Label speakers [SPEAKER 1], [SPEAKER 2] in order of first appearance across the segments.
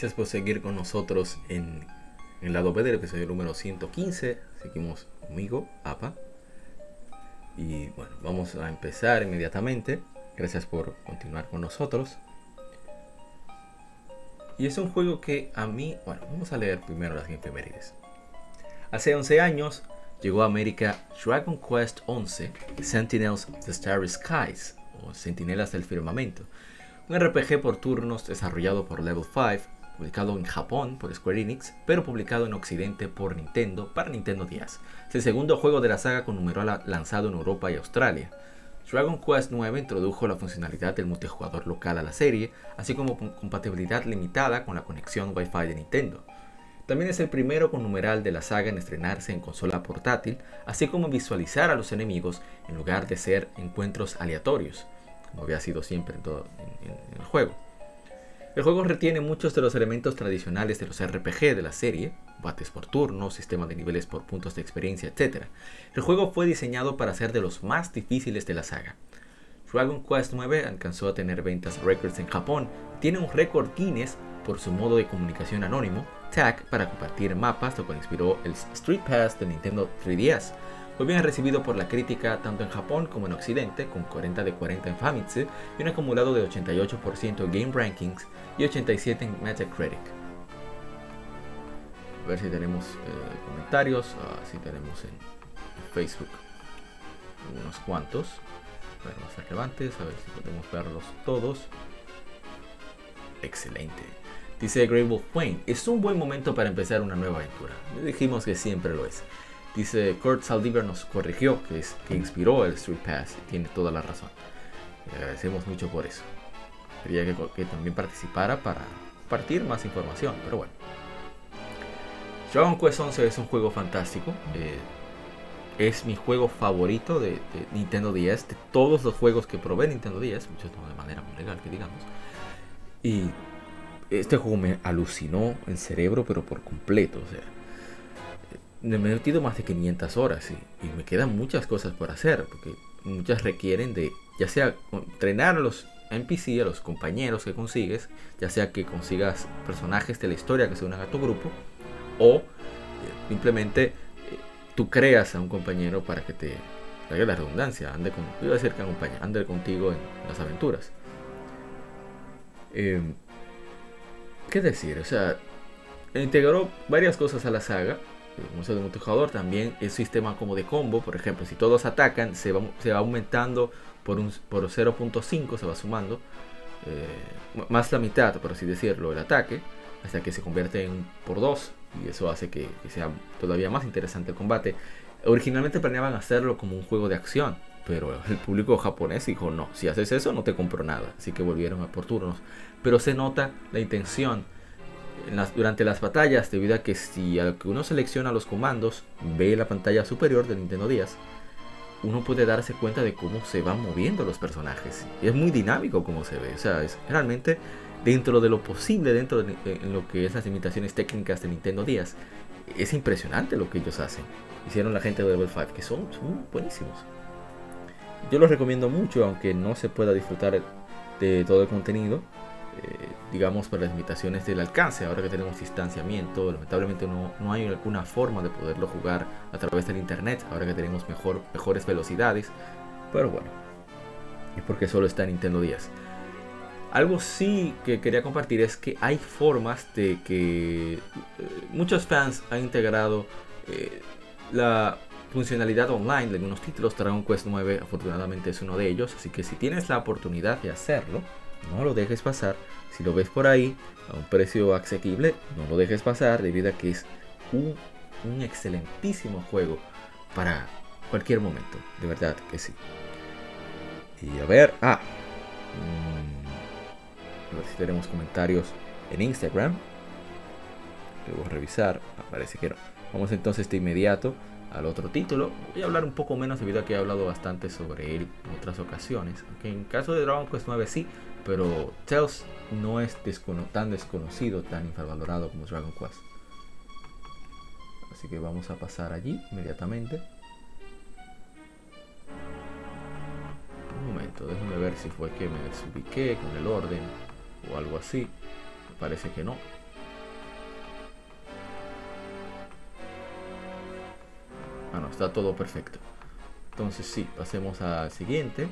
[SPEAKER 1] Gracias por seguir con nosotros en, el lado B del episodio número 115. Seguimos conmigo, APA. Y bueno, vamos a empezar inmediatamente. Gracias por continuar con nosotros. Y es un juego que a mí, bueno, vamos a leer primero las efemérides. Hace 11 años llegó a América Dragon Quest 11 Sentinels of the Starry Skies, o Sentinelas del Firmamento, un RPG por turnos desarrollado por Level 5 publicado en Japón por Square Enix, pero publicado en Occidente por Nintendo para Nintendo 10. Es el segundo juego de la saga con numeral lanzado en Europa y Australia. Dragon Quest 9 introdujo la funcionalidad del multijugador local a la serie, así como compatibilidad limitada con la conexión Wi-Fi de Nintendo. También es el primero con numeral de la saga en estrenarse en consola portátil, así como visualizar a los enemigos en lugar de ser encuentros aleatorios, como había sido siempre en todo el juego. El juego retiene muchos de los elementos tradicionales de los RPG de la serie, bates por turno, sistema de niveles por puntos de experiencia, etc. El juego fue diseñado para ser de los más difíciles de la saga. Dragon Quest IX alcanzó a tener ventas records en Japón tiene un récord Guinness por su modo de comunicación anónimo, TAG, para compartir mapas, lo cual inspiró el Street Pass de Nintendo 3DS, fue bien recibido por la crítica tanto en Japón como en Occidente, con 40 de 40 en Famitsu y un acumulado de 88% en Game Rankings y 87 en Metacritic. A ver si tenemos eh, comentarios, ah, si tenemos en Facebook unos cuantos, ver más relevantes, a ver si podemos verlos todos. Excelente. Dice Grey Wolf Wayne, es un buen momento para empezar una nueva aventura. Dijimos que siempre lo es. Dice Kurt Saldiver nos corrigió, que, que inspiró el Street Pass tiene toda la razón. Le agradecemos mucho por eso. Quería que, también participara para partir más información, pero bueno. Dragon Quest 11 es un juego fantástico. Eh, es mi juego favorito de, Nintendo 10, de todos los juegos que probé Nintendo 10, muchos de manera muy legal que digamos. Y este juego me alucinó el cerebro, pero por completo. O sea, me he metido más de 500 horas y, me quedan muchas cosas por hacer, porque muchas requieren de, ya sea entrenar los NPC, a los compañeros que consigues, ya sea que consigas personajes de la historia que se unan a tu grupo, o eh, simplemente eh, tú creas a un compañero para que te, haga la redundancia, ande con, iba a decir que acompañe, ande contigo en las aventuras. Em, ¿Qué decir? O sea, integró varias cosas a la saga Museo de multijugador también es sistema como de combo, por ejemplo, si todos atacan, se va, se va aumentando por, un, por 0.5, se va sumando, eh, más la mitad, por así decirlo, el ataque, hasta que se convierte en por 2, y eso hace que, sea todavía más interesante el combate. Originalmente planeaban hacerlo como un juego de acción, pero el público japonés dijo, no, si haces eso no te compro nada, así que volvieron a por turnos. Pero se nota la intención durante las batallas, debido a que si que uno selecciona los comandos, ve la pantalla superior del Nintendo 10, uno puede darse cuenta de cómo se van moviendo los personajes. Y es muy dinámico como se ve. O sea, es realmente dentro de lo posible, dentro de lo que es las limitaciones técnicas de Nintendo 10, es impresionante lo que ellos hacen. Hicieron la gente de Level 5, que son buenísimos. Yo los recomiendo mucho, aunque no se pueda disfrutar de todo el contenido. Digamos, por las limitaciones del alcance. Ahora que tenemos distanciamiento, lamentablemente no, no, hay alguna forma de poderlo jugar a través del internet. Ahora que tenemos mejor, mejores velocidades. Pero bueno, y porque solo está en Nintendo 10. Algo sí que quería compartir es que hay formas de que eh, muchos fans han integrado eh, la funcionalidad online de algunos títulos. Dragon Quest 9 afortunadamente es uno de ellos, así que si tienes la oportunidad de hacerlo, no lo dejes pasar. Si lo ves por ahí a un precio asequible, no lo dejes pasar debido a que es un, un excelentísimo juego para cualquier momento, de verdad que sí. Y a ver, ah, mm, a ver si tenemos comentarios en Instagram. Debo revisar, ah, que no. Vamos entonces de inmediato al otro título. Voy a hablar un poco menos debido a que he hablado bastante sobre él en otras ocasiones. Aunque en caso de Dragon Quest 9 sí, pero Tales no es tan desconocido, tan infravalorado como Dragon Quest. Así que vamos a pasar allí inmediatamente. Un momento, déjenme ver si fue que me desubiqué con el orden o algo así. Parece que no. Ah, no, está todo perfecto. Entonces sí, pasemos al siguiente.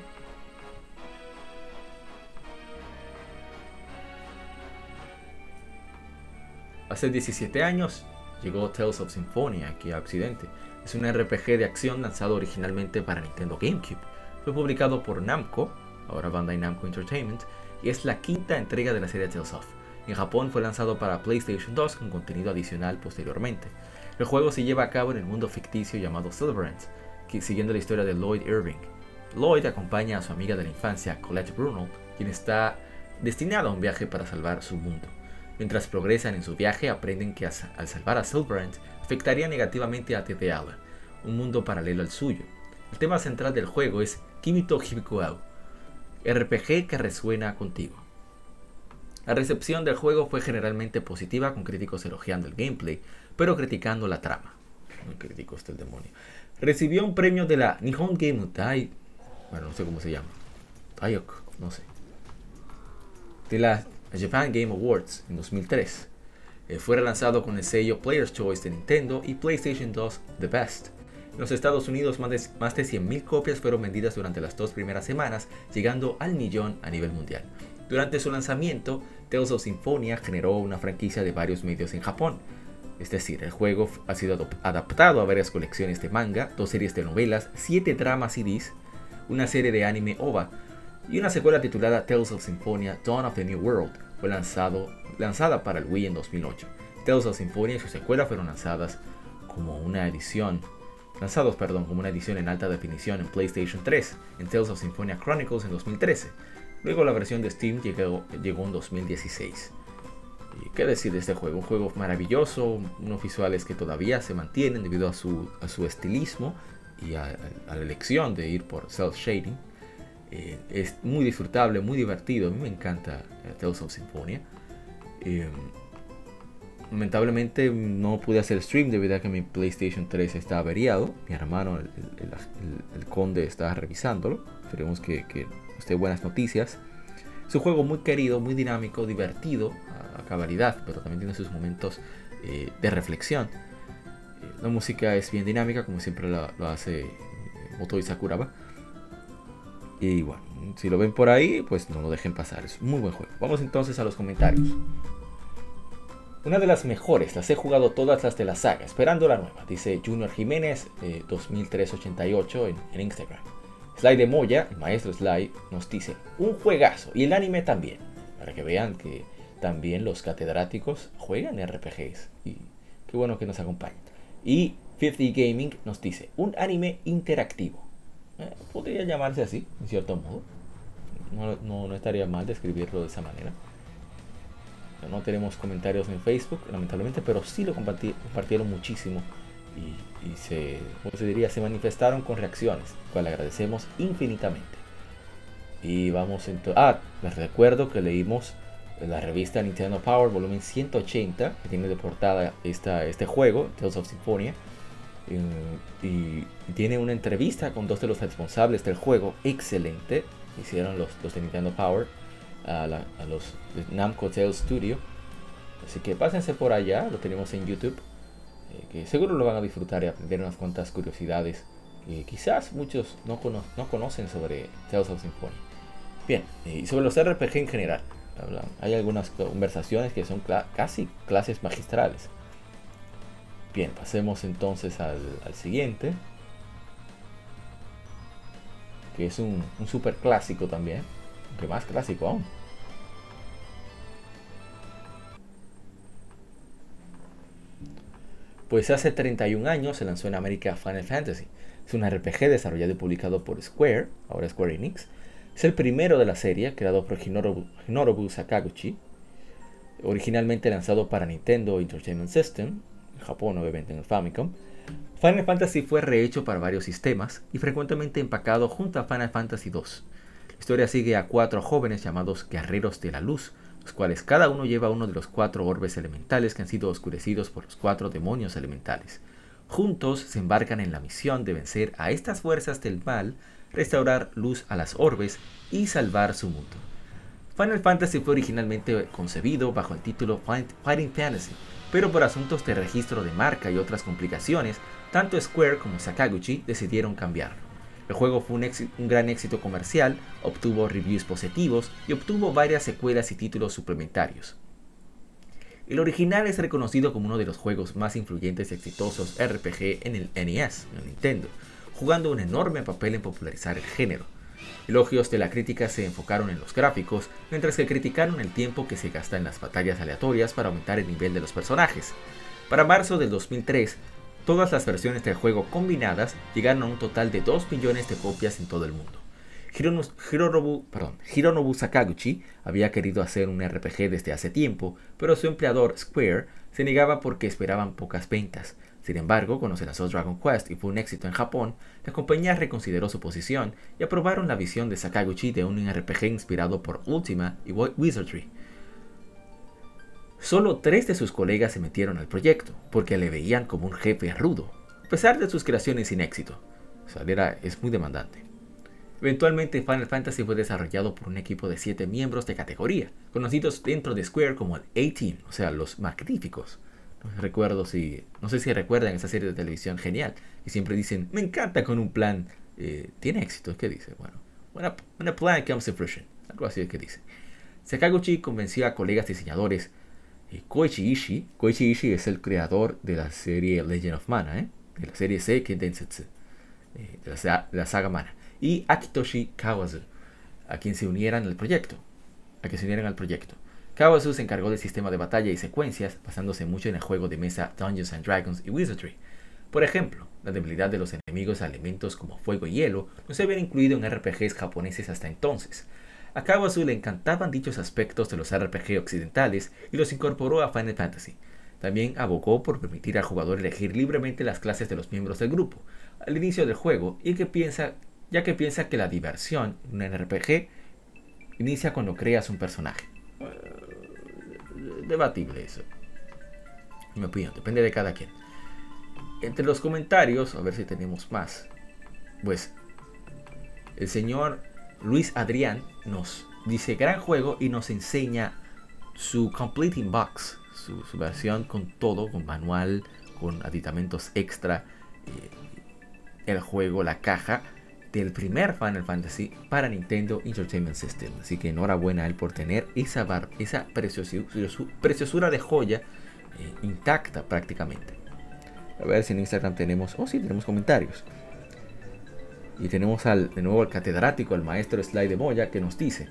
[SPEAKER 1] Hace 17 años llegó Tales of Symphonia aquí a Occidente. Es un RPG de acción lanzado originalmente para Nintendo GameCube. Fue publicado por Namco, ahora Bandai Namco Entertainment, y es la quinta entrega de la serie Tales of. En Japón fue lanzado para PlayStation 2 con contenido adicional posteriormente. El juego se lleva a cabo en el mundo ficticio llamado Silverhands, siguiendo la historia de Lloyd Irving. Lloyd acompaña a su amiga de la infancia, Colette Bruno, quien está destinada a un viaje para salvar su mundo. Mientras progresan en su viaje, aprenden que al salvar a Silverhands afectaría negativamente a Teteala, un mundo paralelo al suyo. El tema central del juego es Kimito Hibikuau, RPG que resuena contigo. La recepción del juego fue generalmente positiva, con críticos elogiando el gameplay, pero criticando la trama. Muy crítico este el demonio. Recibió un premio de la Nihon Game Utai, bueno, no sé cómo se llama, Tayok, no sé, de la Japan Game Awards en 2003. Eh, fue relanzado con el sello Player's Choice de Nintendo y PlayStation 2 The Best. En los Estados Unidos más de, más de 100.000 copias fueron vendidas durante las dos primeras semanas, llegando al millón a nivel mundial. Durante su lanzamiento, Tales of Symphonia generó una franquicia de varios medios en Japón. Es decir, el juego ha sido adaptado a varias colecciones de manga, dos series de novelas, siete dramas CDs, una serie de anime OVA y una secuela titulada Tales of Symphonia Dawn of the New World fue lanzado, lanzada para el Wii en 2008. Tales of Symphonia y su secuela fueron lanzadas como una edición lanzados perdón, como una edición en alta definición en PlayStation 3, en Tales of Symphonia Chronicles en 2013. Luego la versión de Steam llegó, llegó en 2016. ¿Y qué decir de este juego? Un juego maravilloso, unos visuales que todavía se mantienen debido a su, a su estilismo y a, la elección de ir por self shading. Eh, es muy disfrutable, muy divertido. A mí me encanta Tales of Symphonia. Eh, lamentablemente no pude hacer stream debido a que mi PlayStation 3 está averiado. Mi hermano, el, conde, está revisándolo. Esperemos que, que esté buenas noticias. Es un juego muy querido, muy dinámico, divertido, a, cabalidad, pero también tiene sus momentos eh, de reflexión. La música es bien dinámica, como siempre lo, hace eh, Motoi Sakuraba. Y bueno, si lo ven por ahí, pues no lo dejen pasar. Es un muy buen juego. Vamos entonces a los comentarios. Una de las mejores, las he jugado todas las de la saga, esperando la nueva, dice Junior Jiménez 2388 en, en Instagram. Sly de Moya, el maestro Sly, nos dice, un juegazo, y el anime también, para que vean que también los catedráticos juegan RPGs, y qué bueno que nos acompañen. Y 50 Gaming nos dice, un anime interactivo. Eh, podría llamarse así, en cierto modo. No, no, estaría mal describirlo de esa manera. No tenemos comentarios en Facebook, lamentablemente, pero sí lo compartieron muchísimo y se diría? Se manifestaron con reacciones, cual agradecemos infinitamente. Y vamos entonces... Ah, les recuerdo que leímos la revista Nintendo Power volumen 180, que tiene de portada esta, este juego, Tales of Symphonia. Y, tiene una entrevista con dos de los responsables del juego, excelente. Hicieron los, los de Nintendo Power a, a los Namco Tales Studio. Así que pásense por allá, lo tenemos en YouTube. Eh, que seguro lo van a disfrutar y aprender unas cuantas curiosidades que quizás muchos no, no conocen sobre Tales of Symphonia. Bien, y sobre los RPG en general, hay algunas conversaciones que son casi clases magistrales. Bien, pasemos entonces al, siguiente. que es un, un super clásico también, que más clásico aún. Pues hace 31 años se lanzó en América Final Fantasy. Es un RPG desarrollado y publicado por Square, ahora Square Enix. Es el primero de la serie, creado por Hinorobu, Sakaguchi, originalmente lanzado para Nintendo Entertainment System, en Japón obviamente en el Famicom. Final Fantasy fue rehecho para varios sistemas y frecuentemente empacado junto a Final Fantasy II. La historia sigue a cuatro jóvenes llamados Guerreros de la Luz, los cuales cada uno lleva uno de los cuatro orbes elementales que han sido oscurecidos por los cuatro demonios elementales. Juntos se embarcan en la misión de vencer a estas fuerzas del mal, restaurar luz a las orbes y salvar su mundo. Final Fantasy fue originalmente concebido bajo el título Fighting Fantasy, pero por asuntos de registro de marca y otras complicaciones, tanto Square como Sakaguchi decidieron cambiarlo. El juego fue un, gran éxito comercial, obtuvo reviews positivos y obtuvo varias secuelas y títulos suplementarios. El original es reconocido como uno de los juegos más influyentes y exitosos RPG en el NES, en Nintendo, jugando un enorme papel en popularizar el género. Elogios de la crítica se enfocaron en los gráficos, mientras que criticaron el tiempo que se gasta en las batallas aleatorias para aumentar el nivel de los personajes. Para marzo del 2003, Todas las versiones del juego combinadas llegaron a un total de 2 millones de copias en todo el mundo. Hironobu, Hironobu Sakaguchi había querido hacer un RPG desde hace tiempo, pero su empleador Square se negaba porque esperaban pocas ventas. Sin embargo, cuando se lanzó Dragon Quest y fue un éxito en Japón, la compañía reconsideró su posición y aprobaron la visión de Sakaguchi de un RPG inspirado por Ultima y Wizardry. Solo tres de sus colegas se metieron al proyecto, porque le veían como un jefe rudo, a pesar de sus creaciones sin éxito. O es muy demandante. Eventualmente Final Fantasy fue desarrollado por un equipo de siete miembros de categoría, conocidos dentro de Square como el A-Team, o sea, los magníficos. Recuerdo si, no sé si recuerdan esa serie de televisión genial, y siempre dicen, me encanta con un plan, eh, tiene éxito, ¿qué dice? Bueno, when a, plan comes to fruition, algo así es que dice. Sakaguchi convenció a colegas diseñadores Koichi Ishii. Koichi Ishii es el creador de la serie Legend of Mana, ¿eh? de la serie Seiken Densetsu, eh, de, la, saga Mana. Y Akitoshi Kawazu, a quien se unieran al proyecto. A que se unieran al proyecto. Kawazu se encargó del sistema de batalla y secuencias, basándose mucho en el juego de mesa Dungeons and Dragons y Wizardry. Por ejemplo, la debilidad de los enemigos a elementos como fuego y hielo no se habían incluido en RPGs japoneses hasta entonces, a Kawasu le encantaban dichos aspectos de los RPG occidentales y los incorporó a Final Fantasy. También abogó por permitir al jugador elegir libremente las clases de los miembros del grupo al inicio del juego y que piensa, ya que piensa que la diversión en un RPG inicia cuando creas un personaje. Debatible eso. En mi depende de cada quien. Entre los comentarios, a ver si tenemos más. Pues el señor Luis Adrián nos dice gran juego y nos enseña su Completing Box, su, versión con todo, con manual, con aditamentos extra, eh, el juego, la caja del primer Final Fantasy para Nintendo Entertainment System. Así que enhorabuena a él por tener esa, bar, esa preciosura, de joya eh, intacta prácticamente. A ver si en Instagram tenemos, oh sí, tenemos comentarios. Y tenemos al, de nuevo al catedrático, el maestro Sly de Moya, que nos dice: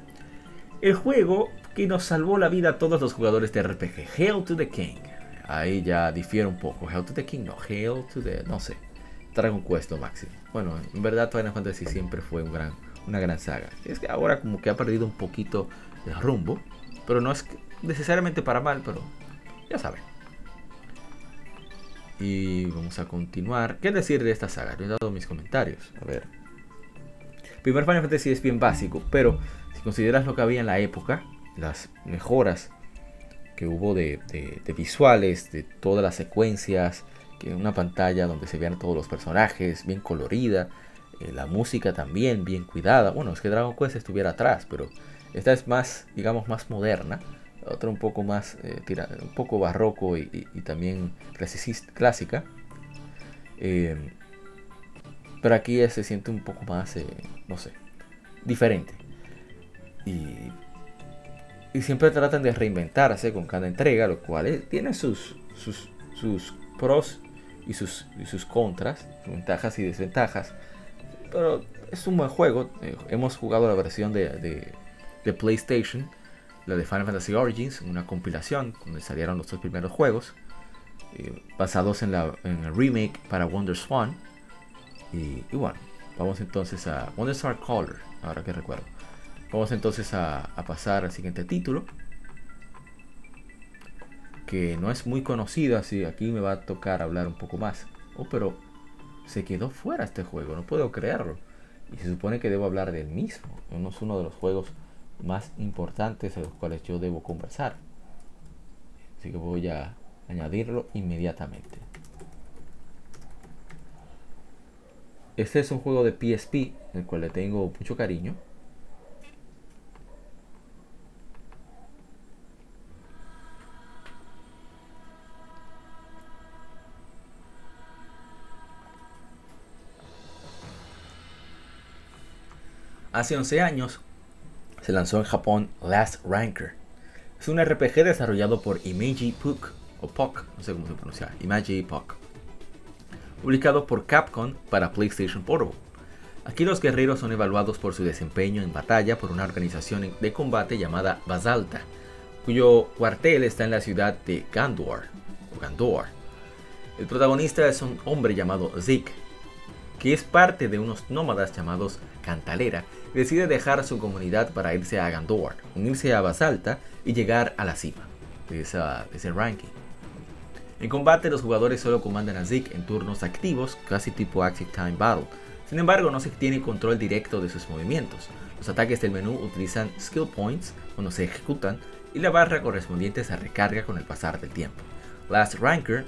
[SPEAKER 1] El juego que nos salvó la vida a todos los jugadores de RPG, Hail to the King. Ahí ya difiere un poco. Hail to the King, no, Hail to the. no sé. Dragon Quest lo máximo. Bueno, en verdad Final Fantasy siempre fue un gran, una gran saga. Es que ahora como que ha perdido un poquito de rumbo. Pero no es necesariamente para mal, pero ya saben. Y vamos a continuar. ¿Qué decir de esta saga? Yo he dado mis comentarios. A ver primer Final Fantasy es bien básico, pero si consideras lo que había en la época, las mejoras que hubo de, visuales, de todas las secuencias, que una pantalla donde se vean todos los personajes, bien colorida, eh, la música también bien cuidada. Bueno, es que Dragon Quest estuviera atrás, pero esta es más, digamos, más moderna. Otra un poco más, eh, un poco barroco y, también clásica. Eh, pero aquí se siente un poco más, eh, no sé, diferente. Y, y siempre tratan de reinventarse con cada entrega, lo cual tiene sus, sus, sus pros y sus, sus contras, ventajas y desventajas. pero es un buen juego. Eh, hemos jugado la versión de, de, PlayStation, la de Final Fantasy Origins, una compilación donde salieron los dos primeros juegos, eh, basados en, la, en el remake para Wonder Swan. Y, bueno, vamos entonces a Wonder Star Color, ahora que recuerdo. Vamos entonces a, a pasar al siguiente título que no es muy conocido, así aquí me va a tocar hablar un poco más. Oh, pero se quedó fuera este juego, no puedo creerlo. Y se supone que debo hablar del mismo. Es uno de los juegos más importantes de los cuales yo debo conversar. Así que voy a añadirlo inmediatamente. Este es un juego de PSP, el cual le tengo mucho cariño. Hace 11 años se lanzó en Japón Last Ranker. Es un RPG desarrollado por Imagi Puk, o POC, no sé cómo se pronuncia, Imagi POC. Publicado por Capcom para PlayStation Portable. Aquí los guerreros son evaluados por su desempeño en batalla por una organización de combate llamada Basalta, cuyo cuartel está en la ciudad de Gandor. O Gandor. El protagonista es un hombre llamado Zeke, que es parte de unos nómadas llamados Cantalera, decide dejar su comunidad para irse a Gandor, unirse a Basalta y llegar a la cima de, ese ranking. En combate los jugadores solo comandan a Zeke en turnos activos, casi tipo Active Time Battle. Sin embargo, no se tiene control directo de sus movimientos. Los ataques del menú utilizan skill points cuando se ejecutan y la barra correspondiente se recarga con el pasar del tiempo. Last Ranker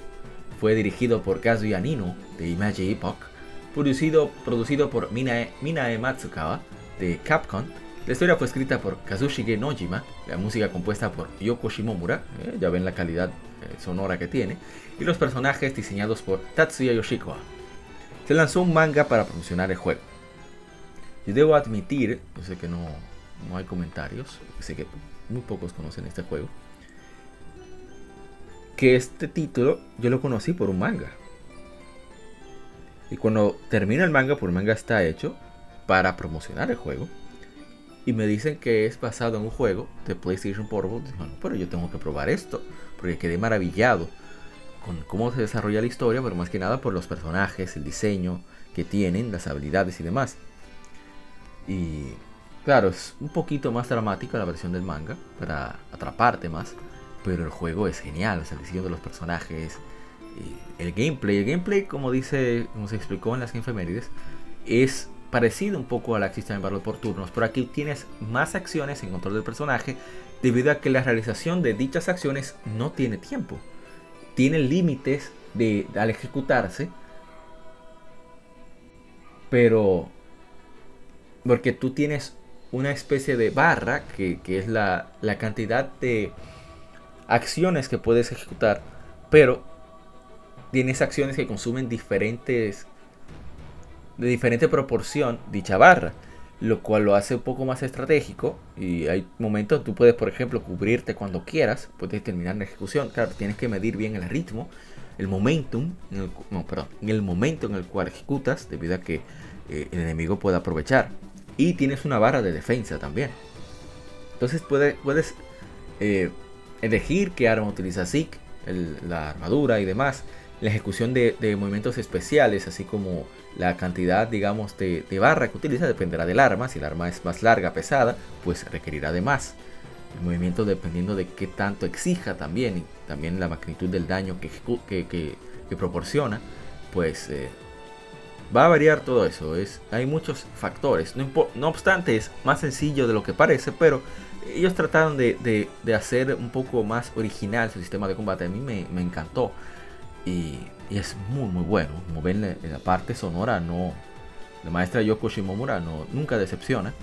[SPEAKER 1] fue dirigido por Kazuya Nino de Image Epoch producido, producido por Minae, Minae Matsukawa de Capcom. La historia fue escrita por Kazushige Nojima, la música compuesta por Yoko Shimomura, eh, ya ven la calidad eh, sonora que tiene, y los personajes diseñados por Tatsuya Yoshikawa. Se lanzó un manga para promocionar el juego. Yo debo admitir, yo sé que no, no hay comentarios, sé que muy pocos conocen este juego, que este título yo lo conocí por un manga. Y cuando termina el manga, por el manga está hecho para promocionar el juego. Y me dicen que es basado en un juego de PlayStation Portable. Bueno, pero yo tengo que probar esto. Porque quedé maravillado con cómo se desarrolla la historia, pero más que nada por los personajes, el diseño que tienen, las habilidades y demás. Y claro, es un poquito más dramática la versión del manga para atraparte más. Pero el juego es genial, o sea, el diseño de los personajes, el gameplay. El gameplay, como dice, como se explicó en las efemérides, es parecido un poco a la System Battle por turnos, pero aquí tienes más acciones en control del personaje debido a que la realización de dichas acciones no tiene tiempo. Tiene límites de, al ejecutarse, pero porque tú tienes una especie de barra que, que es la, la cantidad de acciones que puedes ejecutar, pero tienes acciones que consumen diferentes de diferente proporción dicha barra, lo cual lo hace un poco más estratégico y hay momentos tú puedes, por ejemplo, cubrirte cuando quieras, puedes terminar la ejecución, claro, tienes que medir bien el ritmo, el momentum, en el, no, perdón, el momento en el cual ejecutas, debido a que eh, el enemigo pueda aprovechar. Y tienes una barra de defensa también. Entonces puedes eh, elegir qué arma utiliza Zeke, la armadura y demás la ejecución de, movimientos especiales, así como la cantidad, digamos, de, barra que utiliza dependerá del arma. Si el arma es más larga, pesada, pues requerirá de más. El movimiento dependiendo de qué tanto exija también y también la magnitud del daño que, proporciona, pues eh, va a variar todo eso. Es, hay muchos factores. No, obstante, es más sencillo de lo que parece, pero ellos trataron de, hacer un poco más original su sistema de combate. A mí me, me encantó. Y, es muy muy bueno. Como ven, la, parte sonora no. La maestra Yoko Shimomura no, nunca decepciona.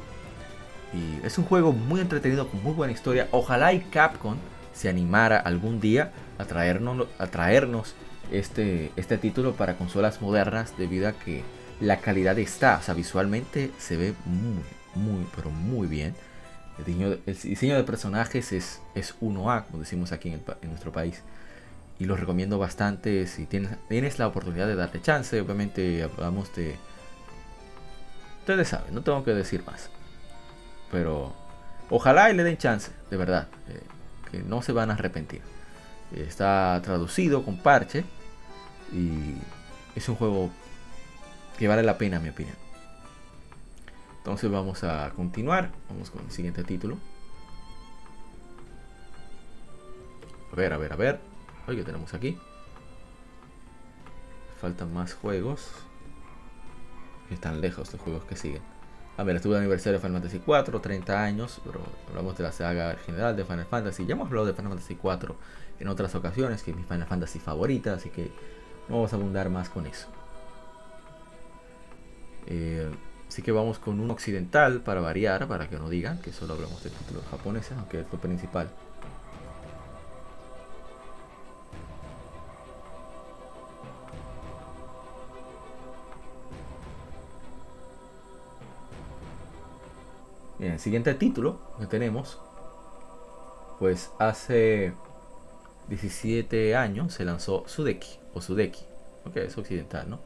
[SPEAKER 1] Y es un juego muy entretenido con muy buena historia. Ojalá y Capcom se animara algún día a traernos, a traernos este, este título para consolas modernas debido a que la calidad está, o sea, visualmente se ve muy, muy, pero muy bien. El diseño, de personajes es, es 1A, como decimos aquí en nuestro país y los recomiendo bastante si tienes, tienes la oportunidad de darte chance. Obviamente hablamos de, ustedes saben, no tengo que decir más. Pero ojalá y le den chance, de verdad, eh, que no se van a arrepentir. Está traducido con parche y es un juego que vale la pena, en mi opinión. Entonces vamos a continuar. Vamos con el siguiente título. A ver, a ver, a ver. Hoy que tenemos aquí. Faltan más juegos. Están lejos los juegos que siguen. A ver, estuvo el aniversario de Final Fantasy 4, 30 años, pero hablamos de la saga general de Final Fantasy. Ya hemos hablado de Final Fantasy 4 en otras ocasiones, que es mi Final Fantasy favorita, así que no vamos a abundar más con eso. Eh, así que vamos con un occidental para variar, para que no digan que solo hablamos de títulos japoneses, aunque es lo principal. El siguiente título que tenemos, pues hace 17 años se lanzó Sudeki o Sudeki, ok, es occidental, ¿no?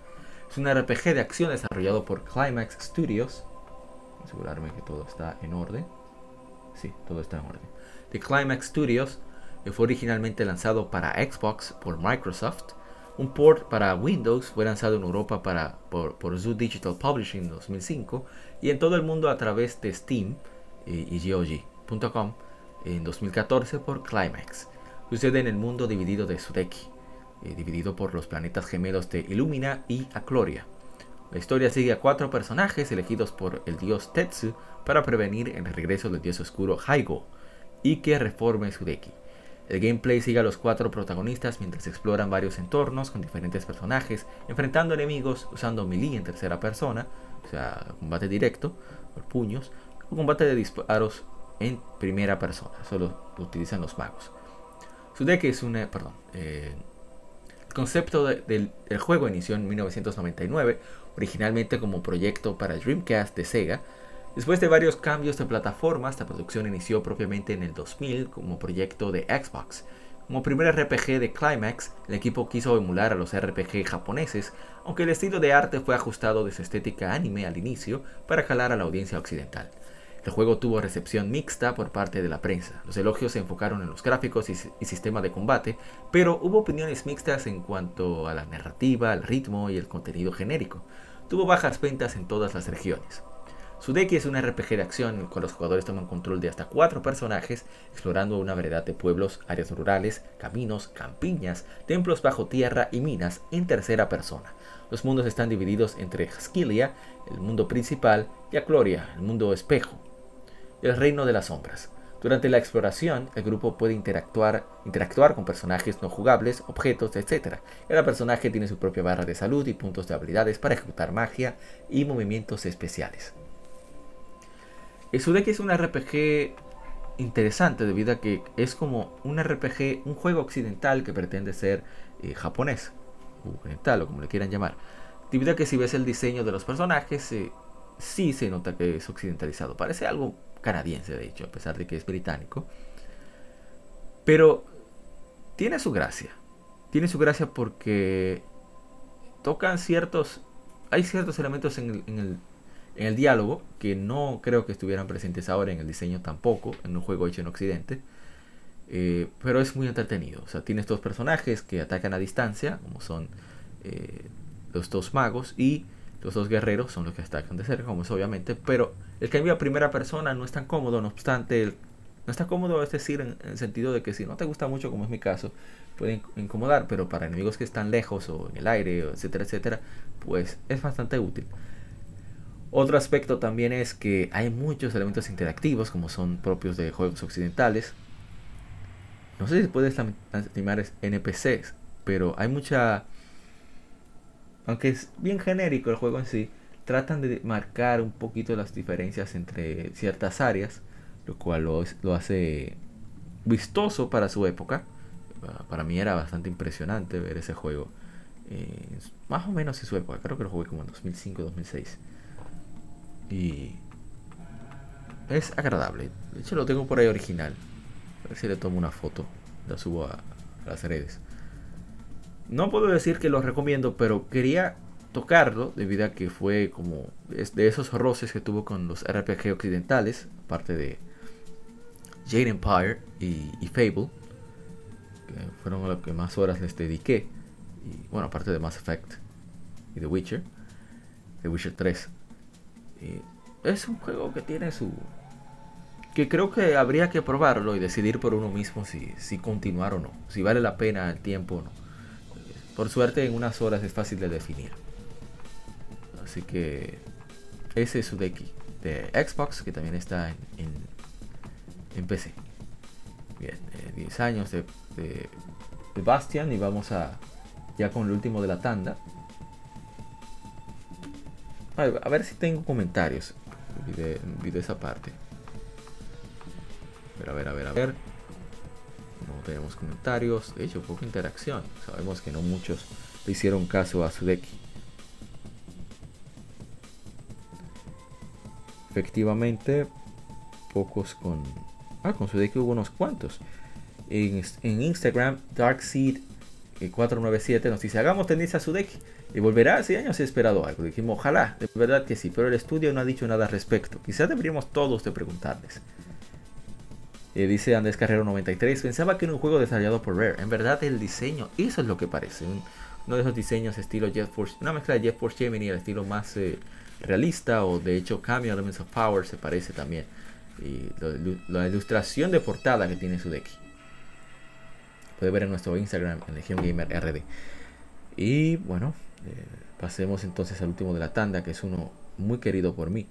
[SPEAKER 1] Es un RPG de acción desarrollado por Climax Studios. Asegurarme que todo está en orden. Sí, todo está en orden. The Climax Studios fue originalmente lanzado para Xbox por Microsoft. Un port para Windows fue lanzado en Europa para, por, por Zoo Digital Publishing en 2005 y en todo el mundo a través de Steam y, y en 2014 por Climax. Sucede en el mundo dividido de Sudeki, eh, dividido por los planetas gemelos de Illumina y Acloria. La historia sigue a cuatro personajes elegidos por el dios Tetsu para prevenir el regreso del dios oscuro Haigo y que reforme Sudeki. El gameplay sigue a los cuatro protagonistas mientras exploran varios entornos con diferentes personajes, enfrentando enemigos usando melee en tercera persona, o sea, combate directo, por puños, o combate de disparos en primera persona, solo lo utilizan los magos. Sudeki es una, perdón, eh, el concepto del juego inició en 1999, originalmente como proyecto para Dreamcast de Sega. Después de varios cambios de plataforma, esta producción inició propiamente en el 2000 como proyecto de Xbox. Como primer RPG de Climax, el equipo quiso emular a los RPG japoneses, aunque el estilo de arte fue ajustado de su estética anime al inicio para jalar a la audiencia occidental. El juego tuvo recepción mixta por parte de la prensa. Los elogios se enfocaron en los gráficos y, sistema de combate, pero hubo opiniones mixtas en cuanto a la narrativa, el ritmo y el contenido genérico. Tuvo bajas ventas en todas las regiones. Sudeki es un RPG de acción en el cual los jugadores toman control de hasta cuatro personajes, explorando una variedad de pueblos, áreas rurales, caminos, campiñas, templos bajo tierra y minas en tercera persona. Los mundos están divididos entre Haskilia, el mundo principal, y Acloria, el mundo espejo, el reino de las sombras. Durante la exploración, el grupo puede interactuar, interactuar con personajes no jugables, objetos, etc. Cada personaje tiene su propia barra de salud y puntos de habilidades para ejecutar magia y movimientos especiales. Deck es un RPG interesante debido a que es como un RPG, un juego occidental que pretende ser eh, japonés, oriental o como le quieran llamar. Debido a que si ves el diseño de los personajes, eh, sí se nota que es occidentalizado. Parece algo canadiense, de hecho, a pesar de que es británico. Pero tiene su gracia. Tiene su gracia porque tocan ciertos. Hay ciertos elementos en el, en el, diálogo que no creo que estuvieran presentes ahora en el diseño tampoco, en un juego hecho en Occidente. Eh, pero es muy entretenido. O sea, tiene estos personajes que atacan a distancia, como son eh, los dos magos, y los dos guerreros son los que atacan de cerca, como es obviamente, pero el cambio a primera persona no es tan cómodo, no obstante, no está cómodo, es decir, en, el sentido de que si no te gusta mucho, como es mi caso, puede incomodar, pero para enemigos que están lejos o en el aire, etcétera, etcétera, pues es bastante útil. Otro aspecto también es que hay muchos elementos interactivos, como son propios de juegos occidentales. No sé si puedes llamar NPCs, pero hay mucha aunque es bien genérico el juego en sí, tratan de marcar un poquito las diferencias entre ciertas áreas, lo cual lo, hace vistoso para su época. Para mí era bastante impresionante ver ese juego. Eh, más o menos en su época, creo que lo jugué como en 2005-2006. Y es agradable. De hecho lo tengo por ahí original. A ver si le tomo una foto. La subo a las redes. No puedo decir que lo recomiendo, pero quería tocarlo debido a que fue como de esos roces que tuvo con los RPG occidentales, aparte de Jade Empire y, Fable, que fueron a que más horas les dediqué, y bueno, aparte de Mass Effect y The Witcher, The Witcher 3. Es un juego que tiene su... que creo que habría que probarlo y decidir por uno mismo si, si continuar o no, si vale la pena el tiempo o no. Por suerte en unas horas es fácil de definir. Así que ese es su deck de Xbox que también está en, en, PC. Bien, 10 eh, años de, de, Bastian y vamos a ya con el último de la tanda. A ver, si tengo comentarios. Olvidé, esa parte. Pero a ver, a ver, a ver. No tenemos comentarios. De hecho, poca interacción. Sabemos que no muchos le hicieron caso a su deck. Efectivamente, pocos con... Ah, con su deck hubo unos cuantos. En, Instagram, Darkseed497 nos dice, hagamos tendencia a su deck y volverá hace años he esperado algo. Dijimos, ojalá, de verdad que sí, pero el estudio no ha dicho nada al respecto. Quizás deberíamos todos de preguntarles. Eh, dice Andrés Carrero 93, pensaba que era un juego desarrollado por Rare. En verdad el diseño, eso es lo que parece. uno de esos diseños estilo Jet Force, una mezcla de Jet Force Gemini, el estilo más eh, realista o de hecho Cameo Elements of Power se parece también. Y la ilustración de portada que tiene su deck. Puede ver en nuestro Instagram en Legion Gamer RD. Y bueno, eh, pasemos entonces al último de la tanda, que es uno muy querido por mí.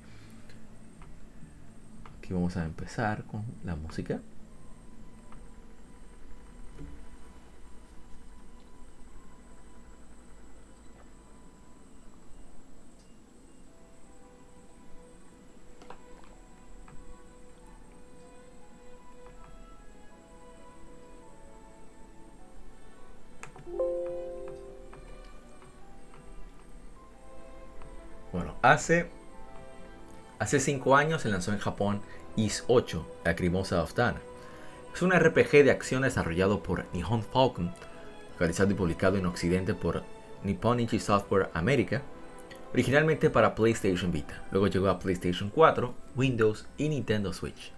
[SPEAKER 1] Aquí vamos a empezar con la música. Hace, hace cinco años se lanzó en Japón Is 8, Lacrimosa of Dana. Es un RPG de acción desarrollado por Nihon Falcon, realizado y publicado en Occidente por Nipponichi Software America, originalmente para PlayStation Vita. Luego llegó a PlayStation 4, Windows y Nintendo Switch.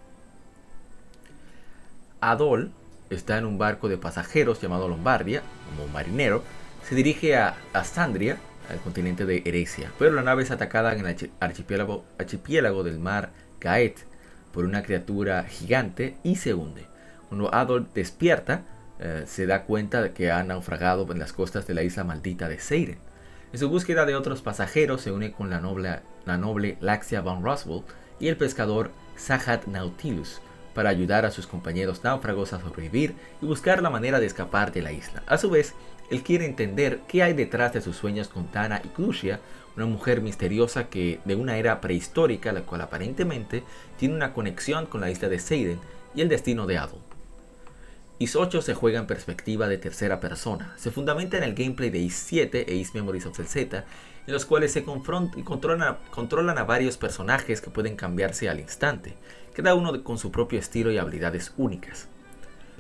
[SPEAKER 1] Adol está en un barco de pasajeros llamado Lombardia, como marinero, se dirige a Astandria, al continente de Eresia, pero la nave es atacada en el archipiélago, del mar Gaet por una criatura gigante y se hunde. Cuando Adolf despierta, eh, se da cuenta de que ha naufragado en las costas de la isla maldita de Seiren. En su búsqueda de otros pasajeros se une con la noble, la noble Laxia von Roswell y el pescador Sahat Nautilus para ayudar a sus compañeros náufragos a sobrevivir y buscar la manera de escapar de la isla. A su vez, él quiere entender qué hay detrás de sus sueños con Tana y Klusia, una mujer misteriosa que de una era prehistórica, la cual aparentemente tiene una conexión con la isla de Seiden y el destino de Adol. Is 8 se juega en perspectiva de tercera persona. Se fundamenta en el gameplay de Is 7 e Is Memories of the Z, en los cuales se controlan, controlan a varios personajes que pueden cambiarse al instante, cada uno con su propio estilo y habilidades únicas.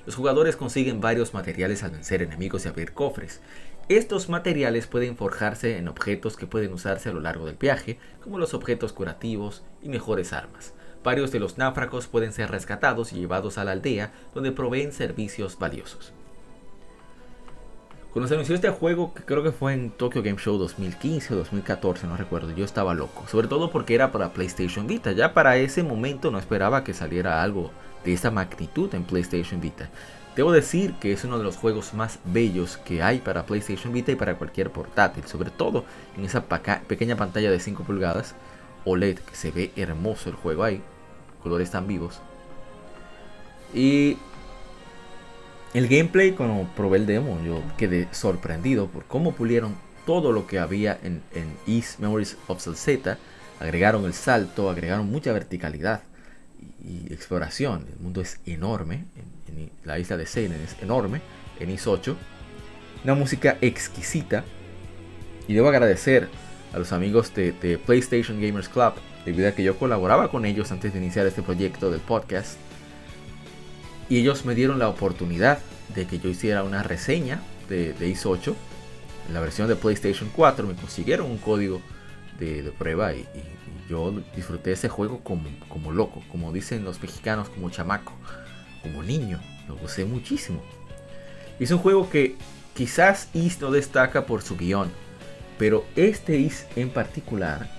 [SPEAKER 1] Los jugadores consiguen varios materiales al vencer enemigos y abrir cofres. Estos materiales pueden forjarse en objetos que pueden usarse a lo largo del viaje, como los objetos curativos y mejores armas. Varios de los náufragos pueden ser rescatados y llevados a la aldea, donde proveen servicios valiosos. Cuando se anunció este juego, que creo que fue en Tokyo Game Show 2015 o 2014, no recuerdo, yo estaba loco. Sobre todo porque era para PlayStation Vita. Ya para ese momento no esperaba que saliera algo de esta magnitud en PlayStation Vita. Debo decir que es uno de los juegos más bellos que hay para PlayStation Vita y para cualquier portátil, sobre todo en esa pequeña pantalla de 5 pulgadas OLED que se ve hermoso el juego ahí, colores tan vivos. Y el gameplay, cuando probé el demo, yo quedé sorprendido por cómo pulieron todo lo que había en, East Memories of Z. Agregaron el salto, agregaron mucha verticalidad y exploración. El mundo es enorme. En, la isla de Seinen es enorme. En Is 8. Una música exquisita. Y debo agradecer a los amigos de, PlayStation Gamers Club. Debido a que yo colaboraba con ellos antes de iniciar este proyecto del podcast. Y ellos me dieron la oportunidad de que yo hiciera una reseña de, de Is 8. en la versión de PlayStation 4 me consiguieron un código de, prueba y, yo disfruté ese juego como, como loco, como dicen los mexicanos, como chamaco, como niño, lo gocé muchísimo. Es un juego que quizás Is no destaca por su guion, pero este Is en particular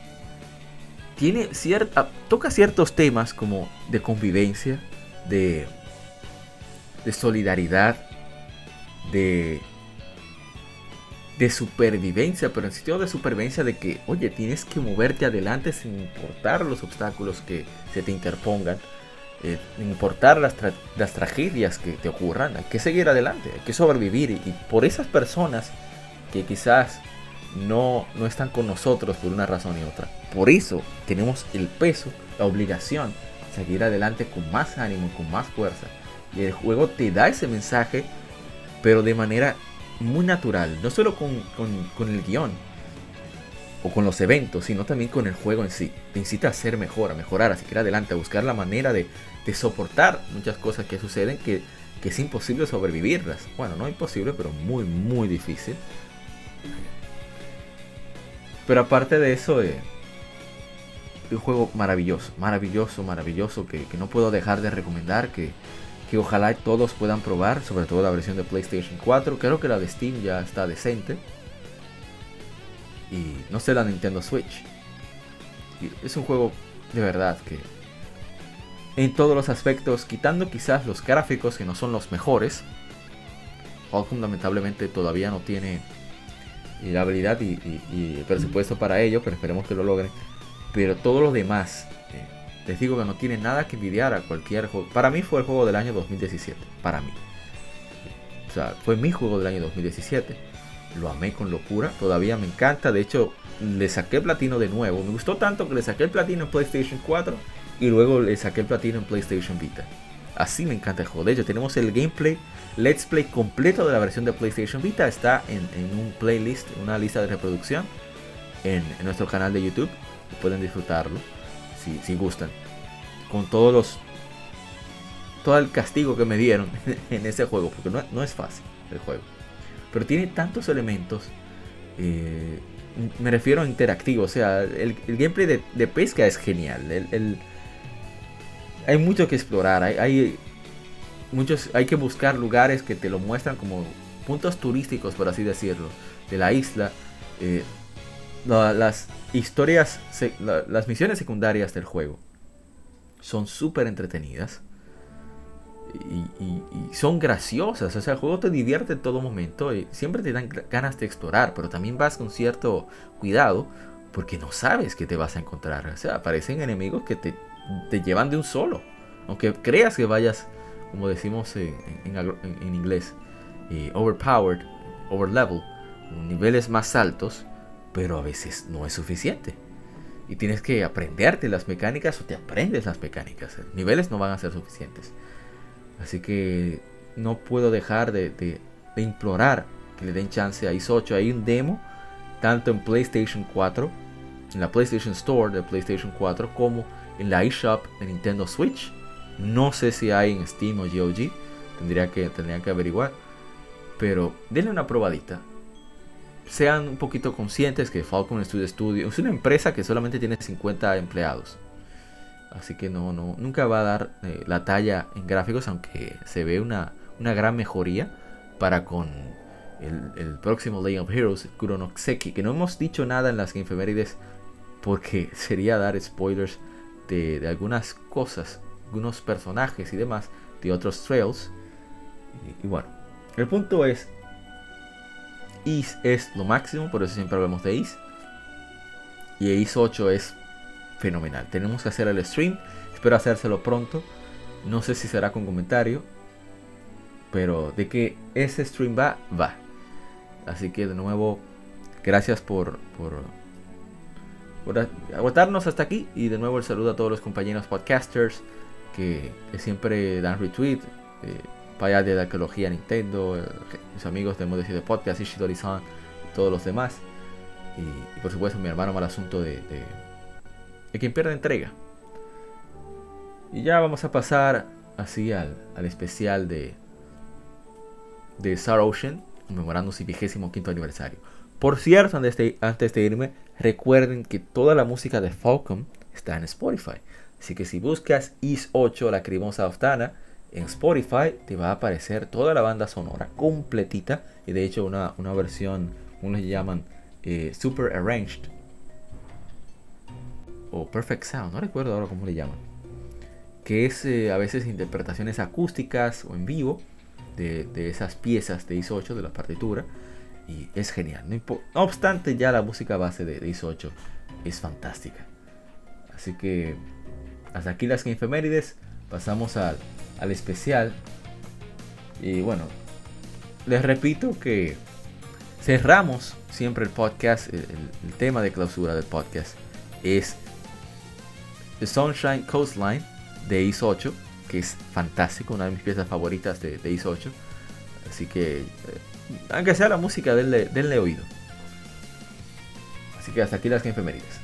[SPEAKER 1] tiene cierta, toca ciertos temas como de convivencia, de, de solidaridad, de de supervivencia, pero en sentido de supervivencia de que, oye, tienes que moverte adelante sin importar los obstáculos que se te interpongan, eh, sin importar las, las, tragedias que te ocurran, hay que seguir adelante, hay que sobrevivir y, por esas personas que quizás no, no están con nosotros por una razón y otra, por eso tenemos el peso, la obligación de seguir adelante con más ánimo, con más fuerza. Y el juego te da ese mensaje, pero de manera muy natural, no solo con, el guion o con los eventos, sino también con el juego en sí. Te incita a ser mejor, a mejorar, a seguir adelante, a buscar la manera de, soportar muchas cosas que suceden que, es imposible sobrevivirlas. Bueno, no imposible, pero muy, muy difícil. Pero aparte de eso, eh, un juego maravilloso, maravilloso, maravilloso, que, que no puedo dejar de recomendar, que, que ojalá todos puedan probar, sobre todo la versión de PlayStation 4. Creo que la de Steam ya está decente. Y no sé la Nintendo Switch. es un juego de verdad que en todos los aspectos, quitando quizás los gráficos que no son los mejores, Falcom lamentablemente todavía no tiene la habilidad y, y, el presupuesto para ello, pero esperemos que lo logren. Pero todo lo demás les digo que no tiene nada que envidiar a cualquier juego. Para mí fue el juego del año 2017. Para mí. O sea, fue mi juego del año 2017. Lo amé con locura. Todavía me encanta. De hecho, le saqué platino de nuevo. Me gustó tanto que le saqué el platino en PlayStation 4. Y luego le saqué el platino en PlayStation Vita. Así me encanta el juego. De hecho, tenemos el gameplay, let's play completo de la versión de PlayStation Vita. Está en, un playlist, una lista de reproducción en nuestro canal de YouTube. Pueden disfrutarlo si, gustan. Con todos los. Todo el castigo que me dieron en ese juego. Porque no, es fácil el juego. Pero tiene tantos elementos. Eh, me refiero a interactivo. O sea, el, gameplay de, pesca es genial. hay mucho que explorar. Hay, muchos, hay que buscar lugares que te lo muestran como puntos turísticos, por así decirlo, de la isla. Eh, las historias, las misiones secundarias del juego son súper entretenidas. Y, son graciosas. O sea, el juego te divierte en todo momento. Y siempre te dan ganas de explorar. Pero también vas con cierto cuidado. Porque no sabes qué te vas a encontrar. O sea, aparecen enemigos que te, llevan de un solo. Aunque creas que vayas, como decimos en, inglés, eh, overpowered, overlevel, niveles más altos pero a veces no es suficiente. Y tienes que aprenderte las mecánicas o te aprendes las mecánicas. Niveles no van a ser suficientes. Así que no puedo dejar de, implorar que le den chance a IS 8. Hay un demo tanto en PlayStation 4, en la PlayStation Store de PlayStation 4, como en la eShop de Nintendo Switch. No sé si hay en Steam o GOG. Tendría que, tendría que averiguar. Pero denle una probadita sean un poquito conscientes que Falcon Studio Studio es una empresa que solamente tiene 50 empleados. Así que no, no, nunca va a dar eh, la talla en gráficos, aunque se ve una, una gran mejoría para con el, próximo Legend of Heroes, Kuronokseki, que no hemos dicho nada en las Gamefemérides porque sería dar spoilers de, de, algunas cosas, algunos personajes y demás de otros trails. y bueno, el punto es Is es lo máximo, por eso siempre hablamos de Is. Y Is 8 es fenomenal. Tenemos que hacer el stream. Espero hacérselo pronto. No sé si será con comentario. Pero de que ese stream va, va. Así que de nuevo, gracias por, aguantarnos hasta aquí. Y de nuevo el saludo a todos los compañeros podcasters que, siempre dan retweet. Eh, para allá de la arqueología Nintendo, mis amigos de Modesty de Podcast, Ishidori-san y todos los demás. Y, por supuesto mi hermano mal asunto de, de, quien pierde entrega. Y ya vamos a pasar así al, al especial de, de Star Ocean, conmemorando su vigésimo quinto aniversario. Por cierto, antes de, antes de irme, recuerden que toda la música de Falcon está en Spotify. Así que si buscas Is 8, la crimosa Oftana, en Spotify te va a aparecer toda la banda sonora completita. Y de hecho una, una versión, unos llaman eh, Super Arranged. O Perfect Sound, no recuerdo ahora cómo le llaman. Que es eh, a veces interpretaciones acústicas o en vivo de, esas piezas de ISO 8 de la partitura. Y es genial. No, obstante, ya la música base de, ISO 8 es fantástica. Así que hasta aquí las efemérides. Pasamos al, al especial. Y bueno, les repito que cerramos siempre el podcast. El, tema de clausura del podcast es The Sunshine Coastline de ISO 8 que es fantástico, una de mis piezas favoritas de, de ISO 8. Así que, eh, aunque sea la música, denle, denle oído. Así que hasta aquí las efemérides.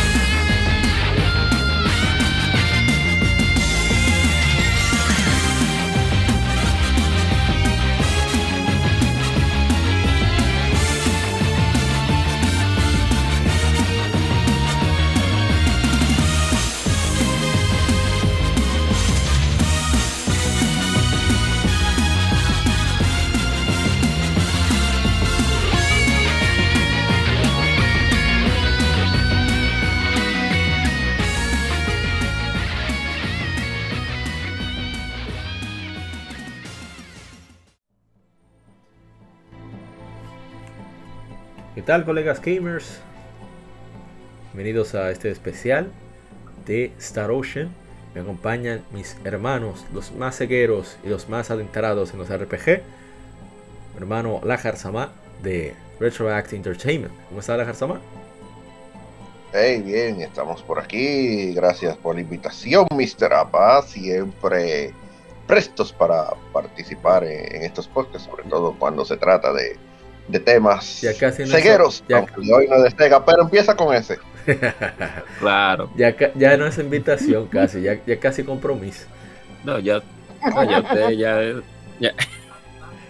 [SPEAKER 1] ¿Qué tal colegas gamers? Bienvenidos a este especial de Star Ocean. Me acompañan mis hermanos, los más cegueros y los más adentrados en los RPG. Mi hermano Lajar Sama de Retroact Entertainment. ¿Cómo está Lajar Sama?
[SPEAKER 2] Hey, bien, estamos por aquí. Gracias por la invitación, Mr. Apa. Siempre prestos para participar en estos podcasts, sobre todo cuando se trata de de temas ya casi cegueros, ya, hoy no despega, pero empieza con ese.
[SPEAKER 1] claro. Ya, ya no es invitación casi, ya, ya casi compromiso.
[SPEAKER 3] No, ya, ya, ya, ya.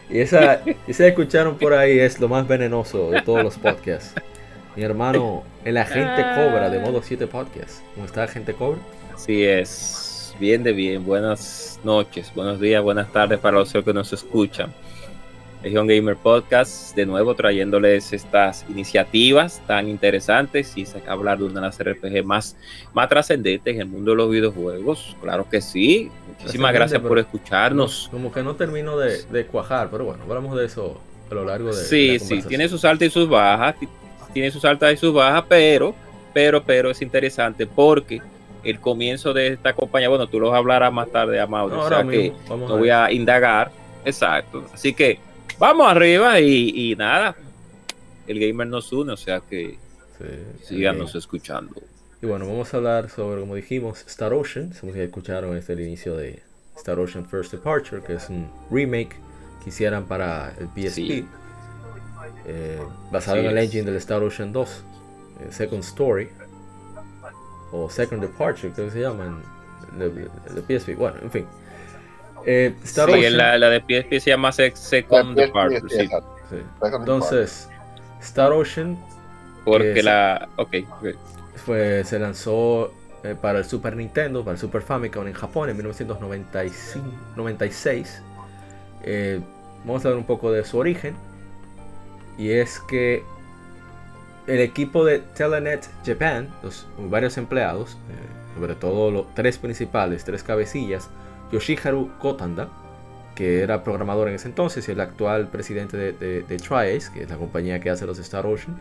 [SPEAKER 1] Y esa, esa escucharon por ahí es lo más venenoso de todos los podcasts. Mi hermano, el agente Cobra de Modo 7 Podcast. ¿Cómo está, agente Cobra?
[SPEAKER 3] Sí, es bien de bien. Buenas noches, buenos días, buenas tardes para los que nos escuchan. Legion Gamer Podcast, de nuevo trayéndoles estas iniciativas tan interesantes y hablar de una de las RPG más, más trascendentes en el mundo de los videojuegos. Claro que sí. Muchísimas gracias por escucharnos.
[SPEAKER 1] como que no termino de, cuajar, pero bueno, hablamos de eso a lo largo de.
[SPEAKER 3] Sí, sí, tiene sus altas y sus bajas, tiene sus altas y sus bajas, pero, pero, pero es interesante porque el comienzo de esta compañía, bueno, tú lo hablarás más tarde, Amado, no, o sea que no voy a indagar. Exacto. Así que vamos arriba y, nada. El gamer nos une, o sea que síganos escuchando.
[SPEAKER 1] Y bueno, vamos a hablar sobre, como dijimos, Star Ocean. Como ya escucharon, es el inicio de Star Ocean First Departure, que es un remake que hicieran para el PSP. Eh, basado en el engine del Star Ocean 2, eh, Second Story, o Second Departure, que se llama en el PSP. Bueno, en fin.
[SPEAKER 3] Eh, Star sí, La, la, de PSP se llama Second Departure. Sí.
[SPEAKER 1] Entonces, Star Ocean.
[SPEAKER 3] Porque la. Ok.
[SPEAKER 1] Fue, se lanzó eh, para el Super Nintendo, para el Super Famicom en Japón en 1996. Eh, vamos a ver un poco de su origen. Y es que el equipo de Telenet Japan, los varios empleados, eh, sobre todo los tres principales, tres cabecillas, Yoshiharu Kotanda, que era programador en ese entonces y el actual presidente de, de, de Triace, que es la compañía que hace los Star Ocean,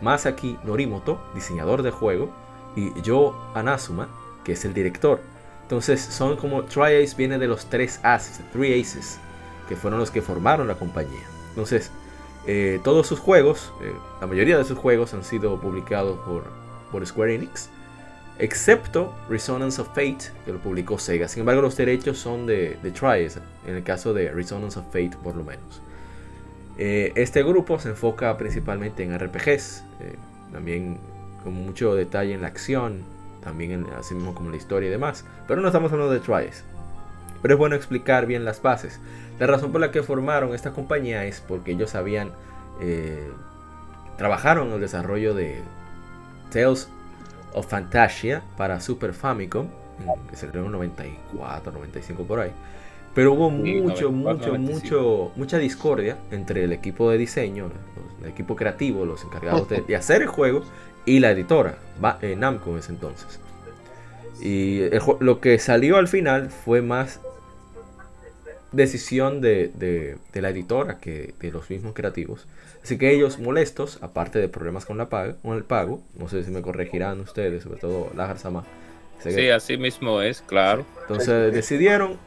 [SPEAKER 1] Masaki Norimoto, diseñador de juego, y Joe Anasuma, que es el director. Entonces son como Tri-Ace viene de los tres Aces, Three Aces, que fueron los que formaron la compañía. Entonces, eh, todos sus juegos, eh, la mayoría de sus juegos han sido publicados por Square Enix, excepto Resonance of Fate, que lo publicó Sega. Sin embargo, los derechos son de, de Tri-Ace, en el caso de Resonance of Fate por lo menos. Eh, este grupo se enfoca principalmente en RPGs, también con mucho detalle en la acción, también en, así mismo como la historia y demás. Pero no estamos hablando de Trials. Pero es bueno explicar bien las bases. La razón por la que formaron esta compañía es porque ellos habían eh, trabajaron en el desarrollo de Tales of Fantasia para Super Famicom, que se en 94, 95 por ahí. Pero hubo mucho, mucho, mucho, mucha discordia entre el equipo de diseño, el equipo creativo, los encargados de, de hacer el juego y la editora, eh, Namco en ese entonces. Y lo que salió al final fue más decisión de, la editora que de los mismos creativos. Así que ellos molestos, aparte de problemas con, la paga, con el pago, no sé si me corregirán ustedes, sobre todo la Sama.
[SPEAKER 3] Sí, así mismo es, claro.
[SPEAKER 1] Entonces decidieron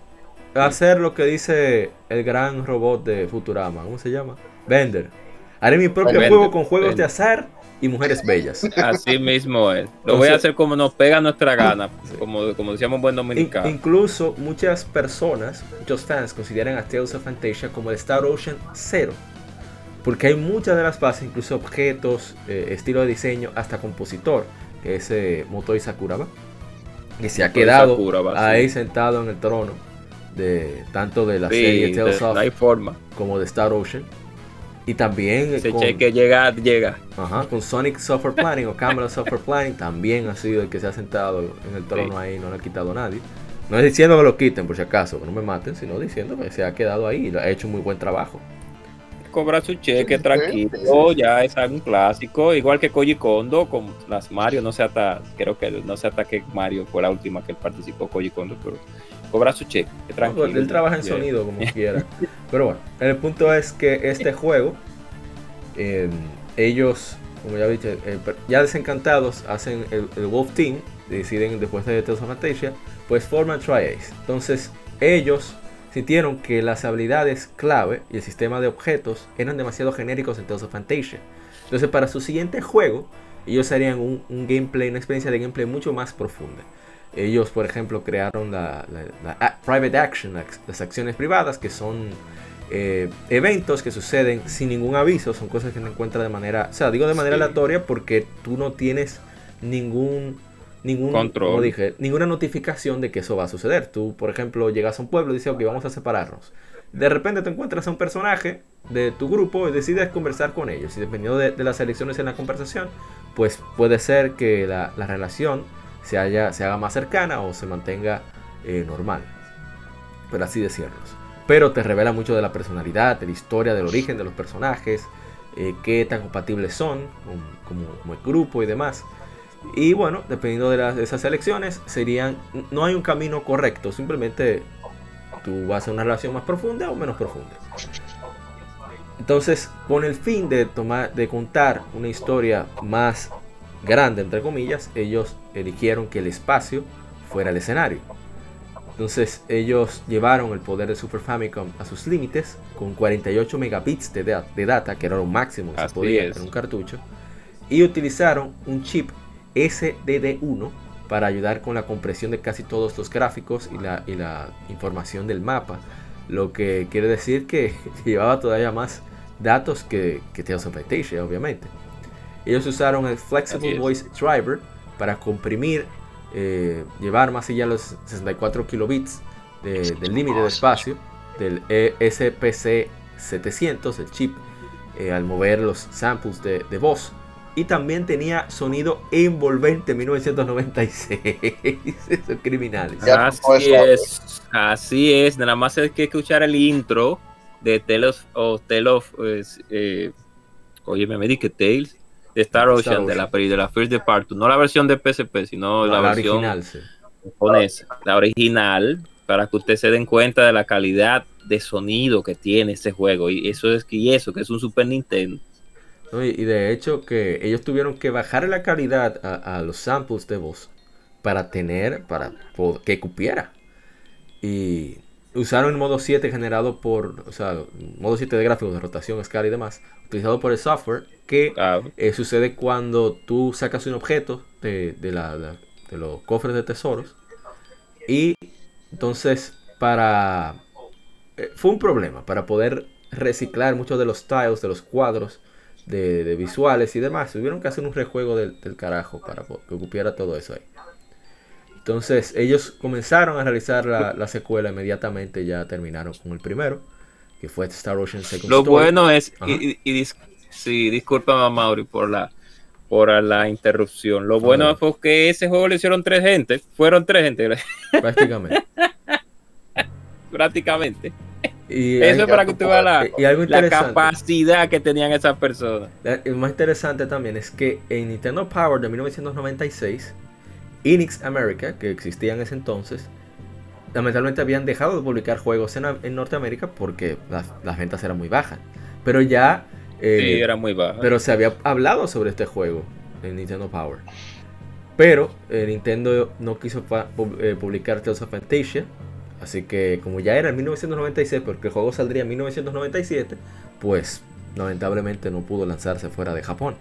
[SPEAKER 1] hacer lo que dice el gran robot de Futurama, ¿cómo se llama? Vender. Haré mi propio juego con juegos de azar y mujeres bellas.
[SPEAKER 3] Así mismo es. Lo voy a hacer como nos pega nuestra gana, como, como decíamos buen dominicano.
[SPEAKER 1] incluso muchas personas, muchos fans, consideran a Tales of Fantasia como el Star Ocean 0. Porque hay muchas de las bases, incluso objetos, eh, estilo de diseño, hasta compositor, que es eh, Motoi Sakuraba, que se ha quedado ahí sentado en el trono de tanto de la serie Tales of
[SPEAKER 3] forma.
[SPEAKER 1] como de Star Ocean. Y también.
[SPEAKER 3] Ese cheque llega, llega.
[SPEAKER 1] Ajá, con Sonic Software Planning o Camera Software Planning también ha sido el que se ha sentado en el trono ahí, no lo ha quitado nadie. No es diciendo que lo quiten por si acaso, que no me maten, sino diciendo que se ha quedado ahí y ha hecho muy buen trabajo.
[SPEAKER 3] Cobra su cheque tranquilo, ya es un clásico, igual que Koji Kondo con las Mario, no sé hasta, creo que no sé hasta que Mario fue la última que él participó, Koji Kondo, pero cobra su cheque.
[SPEAKER 1] Tranquilo. él trabaja en sonido como quiera. Pero bueno, el punto es que este juego, em, ellos, como ya dicho, eh, ya desencantados, hacen el, Wolf Team, deciden después de Tales of Fantasia, pues forman Tri-Ace. Entonces, ellos sintieron que las habilidades clave y el sistema de objetos eran demasiado genéricos en Tales of Fantasia. Entonces, para su siguiente juego, ellos harían un, un gameplay, una experiencia de gameplay mucho más profunda. Ellos, por ejemplo, crearon la, Private Action, las, acciones privadas, que son eh, eventos que suceden sin ningún aviso, son cosas que se encuentran de manera, o sea, digo de manera aleatoria porque tú no tienes ningún ningún
[SPEAKER 3] control,
[SPEAKER 1] dije, ninguna notificación de que eso va a suceder. Tú, por ejemplo, llegas a un pueblo y dices, ok, vamos a separarnos. De repente te encuentras a un personaje de tu grupo y decides conversar con ellos. Y dependiendo de, las elecciones en la conversación, pues puede ser que la, la relación se, haya, se haga más cercana o se mantenga eh, normal. Pero así decirlos. Pero te revela mucho de la personalidad, de la historia, del origen de los personajes, eh, qué tan compatibles son como, como, el grupo y demás. Y bueno, dependiendo de, las, de esas elecciones, serían. No hay un camino correcto, simplemente tú vas a una relación más profunda o menos profunda. Entonces, con el fin de tomar, de contar una historia más grande, entre comillas, ellos eligieron que el espacio fuera el escenario. Entonces ellos llevaron el poder de Super Famicom a sus límites con 48 megabits de, data, que era lo máximo que se podía en un cartucho, y utilizaron un chip SDD1 para ayudar con la compresión de casi todos los gráficos y la, y la información del mapa, lo que quiere decir que llevaba todavía más datos que, que Tales of Fantasia, obviamente. Ellos usaron el Flexible Voice Driver para comprimir, eh, llevar más allá los 64 kilobits del límite de espacio del ESPC 700, el chip, eh, al mover los samples de, voz y también tenía sonido envolvente 1996. Esos criminales.
[SPEAKER 3] Así es, así es. Nada más hay que escuchar el intro de Tale of, o of pues, eh, oye, me que Tales de Star Ocean, de la de la First Departure, no la versión de PSP, sino la, versión original, la original, para que ustedes se den cuenta de la calidad de sonido que tiene este juego. Y eso es que eso, que es un Super Nintendo.
[SPEAKER 1] Y, de hecho que ellos tuvieron que bajar la calidad a, los samples de voz para tener, para que cupiera. Y usaron el modo 7 generado por, o sea, modo 7 de gráficos de rotación, escala y demás, utilizado por el software, que ah. eh, sucede cuando tú sacas un objeto de, la, de los cofres de tesoros y entonces para... Eh, fue un problema para poder reciclar muchos de los tiles, de los cuadros de, visuales y demás. Tuvieron que hacer un rejuego del, del carajo para que ocupiera todo eso ahí. Entonces ellos comenzaron a realizar la, secuela inmediatamente, ya terminaron con el primero, que fue Star Ocean Second
[SPEAKER 3] Lo bueno es, y, y, sí, disculpa Mauri por la por la interrupción. Lo bueno fue que ese juego le hicieron tres gente, fueron tres gente.
[SPEAKER 1] Prácticamente.
[SPEAKER 3] Prácticamente. Y Eso es para que usted vea la, la, capacidad que tenían esas personas.
[SPEAKER 1] Lo más interesante también es que en Nintendo Power de 1996 Enix America, que existía en ese entonces, lamentablemente habían dejado de publicar juegos en, Norteamérica porque las, ventas eran muy bajas. Pero ya...
[SPEAKER 3] Eh, sí, era muy baja.
[SPEAKER 1] Pero se había hablado sobre este juego en Nintendo Power. Pero eh, Nintendo no quiso eh, publicar Tales of Fantasia. Así que como ya era en 1996, porque el juego saldría en 1997, pues lamentablemente no pudo lanzarse fuera de Japón.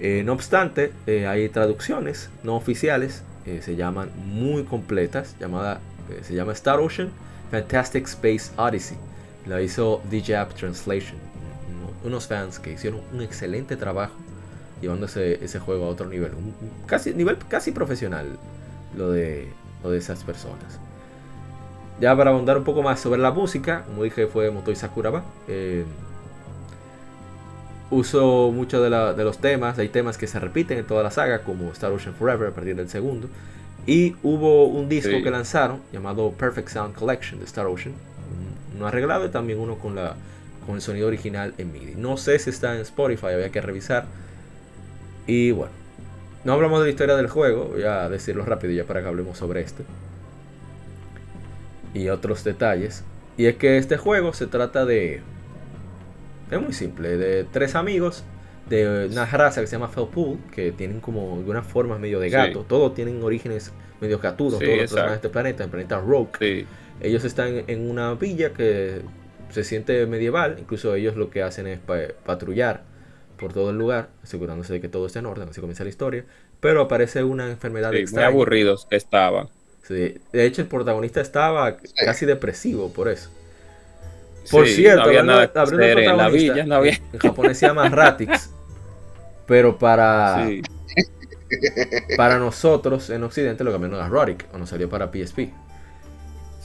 [SPEAKER 1] Eh, no obstante, eh, hay traducciones no oficiales, eh, se llaman muy completas, llamada, se llama Star Ocean Fantastic Space Odyssey. La hizo DJAP Translation. Unos fans que hicieron un excelente trabajo llevando ese, juego a otro nivel. Un, casi, nivel casi profesional lo de, lo de esas personas. Ya para abundar un poco más sobre la música, como dije fue Motoi Sakuraba uso muchos de, los temas, hay temas que se repiten en toda la saga, como Star Ocean Forever a partir del segundo. Y hubo un disco que lanzaron llamado Perfect Sound Collection de Star Ocean, uno arreglado y también uno con, la, con el sonido original en MIDI. No sé si está en Spotify, había que revisar. Y bueno, no hablamos de la historia del juego, voy a decirlo rápido ya para que hablemos sobre este. Y otros detalles. Y es que este juego se trata de es muy simple, de tres amigos de una raza que se llama Felpool, que tienen como algunas formas medio de gato. Todos tienen orígenes medio gatudos, todos los personajes de este planeta, el planeta Rogue. Ellos están en una villa que se siente medieval, incluso ellos lo que hacen es patrullar por todo el lugar, asegurándose de que todo esté en orden, así comienza la historia. Pero aparece una enfermedad
[SPEAKER 3] sí, Muy aburridos estaban.
[SPEAKER 1] De hecho el protagonista estaba casi depresivo por eso. Por cierto,
[SPEAKER 3] no había nada en la villa, no había.
[SPEAKER 1] En japonés se llama Ratix. pero para. Para nosotros en Occidente lo cambiaron a Roddick, o nos salió para PSP.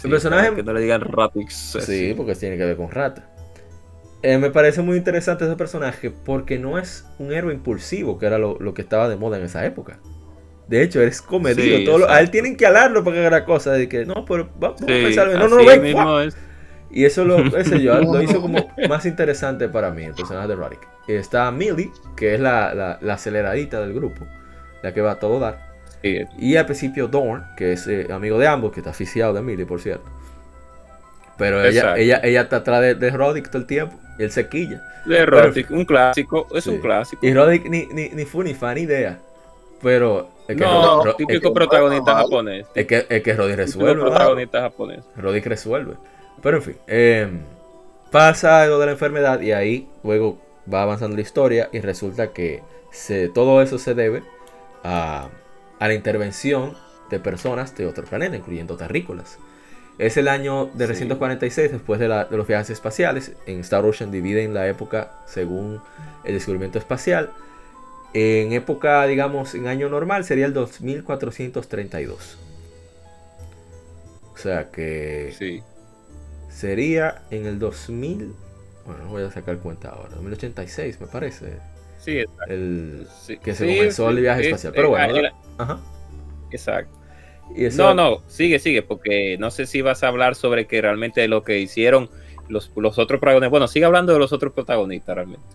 [SPEAKER 3] el personaje. Que no le digan Ratix.
[SPEAKER 1] Sí, porque tiene que ver con rata. Eh, me parece muy interesante ese personaje porque no es un héroe impulsivo, que era lo, que estaba de moda en esa época. De hecho, eres comedido. a él tienen que alarlo para que haga cosas. De que no, pero vamos a pensar. No, no, no, y eso lo, ese yo, lo hizo como más interesante para mí, el personaje de Roddick. Está Millie, que es la, aceleradita del grupo, la que va a todo dar. Y al principio Dorn, que es eh, amigo de ambos, que está aficiado de Millie, por cierto. Pero ella, ella, ella está atrás de, de Roddick todo el tiempo. Y él se quilla.
[SPEAKER 3] De Roddick, un clásico, es un clásico.
[SPEAKER 1] Y Roddick ni, ni, ni fue ni fan ni idea. Pero.
[SPEAKER 3] Es que no, típico protagonista japonés.
[SPEAKER 1] Es que, es que Roddick resuelve.
[SPEAKER 3] protagonista japonés.
[SPEAKER 1] Roddick resuelve. Pero en fin, em, pasa algo de la enfermedad y ahí luego va avanzando la historia y resulta que se, todo eso se debe a, la intervención de personas de otro planeta, incluyendo terrícolas. Es el año de 346 después de, los viajes espaciales. En Star Ocean dividen la época según el descubrimiento espacial. En época, digamos, en año normal sería el 2432. O sea que
[SPEAKER 3] sí
[SPEAKER 1] sería en el 2000. Bueno, voy a sacar cuenta ahora. 2086, me parece. sí, el que se comenzó el viaje espacial. Pero bueno,
[SPEAKER 3] exacto. no, no, sigue, sigue, porque no sé si vas a hablar sobre que realmente lo que hicieron los, los otros protagonistas. Bueno, sigue hablando de los otros protagonistas realmente.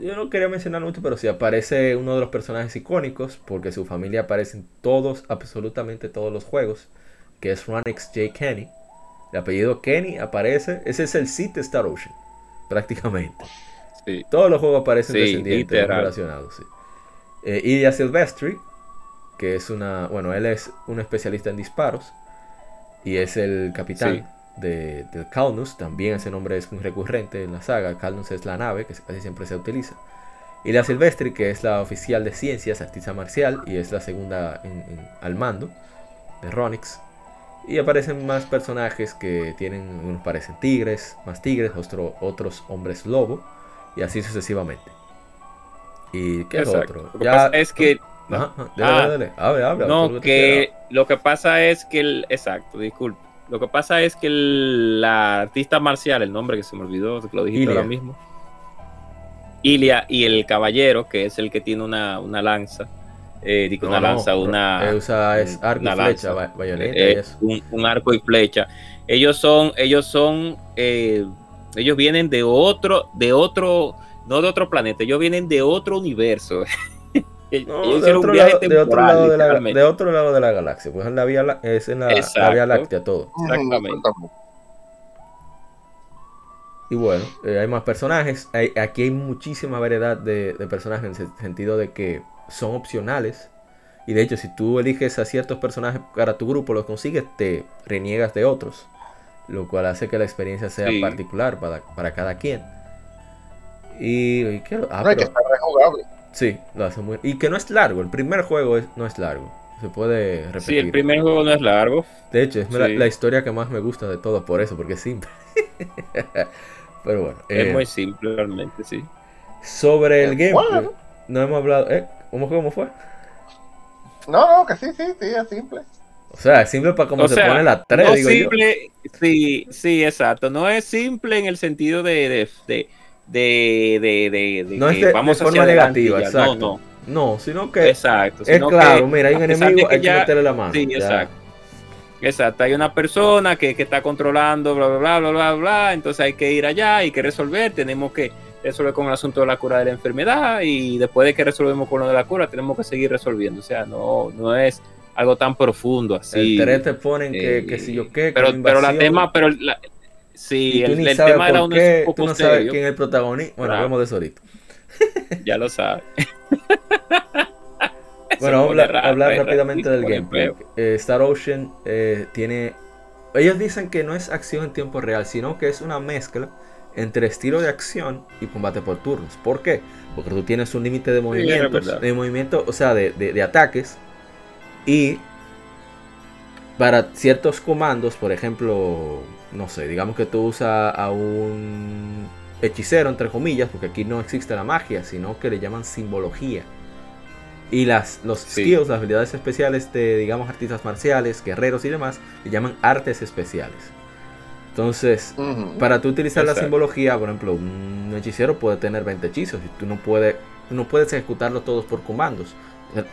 [SPEAKER 1] Yo no quería mencionar mucho, pero sí aparece uno de los personajes icónicos, porque su familia aparece en todos, absolutamente todos los juegos, que es Ronix J. Kenny. El apellido Kenny aparece, ese es el Sith Star Ocean, prácticamente. Sí. Todos los juegos aparecen descendientes relacionados. Sí. Eh, Idia Silvestri, que es una, bueno, él es un especialista en disparos y es el capitán de, del Calnus, también ese nombre es muy recurrente en la saga, Calnus es la nave que casi siempre se utiliza. Y la Silvestri, que es la oficial de ciencias, artista marcial, y es la segunda al mando de Ronix. Y aparecen más personajes que tienen, unos parecen tigres, más tigres, otros hombres lobo, y así sucesivamente. ¿Y qué es otro?
[SPEAKER 3] ya, es que... Ajá, dale, ah, No, que lo que pasa es que el... Exacto, disculpe lo que pasa es que la artista marcial, el nombre que se me olvidó, lo dijiste ahora mismo, Ilia y el caballero, que es el que tiene una, lanza, eh, una lanza, una.
[SPEAKER 1] Usa es arco y flecha,
[SPEAKER 3] bayoneta un, arco y flecha. Ellos son, ellos son, eh, ellos vienen de otro, de otro, no de otro planeta, ellos vienen de otro universo.
[SPEAKER 1] de, otro lado, de, la, galaxia, pues en la vía, es en la, vía láctea todo.
[SPEAKER 3] Exactamente.
[SPEAKER 1] Y bueno, eh, hay más personajes. aquí hay muchísima variedad de, personajes en el sentido de que son opcionales. Y de hecho, si tú eliges a ciertos personajes para tu grupo, los consigues, te reniegas de otros. Lo cual hace que la experiencia sea particular para, para, cada quien. Y, ¿qué? Ah,
[SPEAKER 2] que estar rejugable.
[SPEAKER 1] Sí, lo hace muy... Y que no es largo, el primer juego no es largo. Se puede repetir.
[SPEAKER 3] Sí, el primer juego no es largo.
[SPEAKER 1] De hecho, es la, historia que más me gusta de todo por eso, porque es simple. Pero bueno.
[SPEAKER 3] Es eh, muy simple realmente, sí.
[SPEAKER 1] Sobre el gameplay, no hemos hablado... ¿eh? ¿Cómo, ¿Cómo fue?
[SPEAKER 2] No, no, que sí, sí, sí, es simple.
[SPEAKER 1] O sea, es simple para cómo se pone la 3,
[SPEAKER 3] no simple, Sí, sí, exacto. No es simple en el sentido de, de de, de, de,
[SPEAKER 1] no es de, vamos forma negativa, exacto. No, no. no, sino que
[SPEAKER 3] exacto,
[SPEAKER 1] es claro, mira, hay un enemigo, hay que meterle la mano.
[SPEAKER 3] Sí, exacto. Exacto, hay una persona que, que, está controlando, bla, bla, bla, bla, bla, bla, entonces hay que ir allá, hay que resolver, tenemos que resolver con el asunto de la cura de la enfermedad y después de que resolvemos con lo de la cura, tenemos que seguir resolviendo, o sea, no, no es algo tan profundo así.
[SPEAKER 1] El 3 te ponen que, que si yo qué,
[SPEAKER 3] pero, pero la tema, pero la, Sí,
[SPEAKER 1] el, tema era un Tú no sabes quién es el protagonista. Bueno, hablamos de eso ahorita.
[SPEAKER 3] ya lo sabes.
[SPEAKER 1] bueno, vamos a hablar, rápidamente del gameplay. Eh, Star Ocean eh, tiene. Ellos dicen que no es acción en tiempo real, sino que es una mezcla entre estilo de acción y combate por turnos. ¿Por qué? Porque tú tienes un límite de movimientos, de movimiento, o sea, de, de ataques. Y para ciertos comandos, por ejemplo, no sé, digamos que tú usas a un hechicero, entre comillas, porque aquí no existe la magia, sino que le llaman simbología. Y las, los skills, las habilidades especiales de, digamos, artistas marciales, guerreros y demás, le llaman artes especiales. Entonces, para tú utilizar la simbología, por ejemplo, un hechicero puede tener 20 hechizos y tú no, puedes, no puedes ejecutarlos todos por comandos.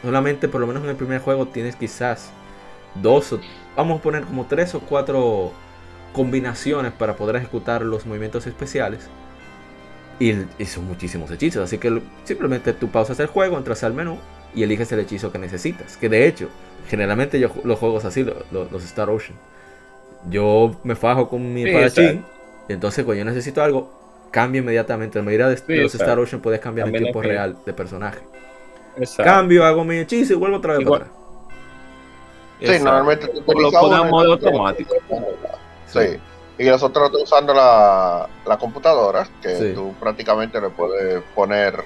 [SPEAKER 1] Solamente, por lo menos en el primer juego, tienes quizás dos, o, vamos a poner como tres o cuatro combinaciones para poder ejecutar los movimientos especiales. Y, son muchísimos hechizos. Así que simplemente tú pausas el juego, entras al menú y eliges el hechizo que necesitas. Que de hecho, generalmente yo los juegos así, los, Star Ocean. Yo me fajo con mi espadachín. Y entonces cuando yo necesito algo, cambio inmediatamente. La mayoría de, los Star Ocean puedes cambiar en tiempo real de personaje. Cambio, hago mi hechizo y vuelvo otra vez para atrás.
[SPEAKER 2] Sí, normalmente
[SPEAKER 3] lo pones modo automático.
[SPEAKER 2] Sí. Y nosotros estamos usando la, la computadora, que tú prácticamente le puedes poner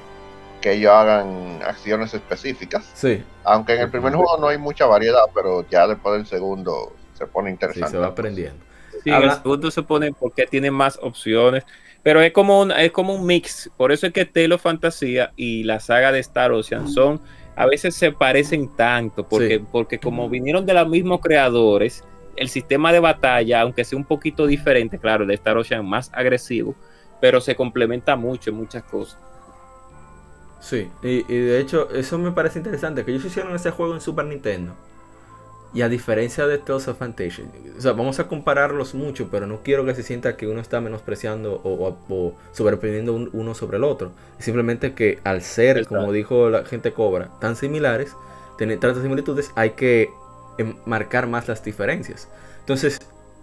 [SPEAKER 2] que ellos hagan acciones específicas.
[SPEAKER 1] Sí.
[SPEAKER 2] Aunque en el primer juego no hay mucha variedad, pero ya después del segundo se pone interesante.
[SPEAKER 1] Sí, se va aprendiendo.
[SPEAKER 3] Sí, en el segundo se pone porque tiene más opciones. Pero es como un, es como un mix. Por eso es que Telo Fantasía y la saga de Star Ocean son, a veces se parecen tanto, porque, porque como vinieron de los mismos creadores, el sistema de batalla, aunque sea un poquito diferente, claro, el de Star Ocean más agresivo, pero se complementa mucho en muchas cosas.
[SPEAKER 1] Sí, y, de hecho eso me parece interesante, que ellos hicieron ese juego en Super Nintendo. Y a diferencia de Tales of Fantasia, o sea, vamos a compararlos mucho, pero no quiero que se sienta que uno está menospreciando o, o, sobreprendiendo uno sobre el otro. Simplemente que al ser, como dijo la gente Cobra, tan similares, tener tantas similitudes, hay que marcar más las diferencias. Entonces,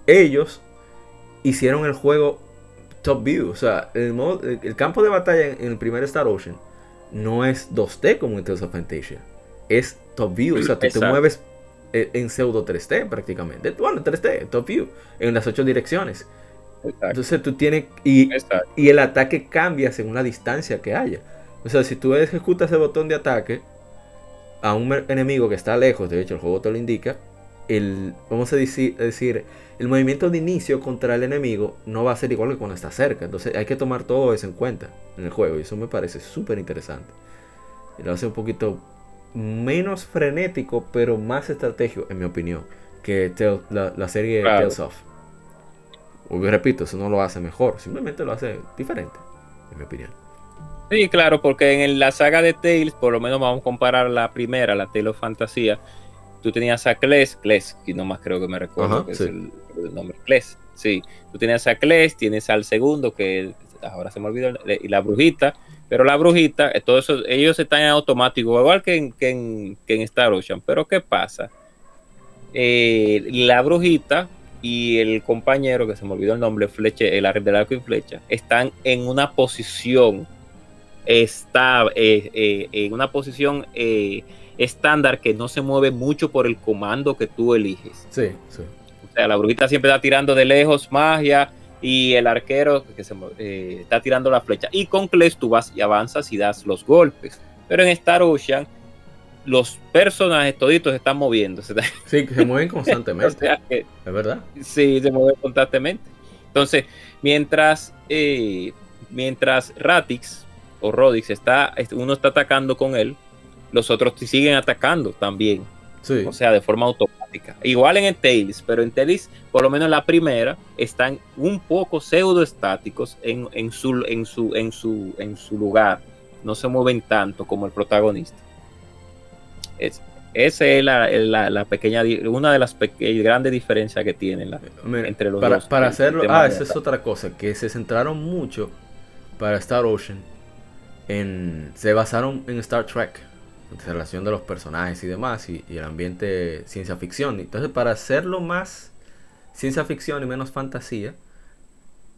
[SPEAKER 1] ellos hicieron el juego top view, o sea, el, modo, el campo de batalla en el primer Star Ocean no es 2D como en Tales of Fantasia. Es top view. O sea, tú te mueves eh, en pseudo 3D prácticamente. Bueno, 3D, top view. En las ocho direcciones. Entonces tú tienes. Y, y, el ataque cambia según la distancia que haya. O sea, si tú ejecutas el botón de ataque a un enemigo que está lejos, de hecho el juego te lo indica, el, vamos a decir, decir, el movimiento de inicio contra el enemigo no va a ser igual que cuando está cerca. Entonces hay que tomar todo eso en cuenta en el juego. Y eso me parece súper interesante. Lo hace un poquito menos frenético, pero más estratégico, en mi opinión, que la, serie Tales of. repito, eso no lo hace mejor, simplemente lo hace diferente, en mi opinión.
[SPEAKER 3] Sí, claro, porque en la saga de Tales, por lo menos vamos a comparar la primera, la Tale of Fantasía, tú tenías a Kles, Kles, que más creo que me recuerdo que es el, nombre, Kles, sí, tú tenías a Kles, tienes al segundo, que ahora se me olvidó, y la brujita, pero la brujita, eh, todo eso, ellos están en automático, igual que en, que en, Star Ocean, pero ¿qué pasa? Eh, la brujita y el compañero, que se me olvidó el nombre, Fleche, el del arco y flecha, están en una posición, está, eh, en una posición estándar que no se mueve mucho por el comando que tú eliges.
[SPEAKER 1] Sí, sí.
[SPEAKER 3] O sea, la brujita siempre está tirando de lejos magia y el arquero que se, eh, está tirando la flecha. Y con Kles tú vas y avanzas y das los golpes. Pero en Star Ocean los personajes toditos están moviéndose.
[SPEAKER 1] Sí, se mueven constantemente. ¿Es verdad?
[SPEAKER 3] Sí, se mueven constantemente. Entonces, mientras, eh, mientras Ratix o Rodix está, uno está atacando con él, los otros te siguen atacando también. O sea, de forma automática. Igual en el Tails, pero en Tails, por lo menos la primera, están un poco pseudo estáticos en, en, su, en, su, en, su, en su lugar. No se mueven tanto como el protagonista. Es, esa es la, pequeña, una de las grandes diferencias que tienen entre los
[SPEAKER 1] para,
[SPEAKER 3] dos.
[SPEAKER 1] Para hacerlo, ah, esa es otra cosa, que se centraron mucho para Star Ocean en, se basaron en Star Trek relación de los personajes y demás, y, el ambiente ciencia ficción. Entonces, para hacerlo más ciencia ficción y menos fantasía,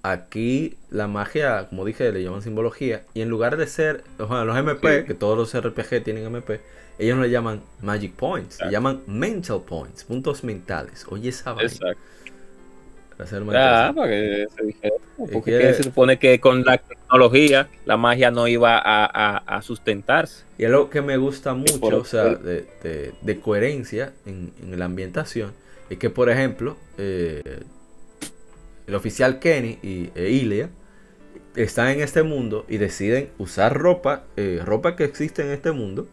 [SPEAKER 1] aquí la magia, como dije, le llaman simbología, y en lugar de ser los MP, que todos los RPG tienen MP, ellos no le llaman Magic Points, le llaman Mental Points, puntos mentales. Oye, esa
[SPEAKER 3] Exacto. Ah, porque se supone que con la tecnología la magia no iba a, sustentarse.
[SPEAKER 1] Y es lo que me gusta mucho, o sea, de, coherencia en, la ambientación, es que, por ejemplo, eh, el oficial Kenny y e Ilia están en este mundo y deciden usar ropa, eh, ropa que existe en este mundo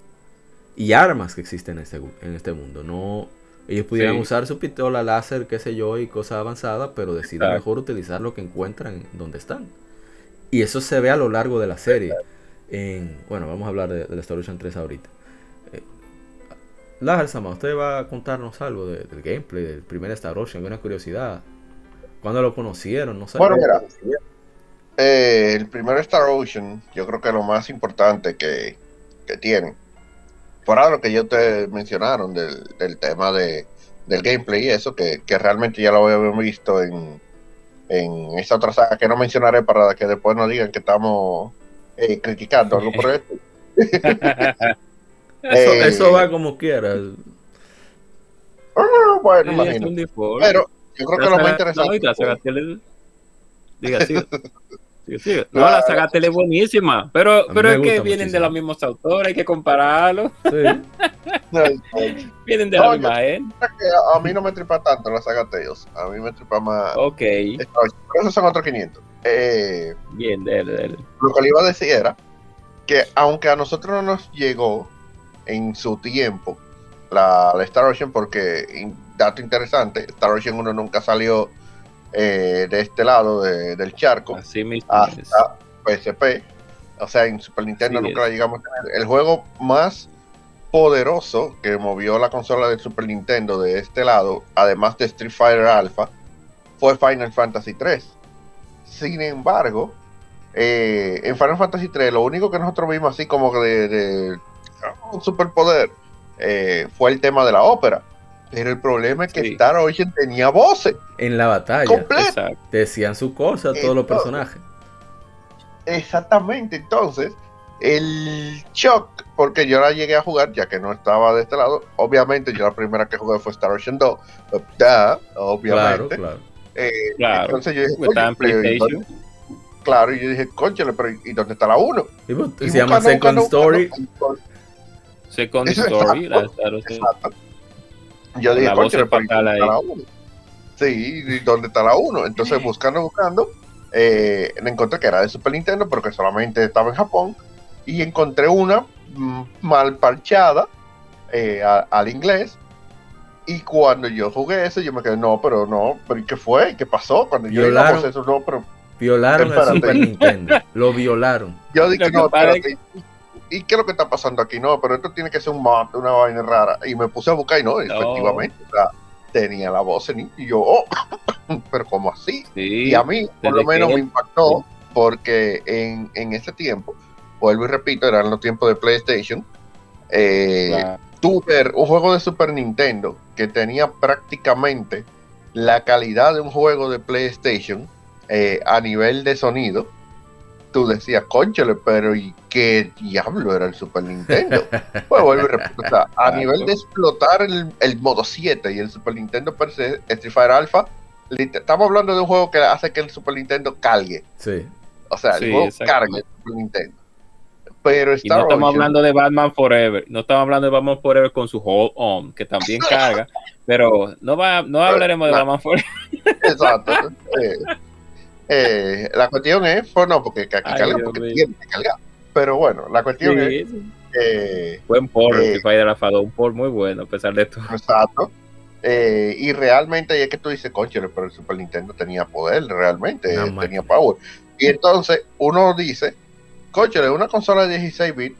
[SPEAKER 1] y armas que existen en este, en este mundo. No, ellos pudieran usar su pistola láser, qué sé yo, y cosas avanzadas, pero deciden mejor utilizar lo que encuentran donde están. Y eso se ve a lo largo de la serie. En, bueno, vamos a hablar de, la Star Ocean 3 ahorita. Eh, Sama, usted va a contarnos algo del gameplay del primer Star Ocean, una curiosidad. ¿Cuándo lo conocieron? No sé.
[SPEAKER 2] Bueno, mira, eh, el primer Star Ocean, yo creo que lo más importante que, que tiene fuera lo que yo te mencionaron del, tema de, del gameplay y eso, que, realmente ya lo habíamos visto en, en esta otra saga que no mencionaré para que después no digan que estamos eh, criticando algo por esto.
[SPEAKER 1] eso, va como quiera.
[SPEAKER 2] Ah, bueno, imagino. Pero yo creo que lo más interesante.
[SPEAKER 3] Diga, no, la, saga tele es buenísima, pero, pero es que vienen de los mismos autores, hay que compararlo. vienen de la misma gente.
[SPEAKER 2] A mí no me tripa tanto la saga Teos, a mí me tripa más.
[SPEAKER 3] Ok.
[SPEAKER 2] Esos son otros 500. Eh,
[SPEAKER 3] Bien, de
[SPEAKER 2] Lo que le iba a decir era que aunque a nosotros no nos llegó en su tiempo la, la Star Ocean, porque, dato interesante, Star Ocean 1 nunca salió eh, de este lado del charco
[SPEAKER 3] Así
[SPEAKER 2] hasta PSP. O sea, en Super Nintendo nunca la llegamos a tener. El juego más poderoso que movió la consola de Super Nintendo de este lado, además de Street Fighter Alpha, fue Final Fantasy 3. Sin embargo, eh, en Final Fantasy 3 lo único que nosotros vimos así como de, un superpoder eh, fue el tema de la ópera. Pero el problema es que Star Ocean tenía voces.
[SPEAKER 1] En la batalla. Decían su cosa todos los personajes.
[SPEAKER 2] Exactamente. Entonces, el shock, porque yo la llegué a jugar, ya que no estaba de este lado. Obviamente, yo la primera que jugué fue Star Ocean 2. obviamente.
[SPEAKER 1] Claro,
[SPEAKER 2] eh, claro. Entonces yo dije, claro, y yo dije, conchale, pero ¿y dónde está la 1?
[SPEAKER 1] Pues, se llama Second Story.
[SPEAKER 3] Second Story,
[SPEAKER 2] exacto. Yo dije, conchale, pero ¿y dónde está la 1? Sí, ¿y dónde está la 1? Entonces, buscando, buscando, eh, encontré que era de Super Nintendo, pero que solamente estaba en Japón. Y encontré una mm, mal parchada eh, al inglés. Y cuando yo jugué eso, yo me quedé, no, pero no, pero ¿y qué fue? ¿Qué pasó? Cuando yo
[SPEAKER 1] Violaron. eso, no, pero Violaron el Super Nintendo. Lo violaron.
[SPEAKER 2] Yo dije, no, espérate. ¿Y qué es lo que está pasando aquí? No, pero esto tiene que ser un mod, una vaina rara. Y me puse a buscar y no, efectivamente. O sea, tenía la voz en, y yo, oh, pero ¿cómo así? y a mí, por lo menos, me impactó porque en, en ese tiempo, vuelvo y repito, eran los tiempos de PlayStation. Eh, Tuve un juego de Super Nintendo que tenía prácticamente la calidad de un juego de PlayStation eh, a nivel de sonido, tú decías, conchale, pero ¿y qué diablo era el Super Nintendo? pues vuelvo y repito, o sea, a nivel de explotar el, modo 7 y el Super Nintendo per se, Street Fighter Alpha, estamos hablando de un juego que hace que el Super Nintendo cargue.
[SPEAKER 1] Sí.
[SPEAKER 2] O sea, el juego cargue el Super Nintendo. Pero
[SPEAKER 3] y no estamos hablando de Batman Forever, no estamos hablando de Batman Forever con su Hold On, que también carga, pero no va, no hablaremos de Batman Forever.
[SPEAKER 2] Exacto. Eh, la cuestión es, pues no, porque aquí carga, porque tiene que cargar. Pero bueno, la cuestión es.
[SPEAKER 3] Eh, Buen por eh, de la Fado, un por muy bueno, a pesar de esto.
[SPEAKER 2] Exacto. Eh, y realmente es que tú dices, coche, pero el Super Nintendo tenía poder, realmente, tenía power. Y entonces uno dice, coche, una consola de 16 bits,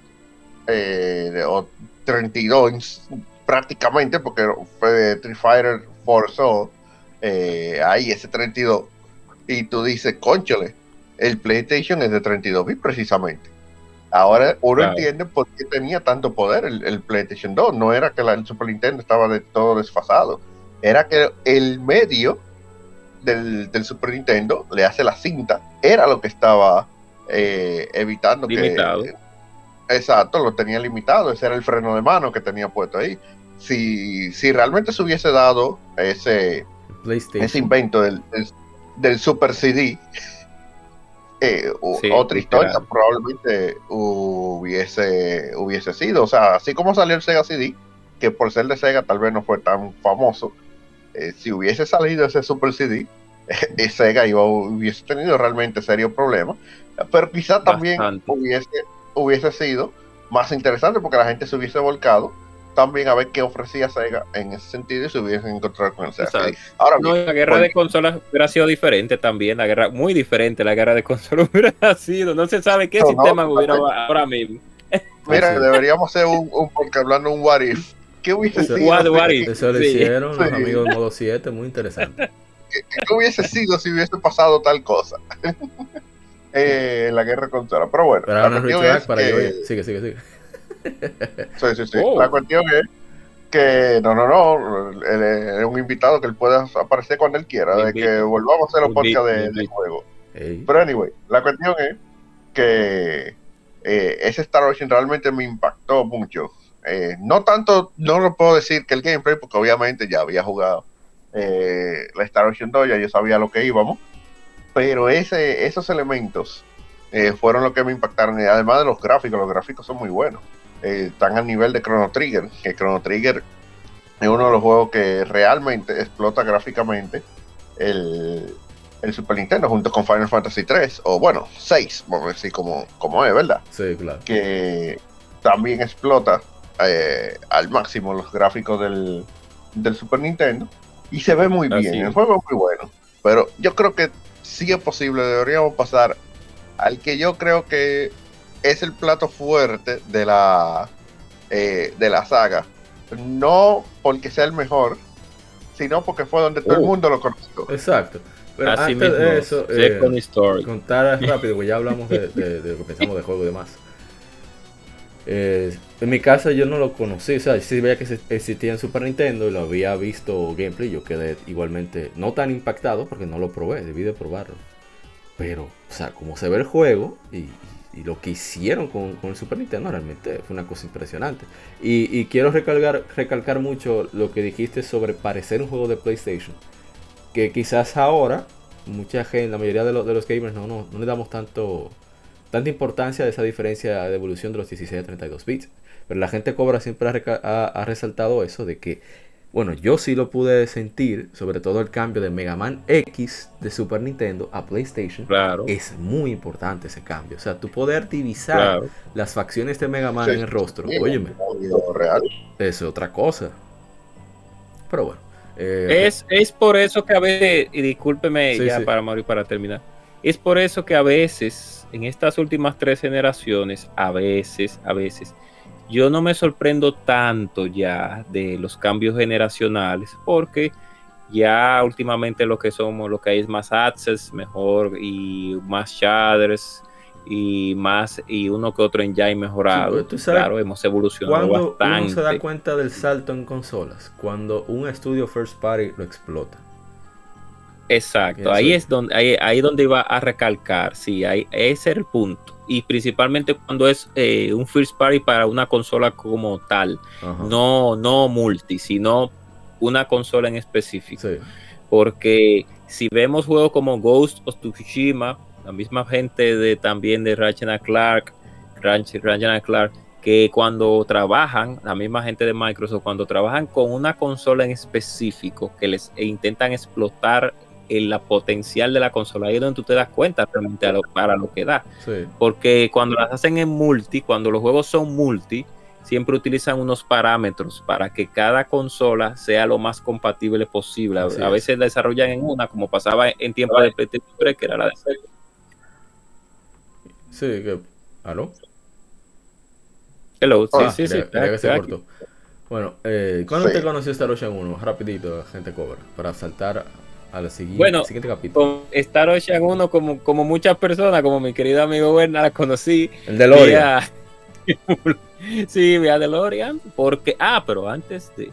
[SPEAKER 2] eh, o 32 prácticamente, porque fue Street Fighter forzó ahí ese 32 y tú dices, conchole, el PlayStation es de 32 bits precisamente. Ahora uno entiende por qué tenía tanto poder el, PlayStation 2. No era que el Super Nintendo estaba de todo desfasado. Era que el medio del, Super Nintendo, le hace la cinta, era lo que estaba eh, evitando
[SPEAKER 3] limitado.
[SPEAKER 2] que... Exacto, lo tenía limitado. Ese era el freno de mano que tenía puesto ahí. Si, si realmente se hubiese dado ese, ese invento del, del Super CD, eh, otra historia probablemente hubiese, hubiese sido. O sea, así como salió el Sega CD, que por ser de Sega tal vez no fue tan famoso, eh, si hubiese salido ese Super CD, eh, Sega iba, hubiese tenido realmente serio problema. Pero quizá también hubiese, hubiese sido más interesante porque la gente se hubiese volcado también a ver qué ofrecía Sega en ese sentido y se hubiesen encontrado con el Sega.
[SPEAKER 3] Ahora, no, la guerra de consolas hubiera sido diferente también, la guerra muy diferente, la guerra de consolas hubiera sido, no se sabe qué sistema hubiera ahora mismo.
[SPEAKER 2] Mira, deberíamos hacer un, un porque hablando un what if. ¿Qué hubiese sido?
[SPEAKER 1] Eso lo hicieron los amigos de modo 7, muy interesante.
[SPEAKER 2] ¿Qué, hubiese sido si hubiese pasado tal cosa? eh, la guerra de consolas. Pero bueno.
[SPEAKER 1] Pero la para que... Sigue, sigue, sigue.
[SPEAKER 2] Sí, sí, sí. Oh. La cuestión es que no, no, no, es un invitado que él pueda aparecer cuando él quiera, de que volvamos a hacer los podcasts de, juego. Pero anyway, la cuestión es que eh, ese Star Ocean realmente me impactó mucho. Eh, no tanto, no lo puedo decir que el gameplay, porque obviamente ya había jugado eh, la Star Ocean 2, ya yo sabía lo que íbamos, pero ese, esos elementos fueron lo que me impactaron, y además de los gráficos, los gráficos son muy buenos. Eh, están al nivel de Chrono Trigger, que Chrono Trigger es uno de los juegos que realmente explota gráficamente el, Super Nintendo junto con Final Fantasy 3, o bueno, 6, vamos a decir como, como es, ¿verdad?
[SPEAKER 1] Sí, claro.
[SPEAKER 2] Que también explota eh, al máximo los gráficos del, Super Nintendo y se ve muy bien, el juego es muy bueno, pero yo creo que si es posible, deberíamos pasar al que yo creo que es el plato fuerte de la, eh, de la saga. No porque sea el mejor, sino porque fue donde todo el uh. mundo lo conoció.
[SPEAKER 1] Exacto. Pero Así antes mismo, de eso, eh, contar rápido, porque ya hablamos de, lo que pensamos de juego y demás. Eh, en mi caso yo no lo conocí, o sea, sí veía que existía en Super Nintendo y lo había visto gameplay, yo quedé igualmente no tan impactado porque no lo probé, debí de probarlo. Pero, o sea, como se ve el juego y, lo que hicieron con, el Super Nintendo realmente fue una cosa impresionante. Y, quiero recalcar, recalcar mucho lo que dijiste sobre parecer un juego de PlayStation. Que quizás ahora, mucha gente, la mayoría de, los, de los gamers no, no, no le damos tanto, tanta importancia a esa diferencia de evolución de los 16 a 32 bits. Pero la gente cobra siempre ha resaltado eso de que bueno, yo sí lo pude sentir, sobre todo el cambio de Mega Man X de Super Nintendo a PlayStation.
[SPEAKER 3] Claro.
[SPEAKER 1] Es muy importante ese cambio. O sea, tú poder divisar las facciones de Mega Man en el rostro. óyeme.
[SPEAKER 2] Real.
[SPEAKER 1] Es otra cosa. Pero bueno.
[SPEAKER 3] Eh, es, es por eso que a veces, y discúlpeme ya para morir para terminar, es por eso que a veces, en estas últimas tres generaciones, a veces, a veces, yo no me sorprendo tanto ya de los cambios generacionales porque ya últimamente lo que somos, lo que hay es más access, mejor y más shaders y más y uno que otro en ya mejorado. claro, hemos evolucionado
[SPEAKER 1] cuando bastante. Uno se da cuenta del salto en consolas cuando un estudio first party lo explota.
[SPEAKER 3] Exacto, ahí es donde ahí, ahí donde iba a recalcar, sí, ahí, ese es el punto y principalmente cuando es eh, un first party para una consola como tal, no, no multi, sino una consola en específico. Porque si vemos juegos como Ghost of Tsushima, la misma gente de también de Ratchet Clark, Ratchet Clark, que cuando trabajan, la misma gente de Microsoft, cuando trabajan con una consola en específico, que les e intentan explotar el, la potencial de la consola. Ahí es donde tú te das cuenta realmente para lo que da. Porque cuando las hacen en multi, cuando los juegos son multi, siempre utilizan unos parámetros para que cada consola sea lo más compatible posible. a veces la desarrollan en una, como pasaba en tiempo de PlayStation que era la de
[SPEAKER 1] Sí, que... ¿Aló?
[SPEAKER 3] Hello, sí, ah, sí, sí.
[SPEAKER 1] Bueno, eh, ¿cuándo te conoció Star Ocean 1? Rapidito, gente cobra, para saltar siguiente,
[SPEAKER 3] bueno, capítulo. Star Ocean 1, como, como muchas personas, como mi querido amigo Werner, la conocí.
[SPEAKER 1] El DeLorean.
[SPEAKER 3] sí, vía DeLorean. Porque, ah, pero antes de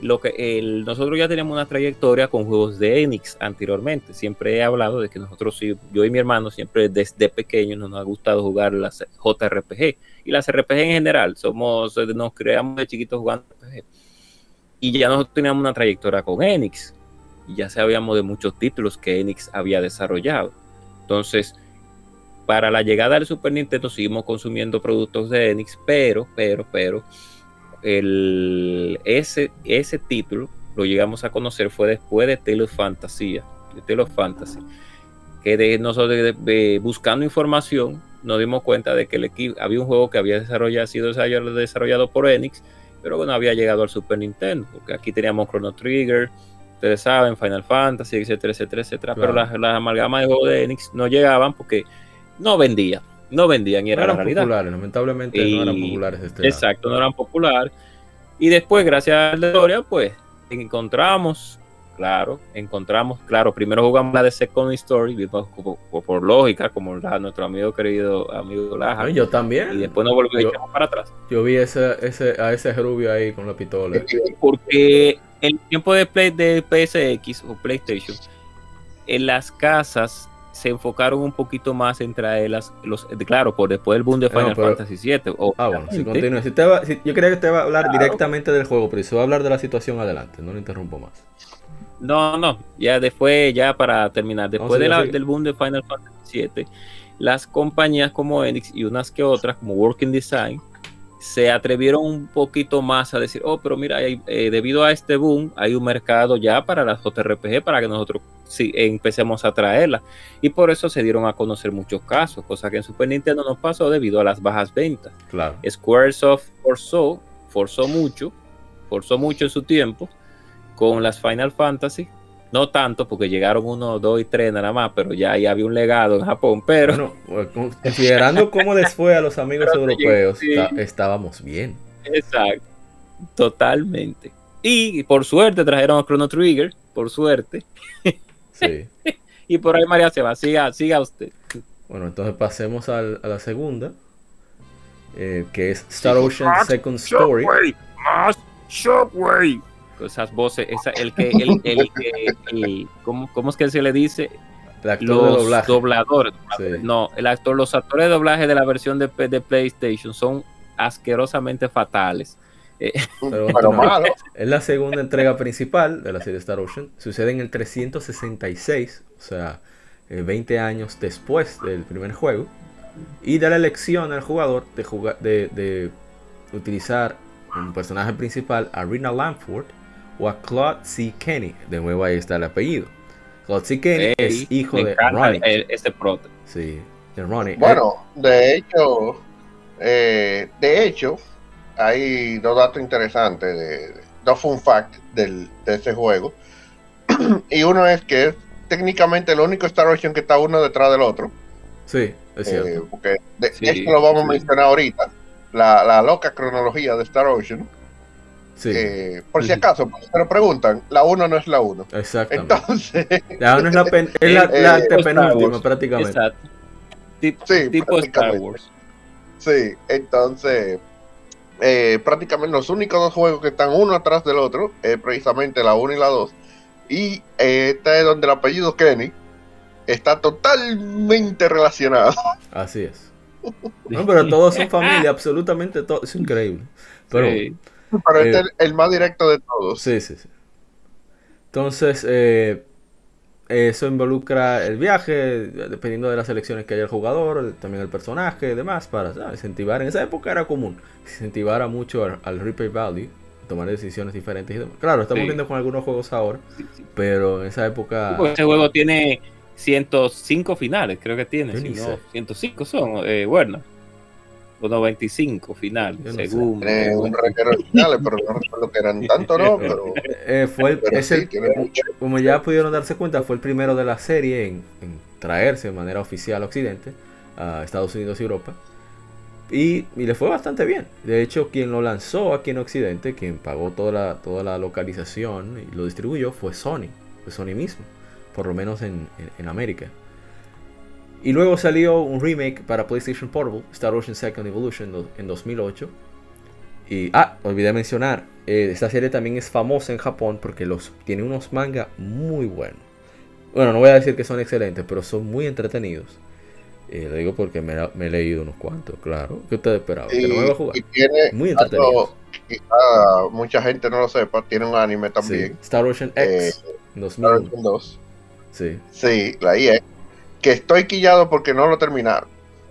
[SPEAKER 3] lo que el, nosotros ya teníamos una trayectoria con juegos de Enix anteriormente. Siempre he hablado de que nosotros, yo y mi hermano, siempre desde pequeños nos ha gustado jugar las JRPG y las RPG en general. Somos, nos creamos de chiquitos jugando RPG. Y ya nosotros teníamos una trayectoria con Enix ya sabíamos de muchos títulos que Enix había desarrollado. Entonces, para la llegada del Super Nintendo seguimos consumiendo productos de Enix, pero, pero, pero, ese, ese título lo llegamos a conocer fue después de Tale of Fantasy, que de nosotros buscando información nos dimos cuenta de que el equipo, había un juego que había desarrollado, sido desarrollado por Enix, pero que no había llegado al Super Nintendo, porque aquí teníamos Chrono Trigger, ustedes saben, Final Fantasy, etcétera, etcétera, etcétera. Pero las, amalgamas de juego de Enix no llegaban porque no vendían, no vendían y era
[SPEAKER 1] no
[SPEAKER 3] eran populares,
[SPEAKER 1] lamentablemente no eran populares.
[SPEAKER 3] Este exacto, no eran populares. Y después, gracias a la historia, pues encontramos, claro, encontramos, claro, primero jugamos la de Second Story, por, lógica, como la, nuestro amigo querido amigo Laja.
[SPEAKER 1] yo también.
[SPEAKER 3] Y después nos volvimos para atrás.
[SPEAKER 1] Yo vi ese, ese, a ese rubio ahí con la pistola.
[SPEAKER 3] Porque el tiempo de, Play, de PSX o PlayStation, en las casas se enfocaron un poquito más en traerlas, los, claro, por después del boom de Final Fantasy VII.
[SPEAKER 1] ah, bueno, si continúa. Si yo creía que te va a hablar directamente del juego, pero si va a hablar de la situación adelante, no lo interrumpo más.
[SPEAKER 3] No, no, ya después, ya para terminar, después del boom de Final Fantasy VII, las compañías como Enix y unas que otras, como Working Design, se atrevieron un poquito más a decir, oh, pero mira, eh, debido a este boom, hay un mercado ya para las JRPG para que nosotros sí, empecemos a traerlas. Y por eso se dieron a conocer muchos casos, cosa que en Super Nintendo no pasó debido a las bajas ventas.
[SPEAKER 1] Claro.
[SPEAKER 3] Squaresoft forzó, forzó mucho, forzó mucho en su tiempo con las Final Fantasy, no tanto, porque llegaron uno, dos y tres nada más, pero ya, ahí había un legado en Japón. Pero
[SPEAKER 1] considerando cómo les fue a los amigos europeos, estábamos bien.
[SPEAKER 3] Exacto, totalmente. Y por suerte trajeron a Chrono Trigger, por suerte. Sí. y por ahí María se va, siga, siga usted.
[SPEAKER 1] Bueno, entonces pasemos a la segunda, eh, que es Star Ocean Second Story.
[SPEAKER 3] Más Shockwave esas voces, esa, el que, el, el, el, ¿cómo, ¿cómo, es que se le dice? los dobladores. No, el actor, los actores de doblaje de la versión de, de PlayStation son asquerosamente fatales.
[SPEAKER 1] Eh, Pero, Es la segunda entrega principal de la serie Star Ocean. Sucede en el 366, o sea, 20 eh, años después del primer juego. Y da la elección al jugador de, jugar, de, de utilizar un personaje principal, a Rina Lamford, o a Claude C. Kenny. De nuevo ahí está el apellido. Claude C. Kenny es hijo de Ronnie.
[SPEAKER 3] este prote.
[SPEAKER 1] Sí, de Ronnie.
[SPEAKER 2] Bueno, de hecho, eh, de hecho, hay dos datos interesantes, de, dos fun facts del, de ese juego. y uno es que es técnicamente el único Star Ocean que está uno detrás del otro.
[SPEAKER 1] Sí, es cierto. Eh,
[SPEAKER 2] porque esto lo vamos a mencionar ahorita. La, la loca cronología de Star Ocean eh, por si acaso, pues, se lo preguntan, la 1 no es la 1.
[SPEAKER 1] Exactamente. Entonces, la 1 es la, pen, es la, la eh, penúltima prácticamente. Exacto.
[SPEAKER 2] sí, tipo Star Wars. Sí, entonces, eh, prácticamente los únicos dos juegos que están uno atrás del otro es precisamente la 1 y la 2. Y eh, este es donde el apellido Kenny está totalmente relacionado.
[SPEAKER 1] Así es. No, pero todos son familia, absolutamente todo. Es increíble. Pero, sí.
[SPEAKER 2] Pero este eh, es el, más directo de todos.
[SPEAKER 1] Sí, sí, sí. Entonces, eh, eso involucra el viaje, dependiendo de las elecciones que haya el jugador, también el personaje y demás, para incentivar. En esa época era común incentivar a mucho al, replay value, tomar decisiones diferentes y demás. Claro, estamos viendo con algunos juegos ahora, pero en esa época.
[SPEAKER 3] Este juego tiene 105 finales, creo que tiene. Si no, 105 son, eh, bueno o 95 finales, según.
[SPEAKER 2] un finales, pero no recuerdo que eran tanto, ¿no? Pero,
[SPEAKER 1] eh, fue el, como ya pudieron darse cuenta, fue el primero de la serie en, traerse de manera oficial a Occidente, a Estados Unidos y Europa. Y, y, le fue bastante bien. De hecho, quien lo lanzó aquí en Occidente, quien pagó toda la, toda la localización y lo distribuyó, fue Sony, fue Sony mismo, por lo menos en, en América. Y luego salió un remake para PlayStation Portable, Star Ocean Second Evolution, en 2008. Y, ah, olvidé mencionar, eh, esta serie también es famosa en Japón porque los, tiene unos manga muy buenos. Bueno, no voy a decir que son excelentes, pero son muy entretenidos. Eh, lo digo porque me, he leído unos cuantos, claro. ¿Qué ustedes esperaban? que no me a jugar. muy entretenido.
[SPEAKER 2] mucha gente no lo sepa, tiene un anime también.
[SPEAKER 1] Star Ocean X, eh,
[SPEAKER 2] 2002. Sí. Sí, la IE que estoy quillado porque no lo terminaron.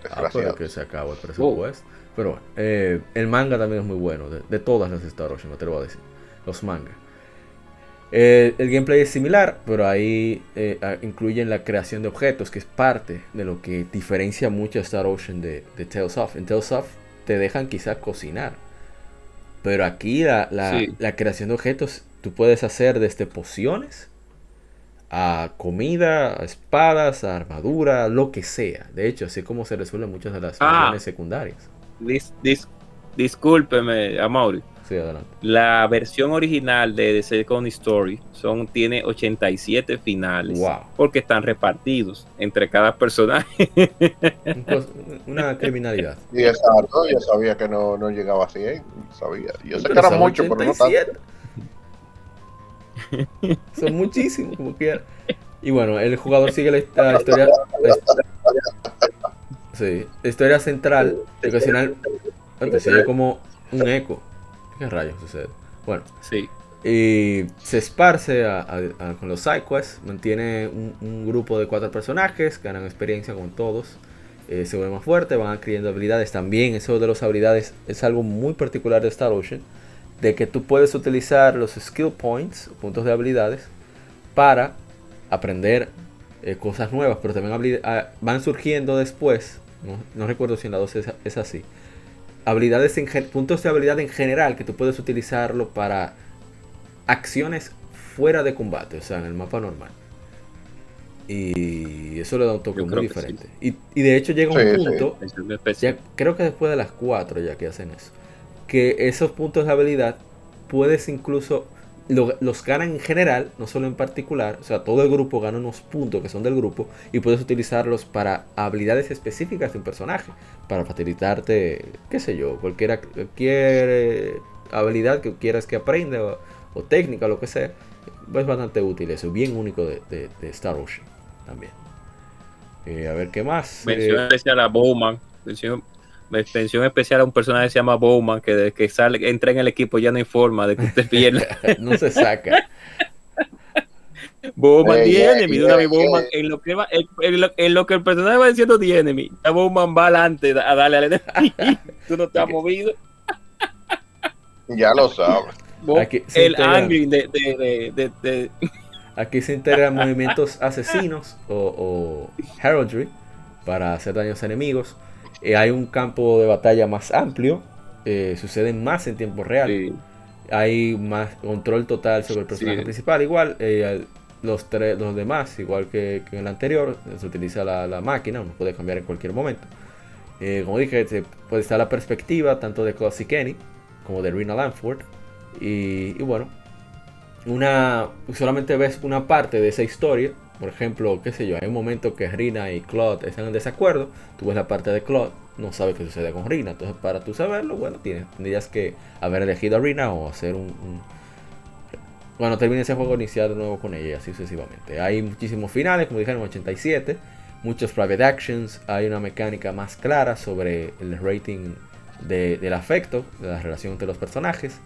[SPEAKER 1] Ah, pero que se acabó el presupuesto. Pero bueno, eh, el manga también es muy bueno, de, todas las Star Ocean, no te lo voy a decir. Los mangas. Eh, el gameplay es similar, pero ahí eh, incluyen la creación de objetos, que es parte de lo que diferencia mucho a Star Ocean de, de Tales of. En Tales of te dejan quizás cocinar, pero aquí la, la, la creación de objetos tú puedes hacer desde pociones a comida, a espadas, a armadura, lo que sea. De hecho, así como se resuelven muchas de las ah, secundarias.
[SPEAKER 3] discúlpeme, Amaury. Sí, adelante. La versión original de The Second Story son, tiene 87 finales. Wow. Porque están repartidos entre cada personaje.
[SPEAKER 1] Una criminalidad.
[SPEAKER 2] Y exacto, yo sabía que no, no llegaba a 100. Sabía. Yo sé que era mucho, pero no tanto.
[SPEAKER 1] Son muchísimos, como quiera. Y bueno, el jugador sigue la, historia. sí, la historia central, educacional. Se como un eco. ¿Qué rayos sucede? Bueno,
[SPEAKER 3] sí.
[SPEAKER 1] Y se esparce con los sidequests. Mantiene un, grupo de cuatro personajes. Ganan experiencia con todos. Eh, se vuelven más fuertes. Van adquiriendo habilidades. También eso de las habilidades es algo muy particular de Star Ocean de que tú puedes utilizar los skill points, puntos de habilidades, para aprender eh, cosas nuevas, pero también ah, van surgiendo después, no, recuerdo si en la 2 es, así, habilidades en, puntos de habilidad en general que tú puedes utilizarlo para acciones fuera de combate, o sea, en el mapa normal. Y eso le da un toque muy diferente. Y, de hecho llega un punto, ya, creo que después de las 4 ya que hacen eso, que esos puntos de habilidad puedes incluso, los ganan en general, no solo en particular, o sea, todo el grupo gana unos puntos que son del grupo y puedes utilizarlos para habilidades específicas de un personaje, para facilitarte, qué sé yo, cualquier, cualquier habilidad que quieras que aprenda o, o técnica, lo que sea. Es bastante útil eso, bien único de, de Star Ocean también. Eh, a ver qué más.
[SPEAKER 3] Mención eh, a Bowman. Mención, especial a un personaje que se llama Bowman, que desde que sale, entra en el equipo ya no hay forma de que usted pierda.
[SPEAKER 1] no se saca.
[SPEAKER 3] Bowman the enemy, Bowman, en lo que va, en, lo, que el personaje va diciendo the enemy, ya Bowman va adelante a darle al enemigo. Tú no te has movido.
[SPEAKER 2] Ya lo sabes.
[SPEAKER 3] el angry de, de, de
[SPEAKER 1] Aquí se integran movimientos asesinos o, heraldry para hacer daños a enemigos. Eh, hay un campo de batalla más amplio. Eh, suceden más en tiempo real. Hay más control total sobre el personaje principal. Igual, eh, los, tres, los demás, igual que, en el anterior, se utiliza la, máquina. Uno puede cambiar en cualquier momento. como dije, puede estar la perspectiva tanto de Classic Kenny como de Rina Lanford. Y, y bueno, una solamente ves una parte de esa historia. Por ejemplo, qué sé yo, hay un momento que Rina y Claude están en desacuerdo. Tú ves la parte de Claude, no sabes qué sucede con Rina. Entonces, para tú saberlo, bueno, tienes, tendrías que haber elegido a Rina o hacer un, Cuando termine ese juego, iniciar de nuevo con ella y así sucesivamente. Hay muchísimos finales, como dijeron, 87. Muchos private actions. Hay una mecánica más clara sobre el rating del afecto, de la relación entre los personajes.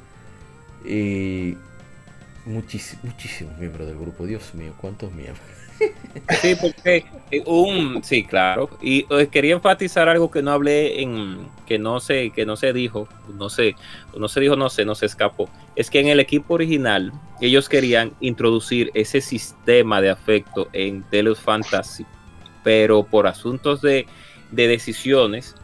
[SPEAKER 1] Y muchísimos miembros del grupo. Dios mío, ¿cuántos miembros?
[SPEAKER 3] Sí, porque eh, un sí, claro. Y eh, quería enfatizar algo que no hablé en que no sé, que no se dijo, no sé, no se dijo, no sé, no se escapó. Es que en el equipo original ellos querían introducir ese sistema de afecto en Telos Fantasy, pero por asuntos de, de decisiones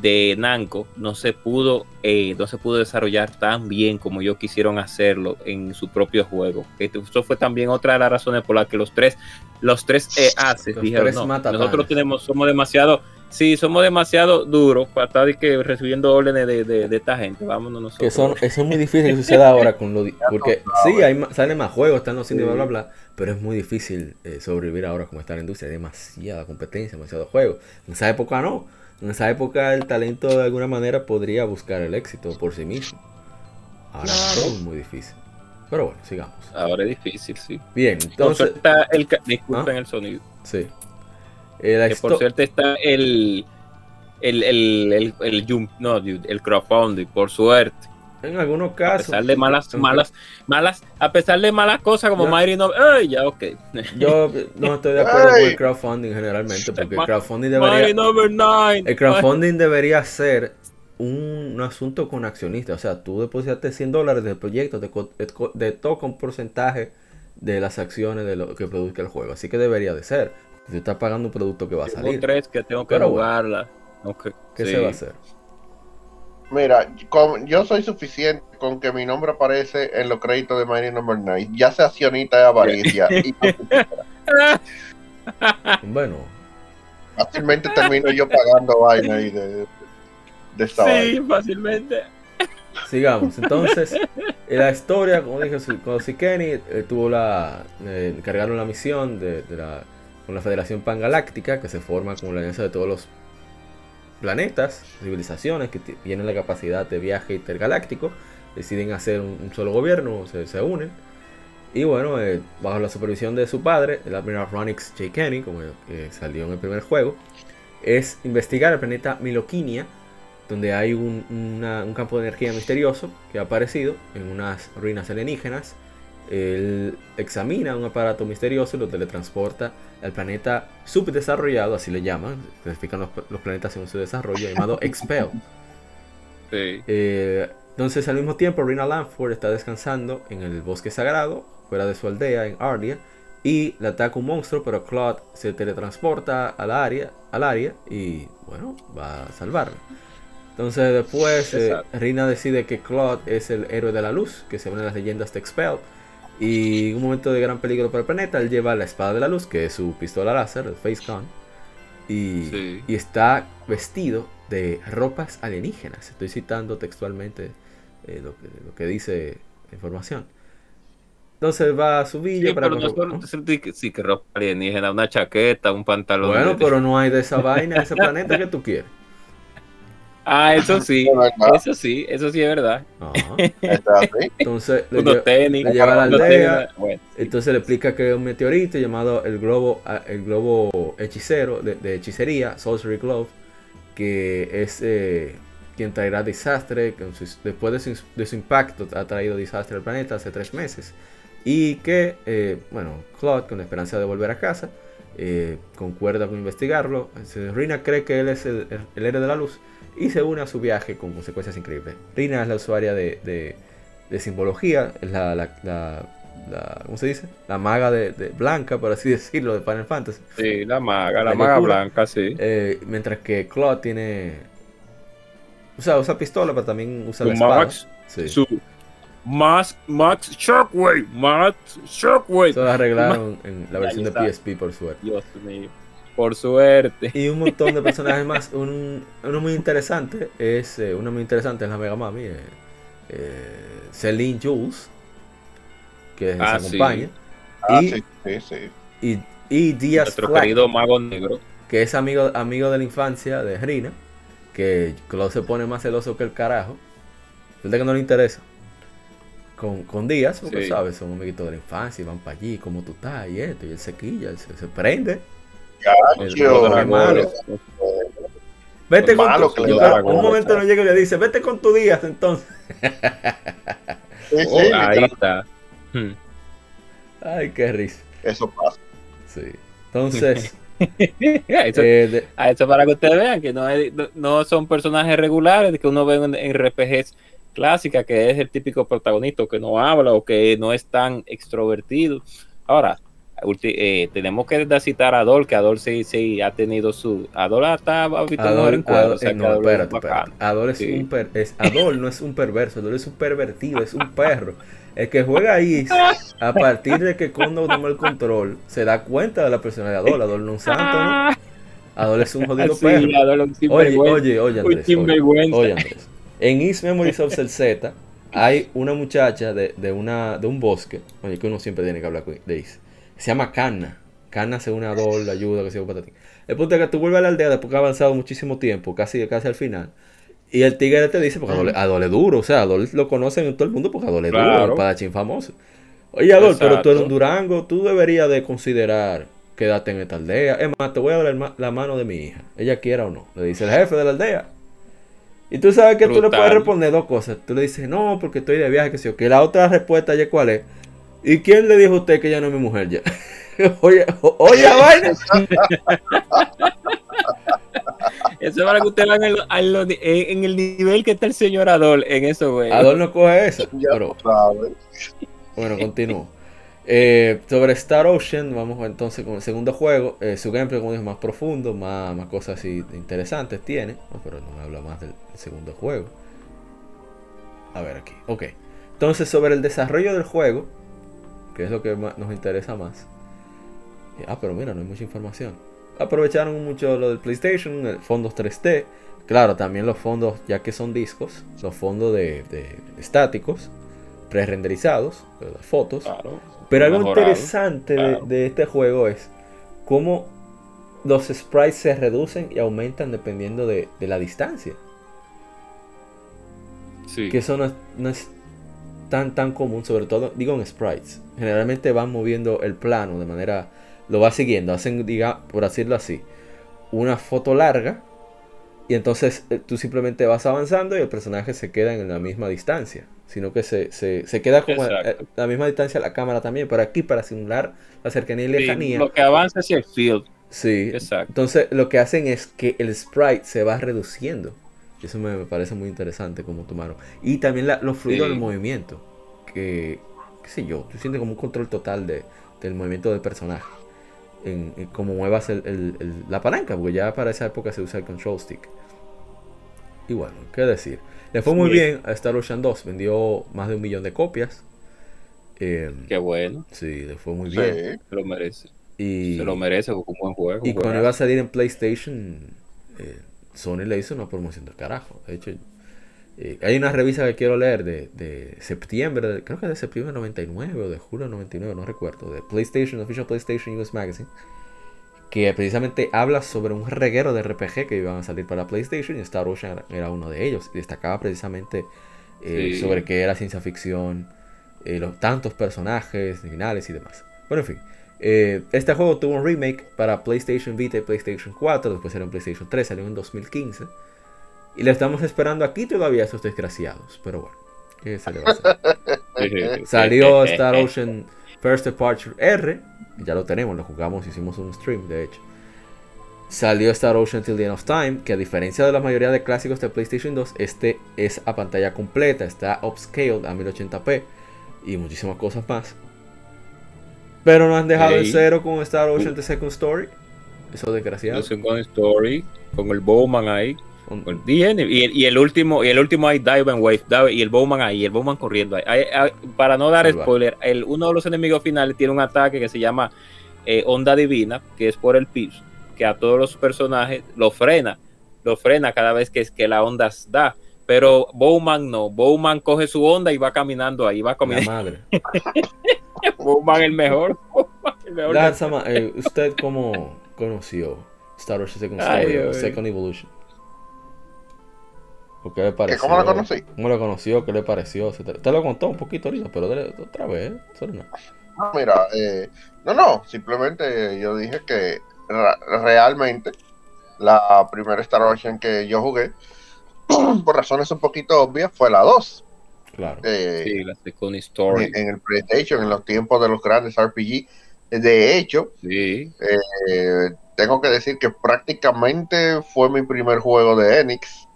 [SPEAKER 3] de Nanco no se pudo eh, no se pudo desarrollar tan bien como ellos quisieron hacerlo en su propio juego. Esto fue también otra de las razones por las que los tres los tres eh, haces dijeron no, nosotros tenemos somos demasiado sí somos demasiado duros para estar que recibiendo órdenes de, esta gente. Vámonos nosotros.
[SPEAKER 1] Que son, eso es muy difícil que suceda ahora con lo porque sí hay salen más juegos, están los cines, bla bla bla, pero es muy difícil eh, sobrevivir ahora como está la industria, hay demasiada competencia, demasiado juego. En esa época no en esa época el talento de alguna manera podría buscar el éxito por sí mismo. Ahora es muy difícil. Pero bueno, sigamos.
[SPEAKER 3] Ahora es difícil, sí.
[SPEAKER 1] Bien, entonces...
[SPEAKER 3] Está el, disculpen ¿Ah? el sonido.
[SPEAKER 1] Sí.
[SPEAKER 3] Eh, que por suerte está el el, el, el, el, jump, no, el crowdfunding, por suerte.
[SPEAKER 1] En algunos casos.
[SPEAKER 3] A pesar de malas, malas, malas, a pesar de malas cosas como Mighty no, ¡ay! Ya, ok.
[SPEAKER 1] Yo no estoy de acuerdo con el crowdfunding generalmente, porque el crowdfunding debería. El crowdfunding debería ser un, asunto con accionistas. O sea, tú depositaste 100 dólares del proyecto, de, de, toca un porcentaje de las acciones de lo que produzca el juego. Así que debería de ser. Si estás pagando un producto que va a salir.
[SPEAKER 3] tres que tengo que jugarla.
[SPEAKER 1] ¿Qué se va a hacer?
[SPEAKER 2] Mira, yo soy suficiente con que mi nombre aparece en los créditos de Mighty Number 9, ya sea accionista de avaricia.
[SPEAKER 1] bueno.
[SPEAKER 2] Fácilmente termino yo pagando vaina y de, de esta
[SPEAKER 3] Sí, fácilmente.
[SPEAKER 1] Sigamos. Entonces, en la historia, como dije, cuando si Kenny eh, tuvo la. Eh, encargaron la misión de, la, con la Federación Pangaláctica, que se forma como la alianza de todos los planetas, civilizaciones que tienen la capacidad de viaje intergaláctico, deciden hacer un, solo gobierno, se, se, unen. Y bueno, eh, bajo la supervisión de su padre, el admiral Ronix J. Kenny, como salió en el primer juego, es investigar el planeta Miloquinia, donde hay un campo de energía misterioso que ha aparecido en unas ruinas alienígenas él examina un aparato misterioso y lo teletransporta al planeta subdesarrollado, así le llaman, clasifican los, los planetas según su desarrollo, llamado Expel. Eh, entonces al mismo tiempo Rina Lanford está descansando en el bosque sagrado, fuera de su aldea en Ardia, y le ataca un monstruo, pero Claude se teletransporta al área, al área y bueno, va a salvarla. Entonces después eh, Rina decide que Claude es el héroe de la luz, que se ve en las leyendas de Expel, Y en un momento de gran peligro para el planeta, él lleva la espada de la luz, que es su pistola láser, el Face Gun. Y, y está vestido de ropas alienígenas. Estoy citando textualmente eh, lo, que, lo que dice la información. Entonces va a su villa
[SPEAKER 3] sí,
[SPEAKER 1] para
[SPEAKER 3] pero no sí, que ropa alienígena, una chaqueta, un pantalón.
[SPEAKER 1] Bueno, pero no hay de esa vaina, de ese planeta que tú quieres.
[SPEAKER 3] Ah, eso sí, eso sí, eso sí es verdad.
[SPEAKER 1] Entonces le, lleva a la aldea, entonces le explica que es un meteorito llamado el globo, ah, el globo hechicero de, hechicería, Sorcery Glove, que es eh, quien traerá desastre, que después de su, de su, impacto ha traído desastre al planeta hace tres meses. Y que, eh, bueno, Claude, con la esperanza de volver a casa, eh, concuerda con investigarlo. Rina cree que él es el, el, héroe de la luz y se une a su viaje con consecuencias increíbles. Rina es la usuaria de, de, simbología, es la, la, la, ¿cómo se dice? La maga de, blanca, por así decirlo, de Final Fantasy.
[SPEAKER 3] Sí, la maga, la, maga blanca, sí.
[SPEAKER 1] Eh, mientras que Claude tiene... O sea, usa pistola, pero también usa la espada.
[SPEAKER 3] sí. Su Max, Max Shockwave, Max Shockwave.
[SPEAKER 1] Eso lo arreglaron en la versión de PSP, por suerte.
[SPEAKER 3] Dios mío. Por suerte.
[SPEAKER 1] Y un montón de personajes más. Un, uno muy interesante es. Eh, uno muy interesante es la Mega Mami. Eh, eh, Celine Jules. Que ah, se acompaña.
[SPEAKER 2] Ah, y, sí, sí, sí.
[SPEAKER 1] Y, y Díaz
[SPEAKER 3] Nuestro querido Mago Negro.
[SPEAKER 1] Que es amigo, amigo de la infancia de Rina. Que Claude se pone más celoso que el carajo. Resulta que no le interesa con, con Díaz, porque sabes, son amiguitos de la infancia y van para allí, como tú estás, y esto, y él se quilla, él se, prende. Vete con tu, un momento no llega y le dice, vete con tu Díaz entonces.
[SPEAKER 3] Oh, ahí está. Hmm.
[SPEAKER 1] Ay, qué risa.
[SPEAKER 2] Eso pasa.
[SPEAKER 1] Sí. Entonces.
[SPEAKER 3] eso, eh, a eso para que ustedes vean que no, no, son personajes regulares que uno ve en, en RPGs clásica, que es el típico protagonista que no habla o que no es tan extrovertido. Ahora, eh, tenemos que citar a Adol, que Adol sí, sí ha tenido su. Adol está
[SPEAKER 1] Adol, en Adol, o sea, no, espérate, espérate. Adol, es un per, es, Adol no es un perverso, Adol es un pervertido, es un perro. El que juega ahí, a partir de que Kondo toma el control, se da cuenta de la persona de Adol. Adol no es un santo, ¿no? Adol es un jodido perro. Oye, oye, oye, Andrés. Oye, oye, Andrés. En East Memories of Z hay una muchacha de, de, una, de un bosque, oye, que uno siempre tiene que hablar de East. Se llama Canna. Canna se une a Dol, ayuda, que se patatín. El punto es que tú vuelves a la aldea después que ha avanzado muchísimo tiempo, casi, casi al final. Y el tigre te dice, porque Adol, es duro, o sea, Adol lo conocen en todo el mundo porque Adol es duro, el padachín famoso. Oye, Adol, pero tú eres un Durango, tú deberías de considerar quedarte en esta aldea. Es más, te voy a dar la mano de mi hija, ella quiera o no. Le dice el jefe de la aldea. Y tú sabes que tú le puedes responder dos cosas. Tú le dices, no, porque estoy de viaje, que sé yo. Que la otra respuesta ya cuál es. ¿Y quién le dijo a usted que ya no es mi mujer ya? oye, oye, vaina.
[SPEAKER 3] Eso es para que usted vea en el, nivel que está el señor Adol en eso, güey.
[SPEAKER 1] Adol no coge eso. Pero, bueno, continúo. Eh, sobre Star Ocean, vamos entonces con el segundo juego. Eh, su gameplay, como dije, más profundo, más, más cosas así interesantes tiene. pero no me habla más del, segundo juego. A ver aquí. Ok. Entonces, sobre el desarrollo del juego, que es lo que nos interesa más. Eh, ah, pero mira, no hay mucha información. Aprovecharon mucho lo del PlayStation, fondos 3D. Claro, también los fondos, ya que son discos, los fondos de, estáticos, pre-renderizados, las fotos. Pero algo interesante de, este juego es cómo los sprites se reducen y aumentan dependiendo de, la distancia. Sí. Que eso no es, tan tan común, sobre todo, digo en sprites. Generalmente van moviendo el plano de manera. Lo va siguiendo, hacen, diga, por decirlo así, una foto larga. Y entonces eh, tú simplemente vas avanzando y el personaje se queda en la misma distancia sino que se, se, se queda como a, la misma distancia la cámara también, pero aquí para simular la cercanía y lejanía.
[SPEAKER 3] lo que avanza es el field.
[SPEAKER 1] Sí, Exacto. entonces lo que hacen es que el sprite se va reduciendo. Eso me, parece muy interesante como tomaron. Y también la, los fluidos del movimiento, que, qué sé yo, tú sientes como un control total de, del movimiento del personaje. En, cómo muevas el, la palanca, porque ya para esa época se usa el control stick. Y bueno, qué decir. Le fue muy bien a Star Ocean 2, vendió más de un millón de copias.
[SPEAKER 3] Em, Qué bueno.
[SPEAKER 1] Sí, le fue muy bien.
[SPEAKER 3] Se lo merece. Y, se lo merece porque un buen juego.
[SPEAKER 1] Y cuando iba a salir en PlayStation, eh, Sony le hizo una promoción del carajo. De hecho, eh, hay una revista que quiero leer de, de septiembre, creo que de septiembre de 99 o de julio de 99, no recuerdo, de PlayStation, Official PlayStation US Magazine, que precisamente habla sobre un reguero de RPG que iban a salir para PlayStation y Star Ocean era uno de ellos. Y destacaba precisamente eh, sobre qué era ciencia ficción, eh, los tantos personajes, finales y demás. Bueno, en fin. Este juego tuvo un remake para PlayStation Vita y PlayStation 4, después era en PlayStation 3, salió en 2015. Y le estamos esperando aquí todavía a esos desgraciados. Pero bueno, ¿qué se le va a hacer? Salió Star Ocean First Departure R. Ya lo tenemos, lo jugamos, hicimos un stream, de hecho. Salió Star Ocean Till the End of Time, que a diferencia de la mayoría de clásicos de PlayStation 2, este es a pantalla completa, está upscaled a 1080p y muchísimas cosas más. Pero no han dejado el cero con Star Ocean The Second Story. Eso desgraciado.
[SPEAKER 3] The Second Story, con el Bowman ahí. Y, y, el último, y el último hay Dive and Wave, y el Bowman ahí, el Bowman corriendo. para no dar spoiler, el, uno de los enemigos finales tiene un ataque que se llama eh, Onda Divina, que es por el piso, que a todos los personajes lo frena, lo frena cada vez que, que la onda da. Pero Bowman no, Bowman coge su onda y va caminando ahí, va comiendo. madre. Bowman el mejor.
[SPEAKER 1] el mejor eh, ¿Usted cómo conoció Star Wars Second, Second Evolution? ¿Qué le pareció?
[SPEAKER 2] ¿Cómo lo conocí?
[SPEAKER 1] ¿Cómo lo conoció? ¿Qué le pareció? Te, lo contó un poquito ahorita, pero otra vez, no.
[SPEAKER 2] no. mira, eh, no, no, simplemente yo dije que realmente la primera Star Ocean que yo jugué, por razones un poquito obvias, fue la 2.
[SPEAKER 1] Claro.
[SPEAKER 3] Eh, sí, la Second Story.
[SPEAKER 2] En, el PlayStation, en los tiempos de los grandes RPG. De hecho,
[SPEAKER 3] sí.
[SPEAKER 2] eh, tengo que decir que prácticamente fue mi primer juego de Enix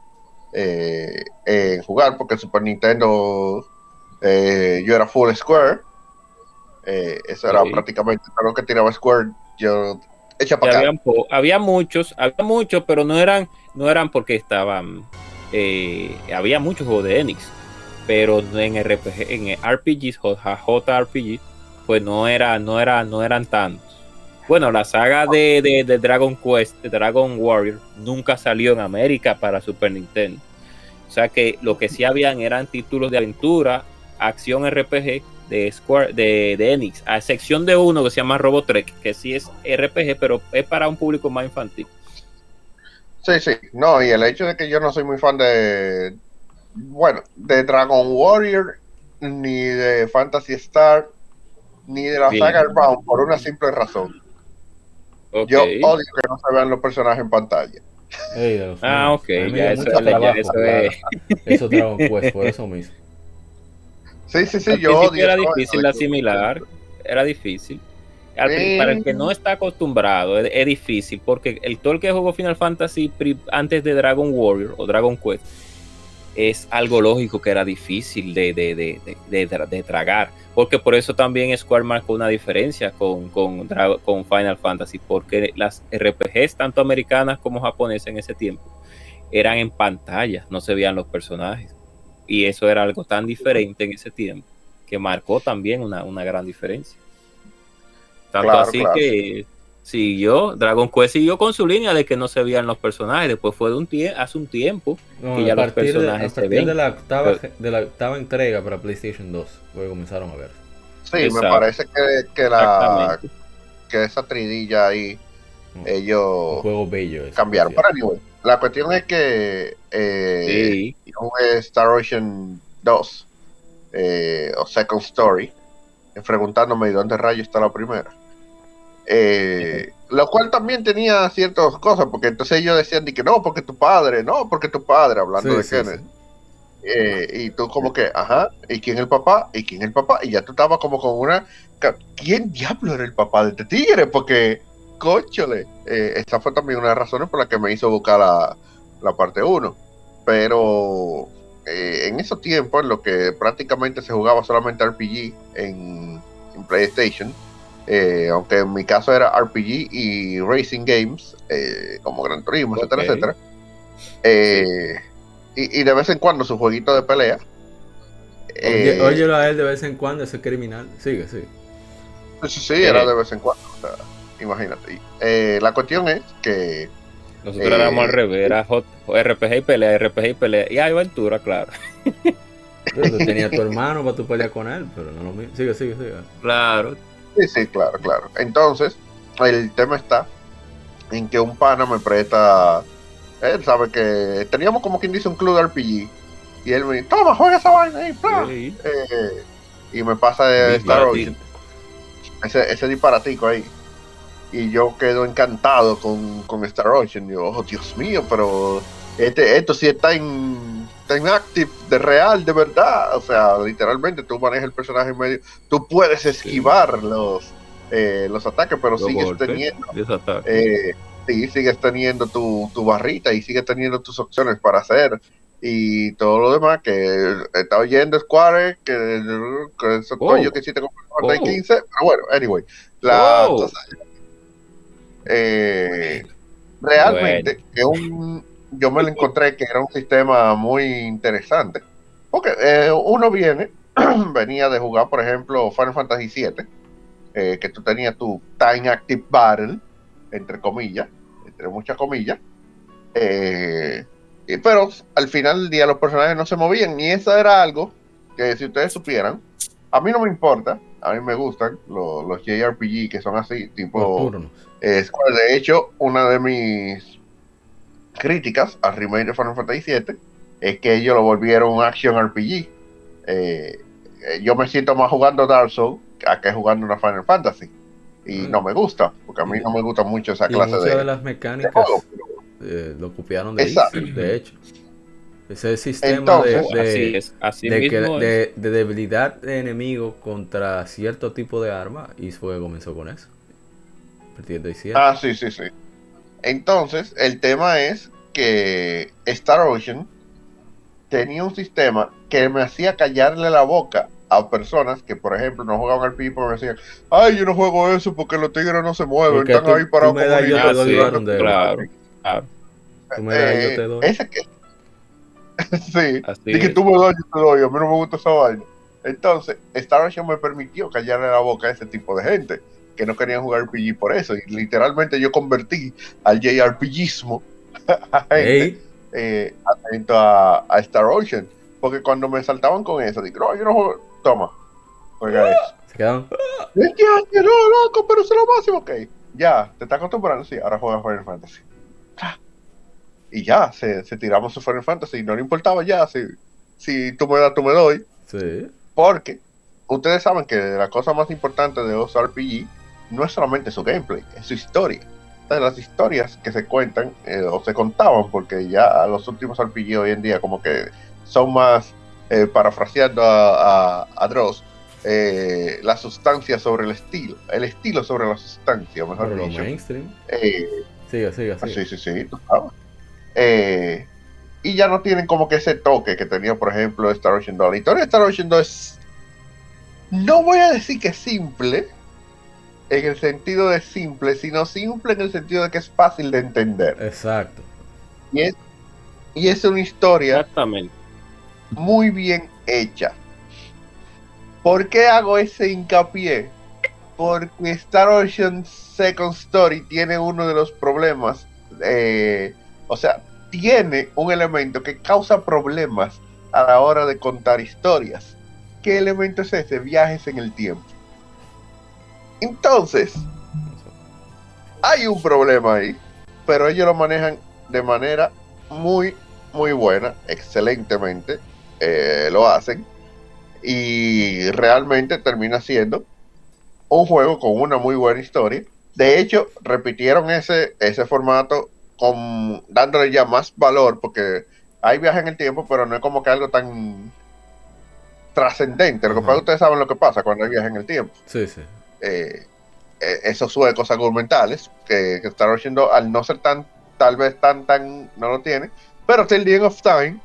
[SPEAKER 2] eh, en jugar, porque Super Nintendo eh, yo era full Square. Eh, eso era prácticamente lo que tiraba Square. Yo echa para
[SPEAKER 3] acá. Había, muchos, había muchos, pero no eran, no eran porque estaban. había muchos juegos de Enix, pero en RPG, en RPGs, JRPG, pues no era, no era, no eran tantos. Bueno, la saga de, de, Dragon Quest, Dragon Warrior, nunca salió en América para Super Nintendo. O sea que lo que sí habían eran títulos de aventura, acción RPG de Square, de, de Enix, a excepción de uno que se llama Robotrek, que sí es RPG, pero es para un público más infantil.
[SPEAKER 2] Sí, sí, no, y el hecho de que yo no soy muy fan de, bueno, de Dragon Warrior, ni de Fantasy Star, ni de la saga Bound, por una simple razón. Yo odio que no se vean los personajes en pantalla.
[SPEAKER 3] ah, ok, ya eso, eso es.
[SPEAKER 1] Eso pues, por eso mismo.
[SPEAKER 2] Sí, sí, sí, yo odio.
[SPEAKER 3] Era difícil asimilar, era difícil. Para el que no está acostumbrado, es, difícil, porque el todo el que jugó Final Fantasy antes de Dragon Warrior o Dragon Quest es algo lógico que era difícil de, de, de, de tragar porque por eso también Square marcó una diferencia con, con, con, Final Fantasy, porque las RPGs, tanto americanas como japonesas en ese tiempo, eran en pantalla, no se veían los personajes. Y eso era algo tan diferente en ese tiempo, que marcó también una, gran diferencia. Tanto así que siguió, Dragon Quest siguió con su línea de que no se veían los personajes, después fue de un hace un tiempo
[SPEAKER 1] que ya los personajes se ven. De la, octava, de la octava entrega para PlayStation 2 comenzaron a ver.
[SPEAKER 2] Sí, me parece que, que la que esa tridilla ahí mm. ellos
[SPEAKER 1] juego bello
[SPEAKER 2] cambiaron. Pero la cuestión es que eh, Star Ocean 2 eh, o Second Story, preguntándome dónde rayo está la primera. Eh, lo cual también tenía ciertas cosas, porque entonces ellos decían que no, porque tu padre, no, porque tu padre, hablando de Kenneth. Eh, y tú como que, ajá, ¿y quién es el papá? ¿Y quién es el papá? Y ya tú estabas como con una... ¿Quién diablo era el papá de este tigre? Porque, cóchale, eh, esa fue también una de las razones por las que me hizo buscar la, la parte 1. Pero eh, en esos tiempos, en lo que prácticamente se jugaba solamente RPG en, PlayStation, aunque en mi caso era RPG y Racing Games, como Gran Turismo, etcétera, etcétera. Eh, y, de vez en cuando su jueguito de pelea.
[SPEAKER 1] Eh, óyelo a él de vez en cuando, ese criminal. Sigue, sigue.
[SPEAKER 2] Sí, sí, era de vez en cuando. imagínate. Eh, la cuestión es que.
[SPEAKER 3] Nosotros éramos al revés, era RPG y pelea, RPG y pelea. Y hay aventura, claro.
[SPEAKER 1] Tú tenías tu hermano para tu pelear con él, pero no lo mismo. Sigue, sigue, sigue.
[SPEAKER 3] Claro.
[SPEAKER 2] Sí, sí, claro, claro. Entonces, el tema está en que un pana me presta. Él sabe que teníamos como quien dice un club de RPG. Y él me dice, toma, juega esa vaina ahí, eh, y me pasa de Star Ocean. Ese, ese disparatico ahí. Y yo quedo encantado con, con Star Ocean. Y yo, oh, Dios mío, pero este, esto sí está en, en active, de real, de verdad. O sea, literalmente tú manejas el personaje en medio. Tú puedes esquivar los eh, los ataques, pero sigues teniendo, eh, sí, sigues teniendo tu, tu, barrita y sigues teniendo tus opciones para hacer y todo lo demás que está oyendo Square, que, que eso oh. yo que hiciste con oh. 15, pero bueno, anyway, la, oh. eh, realmente un, yo me lo encontré que era un sistema muy interesante, porque eh, uno viene, venía de jugar, por ejemplo, Final Fantasy VII, eh, que tú tenías tu Time Active Battle, entre comillas, entre muchas comillas, eh, pero al final del día los personajes no se movían y eso era algo que si ustedes supieran, a mí no me importa, a mí me gustan los, los JRPG que son así, tipo... Eh, de hecho, una de mis críticas al remake de Final Fantasy VII es que ellos lo volvieron un action RPG. yo me siento más jugando Dark Souls que jugando una Final Fantasy. Y no me gusta, porque a mí no me gusta mucho esa clase de.
[SPEAKER 1] de las mecánicas eh, lo copiaron de ahí, de hecho. Ese sistema de, de, de, debilidad de enemigo contra cierto tipo de arma, y fue comenzó con eso.
[SPEAKER 2] Ah, sí, sí, sí. Entonces, el tema es que Star Ocean tenía un sistema que me hacía callarle la boca a personas que, por ejemplo, no jugaban al pipo y me decían, ay, yo no juego eso porque los tigres no se mueven, están ahí para
[SPEAKER 1] me da, yo te doy, claro, claro. Tú me das, yo te doy.
[SPEAKER 2] Ese que... sí, y que tú me das, yo te doy, a mí no me gusta esa vaina. Entonces, Star Ocean me permitió callarle la boca a ese tipo de gente que no querían jugar RPG por eso. Y literalmente yo convertí al JRPGismo a gente eh, a, a, Star Ocean. Porque cuando me saltaban con eso, digo, no, yo no juego, Toma. Oiga eso.
[SPEAKER 1] Se.
[SPEAKER 2] Este no, loco, pero eso es lo máximo. Ok. Ya, te está acostumbrando, sí. Ahora juega Final Fantasy. Y ya, se, se tiramos su Final Fantasy. No le importaba ya si, si tú me das, tú me doy.
[SPEAKER 1] Sí.
[SPEAKER 2] Porque ustedes saben que la cosa más importante de los RPG no es solamente su gameplay, es su historia. las historias que se cuentan eh, o se contaban, porque ya los últimos RPG hoy en día como que son más eh, parafraseando a, a, Dross, eh, la sustancia sobre el estilo, el estilo sobre la sustancia, mejor dicho.
[SPEAKER 1] mainstream. Eh, sigue, sigue,
[SPEAKER 2] ah, Sí, sí, sí, eh, y ya no tienen como que ese toque que tenía, por ejemplo, Star Ocean 2. La historia de Star Ocean 2 es. No voy a decir que es simple, en el sentido de simple, sino simple en el sentido de que es fácil de entender.
[SPEAKER 1] Exacto.
[SPEAKER 2] Y es, y es una historia
[SPEAKER 3] Exactamente
[SPEAKER 2] muy bien hecha. ¿Por qué hago ese hincapié? Porque Star Ocean Second Story tiene uno de los problemas, eh, o sea, tiene un elemento que causa problemas a la hora de contar historias. ¿Qué elemento es ese? Viajes en el tiempo. Entonces, hay un problema ahí, pero ellos lo manejan de manera muy, muy buena, excelentemente. Eh, lo hacen y realmente termina siendo un juego con una muy buena historia. De hecho, repitieron ese, ese formato con, dándole ya más valor porque hay viaje en el tiempo, pero no es como que algo tan trascendente. Lo que pasa ustedes saben lo que pasa cuando hay viaje en el tiempo.
[SPEAKER 1] Sí, sí.
[SPEAKER 2] Eh, eh, esos suecos argumentales que, que están haciendo, al no ser tan, tal vez tan, tan, no lo tiene, pero Till the End of Time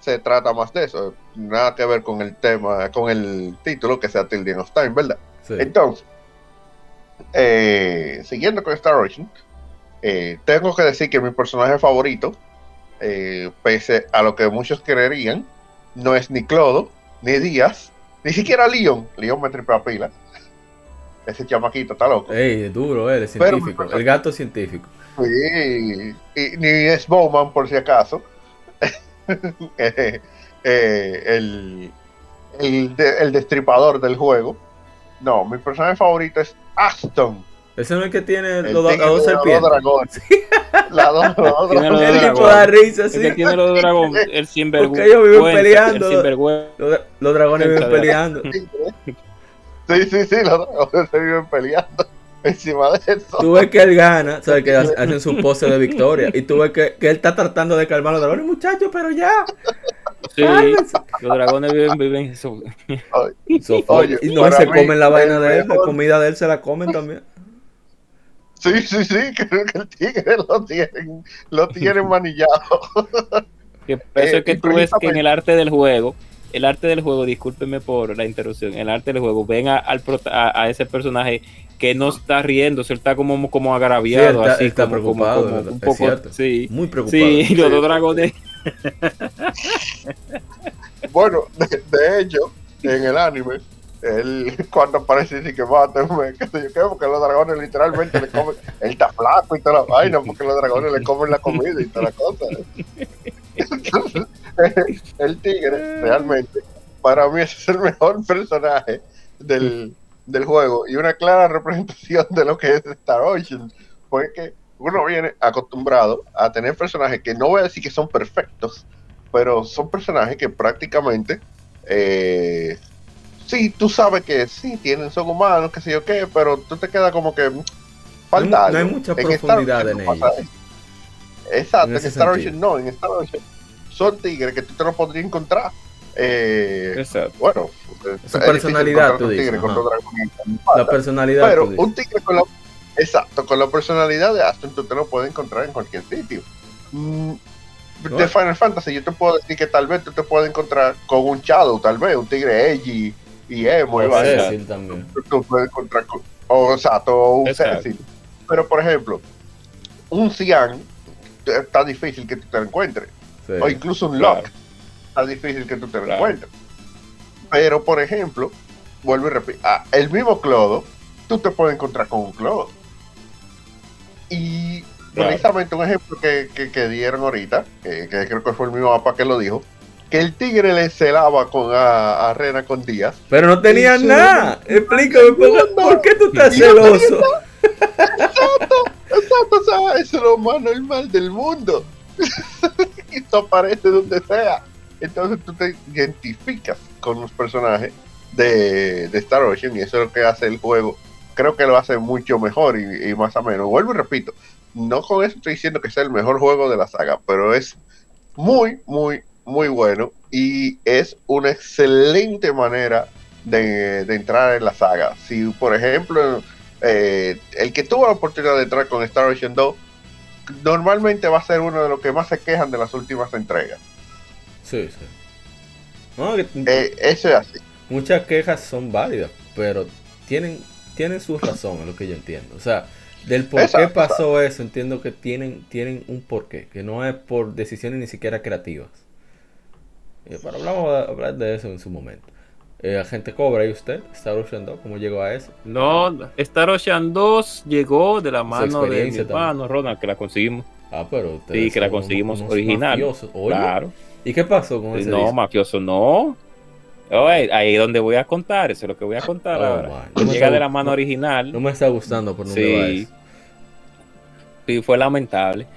[SPEAKER 2] se trata más de eso. Nada que ver con el tema, con el título que sea Till the End of Time, ¿verdad? Entonces, eh, siguiendo con Star Ocean, eh, tengo que decir que mi personaje favorito, eh, pese a lo que muchos creerían, no es ni Clodo, ni Díaz, ni siquiera Leon. Leon me tripea pila. Ese chamaquito está loco.
[SPEAKER 1] Ey, es duro, él es científico. el gato científico.
[SPEAKER 2] Sí, y, ni es Bowman por si acaso. Eh, eh, el, el, el destripador del juego. No, mi personaje favorito es Aston.
[SPEAKER 1] Ese no es el que tiene los, dos serpientes.
[SPEAKER 2] La dos dragones.
[SPEAKER 1] El tipo da risa, sí.
[SPEAKER 3] El que tiene los dragones, el sinvergüenza.
[SPEAKER 1] Porque ellos viven peleando. Los, los dragones viven peleando.
[SPEAKER 2] Sí, sí, sí, los dragones se viven peleando. Encima de eso.
[SPEAKER 1] Tú ves que él gana, sabes que hacen su pose de victoria. Y tú ves que, que él está tratando de calmar a los dragones, muchachos, pero ya.
[SPEAKER 3] Sí, los dragones viven, viven eso.
[SPEAKER 1] Oye, y no se comen la vaina de él, la comida de él se la comen también.
[SPEAKER 2] Sí, sí, sí, creo que el tigre lo tienen, lo tienen manillado.
[SPEAKER 3] Que eso es que tú ves que en el arte del juego, el arte del juego, discúlpeme por la interrupción, el arte del juego, ven a, al a, ese personaje que no está riendo, se está como, como agraviado,
[SPEAKER 1] así, está preocupado, un poco,
[SPEAKER 3] sí,
[SPEAKER 1] muy preocupado. Sí,
[SPEAKER 3] los dos dragones.
[SPEAKER 2] bueno, de hecho, en el anime, él cuando aparece dice que máteme, que sé yo qué, porque los dragones literalmente le comen, él está flaco y toda la vaina, porque los dragones le comen la comida y toda la cosa. el tigre, realmente, para mí es el mejor personaje del, del juego. Y una clara representación de lo que es Star Ocean, porque uno viene acostumbrado a tener personajes que no voy a decir que son perfectos, pero son personajes que prácticamente eh, sí, tú sabes que sí, tienen, son humanos, qué sé yo qué, pero tú te quedas como que
[SPEAKER 1] falta no, hay mucha profundidad en, ellos.
[SPEAKER 2] Exacto, en, Star Ocean no, en Star Ocean son tigres que tú te los podrías encontrar. Eh, Exacto. Bueno,
[SPEAKER 1] su personalidad, tú dices. La personalidad.
[SPEAKER 2] Pero un tigre con la. Exacto, con la personalidad de Aston tú te lo puedes encontrar en cualquier sitio. Mm, de Final Fantasy, yo te puedo decir que tal vez tú te puedes encontrar con un Shadow, tal vez, un tigre Edgy, y emo, y también. Tú puedes encontrar con, o exacto, un Cecil. Pero por ejemplo, un Cian está difícil que tú te lo encuentres. O incluso un Lock está difícil que tú te lo encuentres. Pero por ejemplo, vuelvo y repito, ah, el mismo clodo, tú te puedes encontrar con un clodo. Y precisamente un ejemplo que, que, dieron ahorita, que, creo que fue el mismo mapa que lo dijo, que el tigre le celaba con a, a Rena con Díaz.
[SPEAKER 1] Pero no tenía nada. Explícame, ¿por, qué tú estás celoso?
[SPEAKER 2] Eso es lo más normal del mundo. Esto aparece donde sea. Entonces tú te identificas con los personajes de, de, Star Ocean y eso es lo que hace el juego. Creo que lo hace mucho mejor y, más o menos. Vuelvo y repito, no con eso estoy diciendo que sea el mejor juego de la saga, pero es muy, muy, muy bueno y es una excelente manera de, entrar en la saga. Si, por ejemplo, eh, el que tuvo la oportunidad de entrar con Star Ocean 2, normalmente va a ser uno de los que más se quejan de las últimas entregas.
[SPEAKER 1] Sí, sí.
[SPEAKER 2] Eh, eso es así.
[SPEAKER 1] Muchas quejas son válidas, pero tienen, tienen su razón, es lo que yo entiendo. O sea, del por qué pasó eso, entiendo que tienen, tienen un porqué, que no es por decisiones ni siquiera creativas. Eh, pero hablamos hablar de eso en su momento. Eh, Agente Cobra, ¿y usted? Star Ocean 2, ¿cómo llegó a eso?
[SPEAKER 3] No, Star Ocean 2 llegó de la mano de mi hermano Ronald, que la conseguimos.
[SPEAKER 1] Ah, pero
[SPEAKER 3] Sí, que la conseguimos original. Claro.
[SPEAKER 1] ¿Y qué pasó con ese
[SPEAKER 3] No, mafioso no. ahí es donde voy a contar, eso es lo que voy a contar oh, ahora. Llega de la mano original.
[SPEAKER 1] No me está gustando por no sí,
[SPEAKER 3] sí, fue lamentable.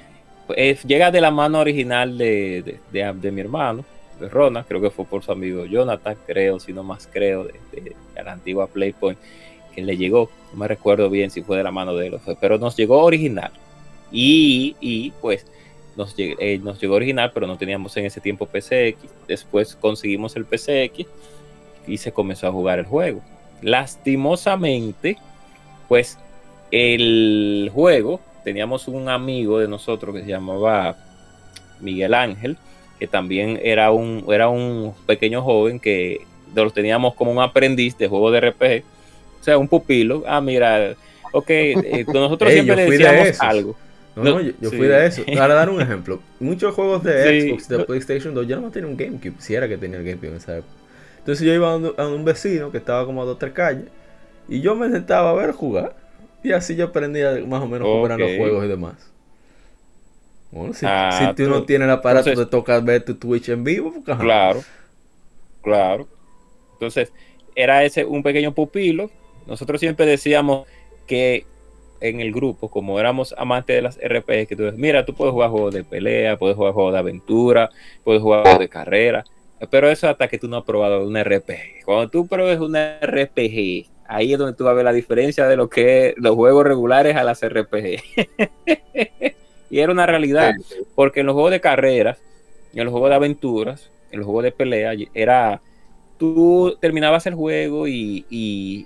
[SPEAKER 3] llega de la mano original de, de mi hermano de creo que fue por su amigo Jonathan, creo, si no más creo, de, la antigua Playpoint, que le llegó, no me recuerdo bien si fue de la mano de él, pero nos llegó original. Y, pues nos, eh, nos llegó original, pero no teníamos en ese tiempo PCX. Después conseguimos el PCX y se comenzó a jugar el juego. Lastimosamente, pues el juego, teníamos un amigo de nosotros que se llamaba Miguel Ángel, que también era un, era un pequeño joven que lo teníamos como un aprendiz de juego de RPG, o sea, un pupilo. Ah, mira, ok, eh, nosotros siempre le decíamos algo.
[SPEAKER 1] No, no, yo, fui de eso. Para dar un ejemplo, muchos juegos de Xbox, de PlayStation 2, yo no tenía un GameCube, si era que tenía el GameCube en esa época. Entonces yo iba a un, vecino que estaba como a dos o tres calles y yo me sentaba a ver jugar. Y así yo aprendía más o menos cómo eran los juegos y demás. Bueno, si, ah, tú, no tienes el aparato de tocar ver tu Twitch en vivo,
[SPEAKER 3] claro, claro. Entonces, era ese un pequeño pupilo. Nosotros siempre decíamos que en el grupo, como éramos amantes de las RPG, que tú mira, tú puedes jugar juegos de pelea, puedes jugar juegos de aventura, puedes jugar juegos de carrera, pero eso hasta que tú no has probado un RPG. Cuando tú pruebes un RPG, ahí es donde tú vas a ver la diferencia de lo que es los juegos regulares a las RPG. y era una realidad, porque en los juegos de carreras, en los juegos de aventuras, en los juegos de pelea, era tú terminabas el juego y,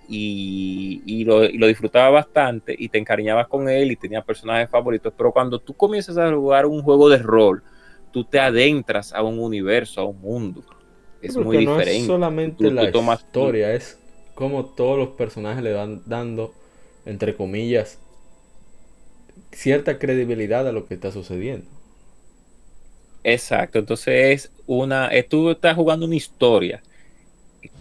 [SPEAKER 3] lo, disfrutabas bastante y te encariñabas con él y tenías personajes favoritos, pero cuando tú comienzas a jugar un juego de rol, tú te adentras a un universo, a un mundo. Es muy diferente. No
[SPEAKER 1] es solamente la historia, es como todos los personajes le van dando, entre comillas, cierta credibilidad a lo que está sucediendo.
[SPEAKER 3] Exacto, entonces es una, tú estás jugando una historia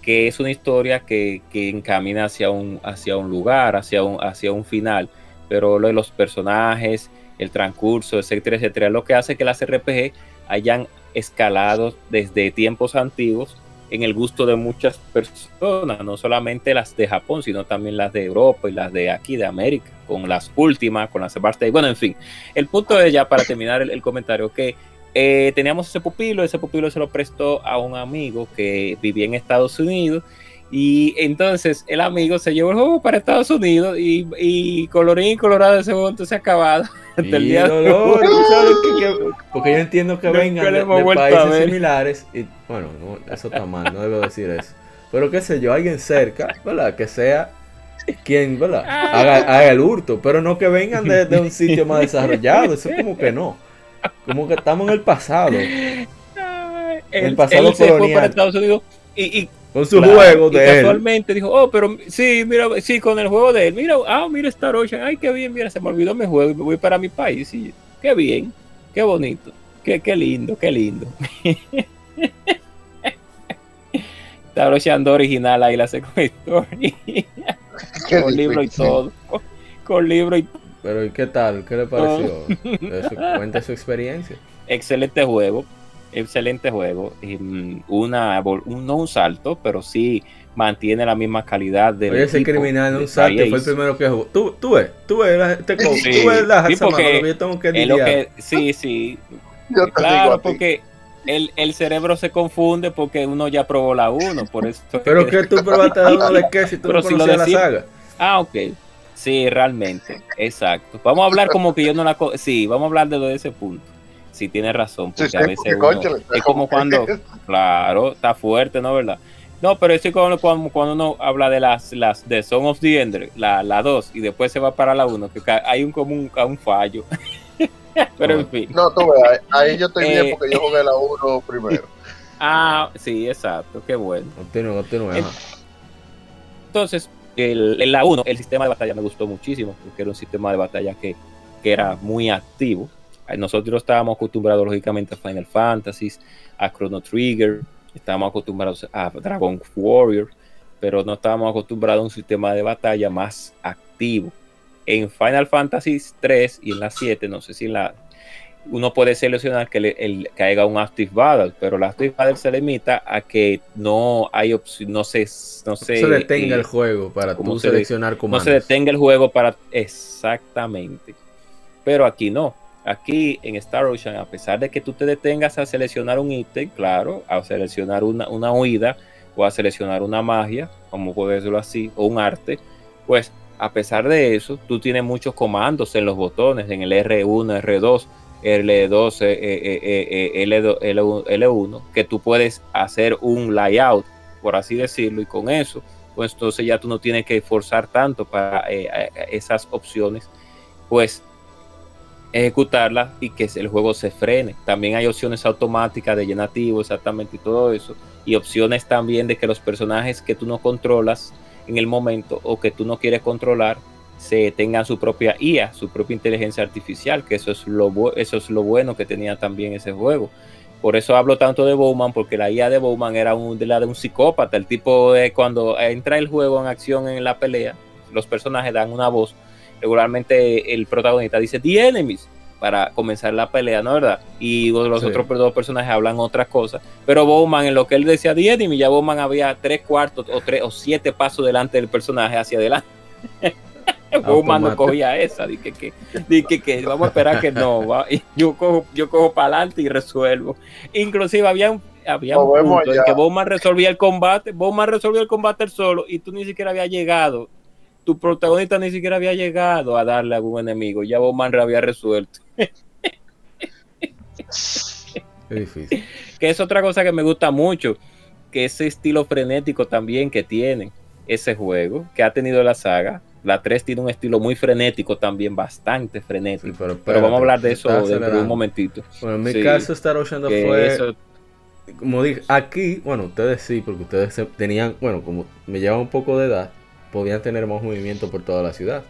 [SPEAKER 3] que es una historia que, encamina hacia un, hacia un lugar, hacia un, hacia un final, pero lo de los personajes, el transcurso, etcétera, etcétera, lo que hace que las RPG hayan escalado desde tiempos antiguos en el gusto de muchas personas, no solamente las de Japón, sino también las de Europa y las de aquí, de América, con las últimas, con las de bueno, en fin. El punto es ya para terminar el comentario que eh, teníamos ese pupilo, ese pupilo se lo prestó a un amigo que vivía en Estados Unidos y entonces el amigo se llevó el juego para Estados Unidos y, y colorín y colorado ese momento se ha acabado.
[SPEAKER 1] el día dolor, porque yo entiendo que vengan de, países similares y bueno, eso está mal, no debo decir eso. Pero qué sé yo, alguien cerca, ¿verdad? Que sea quien, ¿verdad? Ah. Haga, el hurto, pero no que vengan de, de un sitio más desarrollado, eso como que no. Como que estamos en el pasado.
[SPEAKER 3] El pasado colonial. Estados Unidos y,
[SPEAKER 1] con su juego de
[SPEAKER 3] él. Casualmente dijo, oh, pero sí, mira, sí, con el juego de él. Mira, ah, mira Star Ocean. Ay, qué bien, mira, se me olvidó mi juego y me voy para mi país. Y, qué bien, qué bonito, qué, qué lindo, qué lindo. Star Ocean original ahí la Second Story. con libro y todo. Con libro y
[SPEAKER 1] pero ¿y qué tal? ¿Qué le pareció? Cuenta su experiencia.
[SPEAKER 3] Excelente juego, excelente juego. Mm, una, un, no un salto, pero sí mantiene la misma calidad de.
[SPEAKER 1] Ese criminal un salto fue el primero que jugó. Tú, tú ves, tú ves, la, te, tú ves la
[SPEAKER 3] sí, porque yo tengo que, lo que Sí, sí. claro, porque el, el, cerebro se confunde porque uno ya probó la 1, por eso.
[SPEAKER 1] Pero que tú probaste la 1 de qué si tú no conocías la saga.
[SPEAKER 3] Ah, ok. Sí, realmente, exacto. Vamos a hablar como que yo no la... Sí, vamos a hablar de, ese punto. Sí, tiene razón, porque a veces es como cuando... Claro, está fuerte, ¿no? ¿Verdad? No, pero es como cuando, cuando, uno habla de las, las de Song of the Ender, la, la 2, y después se va para la 1, que hay un como un, un fallo. pero en fin.
[SPEAKER 2] No, tú ves, ahí yo estoy bien eh, porque yo jugué la 1 primero.
[SPEAKER 3] Ah, sí, exacto, qué bueno.
[SPEAKER 1] Continúa, continúa.
[SPEAKER 3] Entonces, el, la 1, el sistema de batalla me gustó muchísimo, porque era un sistema de batalla que, que era muy activo. Nosotros estábamos acostumbrados, lógicamente, a Final Fantasy, a Chrono Trigger, estábamos acostumbrados a Dragon Warrior, pero no estábamos acostumbrados a un sistema de batalla más activo. En Final Fantasy 3 y en la 7, no sé si en la uno puede seleccionar que, el, que haya un Active Battle, pero el Active Battle se limita a que no hay opción, no se, no se,
[SPEAKER 1] detenga el juego para tú seleccionar
[SPEAKER 3] comandos. No se detenga el juego para. Exactamente. Pero aquí no. Aquí en Star Ocean, a pesar de que tú te detengas a seleccionar un ítem, claro, a seleccionar una, una huida o a seleccionar una magia, como puede decirlo así, o un arte, pues a pesar de eso, tú tienes muchos comandos en los botones, en el R1, R2, L2, L, L1, que tú puedes hacer un layout, por así decirlo, y con eso, pues entonces ya tú no tienes que forzar tanto para eh, eh, esas opciones, pues ejecutarlas y que el juego se frene. También hay opciones automáticas de llenativo, exactamente, y todo eso, y opciones también de que los personajes que tú no controlas en el momento o que tú no quieres controlar, se tengan su propia IA, su propia inteligencia artificial, que eso es lo, eso es lo bueno que tenía también ese juego, Por eso hablo tanto de Bowman, porque la IA de Bowman era de la de un psicópata. El tipo de cuando entra el juego en acción en la pelea, los personajes dan una voz. Regularmente el protagonista dice The Enemies para comenzar la pelea, ¿no verdad? Y los otros dos personajes hablan otras cosas. Pero Bowman, en lo que él decía The Enemies, ya Bowman había tres cuartos o tres o siete pasos delante del personaje hacia adelante. Bowman no cogía esa, dije que, dije que vamos a esperar que no, yo cojo, yo cojo para adelante y resuelvo. Inclusive había un, había un punto en que Bowman resolvía el combate, Bowman resolvió el combate solo y tú ni siquiera había llegado, tu protagonista ni siquiera había llegado a darle a algún enemigo, ya Bowman lo había resuelto.
[SPEAKER 1] Es difícil.
[SPEAKER 3] Que es otra cosa que me gusta mucho, que ese estilo frenético también que tiene ese juego, que ha tenido la saga, la 3 tiene un estilo muy frenético también, bastante frenético. pero, vamos a hablar de eso dentro de un momentito.
[SPEAKER 1] Bueno, en mi caso Star Ocean fue... Como dije, aquí, bueno, ustedes sí, porque ustedes tenían, bueno, como me llevan un poco de edad, podían tener más movimiento por toda la ciudad.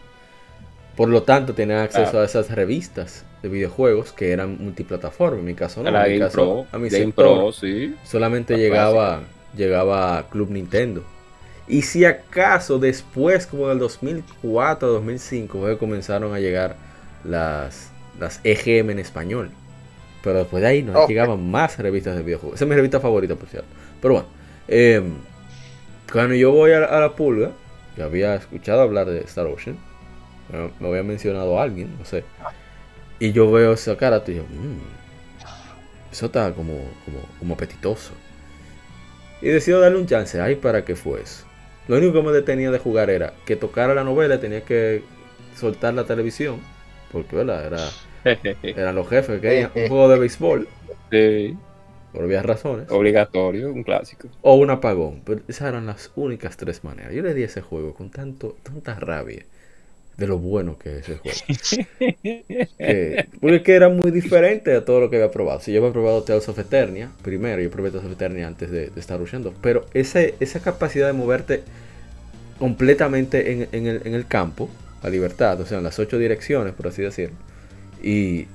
[SPEAKER 1] Por lo tanto, tenían acceso a esas revistas de videojuegos que eran multiplataforma. En mi caso no. en mi caso,
[SPEAKER 3] a mi Pro, sí.
[SPEAKER 1] Solamente llegaba, llegaba Club Nintendo. Y si acaso después, como del 2004, 2005, comenzaron a llegar las, las EGM en español. Pero después de ahí no llegaban más revistas de videojuegos. Esa es mi revista favorita, por cierto. Pero bueno, em, cuando yo voy a, la pulga, yo había escuchado hablar de Star Ocean. Me, había mencionado a alguien, no sé. Y yo veo esa cara y digo, mmm, eso está como, como, como apetitoso. Y decido darle un chance. Ay, ¿para qué fue eso? Lo único que me detenía de jugar era que tocara la novela, tenía que soltar la televisión, porque ¿verdad? Era, eran los jefes que querían un juego de béisbol.
[SPEAKER 3] Sí.
[SPEAKER 1] Por obvias razones.
[SPEAKER 3] Obligatorio, un clásico.
[SPEAKER 1] O un apagón. Pero esas eran las únicas tres maneras. Yo le di ese juego con tanto, tanta rabia de lo bueno que es ese juego. porque que era muy diferente a todo lo que había probado. Si yo había probado Tales of Eternia, primero yo probé Tales of Eternia antes de, estar luchando. Pero ese, esa capacidad de moverte completamente en, el, en, el, campo, a libertad, o sea, en las ocho direcciones, por así decirlo. Y,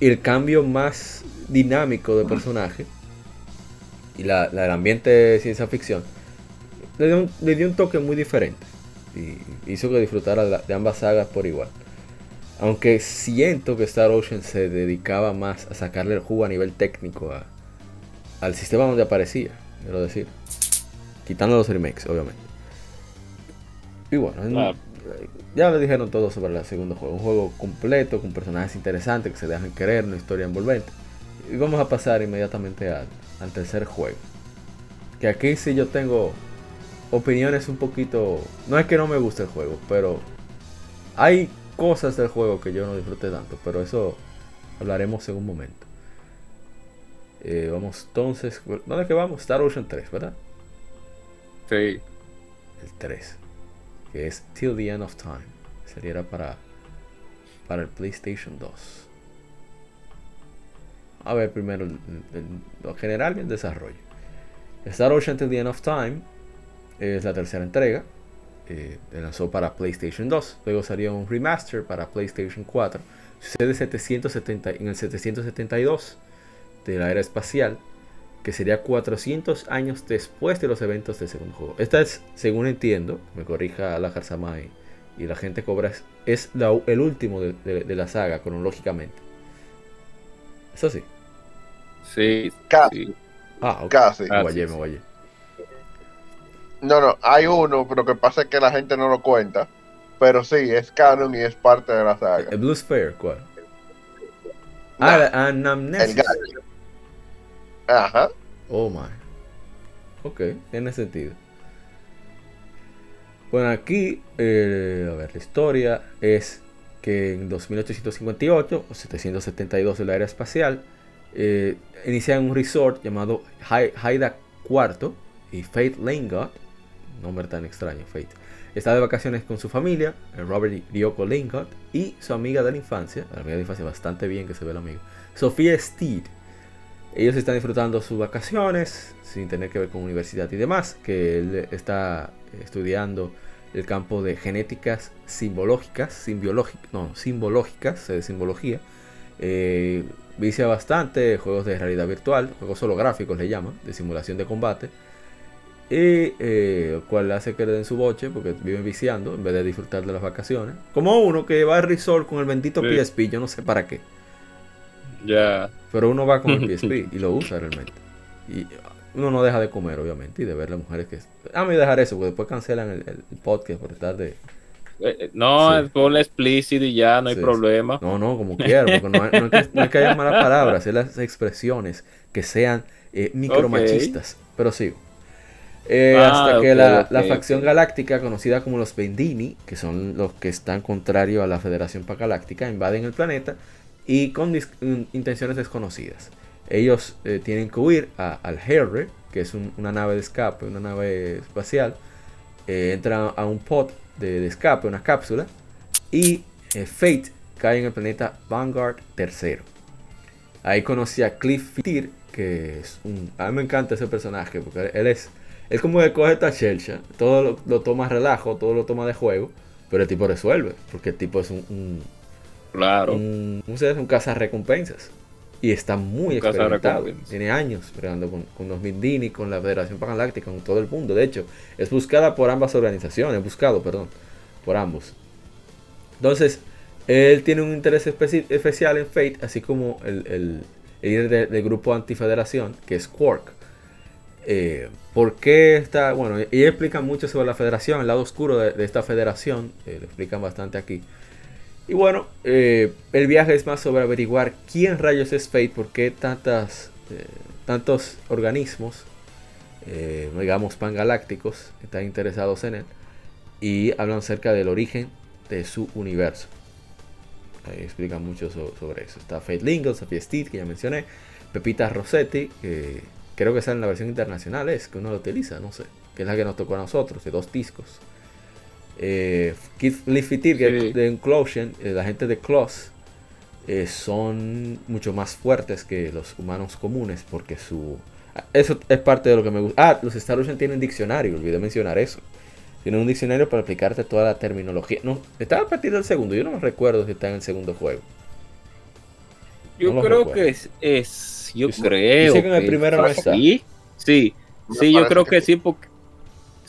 [SPEAKER 1] el cambio más dinámico de personaje y la, el ambiente de ciencia ficción le le dio un toque muy diferente y hizo que disfrutara de ambas sagas por igual. Aunque siento que Star Ocean se dedicaba más a sacarle el jugo a nivel técnico al sistema donde aparecía, quiero decir. Quitando los remakes, obviamente. Y bueno, ya le dijeron todo sobre el segundo juego. Un juego completo, con personajes interesantes que se dejan querer, una historia envolvente. Y vamos a pasar inmediatamente al, al tercer juego. Que aquí sí yo tengo opiniones un poquito... No es que no me guste el juego, pero hay cosas del juego que yo no disfruté tanto, pero eso hablaremos en un momento. Eh, vamos entonces, ¿dónde es que vamos? Star Ocean 3, ¿verdad?
[SPEAKER 3] Sí.
[SPEAKER 1] El 3, que es Till the End of Time. Sería para, para el PlayStation 2. A ver primero lo general y el desarrollo. Star Ocean Till the End of Time es la tercera entrega. Eh, lanzó para PlayStation 2. Luego salió un remaster para PlayStation 4. Sucede 770, en el 772 de la era espacial. Que sería 400 años después de los eventos del segundo juego. Esta es, según entiendo, me corrija la Jarzamay y la gente cobra, es el último de, la saga cronológicamente. ¿Es así?
[SPEAKER 3] Sí.
[SPEAKER 2] Casi.
[SPEAKER 1] Ah, Casi. Me guayé, me guayé.
[SPEAKER 2] No, no, hay uno, pero que pasa es que la gente no lo cuenta. Pero sí, es canon y es parte de la saga.
[SPEAKER 1] ¿El Blue Sphere cuál? ah, la Anamnesis.
[SPEAKER 2] Ajá.
[SPEAKER 1] Oh my. Ok, tiene sentido. Bueno, aquí, eh, a ver, la historia es que en 2858 o 772 de la era espacial, eh, inician un resort llamado Haida IV y Faith Lane nombre tan extraño, Fate. Está de vacaciones con su familia, Robert Ryoko Lingott, y su amiga de la infancia, la amiga de la infancia bastante bien que se ve el amigo, Sofía Steed. Ellos están disfrutando sus vacaciones sin tener que ver con universidad y demás, que él está estudiando el campo de genéticas simbológicas, simbiológicas, no, simbológicas, de simbología, eh, vicia bastante juegos de realidad virtual, juegos holográficos le llaman, de simulación de combate. Y eh, cual hace que le den su boche porque viven viciando en vez de disfrutar de las vacaciones. Como uno que va al resort con el bendito PSP, yo no sé para qué.
[SPEAKER 3] Ya.
[SPEAKER 1] Pero uno va con el PSP y lo usa realmente. Y uno no deja de comer, obviamente, y de ver las mujeres que. A mí dejar eso, porque después cancelan el, podcast por estar de.
[SPEAKER 3] Eh, eh, no, sí. ponle explícito y ya, no hay problema.
[SPEAKER 1] No, no, como quiera, porque no, hay, que, haya malas palabras, hacer las expresiones que sean eh, micromachistas. Pero sigo. Eh, ah, hasta que la, facción galáctica, conocida como los Bendini, que son los que están contrarios a la Federación Galáctica, invaden el planeta y con intenciones desconocidas. Ellos eh, tienen que huir al Harry, que es una nave de escape, una nave espacial. Eh, entran a un pod de, escape, una cápsula. Y Fate cae en el planeta Vanguard III. Ahí conocí a Cliff Fitir, que es un... A mí me encanta ese personaje, porque él es es como que coge esta chelcha, todo lo, toma relajo, todo lo toma de juego, pero el tipo resuelve, porque el tipo es un.
[SPEAKER 3] Claro.
[SPEAKER 1] Un, un, un recompensas. Y está muy experimentado. Tiene años peleando con, con los Mindini, con la Federación Pangaláctica, con todo el mundo. De hecho, es buscada por ambas organizaciones, buscado, perdón, por ambos. Entonces, él tiene un interés especial en Fate, así como el, el, líder del grupo antifederación, que es Quark. Eh, ¿Por qué está? Bueno, y explican mucho sobre la federación, el lado oscuro de, esta federación, eh, lo explican bastante aquí. Y bueno, eh, el viaje es más sobre averiguar quién rayos es Fate, por qué tantas, tantos organismos, digamos pangalácticos, están interesados en él, y hablan acerca del origen de su universo. Ahí explican mucho sobre eso. Está Fate Sophie Steed, que ya mencioné, Pepita Rossetti, que creo que sale en la versión internacional, es que uno lo utiliza, no sé, que es la que nos tocó a nosotros, de dos discos. Eh, Keith Liffitir, de Inclusion, eh, la gente de Close, eh, son mucho más fuertes que los humanos comunes porque su... Eso es parte de lo que me gusta. Ah, los Star Ocean tienen diccionario, olvidé mencionar eso. Tienen un diccionario para explicarte toda la terminología. No, está a partir del segundo, yo no me recuerdo si está en el segundo juego.
[SPEAKER 3] Yo creo que es, es, yo creo.
[SPEAKER 1] que en el primero no está.
[SPEAKER 3] Sí, sí, sí yo creo que, sí, porque,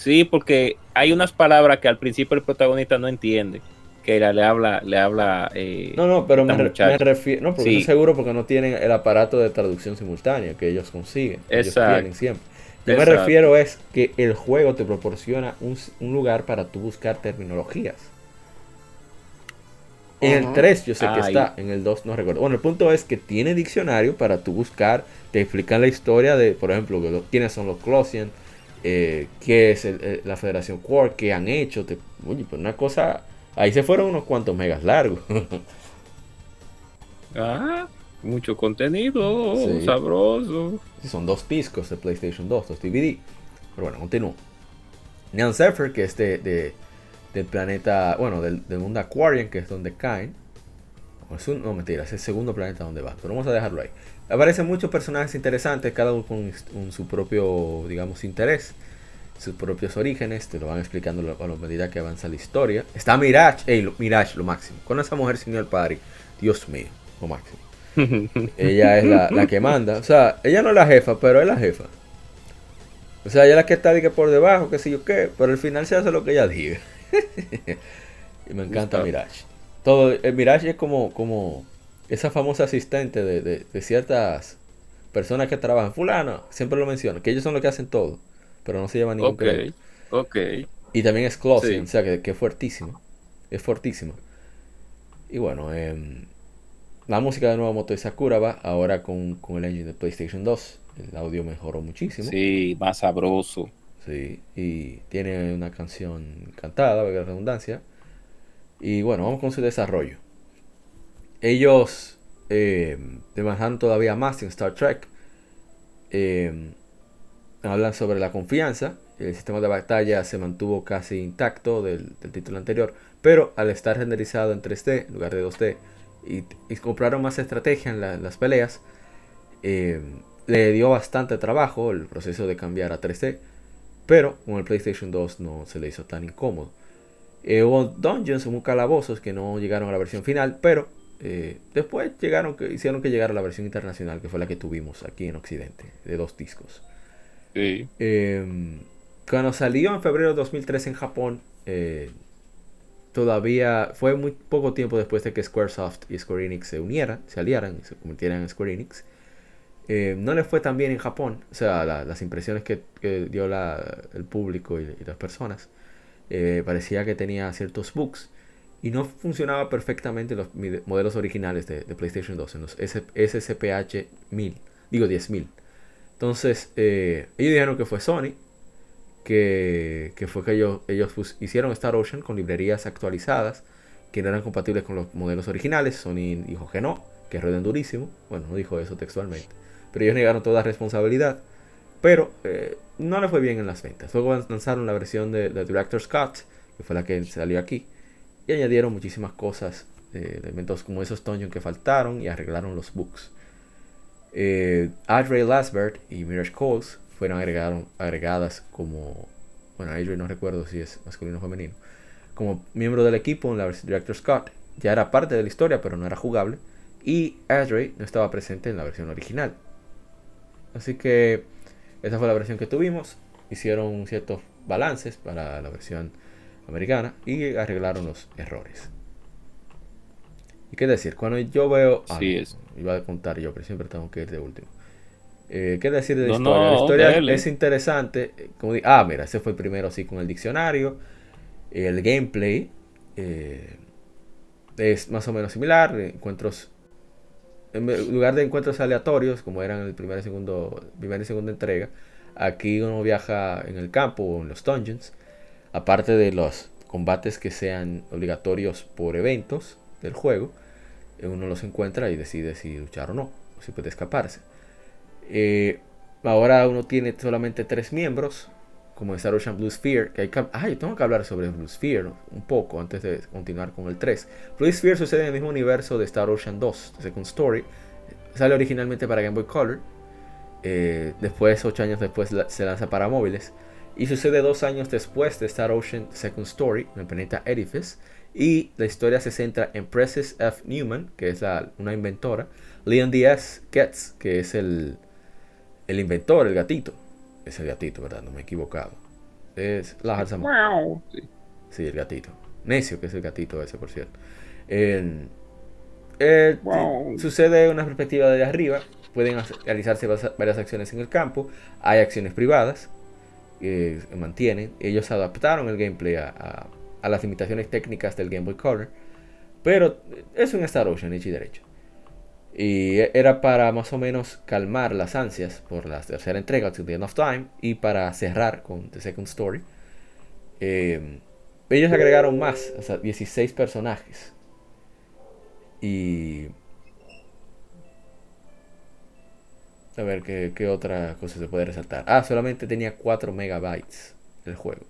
[SPEAKER 3] sí, porque hay unas palabras que al principio el protagonista no entiende. Que le habla, le habla. Eh,
[SPEAKER 1] no, no, pero me, refiero. No, porque estoy seguro porque no tienen el aparato de traducción simultánea que ellos consiguen. Exacto. Ellos tienen siempre. Yo me refiero es que el juego te proporciona un, un lugar para tú buscar terminologías. En el 3 yo sé que está, en el 2 no recuerdo. Bueno, el punto es que tiene diccionario para tú buscar, te explican la historia de, por ejemplo, quiénes son los Closian, eh, qué es la Federación Quark, qué han hecho. Te, oye, pues una cosa, ahí se fueron unos cuantos megas largos.
[SPEAKER 3] ah, mucho contenido, sabroso.
[SPEAKER 1] son dos discos de PlayStation 2, dos DVD. Pero bueno, continúo. Neon Zephyr, que es de del planeta, bueno, del, mundo Aquarian, que es donde caen. no, mentira, es el segundo planeta donde va, pero vamos a dejarlo ahí. Aparecen muchos personajes interesantes, cada uno con su propio, digamos, interés, sus propios orígenes, te lo van explicando a la medida que avanza la historia. Está Mirage, hey, Mirage, lo máximo. Con esa mujer, señor Padre, Dios mío, lo máximo. ella es la, la, que manda, o sea, ella no es la jefa, pero es la jefa. O sea, ella es la que está por debajo, qué sé yo qué, pero al final se hace lo que ella diga. y me encanta Mirage. Todo, el Mirage es como, como esa famosa asistente de, ciertas personas que trabajan. Fulano, siempre lo menciono, que ellos son los que hacen todo, pero no se llevan ningún
[SPEAKER 3] okay, Ok.
[SPEAKER 1] Y también es Closing, o sea que, es fuertísimo. Es fuertísimo. Y bueno, em, la música de nuevo Moto Sakura va ahora con, con el engine de PlayStation 2. El audio mejoró muchísimo.
[SPEAKER 3] Sí, más sabroso.
[SPEAKER 1] Sí, y tiene una canción cantada, la redundancia. Y bueno, vamos con su desarrollo. Ellos eh, todavía más en Star Trek. Eh, hablan sobre la confianza. El sistema de batalla se mantuvo casi intacto del, título anterior, pero al estar renderizado en 3D en lugar de 2D y, compraron más estrategia en, las peleas, eh, le dio bastante trabajo el proceso de cambiar a 3D pero con el PlayStation 2 no se le hizo tan incómodo. Eh, hubo dungeons, hubo calabozos que no llegaron a la versión final, pero Eh, después llegaron, hicieron que llegara la versión internacional, que fue la que tuvimos aquí en Occidente, de dos discos. Em, cuando salió en febrero de 2003 en Japón, eh, todavía fue muy poco tiempo después de que Squaresoft y Square Enix se unieran, se aliaran y se convirtieran en Square Enix. Eh, no le fue tan bien en Japón, o sea, las impresiones que, dio el público y, las personas, eh, parecía que tenía ciertos bugs y no funcionaba perfectamente los modelos originales de, PlayStation 2, en los SSPH 1000, digo 10000. Entonces, eh, ellos dijeron que fue Sony, que, fue que ellos, ellos hicieron Star Ocean con librerías actualizadas que no eran compatibles con los modelos originales. Sony dijo que no, que ruedan durísimo. Bueno, no dijo eso textualmente. Pero ellos negaron toda responsabilidad. Pero eh, no le fue bien en las ventas. Luego lanzaron la versión de, de Director's Cut, que fue la que salió aquí. Añadieron muchísimas cosas, eh, elementos como esos dungeons que faltaron y arreglaron los bugs. Eh, Adray Lasbert y Mirage Coles fueron agregadas como, bueno, Adrian no recuerdo si es masculino o femenino, como miembro del equipo en la versión Director Scott. Ya era parte de la historia, pero no era jugable. Y Adray no estaba presente en la versión original. Así que esa fue la versión que tuvimos. Hicieron ciertos balances para la versión americana y arreglaron los errores. ¿Y qué decir? Cuando yo veo. Iba a contar yo, pero siempre tengo que ir de último. Eh, ¿Qué decir de la historia? la historia es interesante. Como ah, mira, ese fue el primero así con el diccionario. El gameplay eh, es más o menos similar. Encuentros. En lugar de encuentros aleatorios, como eran el primer y segundo, primera y segunda entrega, aquí uno viaja en el campo o en los dungeons. Aparte de los combates que sean obligatorios por eventos del juego, uno los encuentra y decide si luchar o no, si puede escaparse. Eh, ahora uno tiene solamente tres miembros, como Star Ocean Blue Sphere. Que hay ay, tengo que hablar sobre Blue Sphere un poco antes de continuar con el 3. Blue Sphere sucede en el mismo universo de Star Ocean 2, Second Story. Sale originalmente para Game Boy Color. Eh, después, ocho años después, se lanza para móviles. Y sucede dos años después de Star Ocean Second Story, en el planeta Edifice. Y la historia se centra en Precious F. Newman, que es una inventora. Leon Diaz Getz, que es el, el inventor, el gatito. Es el gatito, ¿verdad? No me he equivocado. Es la sí. sí, el gatito. Necio, que es el gatito ese, por cierto. Eh, sucede una perspectiva de arriba. Pueden realizarse varias acciones en el campo. Hay acciones privadas que mantienen. Ellos adaptaron el gameplay a, a, las limitaciones técnicas del Game Boy Color. Pero es un Star Ocean hecho y derecho. Y era para más o menos calmar las ansias por la tercera entrega, To the End of Time, y para cerrar con The Second Story. Em, ellos agregaron más, o sea, 16 personajes. Y. A ver ¿qué, otra cosa se puede resaltar. Ah, solamente tenía 4 megabytes el juego.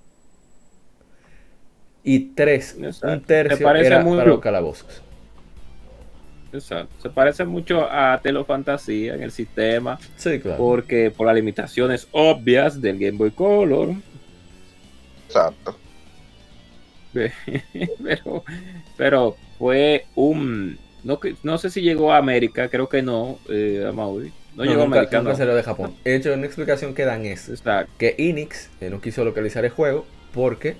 [SPEAKER 1] Y 3, un tercio era para los calabozos.
[SPEAKER 3] Exacto. Se parece mucho a Telo Fantasía en el sistema.
[SPEAKER 1] Sí, claro.
[SPEAKER 3] Porque por las limitaciones obvias del Game Boy Color.
[SPEAKER 2] Exacto.
[SPEAKER 3] Pero, pero fue un. No, no sé si llegó a América, creo que no, eh, a Maui.
[SPEAKER 1] No, llegó a América. Nunca de Japón. De hecho, una explicación que dan es que Enix eh, no quiso localizar el juego porque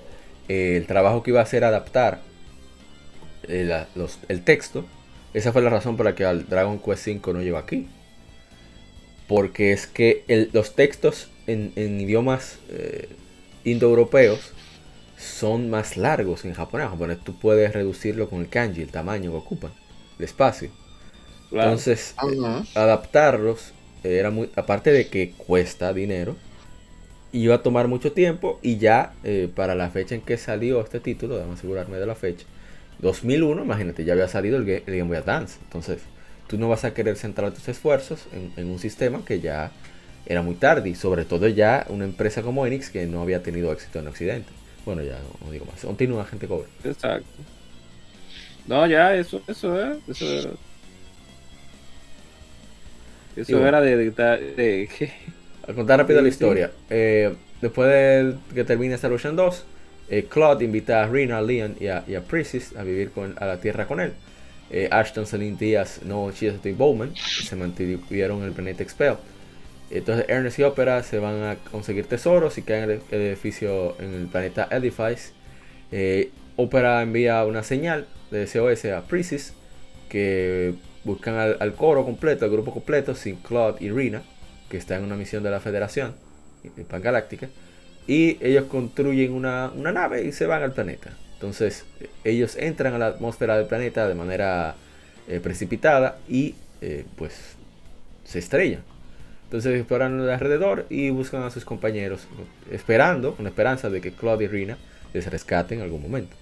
[SPEAKER 1] eh, el trabajo que iba a hacer adaptar el texto esa fue la razón por la que al Dragon Quest V no llegó aquí. Porque es que los textos en, idiomas eh, indoeuropeos son más largos en japonés. En tú puedes reducirlo con el kanji, el tamaño que ocupan, el espacio. Entonces, eh, adaptarlos era muy. Aparte de que cuesta dinero, iba a tomar mucho tiempo. Y ya eh, para la fecha en que salió este título, déjame asegurarme de la fecha 2001, imagínate, ya había salido el, Game Boy Advance. Entonces, tú no vas a querer centrar tus esfuerzos en, un sistema que ya era muy tarde. Y sobre todo ya una empresa como Enix que no había tenido éxito en Occidente. Bueno, ya no, digo más. Continúa, gente cobre.
[SPEAKER 3] Exacto. No, ya, eso, eso era. Eso Eso era de, de,
[SPEAKER 1] Al contar rápido la historia. Eh, después de que termine Star Ocean 2 eh, Claude invita a Rina, a Leon y a, y a, a vivir con, a la Tierra con él. eh, Ashton, Celine Díaz, no Chesapeake Bowman, se mantuvieron en el planeta Expel. Entonces Ernest y Opera se van a conseguir tesoros y caen en el edificio en el planeta Edifice. Eh, Opera envía una señal de SOS a Prisis que buscan al, coro completo, al grupo completo, sin Claude y Rina, que está en una misión de la Federación Pangaláctica. Y ellos construyen una, nave y se van al planeta. Entonces ellos entran a la atmósfera del planeta de manera eh, precipitada y eh, pues se estrellan. Entonces exploran alrededor y buscan a sus compañeros, esperando, con la esperanza de que Claude y Rina les rescaten en algún momento.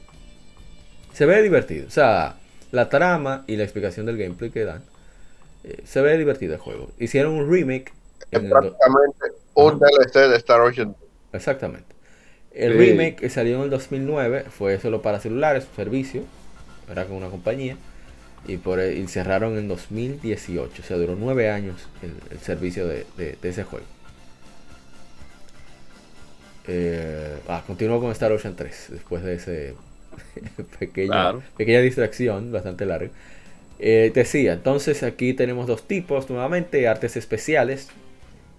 [SPEAKER 1] Se ve divertido, o sea, la trama y la explicación del gameplay que dan, eh, se ve divertido el juego. Hicieron un remake.
[SPEAKER 2] En prácticamente un DLC de Star Ocean.
[SPEAKER 1] Exactamente. El remake que salió en el 2009 fue solo para celulares, su servicio, era con una compañía, y, por, e, y cerraron en 2018, o sea, duró nueve años el, servicio de, ese juego. Eh, ah, continuó con Star Ocean 3, después de ese pequeña, pequeña distracción bastante larga. Eh, decía, entonces aquí tenemos dos tipos nuevamente, artes especiales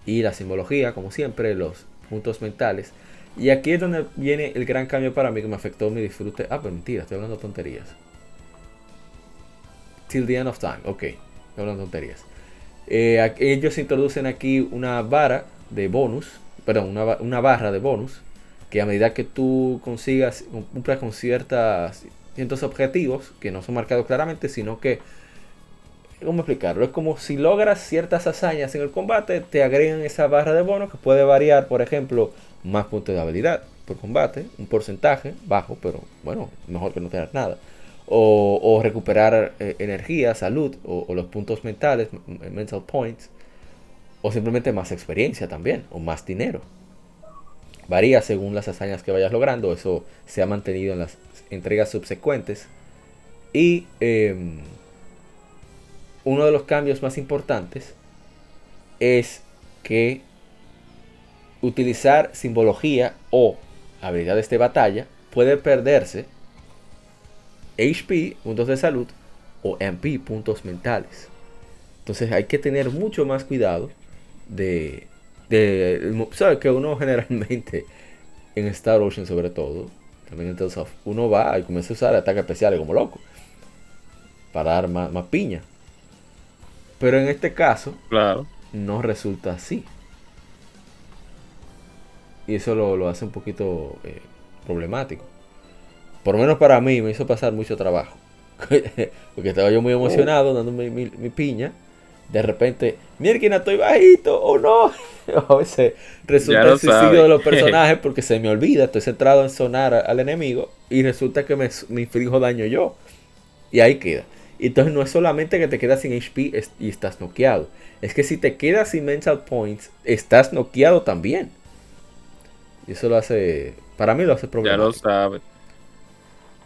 [SPEAKER 1] y la simbología, como siempre, los puntos mentales. Y aquí es donde viene el gran cambio para mí que me afectó mi disfrute. Ah, pero mentira, estoy hablando tonterías. Till the end of time, ok, estoy hablando tonterías. Eh, ellos introducen aquí una vara de bonus, perdón, una, una, barra de bonus, que a medida que tú consigas, cumplas con ciertas, ciertos objetivos, que no son marcados claramente, sino que, ¿cómo explicarlo? Es como si logras ciertas hazañas en el combate, te agregan esa barra de bonus que puede variar, por ejemplo, más puntos de habilidad por combate, un porcentaje bajo, pero bueno, mejor que no tener nada. O, recuperar eh, energía, salud, o, los puntos mentales, mental points, o simplemente más experiencia también, o más dinero. Varía según las hazañas que vayas logrando, eso se ha mantenido en las entregas subsecuentes. Y em, uno de los cambios más importantes es que utilizar simbología o habilidades de batalla puede perderse HP, puntos de salud, o MP, puntos mentales. Entonces hay que tener mucho más cuidado de, de ¿sabes? Que uno generalmente en Star Ocean sobre todo, también en Tales of, uno va y comienza a usar ataques especiales como loco. Para dar más, más piña. Pero en este caso,
[SPEAKER 3] claro.
[SPEAKER 1] no resulta así. Y eso lo, hace un poquito eh, problemático. Por lo menos para mí me hizo pasar mucho trabajo. Porque estaba yo muy emocionado dando mi, mi, piña. De repente, mierda, estoy bajito o no. a veces resulta el suicidio de los personajes porque se me olvida. Estoy centrado en sonar al enemigo y resulta que me, me inflijo daño yo. Y ahí queda. Entonces no es solamente que te quedas sin HP y estás noqueado. Es que si te quedas sin mental points, estás noqueado también. Y eso lo hace, para mí lo hace problemático.
[SPEAKER 3] Ya lo sabe.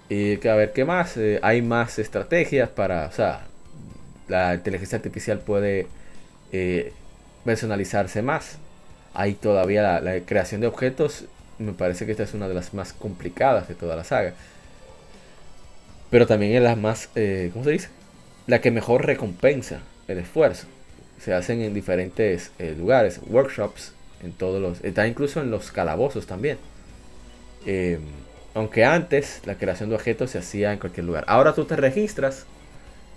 [SPEAKER 1] Y que a ver, ¿qué más? Eh, hay más estrategias para, o sea, la inteligencia artificial puede eh, personalizarse más. Hay todavía la, creación de objetos, me parece que esta es una de las más complicadas de toda la saga. Pero también es la más, eh, ¿cómo se dice? La que mejor recompensa el esfuerzo. Se hacen en diferentes lugares, workshops, en todos los, está incluso en los calabozos también. Em, aunque antes la creación de objetos se hacía en cualquier lugar. Ahora tú te registras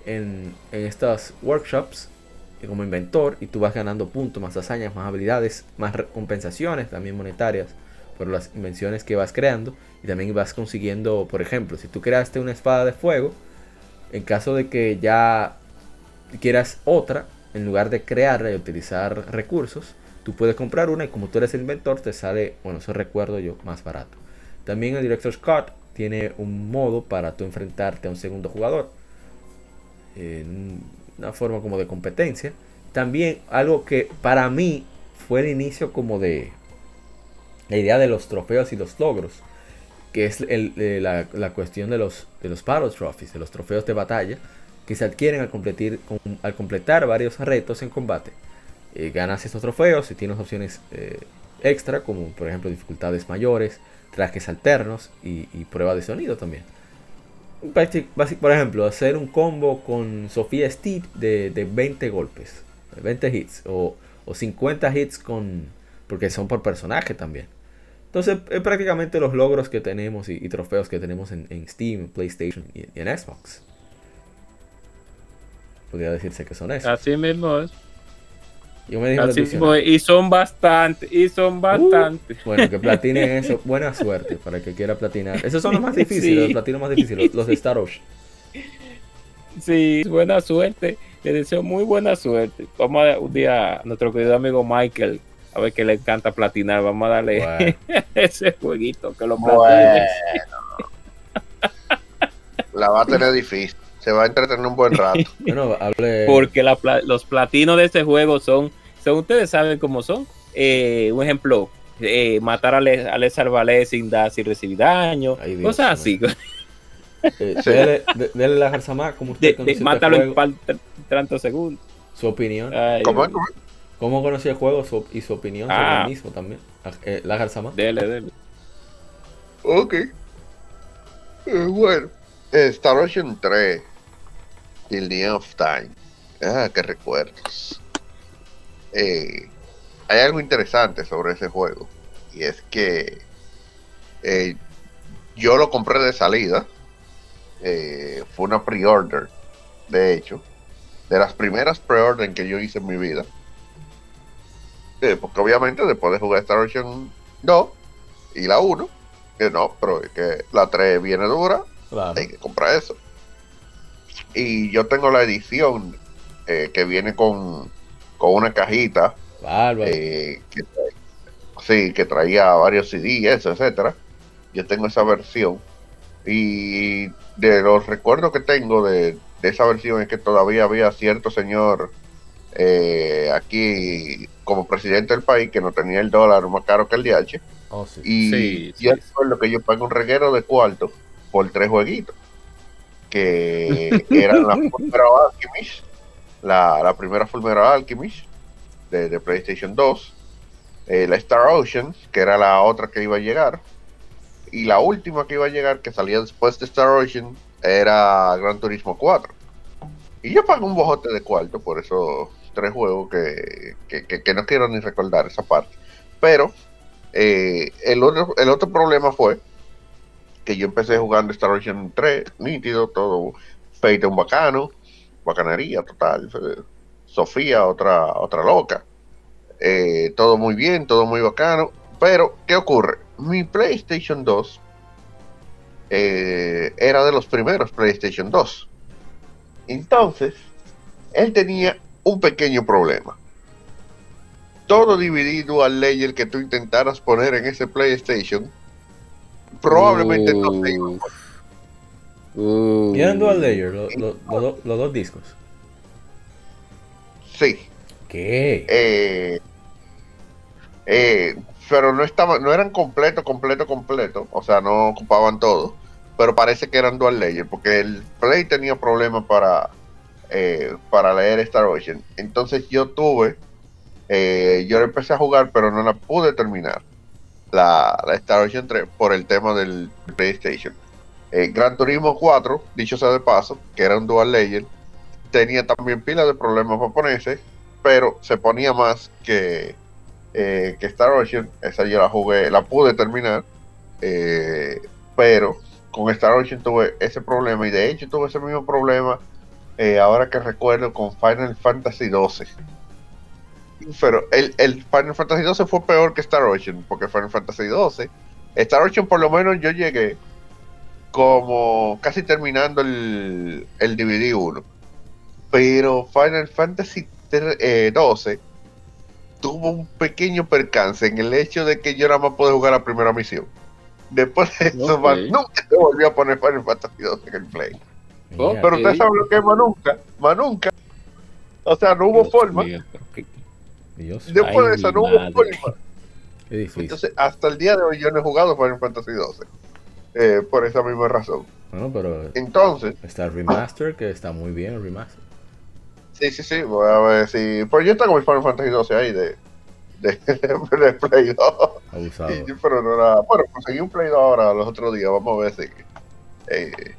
[SPEAKER 1] en, estos workshops como inventor y tú vas ganando puntos, más hazañas, más habilidades, más compensaciones también monetarias por las invenciones que vas creando y también vas consiguiendo, por ejemplo, si tú creaste una espada de fuego, en caso de que ya quieras otra, en lugar de crearla y utilizar recursos, Tú puedes comprar una y como tú eres el inventor te sale, bueno, eso recuerdo yo, más barato. También el Director's Cut tiene un modo para tú enfrentarte a un segundo jugador. Una forma como de competencia. También algo que para mí fue el inicio como de la idea de los trofeos y los logros. Que es eh, la, cuestión de los, de los Battle Trophies, de los trofeos de batalla. Que se adquieren al, al completar varios retos en combate eh, ganas estos trofeos y tienes opciones eh, extra, como por ejemplo dificultades mayores, trajes alternos y, prueba de sonido también. Por ejemplo, hacer un combo con Sofía Steed de, de 20 golpes, 20 hits, o, o 50 hits con. porque son por personaje también. Entonces, es prácticamente los logros que tenemos y, trofeos que tenemos en, Steam, PlayStation y, en Xbox. Podría decirse que son esos.
[SPEAKER 3] Así mismo es. Y son bastante, y son uh, bastante.
[SPEAKER 1] bueno, que platinen eso. Buena suerte para el que quiera platinar. Esos son los más difíciles, los platinos más difíciles, los de Star Ocean.
[SPEAKER 3] Sí, buena suerte. Le deseo muy buena suerte. Vamos a un día a nuestro querido amigo Michael, a ver que le encanta platinar. Vamos a darle ese jueguito que lo platine.
[SPEAKER 2] La va a tener difícil. Se va a entretener un buen rato.
[SPEAKER 3] Porque los platinos de este juego son, son ustedes saben cómo son. Eh, un ejemplo, eh, matar a, Le, a sin, dar, sin recibir daño, cosas así.
[SPEAKER 1] Eh, dele, la Jarzamá como usted
[SPEAKER 3] de, este Mátalo en 30 segundos.
[SPEAKER 1] Su opinión.
[SPEAKER 2] ¿Cómo,
[SPEAKER 1] ¿Cómo conocía el juego y su opinión sobre el ah. mismo también? Ah, eh, la Jarzama.
[SPEAKER 3] Dele, dele.
[SPEAKER 2] Ok. Eh, bueno. Star Ocean 3. Till the End of Time. Ah, qué recuerdos. Eh, hay algo interesante sobre ese juego. Y es que eh, yo lo compré de salida. Eh, fue una pre-order. De hecho. De las primeras pre-order que yo hice en mi vida porque obviamente después de jugar Star Ocean 2 y la 1, que no, pero es que la 3 viene dura, hay que comprar eso. Y yo tengo la edición que viene con, con una cajita. Eh, que, sí, que traía varios CDs, etcétera. Yo tengo esa versión. Y de los recuerdos que tengo de, de esa versión es que todavía había cierto señor eh, aquí como presidente del país que no tenía el dólar más caro que el DH. Oh, y yo recuerdo que yo pagué un reguero de cuarto por tres jueguitos. Que eran la Fulmera Alchemist, la, primera Fulmera Alchemist de, PlayStation 2, eh, la Star Ocean, que era la otra que iba a llegar, y la última que iba a llegar, que salía después de Star Ocean, era Gran Turismo 4. Y yo pagué un bojote de cuarto, por eso tres juegos que, no quiero ni recordar esa parte. Pero eh, el, otro, el otro problema fue que yo empecé jugando Star Ocean 3, nítido, todo feito un bacano, bacanería total. Sofía, otra, otra loca. Eh, todo muy bien, todo muy bacano. Pero, ¿qué ocurre? Mi PlayStation 2 eh, era de los primeros PlayStation 2. Entonces, él tenía un pequeño problema. Todo DVD dual layer que tú intentaras poner en ese PlayStation probablemente no se iba
[SPEAKER 1] ¿Eran dual layer los dos discos?
[SPEAKER 2] Sí.
[SPEAKER 1] ¿Qué?
[SPEAKER 2] Eh, eh, pero no estaban, no eran completo, completo, completo. O sea, no ocupaban todo. Pero parece que eran dual layer. Porque el Play tenía problemas para eh, para leer Star Ocean. Entonces yo tuve, eh, yo empecé a jugar, pero no la pude terminar. La, Star Ocean 3 por el tema del PlayStation. Eh, Gran Turismo 4, dicho sea de paso, que era un dual layer, tenía también pila de problemas japoneses, pero se ponía más que, que Star Ocean. Esa yo la jugué, la pude terminar, pero con Star Ocean tuve ese problema y de hecho tuve ese mismo problema eh, ahora que recuerdo, con Final Fantasy XII. Pero el, Final Fantasy XII fue peor que Star Ocean, porque Final Fantasy XII, Star Ocean por lo menos yo llegué como casi terminando el, el DVD 1. Pero Final Fantasy XII eh, tuvo un pequeño percance en el hecho de que yo nada más pude jugar la primera misión. Después de eso, nunca se volvió a poner Final Fantasy XII en el play pero usted sabe lo que es Manunca. Manunca. O sea, no hubo forma. Después de eso, no hubo forma. Entonces, hasta el día de hoy yo no he jugado Final Fantasy 12. Eh, por esa misma razón.
[SPEAKER 1] Bueno, pero.
[SPEAKER 2] Entonces.
[SPEAKER 1] Está el remaster, que está muy bien el remaster.
[SPEAKER 2] Sí, sí, sí. Voy a ver si. Pues yo tengo mi Final Fantasy 12 ahí de. De, de Play 2.
[SPEAKER 1] Abusado.
[SPEAKER 2] pero no era. Bueno, conseguí un Play 2 ahora los otros días. Vamos a ver si. Eh,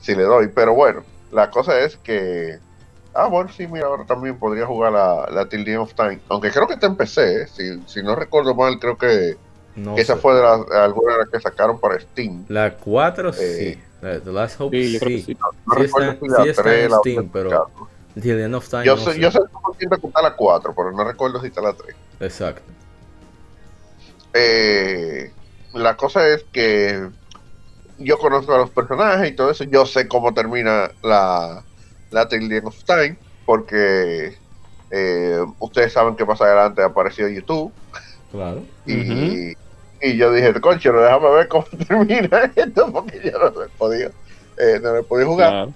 [SPEAKER 2] si le doy. Pero bueno, la cosa es que. Ah, bueno, sí, mira, ahora también podría jugar la, la Till of Time. Aunque creo que te empecé, ¿eh? si, si no recuerdo mal, creo que, esa fue de las alguna de las que sacaron para Steam.
[SPEAKER 1] La 4 sí. Eh, The Last Hope sí. sí. sí. No, está, sí está en Steam, pero
[SPEAKER 2] Till of Time. Yo, no sé, sé. yo sé que está la 4, pero no recuerdo si está la 3.
[SPEAKER 1] Exacto.
[SPEAKER 2] Eh, la cosa es que yo conozco a los personajes y todo eso. Yo sé cómo termina la, la Till of Time, porque eh, ustedes saben que más adelante apareció YouTube.
[SPEAKER 1] Claro.
[SPEAKER 2] Y, y yo dije, concho, déjame ver cómo termina esto, porque yo no lo he podido, eh, no he podido jugar.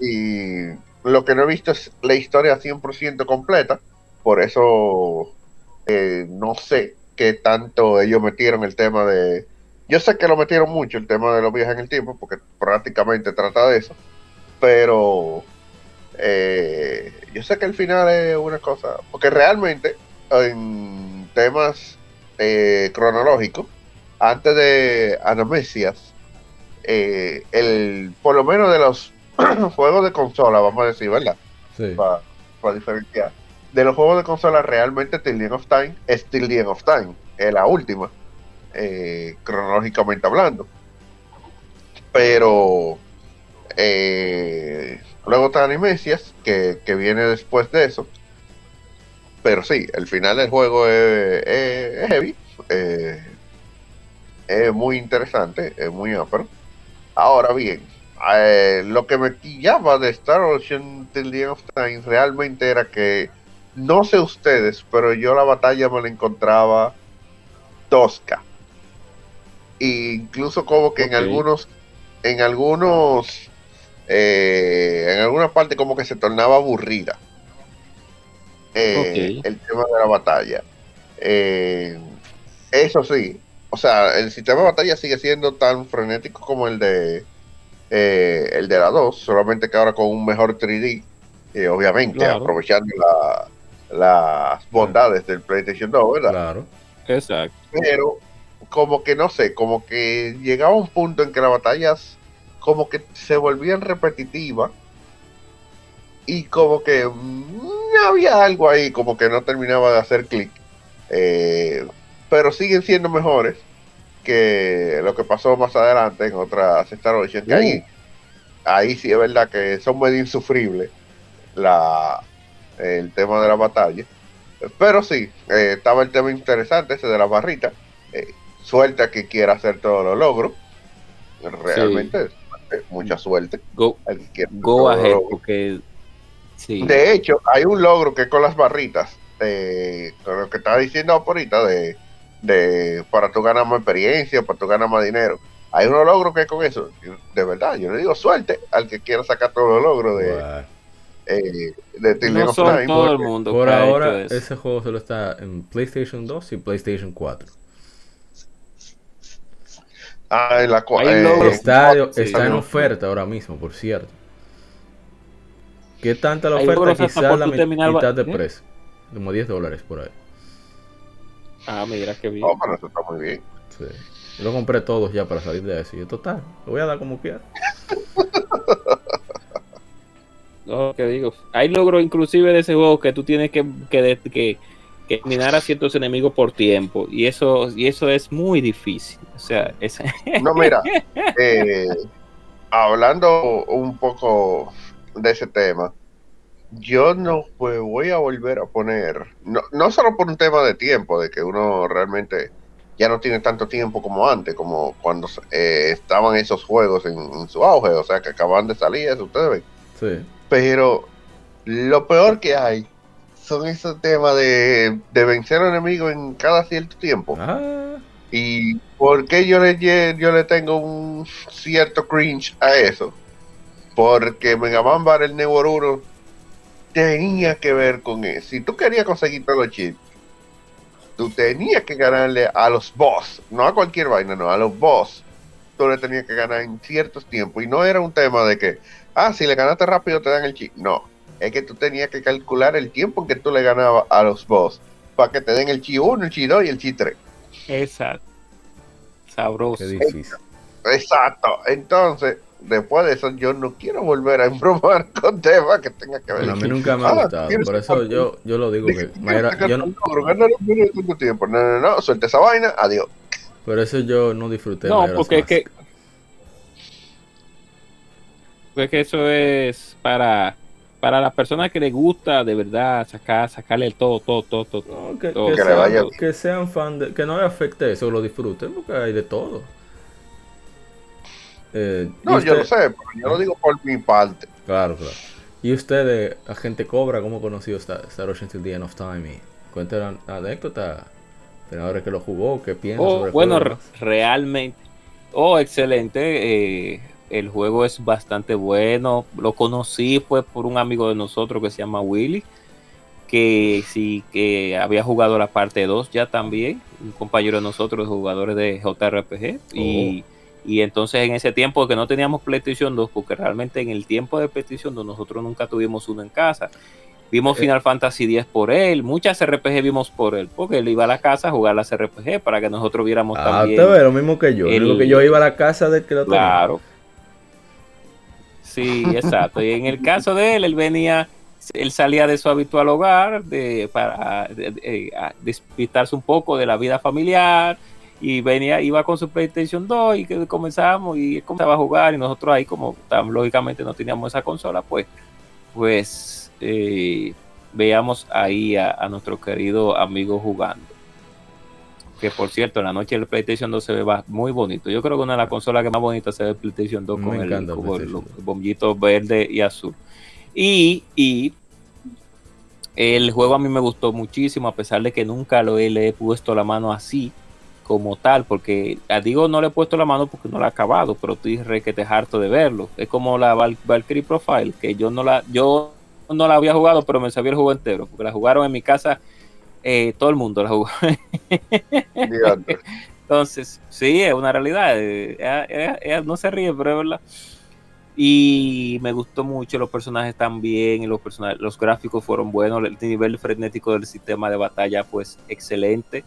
[SPEAKER 2] Y lo que no he visto es la historia 100% completa, por eso eh, no sé qué tanto ellos metieron el tema de... Yo sé que lo metieron mucho el tema de los viajes en el tiempo, porque prácticamente trata de eso, pero eh, yo sé que el final es una cosa, porque realmente en temas eh, cronológicos, antes de Anomesias, eh, el, por lo menos de los juegos de consola, vamos a decir, ¿verdad?
[SPEAKER 1] Sí.
[SPEAKER 2] Para diferenciar. De los juegos de consola, realmente Till of Time es Till of Time, es la última, eh, cronológicamente hablando. Pero luego está Animesias, que, que viene después de eso. Pero sí, el final del juego es, heavy. Eh, es muy interesante, es muy ápero. Ahora bien, eh, lo que me pillaba de Star Ocean Till the of Time realmente era que, no sé ustedes, pero yo la batalla me la encontraba tosca. E incluso como que en algunos, en algunos, eh, en alguna parte como que se tornaba aburrida. Eh, el tema de la batalla. eso sí, o sea, el sistema de batalla sigue siendo tan frenético como el de eh, el de la 2, solamente que ahora con un mejor 3D, eh, obviamente, aprovechando las bondades del PlayStation 2, ¿verdad?
[SPEAKER 1] Claro.
[SPEAKER 3] Exacto.
[SPEAKER 2] Pero, como que no sé, como que llegaba un punto en que las batallas como que se volvían repetitivas y como que mm, había algo ahí, como que no terminaba de hacer clic. Eh, pero siguen siendo mejores que lo que pasó más adelante en otras Star Ocean, que ahí, ahí sí es verdad que son medio insufribles la, el tema de la batalla. Pero sí, eh, estaba el tema interesante ese de la barrita. Eh, suerte a que quiera hacer todos los logros. Realmente mucha suerte.
[SPEAKER 3] Go, ahead, porque
[SPEAKER 2] De hecho, hay un logro que con las barritas, eh, con lo que estaba diciendo ahorita de de para tú ganar más experiencia, para tú ganar más dinero. Hay unos logros que con eso, de verdad, yo le digo suerte al que quiera sacar todos los logros de, eh, de
[SPEAKER 3] no todo el mundo
[SPEAKER 1] por ahora ese juego solo está en PlayStation 2 y PlayStation 4.
[SPEAKER 2] Ah, en la
[SPEAKER 1] eh, está, está en oferta ahora mismo, por cierto. ¿Qué tanta la oferta? Quizás la mitad de ¿eh? precio. Como 10 dólares por ahí.
[SPEAKER 3] Ah, mira qué bien.
[SPEAKER 2] No, pero eso está muy bien.
[SPEAKER 1] Sí. Yo lo compré todos ya para salir de eso. Y total, lo voy a dar como quiera.
[SPEAKER 3] no, que digo. Hay logros inclusive de ese juego que tú tienes que, que, que, que eliminar a ciertos enemigos por tiempo. Y eso, y eso es muy difícil. O sea, es...
[SPEAKER 2] No, mira. Eh, hablando un poco de ese tema yo no voy a volver a poner, no, no solo por un tema de tiempo, de que uno realmente ya no tiene tanto tiempo como antes, como cuando eh, estaban esos juegos en, su auge, o sea que acaban de salir, eso ustedes ven.
[SPEAKER 1] Sí.
[SPEAKER 2] Pero lo peor que hay son esos temas de, de vencer al enemigo en cada cierto tiempo.
[SPEAKER 1] Ah.
[SPEAKER 2] Y por qué yo le, yo le tengo un cierto cringe a eso. Porque Mega Man el Neo 1 tenía que ver con eso. Si tú querías conseguir todos los chips, tú tenías que ganarle a los boss, no a cualquier vaina, no, a los boss. Tú le tenías que ganar en ciertos tiempos. Y no era un tema de que, ah, si le ganaste rápido te dan el chip. No, es que tú tenías que calcular el tiempo en que tú le ganabas a los boss para que te den el chi 1, el chi 2 y el chi 3.
[SPEAKER 3] Exacto. Sabroso.
[SPEAKER 1] Qué difícil.
[SPEAKER 2] Exacto. Entonces, después de eso yo no quiero volver a embromar con temas que tenga que ver.
[SPEAKER 1] a mí nunca me ha ah, gustado, por eso yo, yo lo digo que, yo no...
[SPEAKER 2] No, no, no, suelta esa vaina, adiós.
[SPEAKER 1] Por eso yo no disfruté.
[SPEAKER 3] No, porque es que... Porque que eso es para para las personas que les gusta de verdad sacar sacarle el todo todo todo todo,
[SPEAKER 1] que, sean, que, sean fan de, que no le afecte eso lo disfruten porque hay de todo
[SPEAKER 2] eh, no, yo lo sé, pero yo lo digo por mi parte.
[SPEAKER 1] Claro, claro. ¿Y usted, agente Cobra, cómo conoció Star, Star Ocean Till the End of Time? Y cuéntale la anécdota. Ahora que lo jugó, ¿qué piensa
[SPEAKER 3] oh, Bueno, realmente. Oh, excelente. Eh, el juego es bastante bueno. Lo conocí pues por un amigo de nosotros que se llama Willy. Que sí, que había jugado la parte 2 ya también. Un compañero de nosotros, jugadores de JRPG. Y oh. Y entonces en ese tiempo que no teníamos PlayStation 2, porque realmente en el tiempo de PlayStation 2 nosotros nunca tuvimos uno en casa. Vimos eh. Final Fantasy X por él, muchas RPG vimos por él, porque él iba a la casa a jugar las RPG para que nosotros viéramos ah, también.
[SPEAKER 1] Ah, lo mismo que yo, lo que yo iba a la casa de que lo
[SPEAKER 3] tenía. Claro. Sí, exacto. y en el caso de él, él venía, él salía de su habitual hogar de, para despistarse un poco de la vida familiar, y venía, iba con su PlayStation 2 y que comenzamos y comenzaba a jugar y nosotros ahí como lógicamente no teníamos esa consola, pues, pues eh, veamos ahí a, nuestro querido amigo jugando. Que por cierto, en la noche el PlayStation 2 se ve muy bonito. Yo creo que una de las consolas que más bonitas se ve el PlayStation 2 con, el, los bombillitos verde y azul. Y, y el juego a mí me gustó muchísimo, a pesar de que nunca lo he, le he puesto la mano así como tal, porque a Digo no le he puesto la mano porque no la he acabado, pero estoy re que te harto de verlo. Es como la Valkyrie Profile, que yo no la, yo no la había jugado, pero me sabía el juego entero, porque la jugaron en mi casa, eh, todo el mundo la jugó. Entonces, sí, es una realidad. Eh, no se ríe, pero es verdad. Y me gustó mucho, los personajes también, los, personajes, los gráficos fueron buenos, el nivel frenético del sistema de batalla pues excelente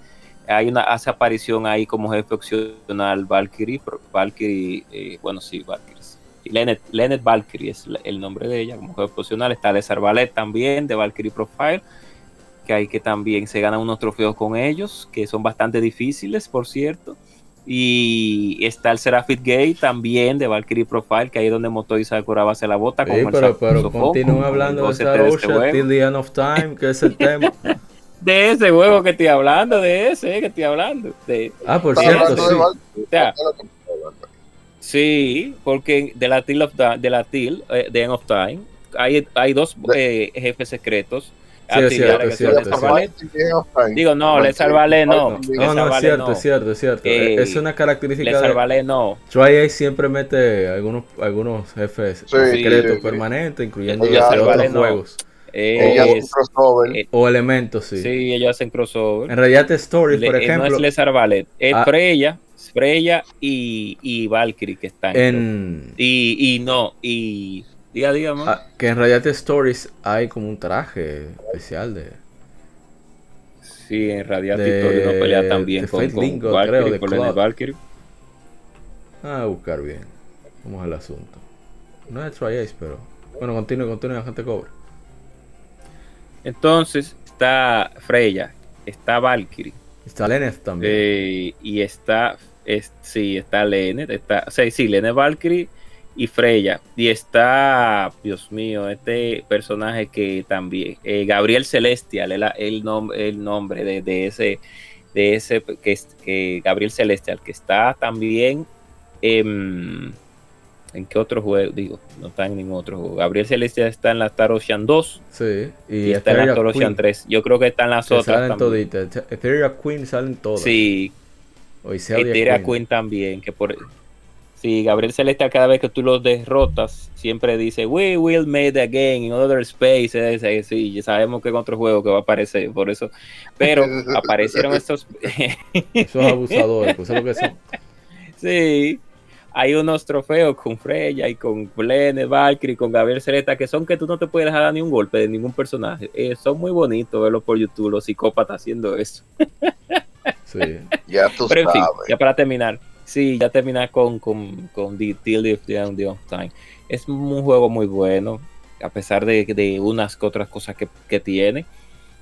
[SPEAKER 3] hay una hace aparición ahí como jefe opcional Valkyrie, Valkyrie, eh, bueno sí, Valkyrie. Lenet, Valkyrie es el nombre de ella como jefe opcional. Está Lesar Ballet también de Valkyrie Profile, que hay que también se ganan unos trofeos con ellos, que son bastante difíciles, por cierto. Y está el Seraphit Gate también de Valkyrie Profile, que ahí es donde Moto y Sakura se la bota.
[SPEAKER 1] Sí, pero, pero continúa hablando de este Ocean Till the End of Time, que es el tema.
[SPEAKER 3] De ese juego que estoy hablando, de ese que estoy hablando. De,
[SPEAKER 1] ah, por cierto, sí.
[SPEAKER 3] sí, porque de la Till of de la Till, eh, End of Time, hay, hay dos eh, jefes secretos.
[SPEAKER 1] Sí, es cierto, es cierto,
[SPEAKER 3] Digo, no, Le Salvale
[SPEAKER 1] no. No, no, es cierto, es cierto, es cierto. Eh, es una característica
[SPEAKER 3] Le Salvale no.
[SPEAKER 1] Try siempre mete algunos, algunos jefes secretos permanentes, incluyendo otros juegos.
[SPEAKER 3] Eh,
[SPEAKER 1] o elementos, sí.
[SPEAKER 3] Sí, ellos hacen crossover.
[SPEAKER 1] En realidad, Stories, por ejemplo.
[SPEAKER 3] No es Lesar Ballet, es ah, Freya, Freya y, y Valkyrie que están.
[SPEAKER 1] En...
[SPEAKER 3] Y, y no, y. Diga, digamos.
[SPEAKER 1] Ah, que en realidad Stories hay como un traje especial de.
[SPEAKER 3] Sí, en Radiant Stories no pelea también con, con Valkyrie, creo, de Valkyrie.
[SPEAKER 1] Ah, a buscar bien. Vamos al asunto. No es Tri pero. Bueno, continúe, continúe, la gente cobra.
[SPEAKER 3] Entonces está Freya, está Valkyrie.
[SPEAKER 1] Está Lenet también.
[SPEAKER 3] Eh, y está, sí, está Lenet, está, o sea, sí, Lenet, Valkyrie y Freya. Y está, Dios mío, este personaje que también, eh, Gabriel Celestial, el, el, el nombre de, ese, de ese, que, que Gabriel Celestial, que está también en ¿En qué otro juego? Digo, no está en ningún otro juego. Gabriel Celestia está en la Star Ocean 2.
[SPEAKER 1] Sí.
[SPEAKER 3] Y, está en la Star Ocean 3. Yo creo que está en las otras.
[SPEAKER 1] Salen toditas. Ethereum Queen salen todas.
[SPEAKER 3] Sí. Ethereum Queen. Queen. también. Que por... Sí, Gabriel Celestia cada vez que tú lo derrotas, siempre dice, we will made again in other spaces. Sí, ya sabemos que en otro juego que va a aparecer, por eso. Pero aparecieron estos...
[SPEAKER 1] Esos abusadores, pues es lo que son.
[SPEAKER 3] Sí, hay unos trofeos con Freya y con Blene, Valkyrie, con Gabriel Cereta, que son que tú no te puedes dar ni un golpe de ningún personaje. Eh, son muy bonitos verlos por YouTube, los psicópatas haciendo eso.
[SPEAKER 1] Sí.
[SPEAKER 2] ya tú sabes.
[SPEAKER 3] ya para terminar. Sí, ya terminar con, con, con The Till of the Time. Es un juego muy bueno, a pesar de, de unas que otras cosas que, que, tiene,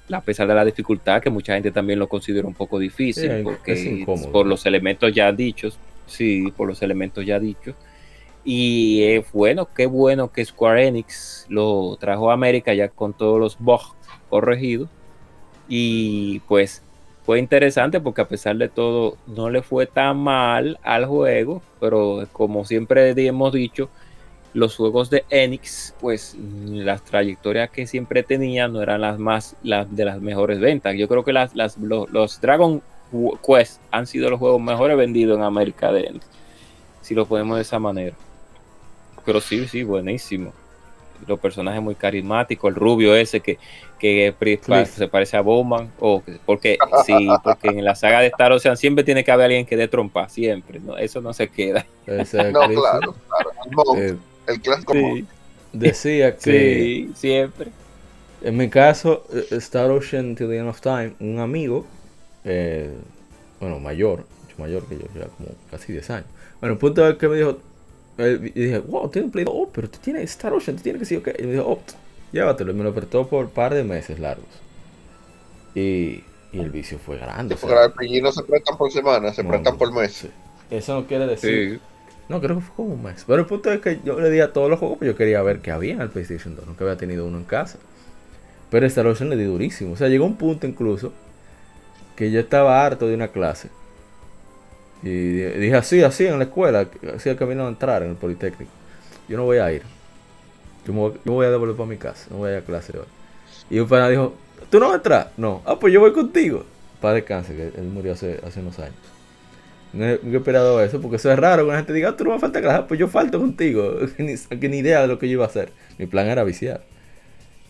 [SPEAKER 3] a pesar de la dificultad, que mucha gente también lo considera un poco difícil, porque por los elementos ya dichos, sí, por los elementos ya dichos. Y es bueno, qué bueno que Square Enix lo trajo a América ya con todos los bugs corregidos. Y pues fue interesante porque a pesar de todo no le fue tan mal al juego, pero como siempre hemos dicho, los juegos de Enix, pues las trayectorias que siempre tenían no eran las más las de las mejores ventas. Yo creo que las, las los, Dragon Quest han sido los juegos mejores vendidos en América de Enix, si lo podemos de esa manera. Pero sí, sí, buenísimo los personajes muy carismáticos, el rubio ese que, que se parece a Bowman, o porque sí, porque en la saga de Star Ocean siempre tiene que haber alguien que dé trompa, siempre, ¿no? eso no se queda.
[SPEAKER 2] no, claro, claro. El, eh, clásico
[SPEAKER 1] decía
[SPEAKER 3] que sí, siempre.
[SPEAKER 1] En mi caso, eh, Star Ocean Till the End of Time, un amigo, eh, bueno, mayor, mucho mayor que yo, ya como casi 10 años. Bueno, el punto es que me dijo, y dije, wow, tiene un Play Oh, pero tú tienes Star Ocean, tú tienes que decir, ok. Y me dijo, oh, llévatelo. Y me lo apretó por un par de meses largos. Y, y el vicio fue grande.
[SPEAKER 2] porque los RPG no se prestan por semana, se prestan por mes.
[SPEAKER 1] Eso no quiere decir. No, creo que fue como un mes. Pero el punto es que yo le di a todos los juegos, pero yo quería ver qué había en el PlayStation 2. Nunca había tenido uno en casa. Pero Star Ocean le di durísimo. O sea, llegó un punto incluso que yo estaba harto de una clase y dije así, así en la escuela, así el camino a entrar en el Politécnico. Yo no voy a ir. Yo me, voy, a devolver para mi casa, no voy a ir a clase hoy. Y un pana dijo, ¿tú no vas a entrar? No. Ah, pues yo voy contigo. Para descanse, que él murió hace, hace unos años. No he, esperado eso, porque eso es raro que la gente diga, ah, tú no vas a faltar clase, ah, pues yo falto contigo. ni, ni idea de lo que yo iba a hacer. Mi plan era viciar.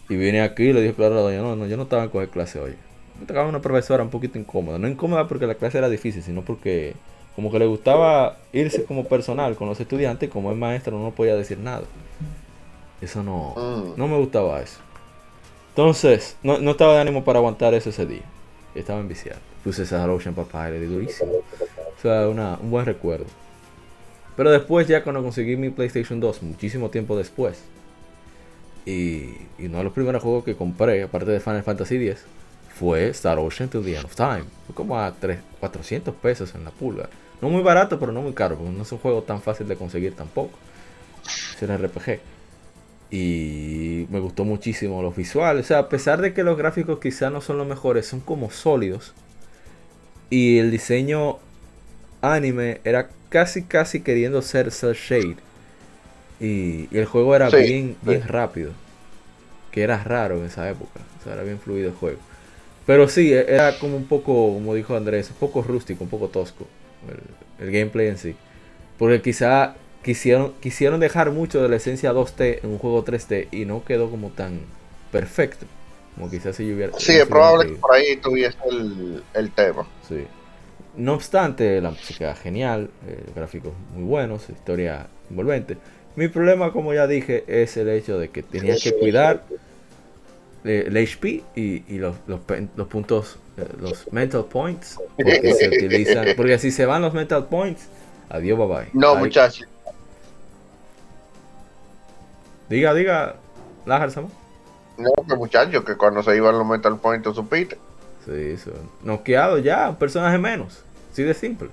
[SPEAKER 1] Y vine aquí y le dije claro a doña, no, no, yo no estaba en coger clase hoy. Me tocaba una profesora un poquito incómoda. No incómoda porque la clase era difícil, sino porque como que le gustaba irse como personal con los estudiantes, como es maestro no podía decir nada. Eso no, mm. no me gustaba eso. Entonces, no, no, estaba de ánimo para aguantar eso ese día. Estaba enviciado. Puse esa Ocean papá, le di durísimo. O sea, una, un buen recuerdo. Pero después, ya cuando conseguí mi PlayStation 2, muchísimo tiempo después, y, y uno de los primeros juegos que compré, aparte de Final Fantasy X, fue Star Ocean to the End of Time. Fue como a 3, 400 pesos en la pulga. No muy barato, pero no muy caro, porque no es un juego tan fácil de conseguir tampoco. Es un RPG. Y me gustó muchísimo los visuales. O sea, a pesar de que los gráficos quizás no son los mejores, son como sólidos. Y el diseño anime era casi casi queriendo ser cel shade. Y, el juego era bien, bien rápido. Que era raro en esa época. O sea, era bien fluido el juego. Pero sí, e, era como un poco, como dijo Andrés, un poco rústico, un poco tosco el, gameplay en sí. Porque quizá quisieron, quisieron dejar mucho de la esencia 2D en un juego 3D y no quedó como tan perfecto. Como quizás si yo hubiera...
[SPEAKER 2] Sí, es probable que por ahí tuviese el, tema.
[SPEAKER 1] Sí. No obstante, la música genial, eh, gráficos muy buenos, historia envolvente. Mi problema, como ya dije, es el hecho de que tenía que cuidar el HP y, los, los, puntos, eh, los mental points, porque se utilizan, porque si se van los mental points, adiós, bye bye.
[SPEAKER 2] No, muchachos.
[SPEAKER 1] Diga, diga, Lajar
[SPEAKER 2] No, que muchachos, que cuando se iban los mental points, supiste.
[SPEAKER 1] Sí, son noqueados ya, un personaje menos. Así de simple.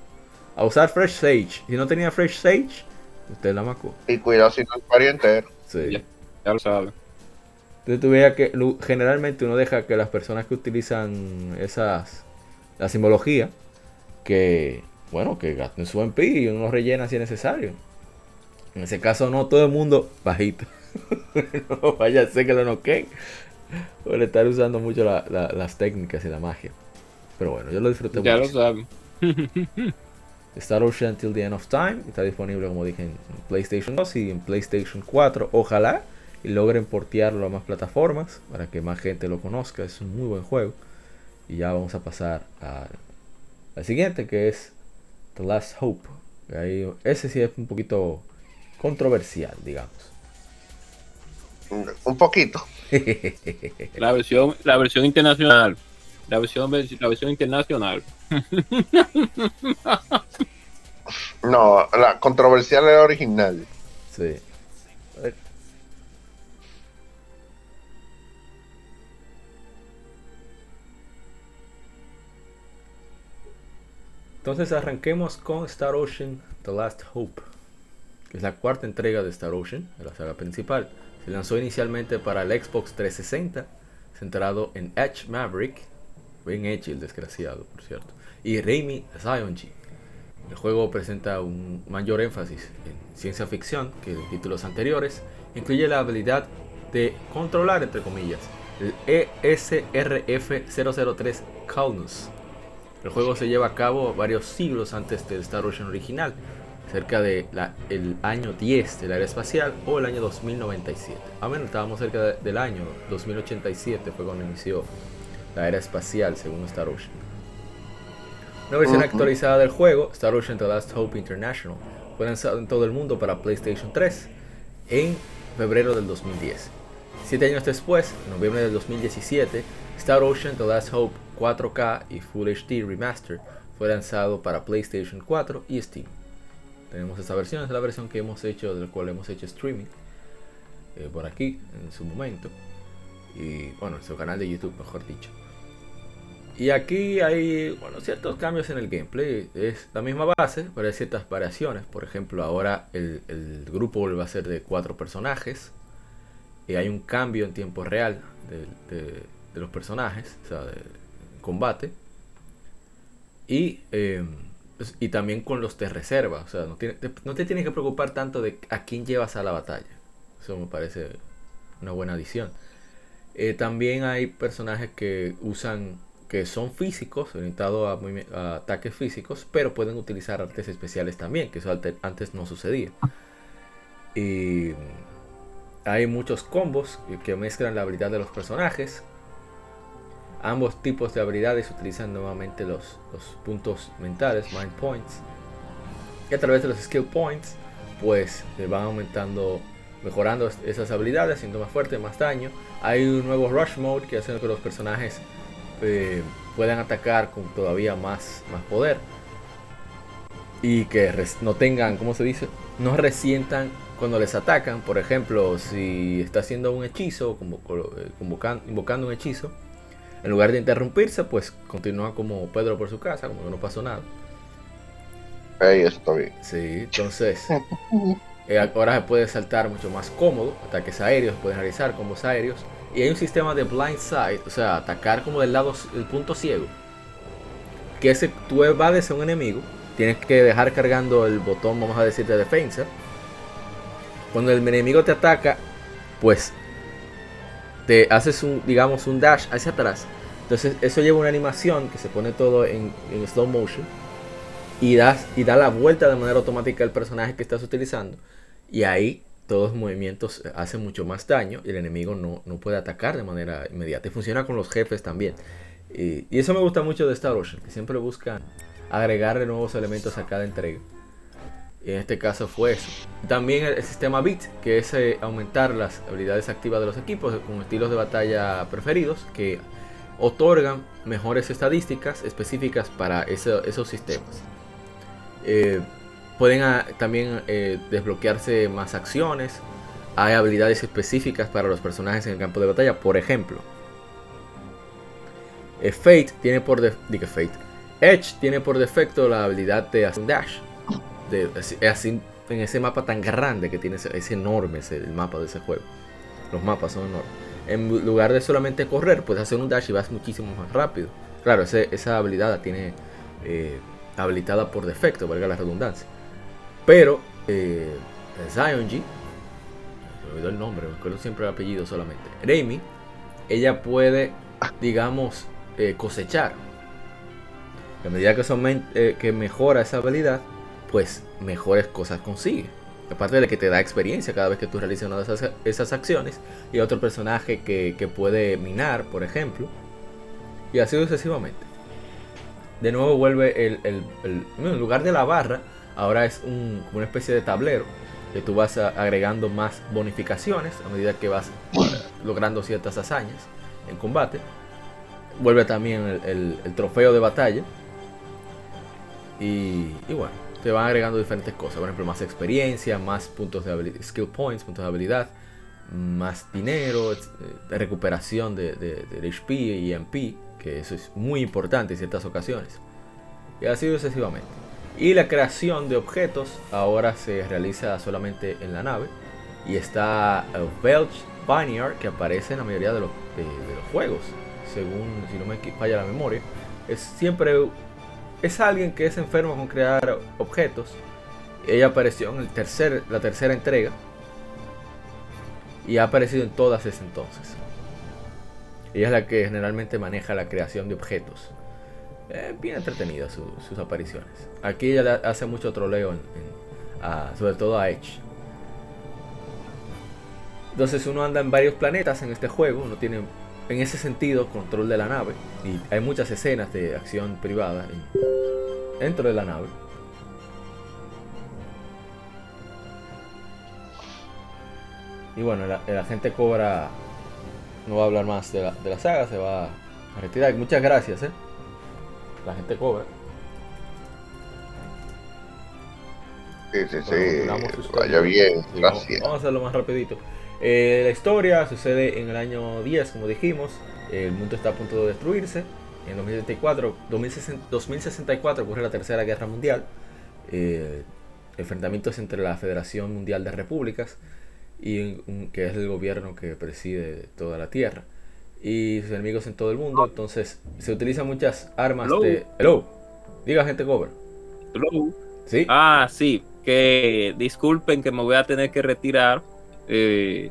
[SPEAKER 1] A usar Fresh Sage. Si no tenía Fresh Sage, usted la macó.
[SPEAKER 2] Y cuidado si no es pariente.
[SPEAKER 1] Sí.
[SPEAKER 3] Ya, ya lo sabe.
[SPEAKER 1] Entonces tú que generalmente uno deja que las personas que utilizan esas, la simbología, que, bueno, que gasten su MP y uno rellena si es necesario. En ese caso no, todo el mundo bajito. no vaya a ser que lo noqueen. Por estar usando mucho las técnicas y la magia. Pero bueno, yo lo disfruté
[SPEAKER 3] mucho. Ya lo saben.
[SPEAKER 1] Star Ocean Till the End of Time está disponible, como dije, en PlayStation 2 y en PlayStation 4. Ojalá y logren portearlo a más plataformas para que más gente lo conozca. Es un muy buen juego. Y ya vamos a pasar al, siguiente que es The Last Hope. ese sí es un poquito controversial, digamos.
[SPEAKER 2] Un poquito.
[SPEAKER 3] la versión, la versión internacional. La versión, la versión internacional.
[SPEAKER 2] No, la controversial era original.
[SPEAKER 1] Sí. Entonces arranquemos con Star Ocean The Last Hope, que es la cuarta entrega de Star Ocean, de la saga principal. Se lanzó inicialmente para el Xbox 360, centrado en Edge Maverick, bien Edge el desgraciado, por cierto, y Raimi Zionji. El juego presenta un mayor énfasis en ciencia ficción que en títulos anteriores. Incluye la habilidad de controlar, entre comillas, el ESRF-003 Calnus. El juego se lleva a cabo varios siglos antes del Star Ocean original, cerca del el año 10 de la era espacial o el año 2097. A menos estábamos cerca del año 2087, fue cuando inició la era espacial según Star Ocean. Una versión actualizada del juego, Star Ocean The Last Hope International, fue lanzado en todo el mundo para PlayStation 3 en febrero del 2010. Siete años después, en noviembre del 2017, Star Ocean The Last Hope 4K y Full HD Remaster fue lanzado para PlayStation 4 y Steam. Tenemos esta versión, es la versión que hemos hecho, del cual hemos hecho streaming eh, por aquí en su momento. Y bueno, en su canal de YouTube, mejor dicho. Y aquí hay ciertos cambios en el gameplay. Es la misma base, pero hay ciertas variaciones. Por ejemplo, ahora el, grupo vuelve a ser de cuatro personajes. Y hay un cambio en tiempo real de, los personajes, o sea, de combate. Y, em, pues, y también con los de reserva. O sea, no, te, no te tienes que preocupar tanto de a quién llevas a la batalla. Eso me parece una buena adición. Eh, también hay personajes que usan que son físicos, orientados a, ataques físicos, pero pueden utilizar artes especiales también, que eso antes no sucedía. Y hay muchos combos que mezclan la habilidad de los personajes. Ambos tipos de habilidades utilizan nuevamente los, puntos mentales, mind points. Y a través de los skill points, pues van aumentando, mejorando esas habilidades, siendo más fuerte, más daño. Hay un nuevo rush mode que hace que los personajes eh, puedan atacar con todavía más, más poder. Y que no tengan, ¿cómo se dice? No resientan cuando les atacan. Por ejemplo, si está haciendo un hechizo, eh, invocando un hechizo, en lugar de interrumpirse, pues continúa como Pedro por su casa, como que no pasó nada.
[SPEAKER 2] Ahí estoy.
[SPEAKER 1] Sí, entonces eh, ahora se puede saltar mucho más cómodo, ataques aéreos, pueden realizar combos aéreos y hay un sistema de blind side, o sea, atacar como del lado, el punto ciego. Que ese, tú evades a un enemigo, tienes que dejar cargando el botón, vamos a decir, de defensa. Cuando el enemigo te ataca, pues te haces un, digamos, un dash hacia atrás. Entonces eso lleva una animación que se pone todo en, slow motion y, das, y da la vuelta de manera automática al personaje que estás utilizando. Y ahí todos los movimientos hacen mucho más daño y el enemigo no, puede atacar de manera inmediata. Y funciona con los jefes también. Y, eso me gusta mucho de Star Ocean, que siempre buscan agregarle nuevos elementos a cada entrega. Y en este caso fue eso. También el, sistema BIT, que es eh, aumentar las habilidades activas de los equipos con estilos de batalla preferidos, que otorgan mejores estadísticas específicas para esos sistemas. Eh, Pueden ah, también eh, desbloquearse más acciones. Hay habilidades específicas para los personajes en el campo de batalla. Por ejemplo, Fate tiene por defecto. Fate. Edge tiene por defecto la habilidad de hacer dash. De, así, en ese mapa tan grande que tiene, es enorme ese, el mapa de ese juego. Los mapas son enormes. En lugar de solamente correr, puedes hacer un dash y vas muchísimo más rápido. Claro, esa habilidad la tiene eh, habilitada por defecto, valga la redundancia. Pero eh, Zion G, me olvidó el nombre, me acuerdo siempre el apellido solamente. Remy, ella puede, digamos, eh, cosechar. A medida que, son, eh, que mejora esa habilidad, pues mejores cosas consigue. Aparte de que te da experiencia cada vez que tú realizas una de esas, acciones. Y otro personaje que, puede minar, por ejemplo. Y así sucesivamente. De nuevo vuelve el, el, el lugar de la barra ahora es una especie de tablero que tú vas agregando más bonificaciones a medida que vas logrando ciertas hazañas en combate. Vuelve también el, trofeo de batalla. Y, bueno, te van agregando diferentes cosas. Por ejemplo, más experiencia, más puntos de skill points, puntos de habilidad, más dinero, eh, recuperación de, de, HP y EMP, que eso es muy importante en ciertas ocasiones. Y así sucesivamente. Y la creación de objetos ahora se realiza solamente en la nave. Y está el Belch Vineyard que aparece en la mayoría de los, de, los juegos, según si no me falla la memoria. Es siempre es alguien que es enfermo con crear objetos. Ella apareció en el tercer, la tercera entrega y ha aparecido en todas desde entonces. Ella es la que generalmente maneja la creación de objetos. bien entretenida sus apariciones. Aquí ella hace mucho troleo, sobre todo a Edge. Entonces uno anda en varios planetas en este juego, uno tiene en ese sentido control de la nave y hay muchas escenas de acción privada dentro de la nave. Y bueno, la, gente cobra, no va a hablar más de la, saga, se va a retirar. Muchas gracias, ¿eh? La gente cobra.
[SPEAKER 2] Sí, sí, sí. Vaya bien, gracias.
[SPEAKER 1] Vamos, a hacerlo más rapidito. Eh, la historia sucede en el año 10, como dijimos. El mundo está a punto de destruirse. En 2064, 2064 ocurre la Tercera Guerra Mundial. Eh, enfrentamientos entre la Federación Mundial de Repúblicas y que es el gobierno que preside toda la Tierra y sus enemigos en todo el mundo. Entonces se utilizan muchas armas de. Hello, diga gente cover.
[SPEAKER 3] Hello. Sí. Ah, sí. Que disculpen que me voy a tener que retirar. Eh,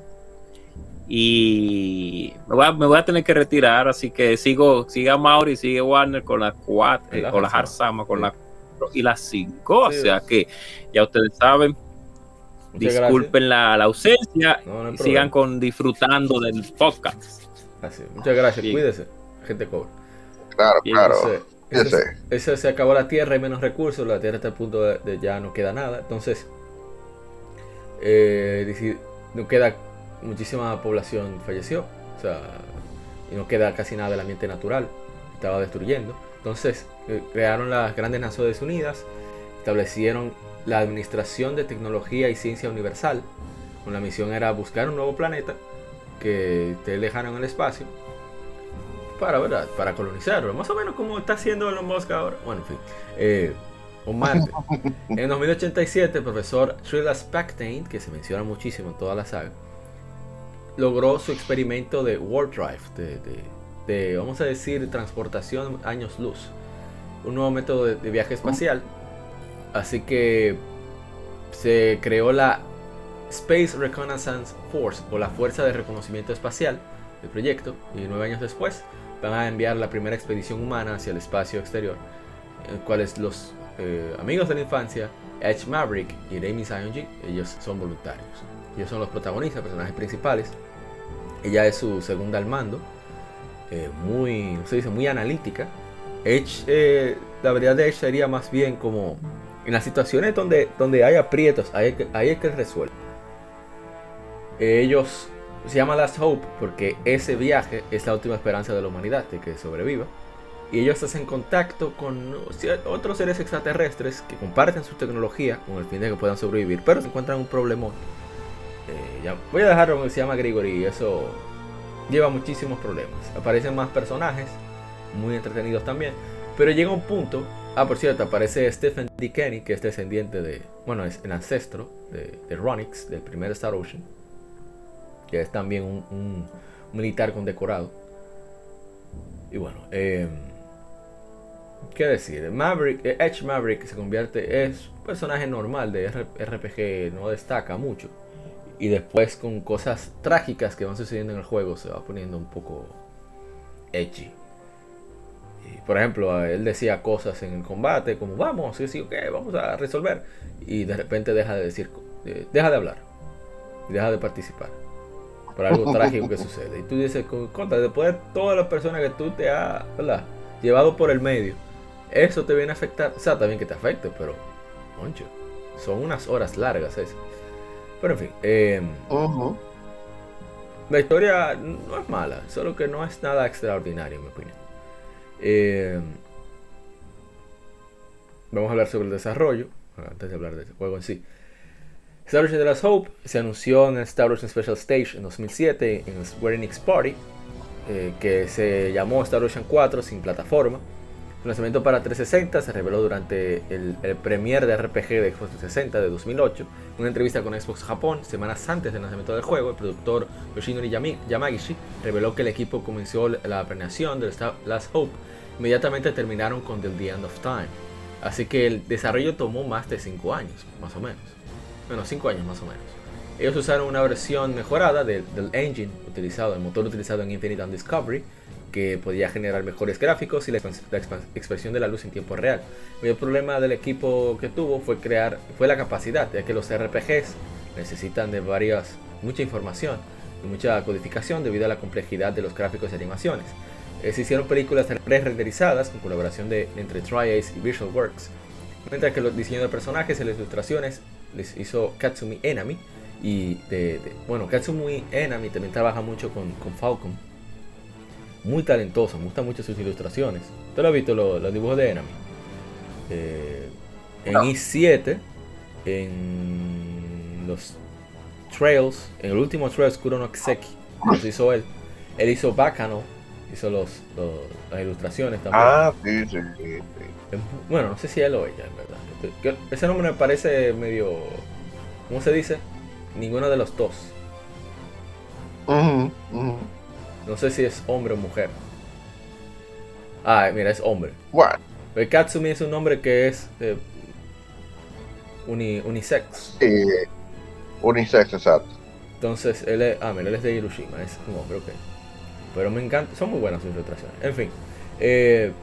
[SPEAKER 3] y me voy, a, tener que retirar, así que sigo, siga Mauri, sigue Warner con las cuatro, eh, con las Arzama, con las y las cinco. o sea que ya ustedes saben, Disculpen la, ausencia y sigan con disfrutando del podcast.
[SPEAKER 1] Muchas gracias, cuídese, gente cobra.
[SPEAKER 2] Claro, claro.
[SPEAKER 1] Ese, se acabó la tierra, hay menos recursos, la tierra está a punto de, ya no queda nada. Entonces, eh, no queda muchísima población falleció, o sea, y no queda casi nada del ambiente natural, estaba destruyendo. Entonces, eh, crearon las grandes Naciones Unidas, establecieron la Administración de Tecnología y Ciencia Universal. Con la misión era buscar un nuevo planeta que esté lejano en el espacio para, ¿verdad? para colonizarlo. Más o menos como está haciendo Elon Musk ahora. Bueno, en fin. Eh, Marte. en 2087, el profesor Trilla Spectain, que se menciona muchísimo en toda la saga, logró su experimento de Warp Drive, de, de, vamos a decir, transportación años luz. Un nuevo método de viaje espacial Así que se creó la Space Reconnaissance Force o la Fuerza de Reconocimiento Espacial del proyecto y nueve años después van a enviar la primera expedición humana hacia el espacio exterior, en cuales los eh, amigos de la infancia, Edge Maverick y Remy Sionji, ellos son voluntarios. Ellos son los protagonistas, personajes principales. Ella es su segunda al mando, eh, muy, se dice, muy analítica. Edge, eh, la verdad de Edge sería más bien como en las situaciones donde, donde hay aprietos, ahí, ahí es que resuelve. Ellos se llama Last Hope porque ese viaje es la última esperanza de la humanidad de que sobreviva. Y ellos hacen contacto con otros seres extraterrestres que comparten su tecnología con el fin de que puedan sobrevivir, pero se encuentran un problemón. Eh, voy a dejarlo se llama Gregory y eso lleva muchísimos problemas. Aparecen más personajes, muy entretenidos también, pero llega un punto Ah, por cierto, aparece Stephen D. Kenny, que es descendiente de. Bueno, es el ancestro de, Ronix, del primer Star Ocean. Que es también un, militar condecorado. Y bueno, eh, ¿qué decir? Maverick, eh, Edge Maverick se convierte. Es un personaje normal de RPG, no destaca mucho. Y después, con cosas trágicas que van sucediendo en el juego, se va poniendo un poco edgy por ejemplo, él decía cosas en el combate como vamos, sí, sí, ok, vamos a resolver. Y de repente deja de decir, eh, deja de hablar, deja de participar por algo trágico que sucede. Y tú dices, contra, después de todas las personas que tú te has llevado por el medio, eso te viene a afectar. O sea, también que te afecte, pero, moncho, son unas horas largas esas. Pero en fin, eh, la historia no es mala, solo que no es nada extraordinario, en mi opinión. Eh, vamos a hablar sobre el desarrollo. antes de hablar del juego en sí. Star Ocean The Last Hope se anunció en el Star Ocean Special Stage en 2007 en el Square Enix Party, eh, que se llamó Star Ocean 4 sin plataforma. El lanzamiento para 360 se reveló durante el, el premier de RPG de Xbox 360 de 2008. En una entrevista con Xbox Japón, semanas antes del lanzamiento del juego, el productor Yoshinori Yamagishi reveló que el equipo comenzó la planeación del Last Hope. Inmediatamente terminaron con The End of Time. Así que el desarrollo tomó más de 5 años, más o menos bueno, 5 años más o menos. Ellos usaron una versión mejorada del, engine utilizado, el motor utilizado en Infinite and Discovery, que podía generar mejores gráficos y la, expresión de la luz en tiempo real. El problema del equipo que tuvo fue crear, fue la capacidad, ya que los RPGs necesitan de varias, mucha información y mucha codificación debido a la complejidad de los gráficos y animaciones. Eh, se hicieron películas pre-renderizadas con colaboración de, entre TriAce y Visualworks, mientras que los diseños de personajes y las ilustraciones les hizo Katsumi Enami. Y de, bueno, Katsumi Enami también trabaja mucho con, con, Falcon. Muy talentoso, me gustan mucho sus ilustraciones. ¿Tú lo has visto los, dibujos de Enami? Eh, en I7, en los Trails, en el último Trails Kuro no Kiseki, los hizo él. Él hizo Bacano, hizo los, las ilustraciones también.
[SPEAKER 2] Ah, sí, sí, sí.
[SPEAKER 1] Bueno, no sé si él o ella, en verdad. Ese nombre me parece medio. ¿Cómo se dice? Ninguno de los dos. No sé si es hombre o mujer. Ah, mira, es hombre.
[SPEAKER 2] Bueno.
[SPEAKER 1] El Katsumi es un nombre que es eh, unisex.
[SPEAKER 2] Sí, unisex, exacto.
[SPEAKER 1] Entonces, él es. Ah, mira, él es de Hiroshima, es un hombre, ok. Pero me encanta, son muy buenas sus ilustraciones. En fin. Eh,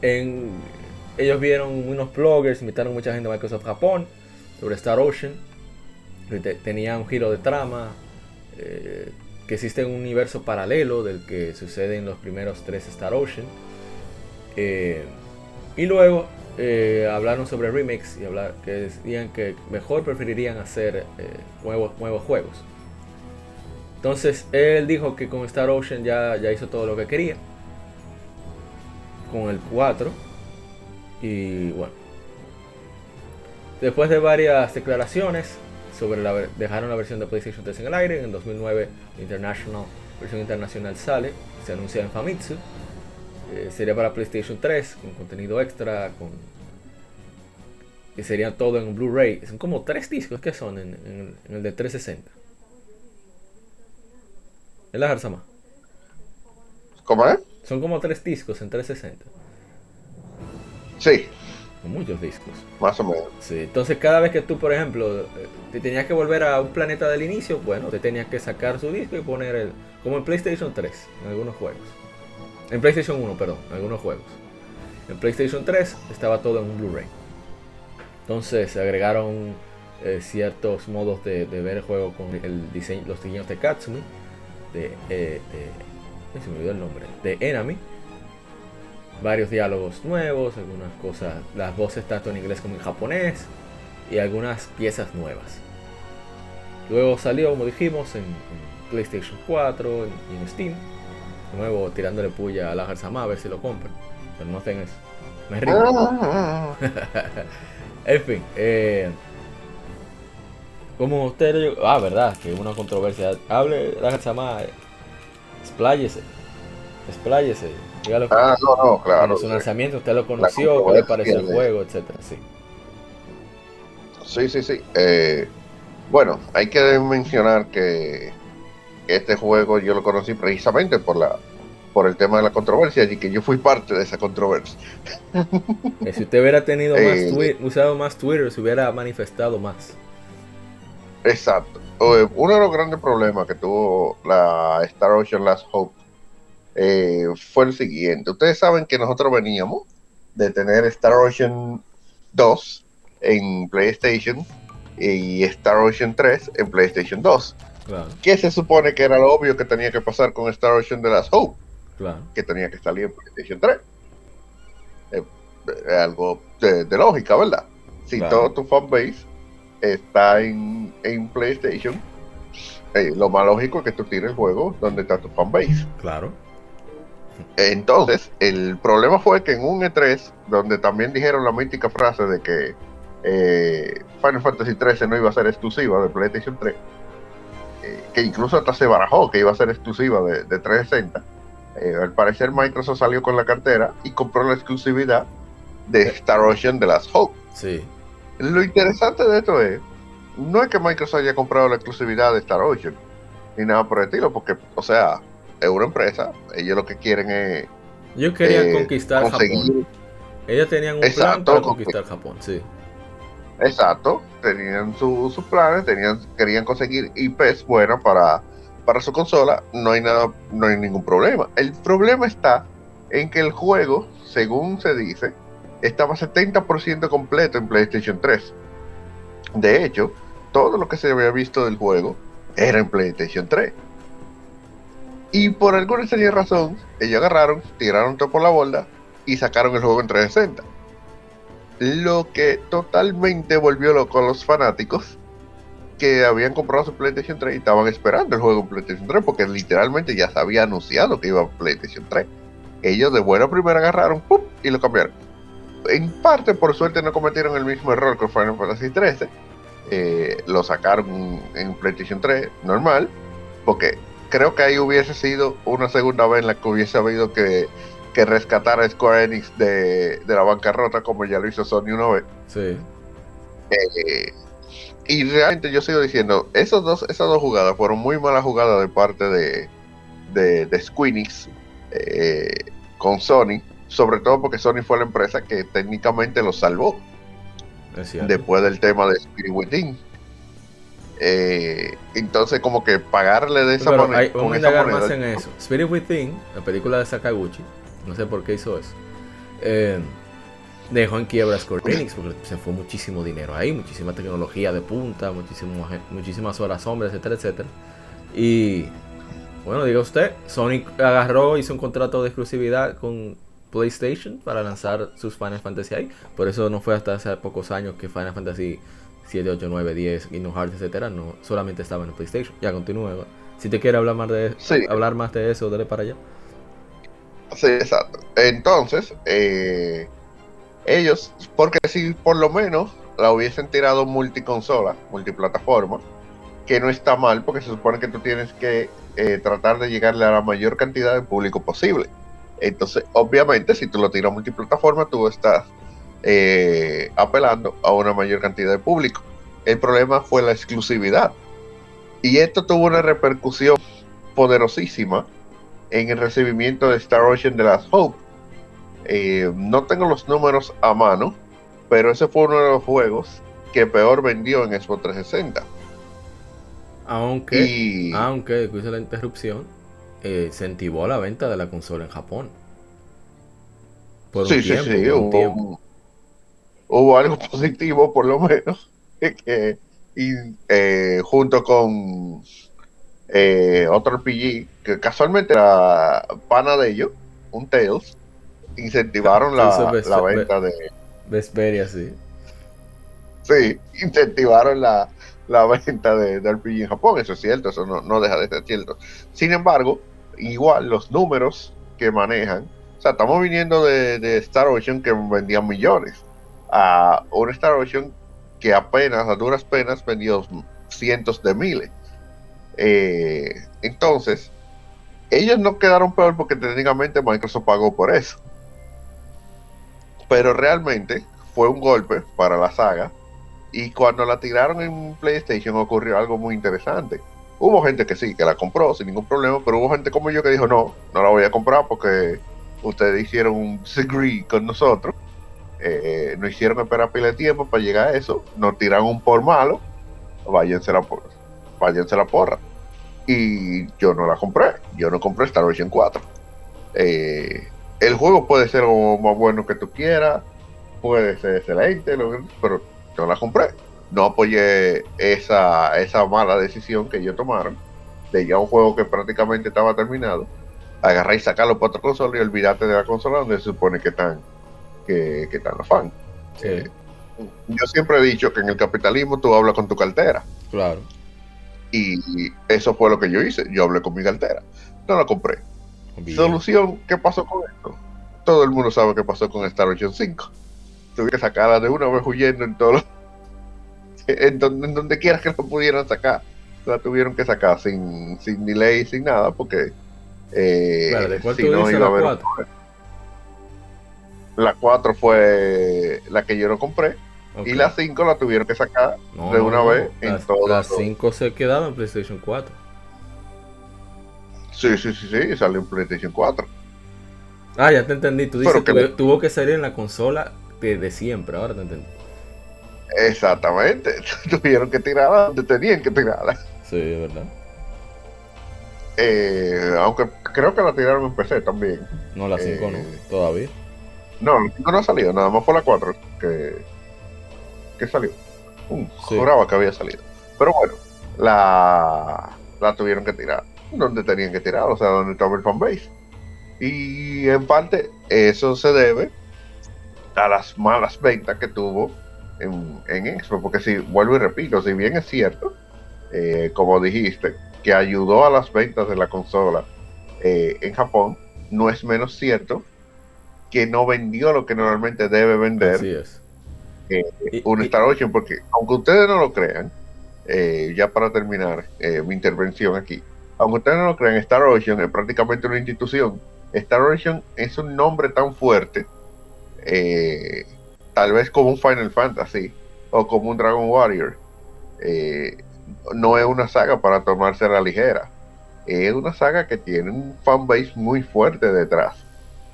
[SPEAKER 1] en, ellos vieron unos bloggers, invitaron mucha gente de Microsoft Japón sobre Star Ocean. Tenía un giro de trama. Eh, que existe un universo paralelo del que sucede en los primeros tres Star Ocean. Eh, y luego eh, hablaron sobre remakes y hablar, que decían que mejor preferirían hacer nuevos, nuevos juegos. Entonces él dijo que con Star Ocean ya, ya hizo todo lo que quería. Con el 4 y bueno, después de varias declaraciones sobre la dejaron la versión de PlayStation 3 en el aire, en 2009 International, versión internacional sale, se anuncia en Famitsu, eh, sería para PlayStation 3 con contenido extra, con que sería todo en Blu-ray. Son como tres discos que son en, el de 360. ¿Es la Jarzama?
[SPEAKER 2] ¿Cómo es?
[SPEAKER 1] Son como tres discos en 360.
[SPEAKER 2] Sí.
[SPEAKER 1] Con muchos discos.
[SPEAKER 2] Más o menos.
[SPEAKER 1] Sí, entonces cada vez que tú, por ejemplo, eh, te tenías que volver a un planeta del inicio, bueno, te tenías que sacar su disco y poner el. Como en PlayStation 3, en algunos juegos. En PlayStation 1, perdón, en algunos juegos. En PlayStation 3 estaba todo en un Blu-ray. Entonces se agregaron eh, ciertos modos de, ver el juego con el diseño, los diseños de Katsumi, de, eh, de, se me olvidó el nombre, de Enami varios diálogos nuevos, algunas cosas, las voces tanto en inglés como en japonés y algunas piezas nuevas. Luego salió, como dijimos, en, PlayStation 4 y en, Steam. De nuevo, tirándole puya a la Sama a ver si lo compran. Pero no hacen eso. Me río. en fin, eh, como usted. Ah, verdad, que una controversia. Hable la Sama. Expláyese. Expláyese
[SPEAKER 2] ah, no, no, claro.
[SPEAKER 1] En su lanzamiento usted lo conoció, qué le pareció el juego, etcétera, sí.
[SPEAKER 2] Sí, sí, sí. Eh, bueno, hay que mencionar que este juego yo lo conocí precisamente por la por el tema de la controversia y que yo fui parte de esa controversia.
[SPEAKER 1] si usted hubiera tenido más eh, usado más Twitter, se hubiera manifestado más.
[SPEAKER 2] Exacto. Uno de los grandes problemas que tuvo la Star Ocean Last Hope eh, fue el siguiente. Ustedes saben que nosotros veníamos de tener Star Ocean 2 en PlayStation y Star Ocean 3 en PlayStation 2. ¿Qué se supone que era lo obvio que tenía que pasar con Star Ocean de las Hope? Que tenía que salir en PlayStation 3. Eh, algo de, lógica, ¿verdad? Si todo tu fanbase está en, PlayStation, eh, lo más lógico es que tú tires el juego donde está tu fanbase.
[SPEAKER 1] Claro.
[SPEAKER 2] Entonces, el problema fue que en un E3, donde también dijeron la mítica frase de que eh, Final Fantasy XIII no iba a ser exclusiva de PlayStation 3, eh, que incluso hasta se barajó que iba a ser exclusiva de, 360. Eh, al parecer Microsoft salió con la cartera y compró la exclusividad de Star Ocean de las Hope.
[SPEAKER 1] Sí.
[SPEAKER 2] Lo interesante de esto es, no es que Microsoft haya comprado la exclusividad de Star Ocean, ni nada por el estilo, porque, o sea, es una empresa, ellos lo que quieren es...
[SPEAKER 1] Ellos querían conquistar Japón. Ellos tenían un plan para conquistar Japón, sí.
[SPEAKER 2] Exacto, tenían sus planes, tenían, querían conseguir IPs buenas para, para su consola, no hay nada, no hay ningún problema. El problema está en que el juego, según se dice, estaba 70% completo en PlayStation 3. De hecho, todo lo que se había visto del juego era en PlayStation 3. Y por alguna extraña razón, ellos agarraron, tiraron todo por la borda y sacaron el juego en 360 lo que totalmente volvió loco a los fanáticos que habían comprado su PlayStation 3 y estaban esperando el juego en PlayStation 3 porque literalmente ya se había anunciado que iba a PlayStation 3. Ellos de buena primera agarraron y lo cambiaron. En parte, por suerte, no cometieron el mismo error que Final Fantasy 13. Eh, lo sacaron en PlayStation 3 normal, porque creo que ahí hubiese sido una segunda vez en la que hubiese habido que que rescatar a Square Enix de, la bancarrota como ya lo hizo Sony una vez.
[SPEAKER 1] Sí.
[SPEAKER 2] Eh, y realmente yo sigo diciendo, esos dos, esas dos jugadas fueron muy malas jugadas de parte de, de, de Squeenix eh, con Sony, sobre todo porque Sony fue la empresa que técnicamente lo salvó después del tema de Spirit Within. Eh, entonces como que pagarle de esa manera.
[SPEAKER 1] Vamos a indagar más en eso. Spirit Within, la película de Sakaguchi, no sé por qué hizo eso. Eh, dejó en quiebra Square Enix porque se fue muchísimo dinero ahí, muchísima tecnología de punta, muchísimas horas sombras, etcétera, etcétera. Y bueno, diga usted, Sonic agarró, hizo un contrato de exclusividad con PlayStation para lanzar sus Final Fantasy ahí. Por eso no fue hasta hace pocos años que Final Fantasy 7, 8, 9, 10, Kingdom Hearts, etcétera, no solamente estaba en PlayStation. Ya continúe. Si te quiere hablar más de hablar más de eso, dale para allá.
[SPEAKER 2] Sí, exacto. Entonces, eh, ellos, porque si por lo menos la hubiesen tirado multiconsola, multiplataforma, que no está mal, porque se supone que tú tienes que eh, tratar de llegarle a la mayor cantidad de público posible. Entonces, obviamente, si tú lo tiras multiplataforma, tú estás eh, apelando a una mayor cantidad de público. El problema fue la exclusividad. Y esto tuvo una repercusión poderosísima en el recibimiento de Star Ocean de las Hope. Eh, no tengo los números a mano, pero ese fue uno de los juegos que peor vendió en Xbox 360.
[SPEAKER 1] Aunque, aunque, después de la interrupción, eh, incentivó la venta de la consola en Japón.
[SPEAKER 2] Por sí, sí, sí, hubo, hubo, algo positivo por lo menos. Que, y, eh, junto con eh, otro RPG que casualmente era pana de ellos, un Tails, incentivaron la, venta de.
[SPEAKER 1] Vesperia, sí.
[SPEAKER 2] Sí, incentivaron la, venta de, RPG en Japón, eso es cierto, eso no, deja de ser cierto. Sin embargo, igual los números que manejan, o sea, estamos viniendo de, de Star Ocean que vendían millones, a un Star Ocean que apenas, a duras penas, vendió cientos de miles. Eh, entonces, ellos no quedaron peor porque técnicamente Microsoft pagó por eso. Pero realmente fue un golpe para la saga. Y cuando la tiraron en PlayStation ocurrió algo muy interesante. Hubo gente que sí, que la compró sin ningún problema, pero hubo gente como yo que dijo, no, no la voy a comprar porque ustedes hicieron un disagree con nosotros. Eh, no hicieron esperar pila de tiempo para llegar a eso. Nos tiraron un por malo. Váyanse la, váyanse la porra y yo no la compré. Yo no compré Star Ocean 4. Eh, el juego puede ser lo más bueno que tú quieras, puede ser excelente, pero yo la compré. No apoyé esa, esa mala decisión que ellos tomaron de ya un juego que prácticamente estaba terminado. Agarrar y sacarlo para otra consola y olvidarte de la consola donde se supone que están, que, que están los fans. Eh, yo siempre he dicho que en el capitalismo tú hablas con tu cartera.
[SPEAKER 1] Claro.
[SPEAKER 2] Y eso fue lo que yo hice. Yo hablé con mi cartera. No la compré. Solución, ¿qué pasó con esto? Todo el mundo sabe qué pasó con Star Ocean 5. Tuve que sacarla de una vez huyendo en todos en donde, en donde quiera que lo pudieran sacar. La tuvieron que sacar sin, sin delay, sin nada, porque
[SPEAKER 1] eh, si no iba a haber
[SPEAKER 2] la 4 fue la que yo no compré. Y la 5 la tuvieron que sacar de una vez en todo.
[SPEAKER 1] La 5 se quedaba en PlayStation 4.
[SPEAKER 2] Sí, sí, sí, sí, salió en PlayStation 4.
[SPEAKER 1] Ah, ya te entendí. Tú dices que tuvo que salir en la consola de, siempre, ahora te entendí.
[SPEAKER 2] Exactamente. Tuvieron que tirarla donde tenían que tirarla.
[SPEAKER 1] Sí, es verdad.
[SPEAKER 2] Eh, aunque creo que la tiraron en PC también.
[SPEAKER 1] No, la 5 no, eh, todavía.
[SPEAKER 2] No, la 5 no ha salido, nada más fue la 4 que, que salió. Uh, Juraba que había salido. Pero bueno, la, la tuvieron que tirar donde tenían que tirar, o sea, donde estaba el fanbase. Y en parte eso se debe a las malas ventas que tuvo en, en Expo, porque si vuelvo y repito, si bien es cierto, eh, como dijiste, que ayudó a las ventas de la consola eh, en Japón, no es menos cierto que no vendió lo que normalmente debe vender
[SPEAKER 1] Así es.
[SPEAKER 2] Eh, un Star Ocean, porque aunque ustedes no lo crean, ya para terminar mi intervención aquí, aunque ustedes no lo crean, Star Ocean es prácticamente una institución. Star Ocean es un nombre tan fuerte, eh, tal vez como un Final Fantasy o como un Dragon Warrior. Eh, no es una saga para tomarse a la ligera. Es una saga que tiene un fanbase muy fuerte detrás.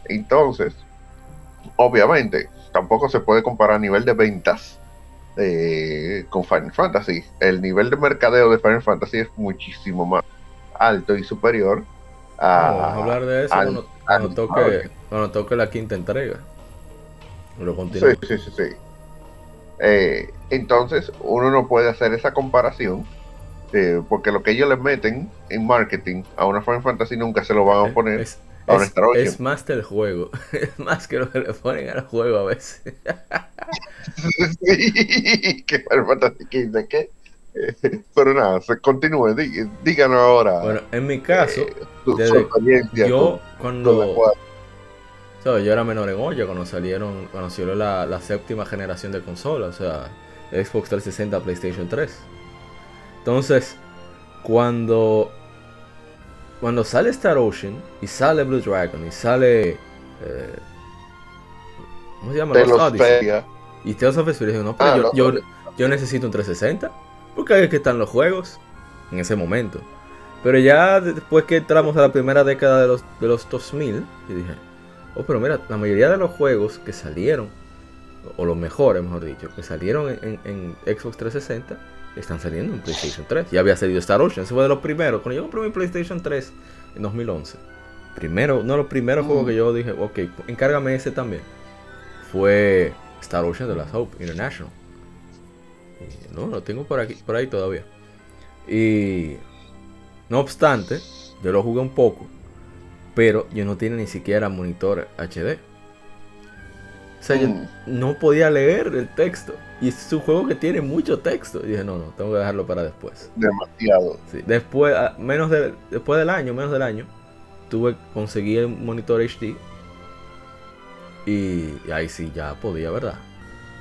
[SPEAKER 2] Entonces, obviamente, tampoco se puede comparar a nivel de ventas eh, con Final Fantasy. El nivel de mercadeo de Final Fantasy es muchísimo más alto y superior
[SPEAKER 1] a, vamos a hablar de eso cuando, toque, cuando, toque, la quinta entrega.
[SPEAKER 2] Lo sí, sí, sí, sí. Eh, entonces, uno no puede hacer esa comparación. Eh, porque lo que ellos le meten en marketing a una Final Fantasy nunca se lo van a poner
[SPEAKER 1] es, es, más del juego. Es más que lo que le ponen al juego a veces.
[SPEAKER 2] sí, Fantasy 15, ¿qué? Pero nada, se continúe, díganos ahora.
[SPEAKER 1] Bueno, en mi caso, eh, yo cuando yo era menor en olla cuando salieron, cuando salió la, séptima generación de consolas, o sea, Xbox 360, PlayStation 3. Entonces, cuando cuando sale Star Ocean y sale Blue Dragon y sale eh, ¿cómo se llama? Los Y Tales of Vesperia, no, pero ah, yo, yo, yo necesito un 360 porque ahí es que están los juegos en ese momento. Pero ya después que entramos a la primera década de los, de los 2000, yo dije, oh, pero mira, la mayoría de los juegos que salieron, o los mejores, mejor dicho, que salieron en, Xbox 360, están saliendo en PlayStation 3. Ya había salido Star Ocean, ese fue de los primeros. Cuando yo compré mi PlayStation 3 en 2011, primero, uno de los primeros juegos mm. que yo dije, ok, encárgame ese también, fue Star Ocean de la Hope International. No, lo tengo por aquí, por ahí todavía. Y no obstante, yo lo jugué un poco, pero yo no tiene ni siquiera monitor HD. O sea, yo mm. no podía leer el texto. Y es un juego que tiene mucho texto. Y dije, no, no, tengo que dejarlo para después.
[SPEAKER 2] Demasiado.
[SPEAKER 1] Sí, después, menos de, después del año, menos del año, tuve conseguir el monitor HD. Y, y ahí sí ya podía, ¿verdad?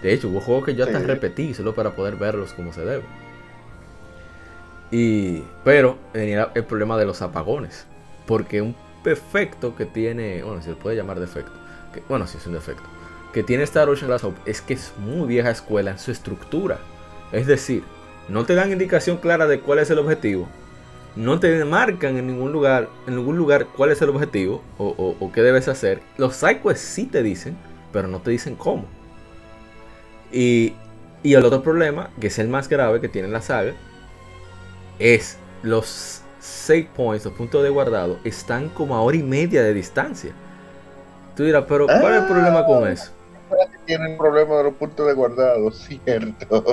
[SPEAKER 1] De hecho, hubo juegos que yo hasta repetí solo para poder verlos como se debe. Y, pero tenía el problema de los apagones. Porque un defecto que tiene, bueno, si se puede llamar defecto, que, bueno, si es un defecto, que tiene Star Ocean Glass Hope es que es muy vieja escuela en su estructura. Es decir, no te dan indicación clara de cuál es el objetivo, no te marcan en ningún lugar, en ningún lugar cuál es el objetivo o, o qué debes hacer. Los sidequests sí te dicen, pero no te dicen cómo. Y, el otro problema, que es el más grave que tiene la saga, es los save points, los puntos de guardado, están como a hora y media de distancia. Tú dirás, pero ¿cuál es el problema con ah, eso?
[SPEAKER 2] Tienen problema de los puntos de guardado, cierto.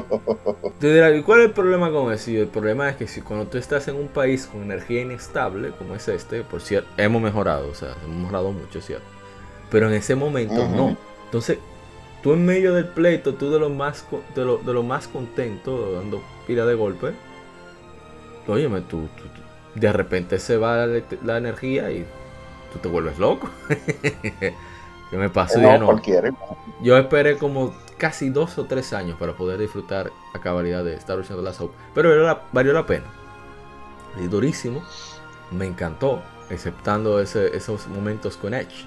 [SPEAKER 1] Tú ¿y cuál es el problema con eso? El problema es que si cuando tú estás en un país con energía inestable, como es este, por cierto, hemos mejorado, o sea, hemos mejorado mucho, ¿cierto? Pero en ese momento no. Entonces, tú en medio del pleito, tú de lo más, de lo, de lo más contento, dando pila de golpe, óyeme, tú, de repente se va la, energía y tú te vuelves loco. Que me pasó no, no. Yo esperé como casi dos o tres años para poder disfrutar a cabalidad de Star Wars The Last Hope. Pero valió la pena. Y durísimo. Me encantó. Exceptando esos momentos con Edge.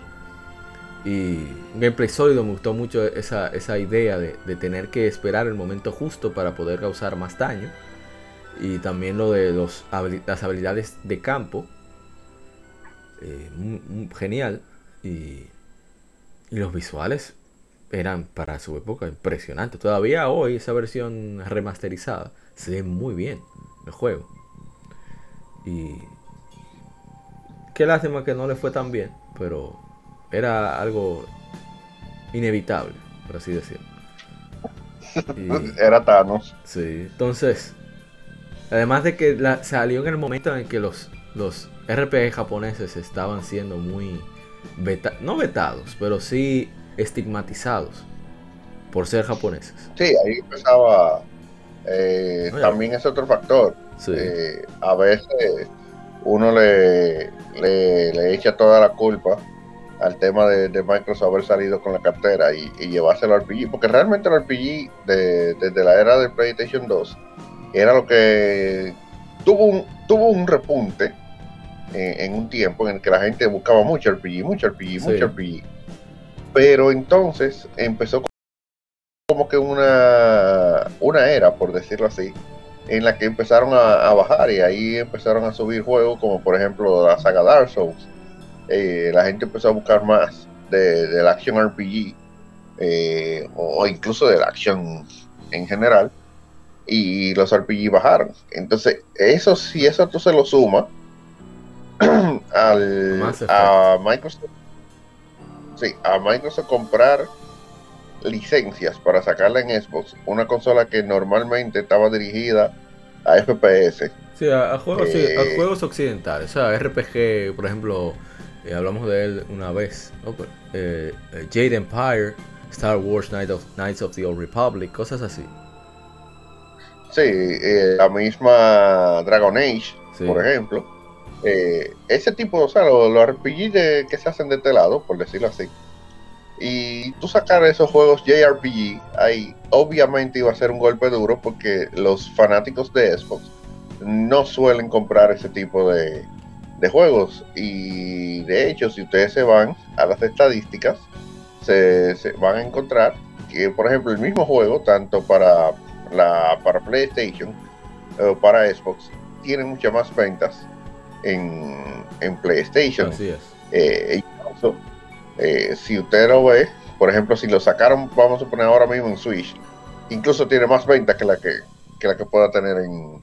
[SPEAKER 1] Y gameplay sólido me gustó mucho esa, esa idea de, de, tener que esperar el momento justo para poder causar más daño. Y también lo de los, las habilidades de campo. Eh, genial. Y, y los visuales eran para su época impresionantes. Todavía hoy esa versión remasterizada se ve muy bien el juego. Y qué lástima que no le fue tan bien, pero era algo inevitable, por así decirlo.
[SPEAKER 2] era Thanos.
[SPEAKER 1] Sí, entonces, además de que salió en el momento en que los, los RPG japoneses estaban siendo muy, no vetados, pero sí estigmatizados por ser japoneses.
[SPEAKER 2] Sí, ahí empezaba. Eh, también es otro factor. Eh, a veces uno le, le, echa toda la culpa al tema de, Microsoft haber salido con la cartera y, y llevárselo al RPG, porque realmente el RPG desde la era del PlayStation 2 era lo que tuvo un, tuvo un repunte en, un tiempo en el que la gente buscaba mucho RPG, mucho RPG, mucho RPG. Pero entonces empezó como que una, una era, por decirlo así, en la que empezaron a, bajar y ahí empezaron a subir juegos como por ejemplo la saga Dark Souls. Eh, la gente empezó a buscar más de, la acción RPG eh, o, incluso de la acción en general y los RPG bajaron. Entonces, eso si eso tú se lo sumas al, a Microsoft sí, a Microsoft comprar licencias para sacarla en Xbox, una consola que normalmente estaba dirigida a FPS.
[SPEAKER 1] Sí, a, juegos, eh, juegos occidentales, o sea, RPG, por ejemplo, eh, hablamos de él una vez, pues, eh, Jade Empire, Star Wars Knights of, the Old Republic, cosas así.
[SPEAKER 2] Sí, la misma Dragon Age, por ejemplo. Ese tipo, o sea, los, RPG que se hacen de este lado, por decirlo así, y tú sacar esos juegos JRPG, ahí obviamente iba a ser un golpe duro porque los fanáticos de Xbox no suelen comprar ese tipo de, juegos. Y de hecho, si ustedes se van a las estadísticas, se, van a encontrar que, por ejemplo, el mismo juego, tanto para, la, para PlayStation o para Xbox, tiene muchas más ventas en, en PlayStation.
[SPEAKER 1] Así es.
[SPEAKER 2] Eh, eh, si usted lo ve, por ejemplo, si lo sacaron, vamos a poner ahora mismo en Switch, incluso tiene más ventas que la que, la que pueda tener en,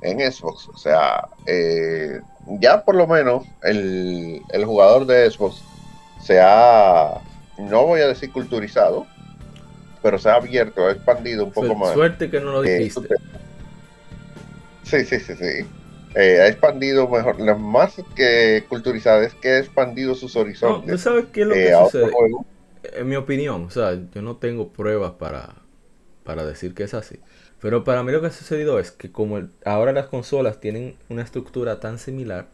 [SPEAKER 2] en Xbox. O sea, eh, ya por lo menos el, jugador de Xbox se ha, no voy a decir culturizado, pero se ha abierto, ha expandido un poco más.
[SPEAKER 1] Suerte que no lo dijiste.
[SPEAKER 2] sí, sí, sí, sí. Eh, ha expandido mejor, más que culturizada es que ha expandido sus horizontes.
[SPEAKER 1] No, ¿Sabes qué es lo que eh, sucede? En mi opinión, o sea, yo no tengo pruebas para, para decir que es así. Pero para mí lo que ha sucedido es que como ahora las consolas tienen una estructura tan similar,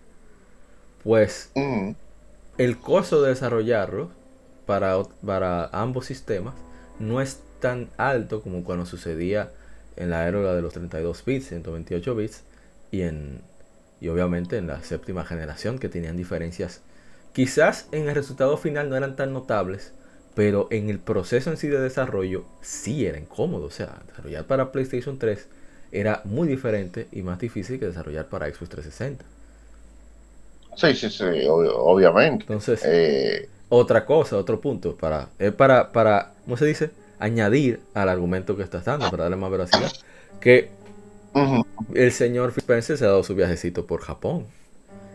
[SPEAKER 1] pues el costo de desarrollarlo para, para ambos sistemas no es tan alto como cuando sucedía en la era de los 32 bits, 128 bits, y, en, y obviamente en la séptima generación que tenían diferencias. Quizás en el resultado final no eran tan notables, pero en el proceso en sí de desarrollo sí era incómodo. O sea, desarrollar para PlayStation 3 era muy diferente y más difícil que desarrollar para Xbox 360.
[SPEAKER 2] Sí, sí, sí, obviamente.
[SPEAKER 1] Entonces, eh, otra cosa, otro punto, para, es para, para, ¿cómo se dice? Añadir al argumento que estás dando, para darle más veracidad. Que el señor Spencer se ha dado su viajecito por Japón.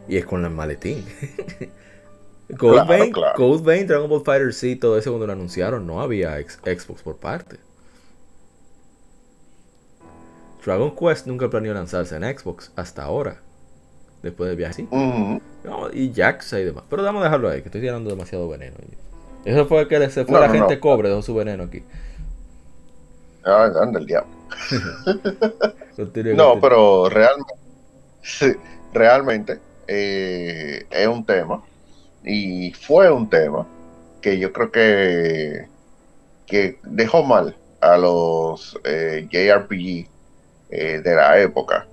[SPEAKER 1] Y es con el maletín. Code, Vein, Dragon Ball Fighter sí, todo eso cuando lo anunciaron, no había Xbox por parte. Dragon Quest nunca planeó lanzarse en Xbox hasta ahora. Después del viaje, y Jax y demás. Pero vamos a dejarlo ahí, que estoy tirando demasiado veneno. Eso fue que se fue la gente cobre, dejó su veneno aquí.
[SPEAKER 2] Ah, anda el diablo. no, pero realmente, realmente eh, es un tema y fue un tema que yo creo que, que dejó mal a los eh, JRPG eh, de la época.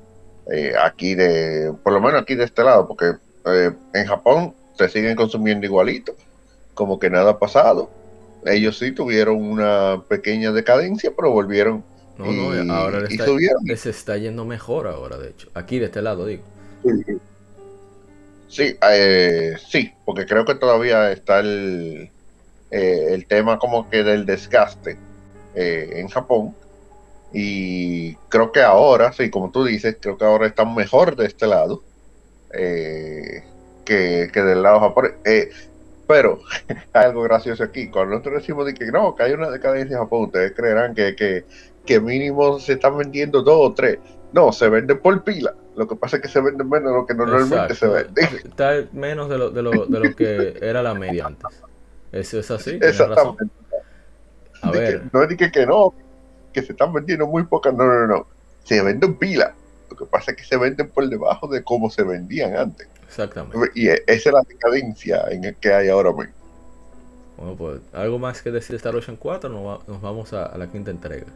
[SPEAKER 2] Aquí de, por lo menos aquí de este lado, porque en Japón se siguen consumiendo igualito, como que nada ha pasado. Ellos sí tuvieron una pequeña decadencia, pero volvieron
[SPEAKER 1] no, no, ahora está, subieron. se está yendo mejor ahora, de hecho. Aquí de este lado, digo.
[SPEAKER 2] Sí, sí, porque creo que todavía está el, el tema como que del desgaste eh, en Japón. Y creo que ahora, sí, como tú dices, creo que ahora están mejor de este lado eh, que, del lado japonés. Eh, pero hay algo gracioso aquí. Cuando nosotros decimos que no, que hay una decadencia en Japón, ustedes creerán que, que, mínimo se están vendiendo dos o tres. No, se venden por pila. Lo que pasa es que se venden menos de lo que normalmente se vende.
[SPEAKER 1] Está menos de lo, de, lo, de lo que era la media antes. Eso es así.
[SPEAKER 2] Exactamente no es que, que no, que se están vendiendo muy pocas, no, no, no. Se venden pila. Lo que pasa es que se venden por debajo de cómo se vendían antes.
[SPEAKER 1] Exactamente.
[SPEAKER 2] Y esa es la decadencia en el que hay ahora mismo.
[SPEAKER 1] Bueno, pues algo más que decir de Star Ocean 4, nos, vamos a, la quinta entrega.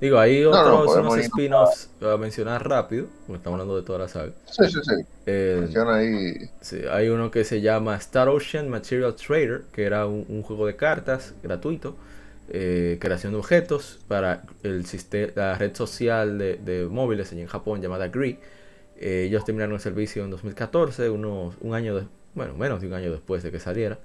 [SPEAKER 1] Digo, hay otros unos spin-offs a mencionar rápido, porque estamos hablando de toda la saga.
[SPEAKER 2] Sí, sí, sí. Eh, Menciona ahí.
[SPEAKER 1] Sí, hay uno que se llama Star Ocean Material Trader, que era un juego de cartas gratuito eh, creación de objetos para el sistema, la red social de, móviles en Japón llamada Gree. Eh, ellos terminaron el servicio en 2014, unos, un año bueno, menos de un año después de que saliera.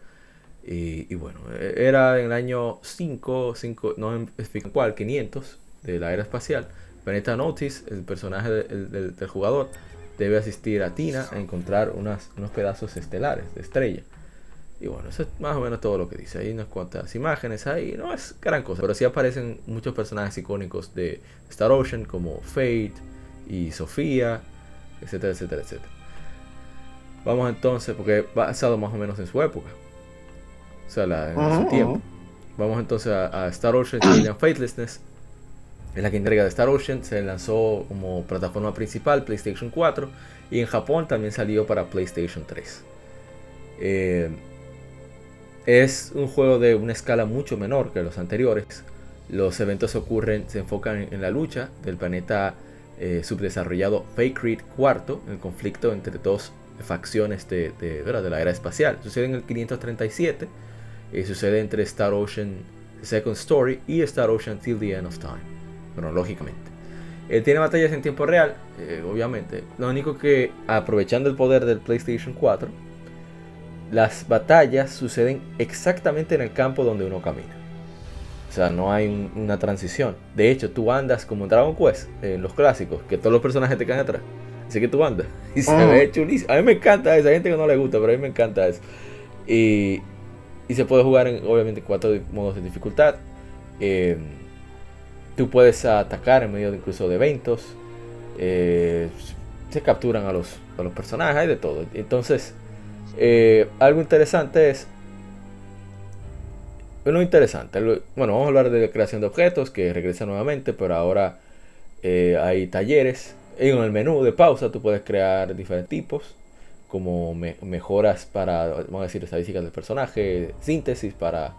[SPEAKER 1] Y, bueno, e, era en el año 5, 5 no especifican cuál, 500 de la era espacial. Planeta Notice, el personaje del, jugador, debe asistir a Tina a encontrar unas, unos pedazos estelares de estrella. Y bueno, eso es más o menos todo lo que dice. Hay unas cuantas imágenes ahí, no es gran cosa, pero sí aparecen muchos personajes icónicos de Star Ocean como Fate y Sofía, etcétera, etcétera, etcétera. Vamos entonces, porque basado más o menos en su época, o sea, en su tiempo. Vamos entonces a, Star Ocean Alien Faithlessness. Es la que entrega de Star Ocean. Se lanzó como plataforma principal PlayStation 4 y en Japón también salió para PlayStation 3. Eh, es un juego de una escala mucho menor que los anteriores. Los eventos ocurren, se enfocan en la lucha del planeta eh, subdesarrollado Fakrid IV, el conflicto entre dos facciones de, la era espacial. Sucede en el 537 y sucede entre Star Ocean Second Story y Star Ocean Till the End of Time, cronológicamente. Él tiene batallas en tiempo real, eh, obviamente. Lo único que, aprovechando el poder del PlayStation 4, las batallas suceden exactamente en el campo donde uno camina. O sea, no hay una transición. De hecho, tú andas como en Dragon Quest, en los clásicos, que todos los personajes te caen atrás. Así que tú andas. Y se ah. ve chulísimo. A mí me encanta eso. Hay gente que no le gusta, pero a mí me encanta eso. Y, se puede jugar en, obviamente, cuatro modos de dificultad. Eh, tú puedes atacar en medio de, incluso de eventos. Eh, se capturan a los, a los personajes, hay de todo. Entonces, eh, algo interesante es. Bueno, interesante. Bueno, vamos a hablar de creación de objetos que regresa nuevamente, pero ahora eh, hay talleres. En el menú de pausa tú puedes crear diferentes tipos, como mejoras para, vamos a decir, estadísticas del personaje, síntesis para,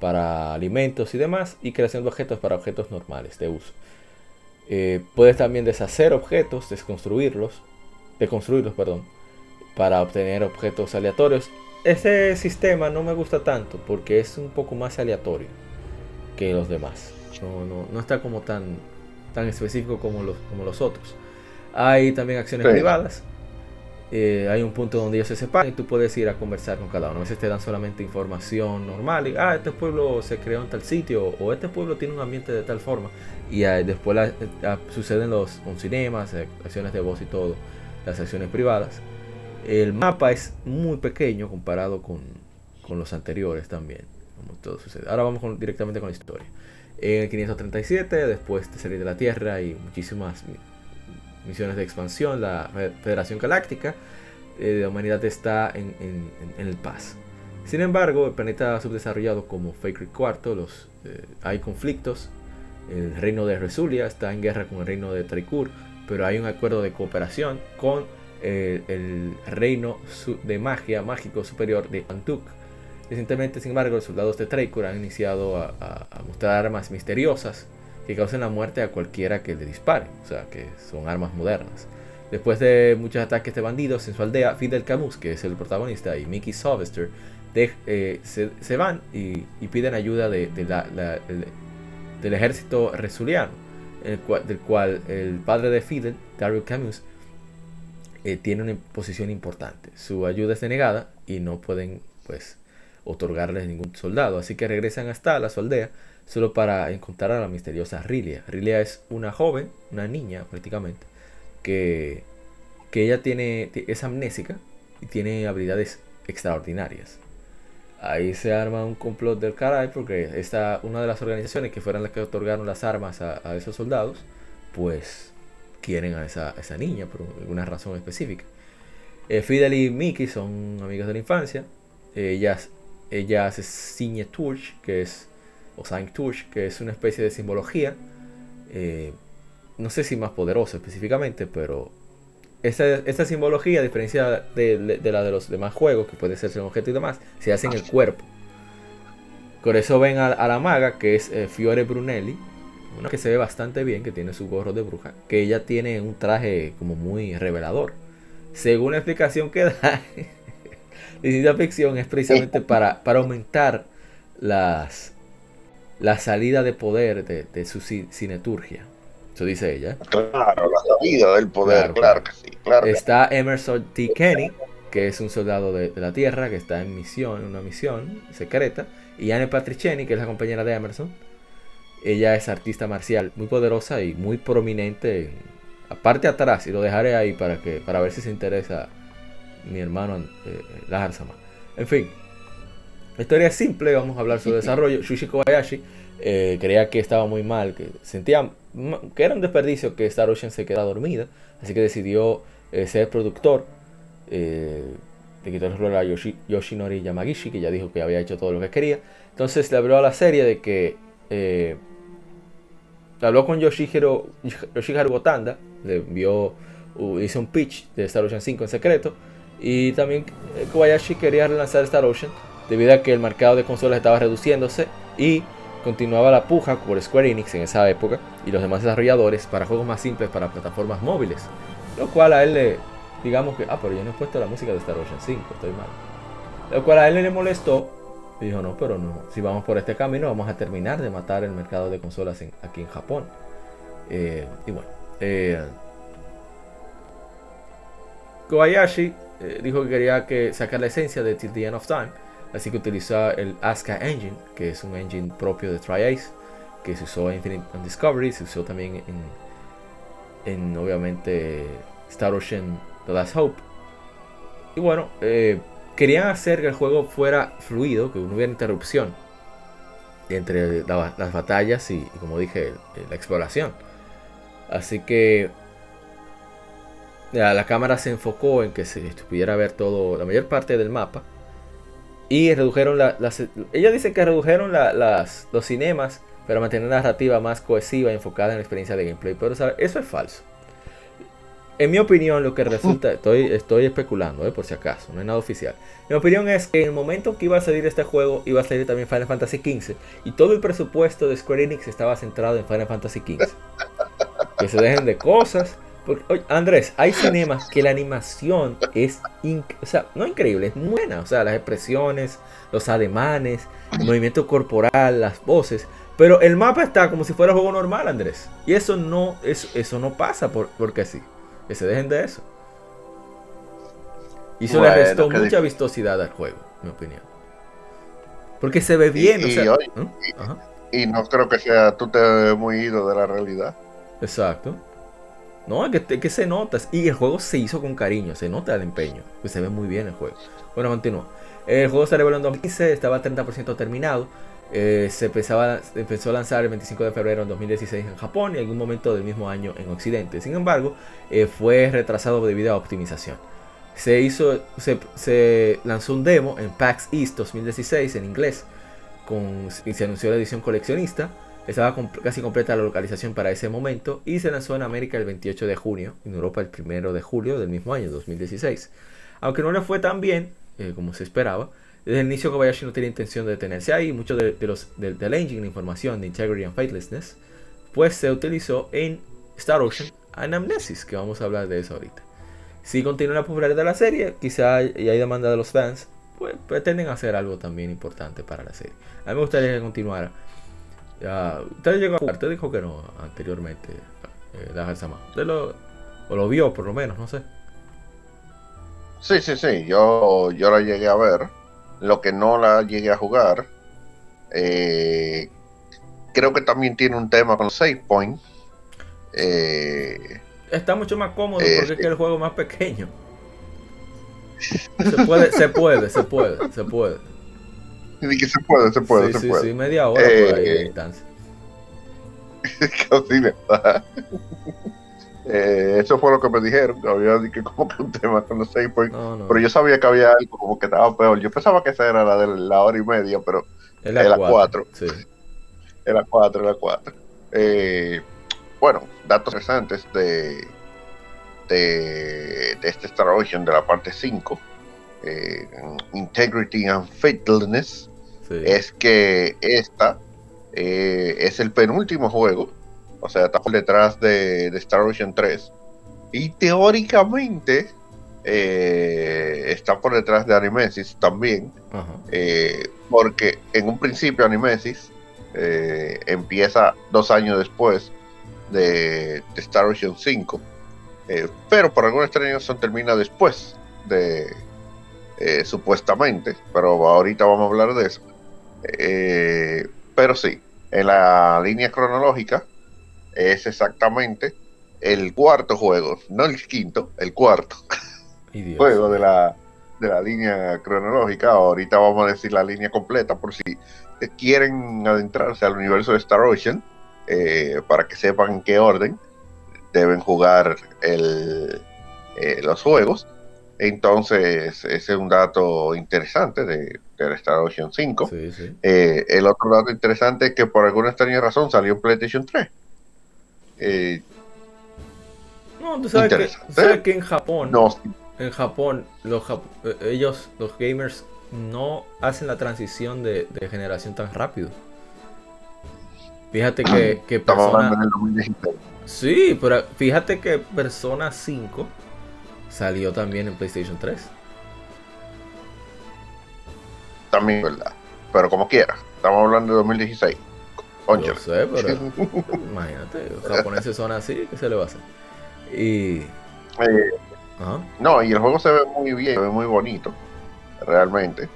[SPEAKER 1] para alimentos y demás, y creación de objetos para objetos normales de uso. Eh, puedes también deshacer objetos, desconstruirlos, deconstruirlos, perdón, para obtener objetos aleatorios. Ese sistema no me gusta tanto porque es un poco más aleatorio que los demás. No, está como tan, tan específico como los, como los otros. Hay también acciones privadas. Eh, hay un punto donde ellos se separan y tú puedes ir a conversar con cada uno. A veces te dan solamente información normal y, ah, este pueblo se creó en tal sitio o este pueblo tiene un ambiente de tal forma. Y después suceden los con cinemas, eh, acciones de voz y todo, las acciones privadas. El mapa es muy pequeño comparado con, los anteriores también. Como todo sucede. Ahora vamos directamente con la historia. En el 537, después de salir de la Tierra y muchísimas misiones de expansión, la Federación Galáctica eh, la humanidad está en, el paz. Sin embargo, el planeta subdesarrollado como Fakir IV, los, eh, hay conflictos. El reino de Resulia está en guerra con el reino de Trikur, pero hay un acuerdo de cooperación con el reino de magia mágico superior de Antuk. Recientemente, sin embargo, los soldados de Tricor han iniciado a, mostrar armas misteriosas que causen la muerte a cualquiera que le dispare, o sea, que son armas modernas. Después de muchos ataques de bandidos en su aldea, Fidel Camus, que es el protagonista, y Mickey Sylvester eh, se, van y, piden ayuda de, del ejército resuliano, del cual el padre de Fidel, Daryl Camus, eh, tiene una posición importante. Su ayuda es denegada y no pueden pues otorgarles ningún soldado, así que regresan hasta la su aldea solo para encontrar a la misteriosa Rilia. Rilia es una joven, una niña prácticamente, que, que ella tiene, es amnésica y tiene habilidades extraordinarias. Ahí se arma un complot del caray porque esta, una de las organizaciones que fueron las que otorgaron las armas a, esos soldados, pues quieren a esa, esa, niña por alguna razón específica. Eh, Fidel y Mickey son amigos de la infancia. ella se ciñe Turch, que es, o Saint Turch, que es una especie de simbología. Eh, no sé si más poderosa específicamente, pero esta, simbología, a diferencia de, la de los demás juegos, que puede ser un objeto y demás, se hace en el cuerpo. Por eso ven a, la maga, que es eh, Fiore Brunelli, una que se ve bastante bien, que tiene su gorro de bruja, que ella tiene un traje como muy revelador. Según la explicación que da, la ficción es precisamente para, para aumentar las, la salida de poder de, de su cineturgia. Eso dice ella.
[SPEAKER 2] Claro, la salida del poder, claro, que sí.
[SPEAKER 1] está Emerson T. Kenny, que es un soldado de, la Tierra, que está en misión, una misión secreta. Y Anne Patriciani, que es la compañera de Emerson. Ella es artista marcial muy poderosa y muy prominente. Aparte atrás, y lo dejaré ahí para, que, para ver si se interesa mi hermano eh, Sama. En fin, la historia es simple, vamos a hablar sobre desarrollo. Shushi Kobayashi eh, creía que estaba muy mal, que sentía que era un desperdicio que Star Ocean se quedara dormida, así que decidió eh, ser productor. Eh, le quitó el rol a Yoshinori Yamagishi, que ya dijo que había hecho todo lo que quería. Entonces le habló a la serie de que eh, habló con Yoshihiro, Yoshiharu Gotanda, le envió, hizo un pitch de Star Ocean 5 en secreto. Y también Kobayashi quería relanzar Star Ocean debido a que el mercado de consolas estaba reduciéndose y continuaba la puja por Square Enix en esa época y los demás desarrolladores para juegos más simples para plataformas móviles. Lo cual a él le, digamos que, ah, pero yo no he puesto la música de Star Ocean 5, estoy mal. Lo cual a él le molestó y dijo, no, pero no, si vamos por este camino vamos a terminar de matar el mercado de consolas aquí en Japón. Eh, y bueno, eh, Kobayashi eh, dijo que quería que sacar la esencia de Till the End of Time Así que utilizó el Asuka Engine, que es un engine propio de Tri-Ace, que se usó en Infinite Discovery, se usó también en, en obviamente Star Ocean The Last Hope. Y bueno, eh, querían hacer que el juego fuera fluido, que no hubiera interrupción entre las batallas y, como dije, la exploración. Así que la cámara se enfocó en que se pudiera ver todo, la mayor parte del mapa y redujeron las... Ellos dicen que redujeron las, los cinemas para mantener una narrativa más cohesiva y enfocada en la experiencia de gameplay. Pero eso es falso. En mi opinión, lo que resulta, estoy, estoy especulando, eh, por si acaso, no es nada oficial. Mi opinión es que en el momento que iba a salir este juego, iba a salir también Final Fantasy XV. Y todo el presupuesto de Square Enix estaba centrado en Final Fantasy XV. Que se dejen de cosas Andrés, hay cinemas que la animación es, o sea, no increíble, es buena. O sea, las expresiones, los ademanes, el movimiento corporal, las voces. Pero el mapa está como si fuera juego normal, Andrés. Y eso no, eso, eso no pasa por, porque sí. Que se dejen de eso. Y eso le restó mucha vistosidad al juego, en mi opinión. Porque se ve bien,
[SPEAKER 2] y,
[SPEAKER 1] o sea,
[SPEAKER 2] y, no creo que sea tú te muy ido de la realidad.
[SPEAKER 1] Exacto. No, que, que, se nota. Y el juego se hizo con cariño, se nota el empeño. Que se ve muy bien el juego. Bueno, continúo. El juego se reveló en 2015, estaba 30% terminado. Eh, se empezó a lanzar el 25 de febrero de 2016 en Japón y en algún momento del mismo año en Occidente. Sin embargo, eh, fue retrasado debido a optimización. Se, hizo, se, lanzó un demo en PAX East 2016 en inglés y se anunció la edición coleccionista. Estaba casi completa la localización para ese momento y se lanzó en América el 28 de junio, en Europa el 1 de julio del mismo año, 2016. Aunque no le fue tan bien eh, como se esperaba, Desde el inicio Kobayashi no tenía intención de detenerse ahí, mucho de, los, del engine de información de Integrity and Faithlessness, pues se utilizó en Star Ocean Anamnesis, que vamos a hablar de eso ahorita. Si continúa la popularidad de la serie, quizá y hay demanda de los fans, pues pretenden hacer algo también importante para la serie. A mí me gustaría que continuara. Usted llegó a jugar, usted dijo que no anteriormente, eh, la Usted lo, o lo vio por lo menos, no sé.
[SPEAKER 2] Sí, sí, sí, yo, yo la llegué a ver. Lo que no la llegué a jugar, eh, creo que también tiene un tema con Save Point.
[SPEAKER 1] Eh, Está mucho más cómodo porque es que el juego es más pequeño. Se puede, se puede, se puede, se puede.
[SPEAKER 2] Que se puede, se puede,
[SPEAKER 1] sí,
[SPEAKER 2] se
[SPEAKER 1] sí,
[SPEAKER 2] puede.
[SPEAKER 1] Sí, media hora por ahí de distancia.
[SPEAKER 2] Casi verdad. Eh, eso fue lo que me dijeron, había que como que un tema con los seis Pero yo sabía que había algo como que estaba peor. Yo pensaba que esa era la de la hora y media, pero es la. Sí. Cuatro, es la cuatro. Eh, bueno, datos interesantes de, de, este Star Ocean de la parte 5, eh, Integrity and Faithfulness, es que esta es el penúltimo juego o sea, está por detrás de, Star Ocean 3. Y teóricamente eh, está por detrás de Animesis también. Eh, porque en un principio Animesis eh, empieza dos años después de, Star Ocean 5. pero por alguna extraña razón termina después de supuestamente. Pero ahorita vamos a hablar de eso. pero sí, en la línea cronológica es exactamente el cuarto juego, no el quinto, el cuarto juego de la, de la línea cronológica. Ahorita vamos a decir la línea completa por si quieren adentrarse al universo de Star Ocean, eh, para que sepan en qué orden deben jugar el, eh, los juegos. Entonces, ese es un dato interesante de, de Star Ocean 5. Eh, el otro dato interesante es que por alguna extraña razón salió en PlayStation 3. Eh,
[SPEAKER 1] no, tú sabes, que, en Japón, en Japón, los, eh, ellos, los gamers, no hacen la transición de, generación tan rápido. Fíjate que, que Persona. Sí, pero fíjate que Persona 5 salió también en PlayStation 3.
[SPEAKER 2] También, ¿verdad? Pero como quiera, estamos hablando de 2016.
[SPEAKER 1] Yo sé, pero imagínate, los japoneses son así, ¿qué se le va a hacer? Y.
[SPEAKER 2] Eh, no, y el juego se ve muy bien, se ve muy bonito, realmente.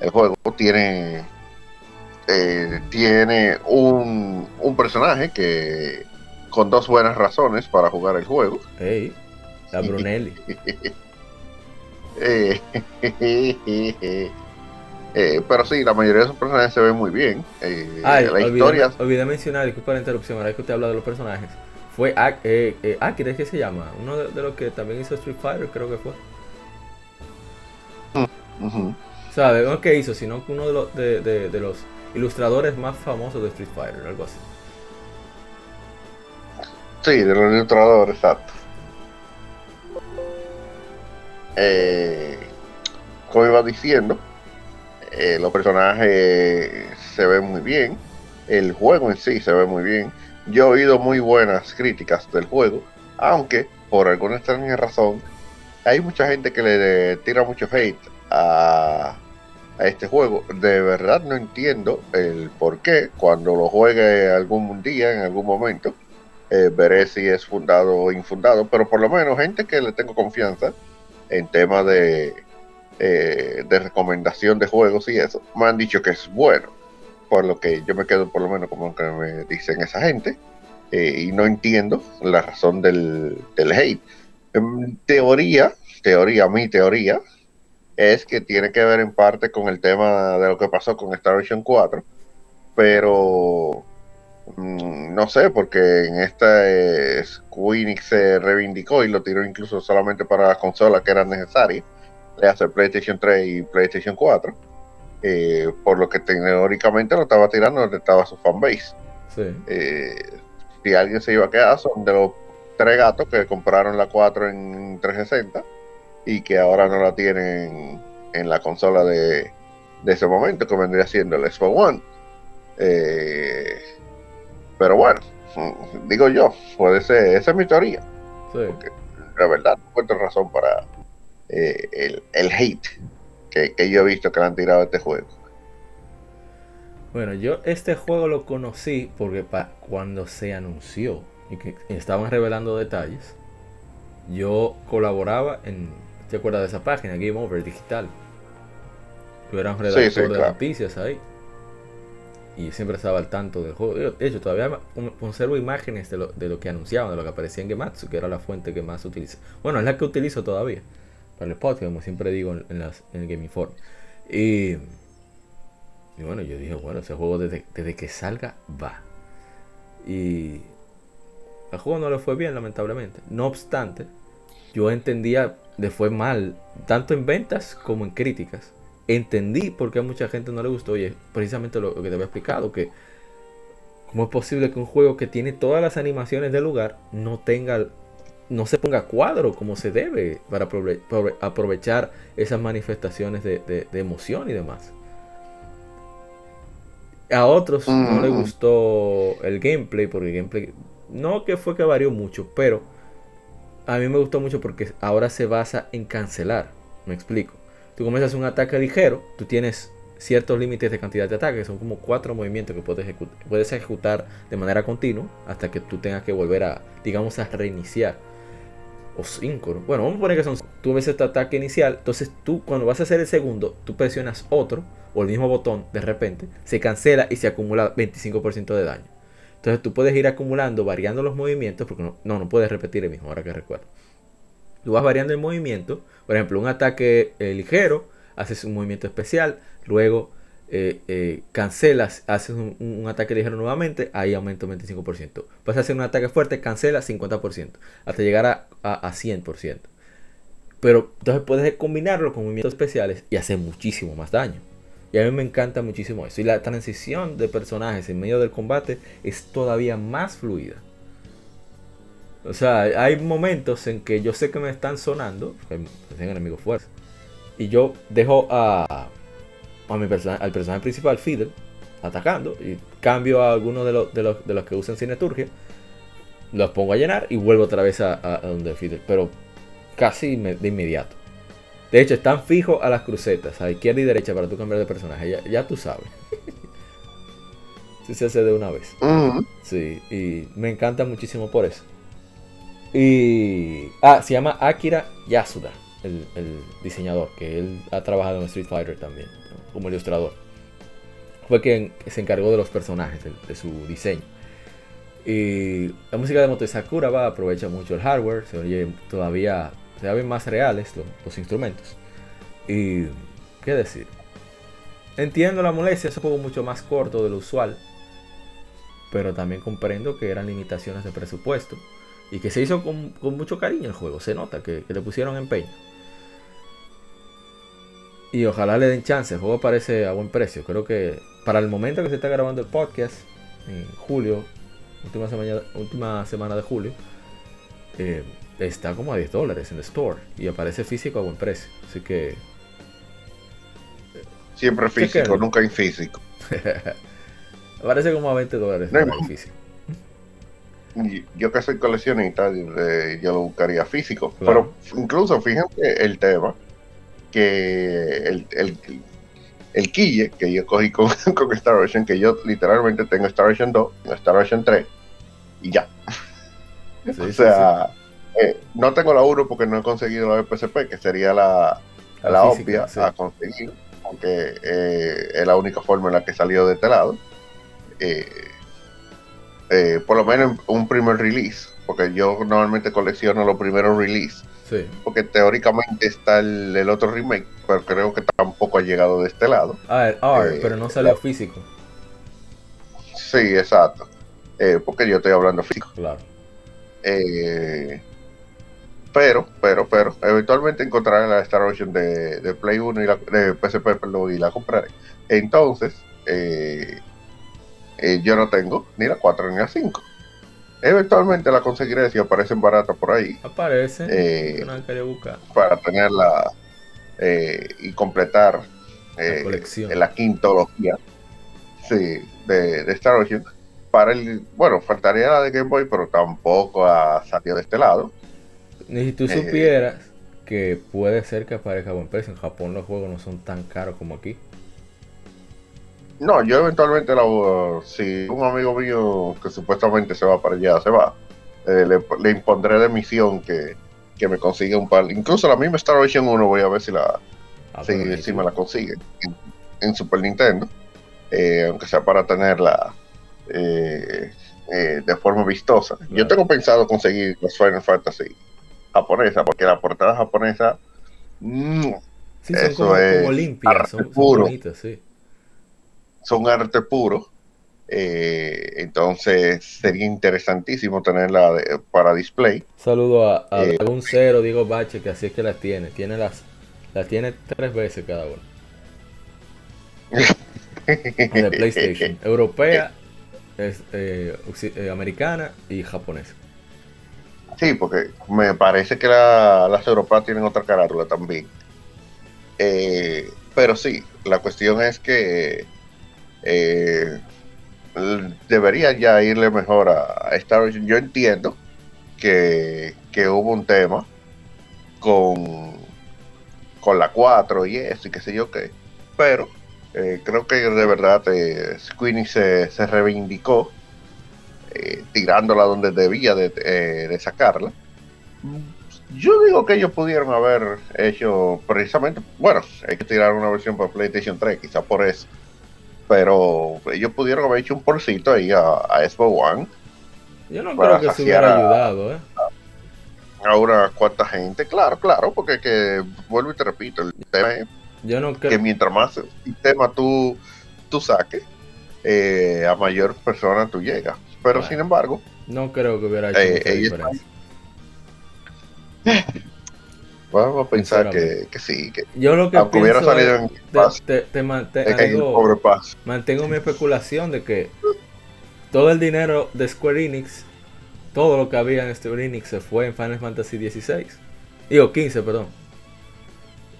[SPEAKER 2] El, juego tiene. Eh, tiene un, un personaje que. con dos buenas razones para jugar el juego.
[SPEAKER 1] Hey, la Brunelli.
[SPEAKER 2] eh, eh, pero sí, la mayoría de esos personajes se ven muy bien.
[SPEAKER 1] Eh, Ay, la olvidé, historia... olvidé mencionar, disculpa la interrupción, ahora que usted habla de los personajes. Fue Ak Akira, ¿qué se llama? Uno de, los que también hizo Street Fighter, creo que fue. Uh ¿Sabe? No es que hizo, sino que uno de los, de, de, los ilustradores más famosos de Street Fighter, algo así.
[SPEAKER 2] Sí, de los ilustradores, exacto. Eh, como iba diciendo, eh, los personajes se ven muy bien, el juego en sí se ve muy bien. Yo he oído muy buenas críticas del juego, aunque por alguna extraña razón hay mucha gente que le tira mucho hate a, este juego. De verdad no entiendo el por qué. Cuando lo juegue algún día, en algún momento, eh, veré si es fundado o infundado. Pero por lo menos gente que le tengo confianza en temas de, eh, de recomendación de juegos y eso, me han dicho que es bueno. Por lo que yo me quedo por lo menos como que me dicen esa gente. Eh, y no entiendo la razón del, del hate. En teoría, teoría, mi teoría, es que tiene que ver en parte con el tema de lo que pasó con Star Ocean 4. Pero no sé, porque en esta eh, se reivindicó y lo tiró incluso solamente para las consolas que eran necesarias le hace PlayStation 3 y PlayStation 4. Eh, por lo que teóricamente lo estaba tirando donde estaba su fanbase. Eh, si alguien se iba a quedar, son de los tres gatos que compraron la 4 en 360 y que ahora no la tienen en la consola de, ese momento, que vendría siendo el Xbox One. Eh, pero bueno, digo yo, puede ser, esa es mi teoría. Porque, la verdad, no encuentro razón para eh, el, el, hate que, que, yo he visto que le han tirado a este juego.
[SPEAKER 1] Bueno, yo este juego lo conocí porque cuando se anunció y que estaban revelando detalles, yo colaboraba en, ¿te acuerdas de esa página? Game Over Digital. Yo era un redactor de noticias ahí. Y siempre estaba al tanto del juego. De hecho, todavía conservo imágenes de lo, de lo que anunciaban, de lo que aparecía en Gematsu, que era la fuente que más utilizo. Bueno, es la que utilizo todavía. Para el podcast, como siempre digo en, las, el Game Inform. Y, y, bueno, yo dije, bueno, ese juego desde, desde que salga va. Y al juego no le fue bien, lamentablemente. No obstante, yo entendía, le fue mal, tanto en ventas como en críticas. Entendí por qué a mucha gente no le gustó y es precisamente lo que te había explicado, que cómo es posible que un juego que tiene todas las animaciones del lugar no tenga no se ponga cuadro como se debe para aprovechar esas manifestaciones de, emoción y demás. A otros no les gustó el gameplay, porque el gameplay no que fue que varió mucho, pero a mí me gustó mucho porque ahora se basa en cancelar. Me explico. Tú comienzas un ataque ligero, tú tienes ciertos límites de cantidad de ataques, son como cuatro movimientos que puedes, puedes ejecutar de manera continua hasta que tú tengas que volver a, digamos, a reiniciar. O cinco, bueno, vamos a poner que son, tú ves este ataque inicial, entonces tú cuando vas a hacer el segundo, tú presionas otro o el mismo botón de repente, se cancela y se acumula 25% de daño. Entonces tú puedes ir acumulando, variando los movimientos, porque no, no, puedes repetir el mismo, ahora que recuerdo. Tú vas variando el movimiento, por ejemplo, un ataque eh, ligero, haces un movimiento especial, luego eh, eh, cancelas, haces un, ataque ligero nuevamente, ahí aumenta un 25%. Vas a hacer un ataque fuerte, cancela 50%, hasta llegar a, a, a 100%. Pero entonces puedes combinarlo con movimientos especiales y hacer muchísimo más daño. Y a mí me encanta muchísimo eso. Y la transición de personajes en medio del combate es todavía más fluida. O sea, hay momentos en que yo sé que me están sonando, que son enemigos fuertes. Y yo dejo a, a mi al personaje principal, Fidel, atacando. Y cambio a alguno de, los, de, los, de los que usan Cineturgia. Los pongo a llenar y vuelvo otra vez a, a donde Fidel. Pero casi de inmediato. De hecho, están fijos a las crucetas, a izquierda y derecha para tú cambiar de personaje. Ya, tú sabes. Si se hace de una vez. Sí, y me encanta muchísimo por eso. Y. Ah, se llama Akira Yasuda, el, diseñador, que él ha trabajado en Street Fighter también, como ilustrador. Fue quien se encargó de los personajes, de, su diseño. Y la música de Moto Sakura va, aprovecha mucho el hardware, se oye todavía se ven más reales los, instrumentos. Y, ¿qué decir? Entiendo la molestia, es un juego mucho más corto de lo usual. Pero también comprendo que eran limitaciones de presupuesto. Y que se hizo con, mucho cariño el juego. Se nota que, le pusieron empeño. Y ojalá le den chance. El juego parece a buen precio. Creo que para el momento que se está grabando el podcast, en julio, última semana, última semana de julio, eh, está como a 10 dólares en el store y aparece físico a buen precio. Así que.
[SPEAKER 2] Siempre físico, nunca en físico.
[SPEAKER 1] aparece como a 20 dólares físico.
[SPEAKER 2] Yo que soy coleccionista, yo lo buscaría físico. Pero incluso fíjense el tema que el, el, el quille que yo cogí con, con Star Ocean, que yo literalmente tengo Star Ocean 2, Star Ocean 3 y ya. o sea, eh, no tengo la 1 porque no he conseguido la PSP, que sería la, la, obvia a conseguir, aunque eh, es la única forma en la que salió de este lado. Eh, por lo menos un primer release, porque yo normalmente colecciono los primeros release. Porque teóricamente está el, otro remake, pero creo que tampoco ha llegado de este lado.
[SPEAKER 1] Ah, el pero no salió físico.
[SPEAKER 2] Sí, exacto. porque yo estoy hablando físico.
[SPEAKER 1] Claro.
[SPEAKER 2] Eh, pero, pero, pero, eventualmente encontraré la Star Ocean de, Play 1 y la de PSP y la compraré. Entonces, eh, eh, yo no tengo ni la 4 ni la 5. Eventualmente la conseguiré si aparecen baratas por ahí.
[SPEAKER 1] Aparece.
[SPEAKER 2] Eh. Para tenerla y completar la, la quintología sí, de, de Star Ocean para el, bueno, faltaría la de Game Boy, pero tampoco ha salido de este lado.
[SPEAKER 1] Ni si tú eh, supieras que puede ser que aparezca buen precio. En Japón los juegos no son tan caros como aquí.
[SPEAKER 2] No, yo eventualmente la, si un amigo mío que supuestamente se va para allá se va, eh, le, impondré de misión que, me consiga un par. Incluso la misma Star Ocean 1 voy a ver si la ah, si, me la consigue en, Super Nintendo. Eh, aunque sea para tenerla eh, de forma vistosa. Yo tengo pensado conseguir los Final Fantasy japonesa, porque la portada japonesa,
[SPEAKER 1] mm, eso es arte
[SPEAKER 2] puro. Son, arte puro. Eh, entonces sería interesantísimo tenerla para display.
[SPEAKER 1] Saludo a, a un cero, digo Bache, que así es que las tiene. Tiene las, las tiene tres veces cada uno. de PlayStation. Europea es eh, eh, americana y japonesa.
[SPEAKER 2] Sí, porque me parece que las europeas tienen otra carátula también. Eh, pero sí, la cuestión es que debería ya irle mejor a, Star Wars. Yo entiendo que, que, hubo un tema con, con la 4 y eso y qué sé yo qué, pero eh, creo que de verdad eh, se, se, reivindicó eh, tirándola donde debía de, eh, sacarla. Yo digo que ellos pudieron haber hecho precisamente, bueno, hay que tirar una versión para PlayStation 3, quizá por eso. Pero ellos pudieron haber hecho un porcito ahí a, a One.
[SPEAKER 1] Yo no creo que se hubiera ayudado, ¿eh?
[SPEAKER 2] A una cuanta gente, claro, claro, porque que, vuelvo y te repito, el tema es
[SPEAKER 1] yo no
[SPEAKER 2] creo... Que mientras más sistema tú, tú saques, eh, a mayor persona tú llegas. Pero sin embargo...
[SPEAKER 1] No creo que hubiera hecho eh, diferencia.
[SPEAKER 2] Vamos a pensar que, que, sí. Que
[SPEAKER 1] yo lo que
[SPEAKER 2] aunque hubiera salido en
[SPEAKER 1] te, te, mantengo, mantengo mi especulación de que todo el dinero de Square Enix, todo lo que había en Square Enix se fue en Final Fantasy XVI. Digo, 15, perdón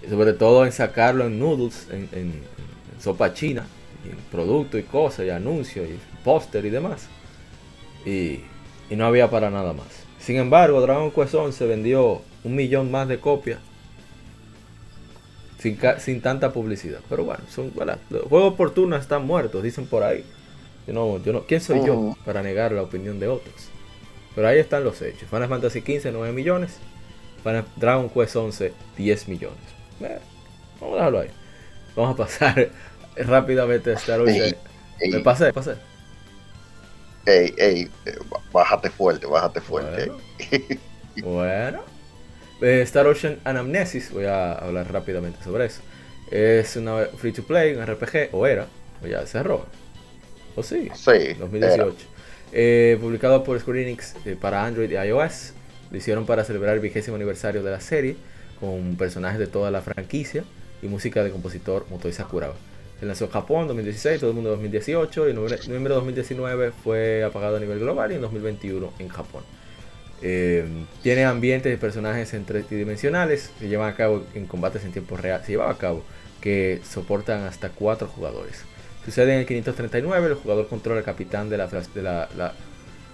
[SPEAKER 1] sobre todo en sacarlo en noodles, en, sopa china, en producto y cosas, y anuncios, y póster y demás. Y, no había para nada más. Sin embargo, Dragon Quest 11 vendió un millón más de copias sin, tanta publicidad. Pero bueno, son, los juegos por turno están muertos, dicen por ahí. Yo no, yo no, ¿Quién soy yo para negar la opinión de otros? Pero ahí están los hechos. Final Fantasy XV 9 millones. Dragon Quest 11 10 millones vamos a dejarlo ahí. Vamos a pasar rápidamente a Star Ocean. Me pasé, pasé.
[SPEAKER 2] Ey, ey, bájate fuerte, bájate fuerte.
[SPEAKER 1] Bueno, eh, Star Ocean Anamnesis, voy a hablar rápidamente sobre eso. Es una free to play, un RPG, o era, o ya cerró. ¿O sí?
[SPEAKER 2] Sí.
[SPEAKER 1] 2018. Eh, publicado por Square Enix eh, para Android y iOS. Lo hicieron para celebrar el vigésimo aniversario de la serie con personajes de toda la franquicia y música de compositor Motoi Sakuraba. Se lanzó en Japón en 2016, todo el mundo en 2018 y en noviembre de 2019 fue apagado a nivel global y en 2021 en Japón. Eh, tiene ambientes y personajes en tridimensionales, se llevan a cabo en combates en tiempo real, se lleva a cabo que soportan hasta 4 jugadores. Sucede en el 539, el jugador controla al capitán de la,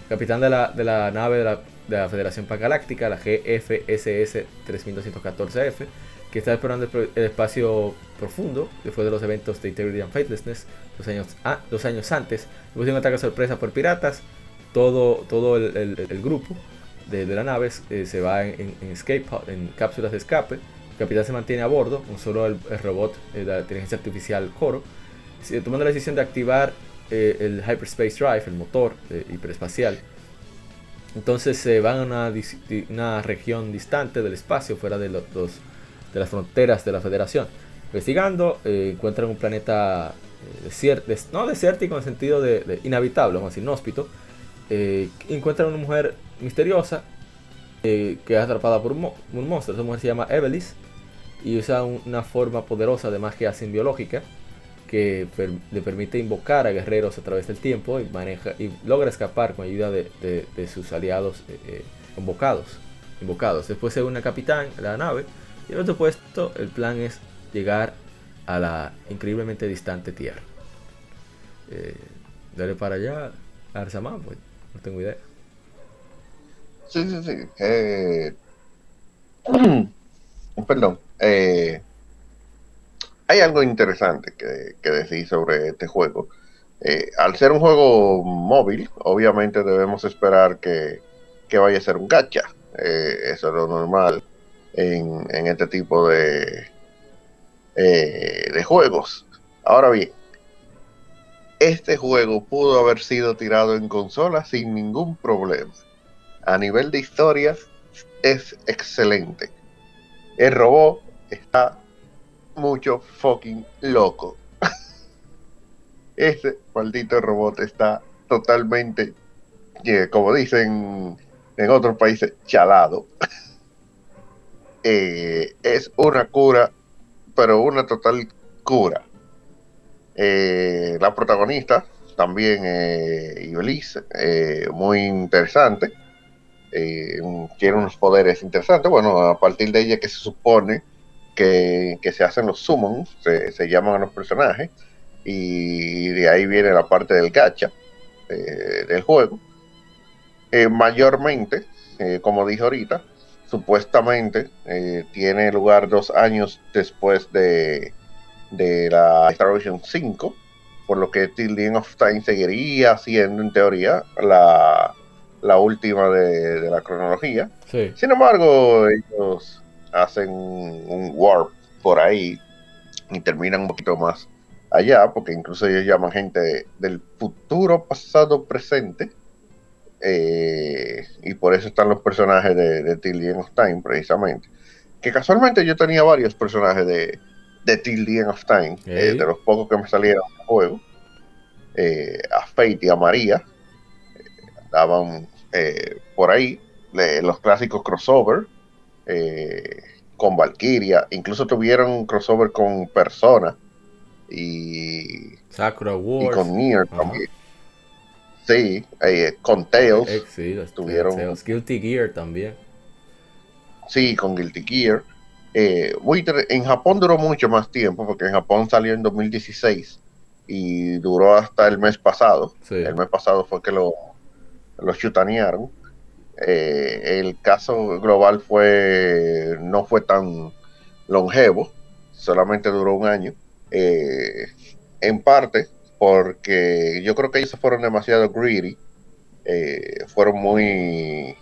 [SPEAKER 1] capitán de la, de la nave de la de la Federación Pangaláctica, la GFSS 3214F, que está explorando el, espacio profundo después de los eventos de Integrity and Faithlessness años, años antes. Después de un ataque sorpresa por piratas, todo, todo el, grupo de, la nave eh, se va en, escape, en cápsulas de escape. El capitán se mantiene a bordo, con solo el, robot de la inteligencia artificial Coro, tomando la decisión de activar eh, el Hyperspace Drive, el motor eh, hiperespacial entonces se van a una, región distante del espacio, fuera de, los, de las fronteras de la Federación. Investigando, eh, encuentran un planeta eh, no desértico en el sentido de, inhabitable, vamos a decir, inhóspito. Eh, encuentran una mujer misteriosa que es atrapada por un, monstruo. Esa mujer se llama Evelis y usa una forma poderosa de magia simbiológica que le permite invocar a guerreros a través del tiempo y, maneja, y logra escapar con ayuda de, sus aliados eh, eh, invocados, invocados. Después se une a capitán a la nave Y el otro puesto, el plan es llegar a la increíblemente distante Tierra. Eh, dale para allá, Arsamán, pues no tengo idea.
[SPEAKER 2] Sí, sí, sí. Eh, perdón. Eh, hay algo interesante que, decir sobre este juego. Eh, al ser un juego móvil, obviamente debemos esperar que, vaya a ser un gacha. eso es lo normal en, en este tipo de, de juegos. Ahora bien, este juego pudo haber sido tirado en consola sin ningún problema. A nivel de historia es excelente. El robot está mucho fucking loco. Ese maldito robot está totalmente, como dicen en otros países, chalado. Eh, es una cura, pero una total cura. Eh, la protagonista, también eh, eh, muy interesante. Eh, tiene unos poderes interesantes. Bueno, a partir de ella que se supone que, se hacen los summons, se, llaman a los personajes, y de ahí viene la parte del gacha del juego. mayormente, como dije ahorita, supuestamente tiene lugar dos años después de, de la Star Ocean 5, por lo que Till of Time seguiría siendo en teoría la, la última de, la cronología. Sin embargo, ellos hacen un warp por ahí y terminan un poquito más allá, porque incluso ellos llaman gente del futuro, pasado, presente. Eh, y por eso están los personajes de, de Till of Time, precisamente. Que casualmente yo tenía varios personajes de, Till the End of Time, eh, de los pocos que me salieron del juego. Eh, a Fate y a María daban eh, por ahí los clásicos crossover con Valkyria, incluso tuvieron crossover con Persona y,
[SPEAKER 1] Sakura Wars.
[SPEAKER 2] y con Nier también. Sí, con Tails.
[SPEAKER 1] Sí, tuvieron Guilty Gear también.
[SPEAKER 2] Sí, con Guilty Gear. Eh, en Japón duró mucho más tiempo, porque en Japón salió en 2016 y duró hasta el mes pasado. El mes pasado fue que lo, lo chutanearon. Eh, el caso global fue no fue tan longevo, solamente duró un año. Eh, en parte porque yo creo que ellos fueron demasiado greedy, fueron muy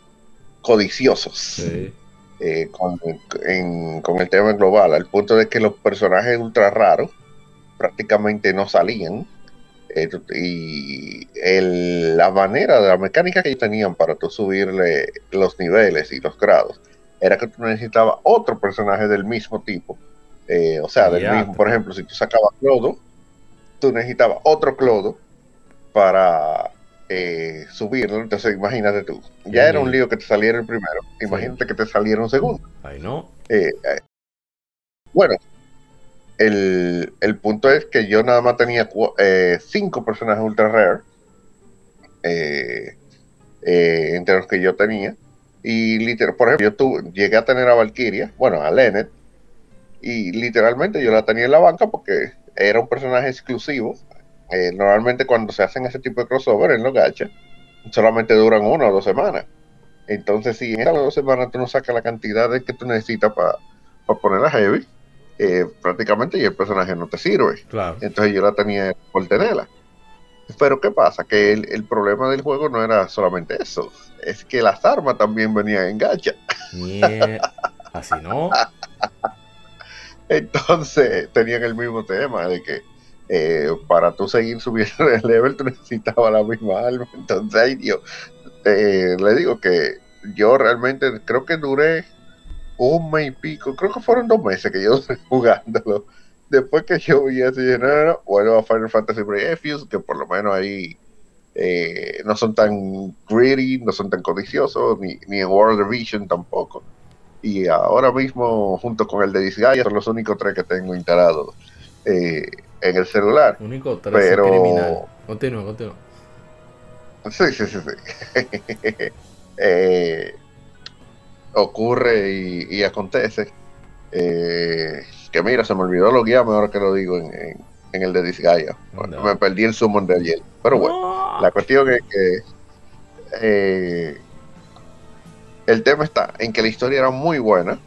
[SPEAKER 2] codiciosos. Sí. Eh, con, el tema global, al punto de que los personajes ultra raros prácticamente no salían. Eh, y la manera, de la mecánica que ellos tenían para tú subirle los niveles y los grados, era que tú necesitabas otro personaje del mismo tipo. Eh, o sea, del mismo, por ejemplo, si tú sacabas Clodo, tú necesitabas otro Clodo para eh, subirlo. Entonces, imagínate tú, ya era un lío que te saliera el primero. Imagínate que te saliera un segundo.
[SPEAKER 1] Ay, no.
[SPEAKER 2] Eh, eh, bueno, el, punto es que yo nada más tenía cinco personajes ultra rare entre los que yo tenía. Y literal, por ejemplo, yo tuve, llegué a tener a Valkyria, bueno, a Lenet, y literalmente yo la tenía en la banca porque era un personaje exclusivo eh, normalmente cuando se hacen ese tipo de crossover en los gacha, solamente duran una o dos semanas. Entonces, si en esas dos semanas tú no sacas la cantidad de que tú necesitas para poner a Heavy, eh, prácticamente y el personaje no te sirve. Entonces yo la tenía por tenerla. Pero ¿qué pasa? Que el, problema del juego no era solamente eso, es que las armas también venían en gacha.
[SPEAKER 1] Así no.
[SPEAKER 2] Entonces tenían el mismo tema de que eh, para tú seguir subiendo el level, tú necesitabas la misma alma. Entonces, ay Dios, eh, le digo que yo realmente creo que duré un mes y pico, creo que fueron dos meses que yo estuve jugándolo. Después que yo vi así, no, no, no, vuelvo a Final Fantasy Refuse, que por lo menos ahí eh, no son tan greedy, no son tan codiciosos, ni, ni en World Vision tampoco. Y ahora mismo, junto con el de Disgaea, son los únicos tres que tengo instalados. Eh, en el celular.
[SPEAKER 1] Único pero... criminal. Continúa, continúa.
[SPEAKER 2] Sí, sí, sí, eh, ocurre y, acontece Eh, que mira, se me olvidó lo guiarme ahora que lo digo en, el de Disgaea. Me perdí el summon de ayer. Pero bueno, la cuestión es que eh, el tema está en que la historia era muy buena,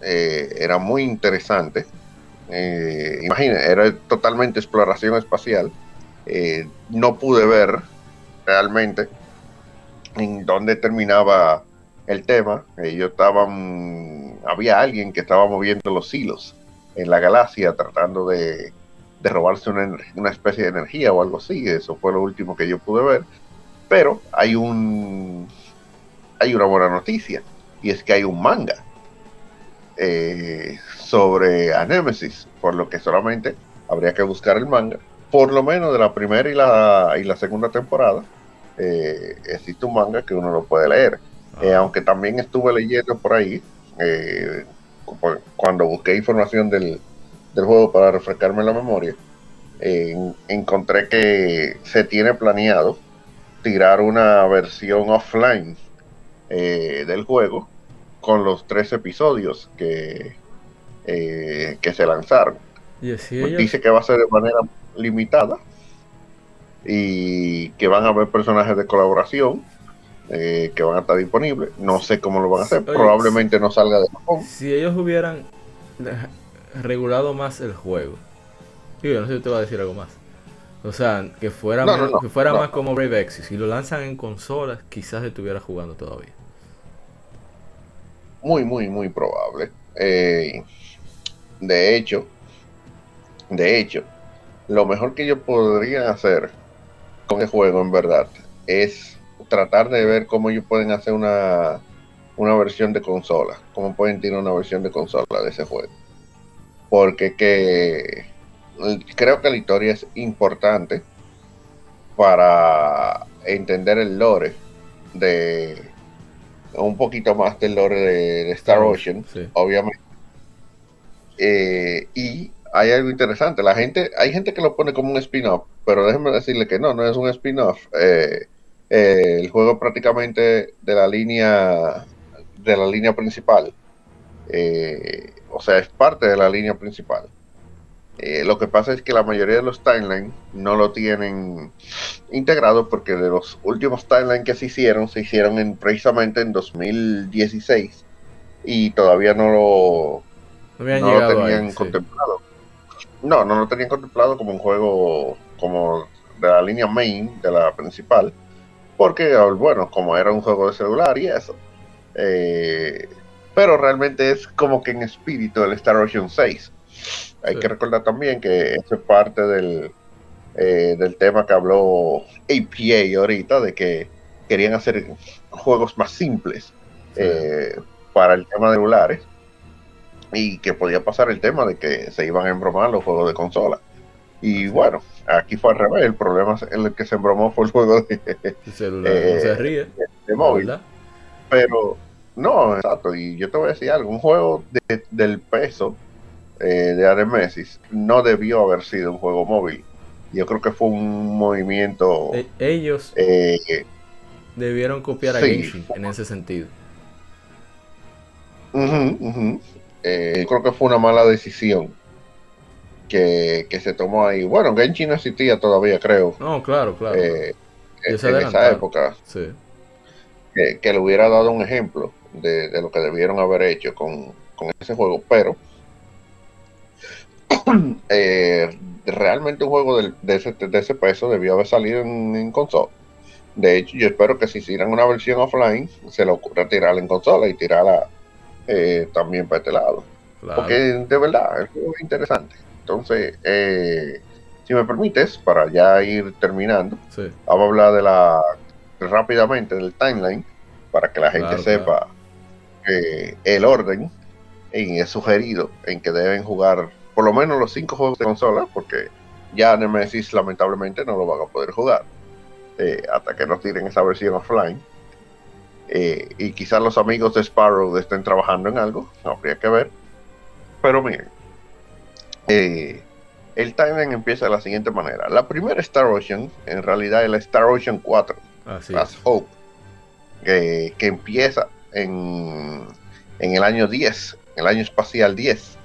[SPEAKER 2] eh, era muy interesante. Eh, imagina, era totalmente exploración espacial. no pude ver realmente en dónde terminaba el tema. Ellos estaban, había alguien que estaba moviendo los hilos en la galaxia tratando de, robarse una, especie de energía o algo así. Eso fue lo último que yo pude ver. Pero hay un hay una buena noticia y es que hay un manga eh, sobre Anemesis, por lo que solamente habría que buscar el manga, por lo menos de la primera y la, y la segunda temporada. Eh, existe un manga que uno lo puede leer. Eh, ah. aunque también estuve leyendo por ahí, cuando busqué información del, del, juego para refrescarme la memoria, encontré que se tiene planeado tirar una versión offline eh, del juego con los tres episodios que, eh, que se lanzaron. Dice que va a ser de manera limitada y que van a haber personajes de colaboración eh, que van a estar disponibles. No sé cómo lo van a hacer, probablemente no salga de
[SPEAKER 1] Japón. Si ellos hubieran regulado más el juego, yo no sé si te va a decir algo más. O sea, que fuera, que fuera más como Brave Exis. Si lo lanzan en consolas, quizás estuviera jugando todavía.
[SPEAKER 2] Muy, muy, muy probable. Eh, de hecho, de hecho, lo mejor que yo podría hacer con el juego, en verdad, es tratar de ver cómo ellos pueden hacer una, una versión de consola. Cómo pueden tener una versión de consola de ese juego. Porque que creo que la historia es importante para entender el lore de un poquito más del lore de, Star Ocean, obviamente. Eh, y hay algo interesante, la gente, hay gente que lo pone como un spin-off, pero déjenme decirle que no, no es un spin-off. Eh, eh, el juego prácticamente de la línea de la línea principal. o sea, es parte de la línea principal. Lo que pasa es que la mayoría de los timelines no lo tienen integrado porque de los últimos timelines que se hicieron, se hicieron en, precisamente en 2016 y todavía no lo, no, lo tenían contemplado. No, no lo tenían contemplado como un juego como de la línea main, de la principal, porque, bueno, como era un juego de celular y eso. Eh, pero realmente es como que en espíritu el Star Ocean 6 hay que recordar también que eso es parte del, eh, del tema que habló APA ahorita, de que querían hacer juegos más simples eh, para el tema de celulares y que podía pasar el tema de que se iban a embromar los juegos de consola. Y bueno, aquí fue al revés, el problema en el que se embromó fue el juego de,
[SPEAKER 1] celular, eh, se ríe,
[SPEAKER 2] de, móvil. Pero no, exacto, y yo te voy a decir algo, un juego del peso eh, de Aremesis no debió haber sido un juego móvil. Yo creo que fue un movimiento.
[SPEAKER 1] E-, ellos eh, debieron copiar a Genshin en ese sentido.
[SPEAKER 2] Eh, creo que fue una mala decisión que, se tomó ahí. Bueno, Genshin no existía todavía, creo.
[SPEAKER 1] No, claro, claro.
[SPEAKER 2] en esa época. Que, le hubiera dado un ejemplo de, lo que debieron haber hecho con, con ese juego, pero Eh, realmente un juego de, ese, de, ese, peso debió haber salido en, consola. De hecho, yo espero que si hicieran una versión offline, se le ocurra tirarla en consola y tirarla eh, también para este lado. Porque de verdad, el juego es interesante. Entonces, eh, si me permites, para ya ir terminando, vamos a hablar de la rápidamente del timeline para que la gente sepa el orden y es sugerido en que deben jugar por lo menos los cinco juegos de consola, porque ya Nemesis lamentablemente no lo van a poder jugar eh, hasta que nos tiren esa versión offline. Eh, y quizás los amigos de Sparrow estén trabajando en algo, habría que ver. Pero miren, eh, el timeline empieza de la siguiente manera. La primera Star Ocean, en realidad es la Star Ocean 4, As Hope, que empieza en, en el año 10 el año espacial 10.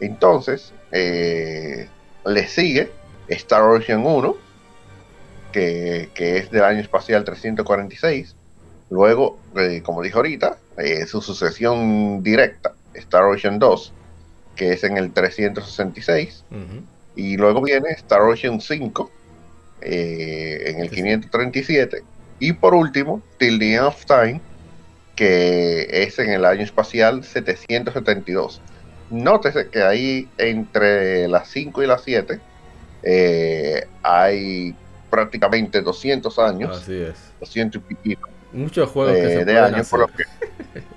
[SPEAKER 2] Entonces, eh, le sigue Star Ocean 1, que, es del año espacial 346. Luego, eh, como dije ahorita, eh, su sucesión directa, Star Ocean 2, que es en el 366. Y luego viene Star Ocean 5, en el 537. Y por último, Till the End of Time, que es en el año espacial 772. Nótese que ahí entre las 5 y las 7 eh, hay prácticamente 200 años.
[SPEAKER 1] Así es.
[SPEAKER 2] 200 y pico.
[SPEAKER 1] Muchos juegos de
[SPEAKER 2] años. Por lo que...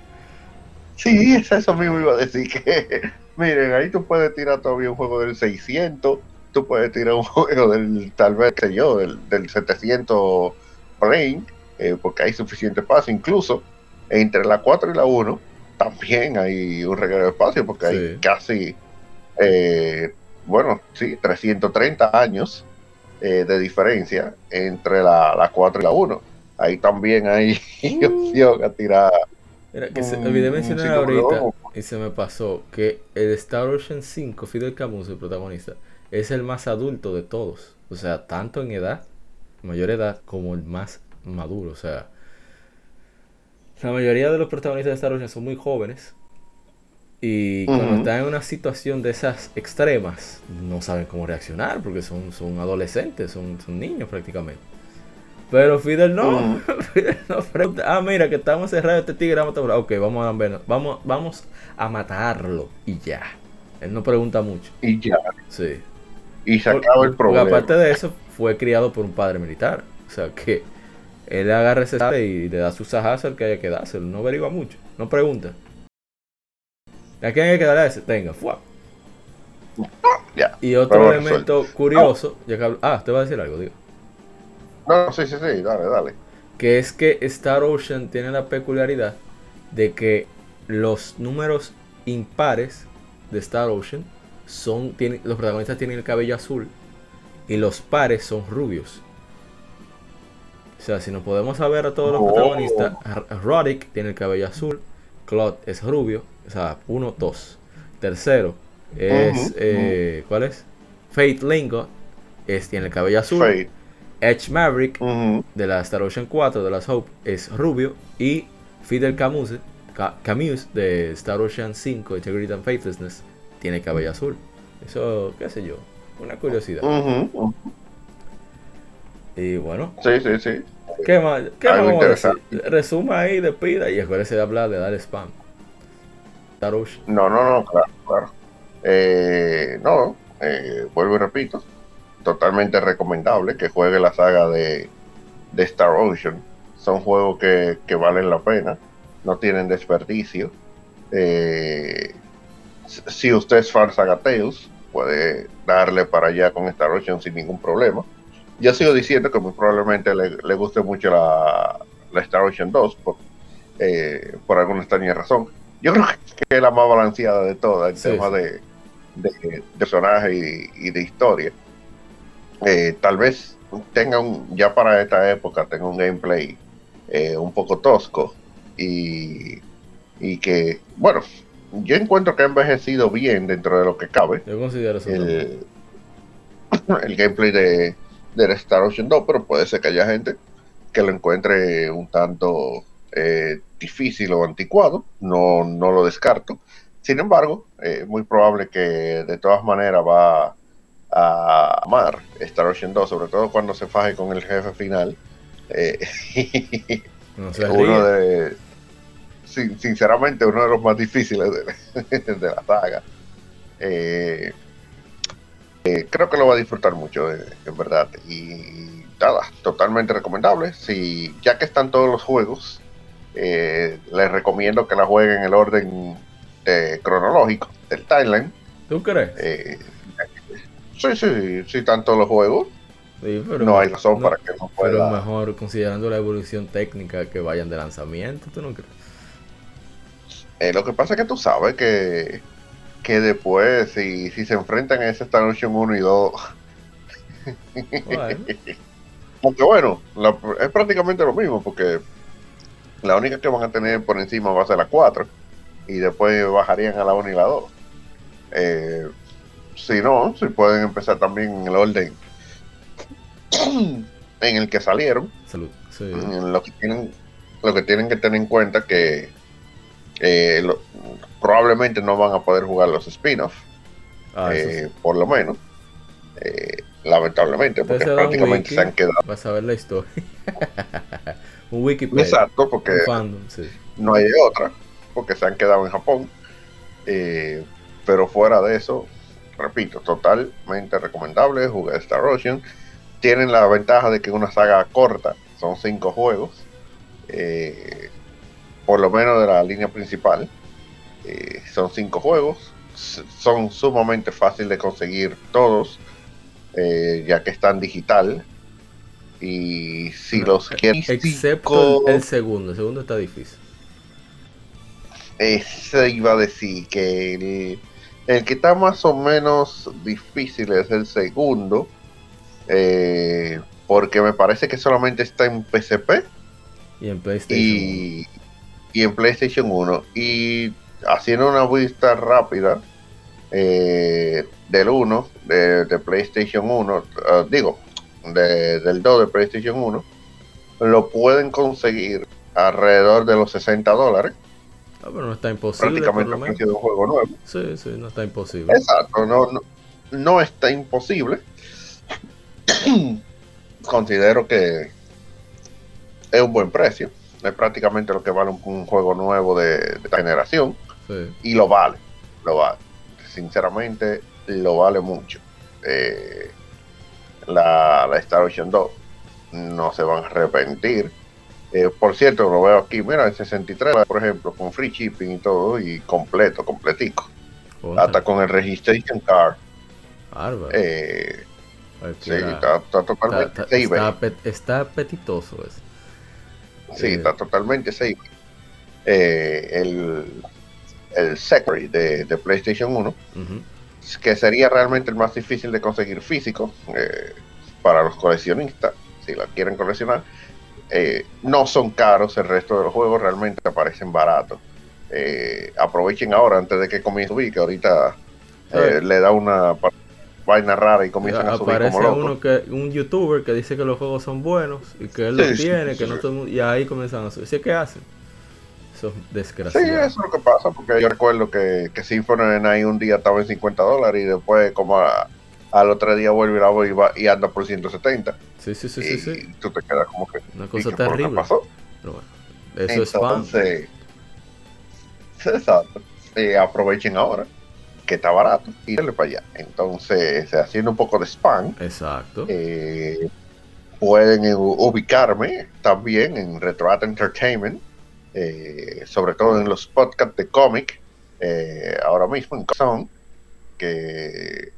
[SPEAKER 2] sí, eso mismo iba a decir que, miren, ahí tú puedes tirar todavía un juego del 600, tú puedes tirar un juego del, tal vez, yo, del, del 700 Plane, eh, porque hay suficiente espacio, incluso entre la 4 y la 1 también hay un regalo de espacio porque hay casi, eh, bueno, sí, 330 años eh, de diferencia entre la, 4 y la 1. Ahí también hay opción a tirar.
[SPEAKER 1] Mira, que se, olvidé mencionar ahorita y se me pasó que el Star Ocean 5, Fidel Camus, el protagonista, es el más adulto de todos. O sea, tanto en edad, mayor edad, como el más maduro. O sea, la mayoría de los protagonistas de Star Wars son muy jóvenes. Y cuando están en una situación de esas extremas, no saben cómo reaccionar porque son, son adolescentes, son, son niños prácticamente. Pero Fidel no. Fidel no pregunta, ah, mira, que estamos cerrados este tigre, vamos a Ok, vamos a, vamos, vamos a matarlo y ya. Él no pregunta mucho.
[SPEAKER 2] Y ya.
[SPEAKER 1] Sí.
[SPEAKER 2] Y se acaba el problema.
[SPEAKER 1] Porque aparte de eso, fue criado por un padre militar. O sea que él agarra ese y le da su sajazo al que haya que dárselo. No averigua mucho, no pregunta. ¿A quién hay que darle a ese? Tenga, fuá. y otro elemento curioso, ya que ah, te va a decir algo, digo.
[SPEAKER 2] No, sí, sí, sí, dale, dale.
[SPEAKER 1] Que es que Star Ocean tiene la peculiaridad de que los números impares de Star Ocean son, tienen, los protagonistas tienen el cabello azul y los pares son rubios. O sea, si nos podemos saber a todos los oh. protagonistas, Roddick tiene el cabello azul, Claude es rubio, o sea, uno, dos. Tercero es, eh, ¿cuál es? Fate Lingo, es, tiene el cabello azul. Edge Maverick de la Star Ocean 4 de las Hope es rubio y Fidel Camus, Camus de Star Ocean 5 Integrity and Faithlessness tiene cabello azul. Eso, qué sé yo, una curiosidad. Y bueno.
[SPEAKER 2] Sí, sí, sí.
[SPEAKER 1] ¿Qué más? ¿Qué más Resuma ahí, despida y acuérdese de hablar de dar spam. Tarush.
[SPEAKER 2] No, no, no, claro, claro. Eh, no, eh, vuelvo y repito. Totalmente recomendable que juegue la saga de, de Star Ocean. Son juegos que, que valen la pena. No tienen desperdicio. Eh, si usted es fan Sagateus, puede darle para allá con Star Ocean sin ningún problema yo sigo diciendo que muy probablemente le, guste mucho la, Star Ocean 2 por, eh, por alguna extraña razón. Yo creo que es la más balanceada de todas en temas de, de, personaje y, de historia. Eh, tal vez tenga un, ya para esta época, tenga un gameplay eh, un poco tosco y, y que, bueno, yo encuentro que ha envejecido bien dentro de lo que cabe.
[SPEAKER 1] Yo considero eso.
[SPEAKER 2] El, el gameplay de, de Star Ocean 2, pero puede ser que haya gente que lo encuentre un tanto eh, difícil o anticuado, no, no lo descarto. Sin embargo, es eh, muy probable que de todas maneras va a amar Star Ocean 2, sobre todo cuando se faje con el jefe final. Eh, uno de, sinceramente, uno de los más difíciles de, de la saga. Eh, eh, creo que lo va a disfrutar mucho, eh, en verdad. Y nada, totalmente recomendable. Si, ya que están todos los juegos, les recomiendo que la jueguen en el orden cronológico del timeline.
[SPEAKER 1] ¿Tú crees?
[SPEAKER 2] Sí, sí, sí, todos los juegos. no hay razón para que no pueda.
[SPEAKER 1] Pero mejor, considerando la evolución técnica, que vayan de lanzamiento, ¿tú no crees?
[SPEAKER 2] lo que pasa es que tú sabes que que después, si, si se enfrentan a ese Star Ocean 1 y 2, aunque bueno, es prácticamente lo mismo, porque la única que van a tener por encima va a ser la 4. y después bajarían a la 1 y la 2. Eh, si no, si pueden empezar también en el orden en el que salieron.
[SPEAKER 1] Salud.
[SPEAKER 2] lo, que tienen, lo que tienen que tener en cuenta que eh, probablemente no van a poder jugar los spin-offs. Ah, eh, por lo menos. Eh, lamentablemente, porque prácticamente se han quedado.
[SPEAKER 1] Vas a ver la historia. un Wikipedia.
[SPEAKER 2] Exacto, porque no hay otra, porque se han quedado en Japón. pero fuera de eso, repito, totalmente recomendable jugar Star Ocean. Tienen la ventaja de que es una saga corta, son cinco juegos, eh, por lo menos de la línea principal. Eh, son cinco juegos, son sumamente fáciles de conseguir todos, eh, ya que están digital. Y si los quieren.
[SPEAKER 1] Excepto el segundo, el segundo está difícil.
[SPEAKER 2] Ese iba a decir que el el que está más o menos difícil es el segundo, eh, porque me parece que solamente está en PSP
[SPEAKER 1] y en PlayStation, y,
[SPEAKER 2] en PlayStation 1. Y haciendo una vista rápida eh, del 1, de, PlayStation 1, ah, digo, del 2 de PlayStation 1, lo pueden conseguir alrededor de los 60 dólares
[SPEAKER 1] Ah, pero no está imposible.
[SPEAKER 2] Prácticamente un juego nuevo.
[SPEAKER 1] Sí, sí, no está imposible.
[SPEAKER 2] Exacto, no, no, está imposible. Considero que es un buen precio. Es prácticamente lo que vale un, juego nuevo de, esta generación. Y lo vale. Lo vale. Sinceramente, lo vale mucho. Eh, la, la Star Ocean 2 no se van a arrepentir eh, por cierto, lo veo aquí, mira, el 63, por ejemplo, con free shipping y todo, y completo, completico. Hasta con el registration card. Eh, sí, está, totalmente
[SPEAKER 1] está, apetitoso eso.
[SPEAKER 2] Sí, está eh, totalmente safe. Eh, el, el Secretary de, de PlayStation 1, que sería realmente el más difícil de conseguir físico para los coleccionistas, si la quieren coleccionar eh, no son caros, el resto de los juegos realmente aparecen baratos. Eh, aprovechen ahora antes de que comience a subir, que ahorita eh, le da una vaina rara y comienzan a subir como
[SPEAKER 1] uno que un youtuber que dice que los juegos son buenos y que él los tiene, que no todo y ahí comienzan a subir. ¿Sí, ¿Qué hacen? Eso es desgraciado.
[SPEAKER 2] Sí, eso es lo que pasa, porque yo recuerdo que, que Symphony ahí un día estaba en 50 dólares y después como al otro día vuelve y, va, y anda por 170.
[SPEAKER 1] Sí, sí, sí, sí,
[SPEAKER 2] sí. tú te quedas como que...
[SPEAKER 1] Una cosa terrible. Pasó? Pero bueno, eso
[SPEAKER 2] Entonces, es Exacto. Eh, aprovechen ahora que está barato y denle para allá. Entonces, haciendo un poco de spam.
[SPEAKER 1] Exacto.
[SPEAKER 2] Eh, pueden ubicarme también en RetroAt Entertainment, eh, sobre todo en los podcasts de cómic, ahora mismo en Son, que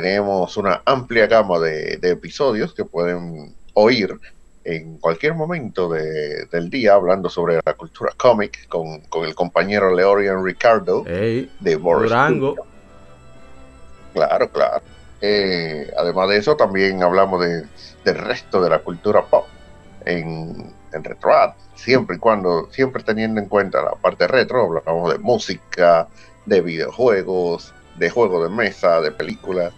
[SPEAKER 2] tenemos una amplia gama de, episodios que pueden oír en cualquier momento del día hablando sobre la cultura cómic con, el compañero Leorian Ricardo
[SPEAKER 1] de Boris
[SPEAKER 2] Claro, claro. Eh, además de eso, también hablamos de, del resto de la cultura pop en, en RetroAd, siempre y cuando, siempre teniendo en cuenta la parte retro, hablamos de música, de videojuegos, de juegos de mesa, de películas,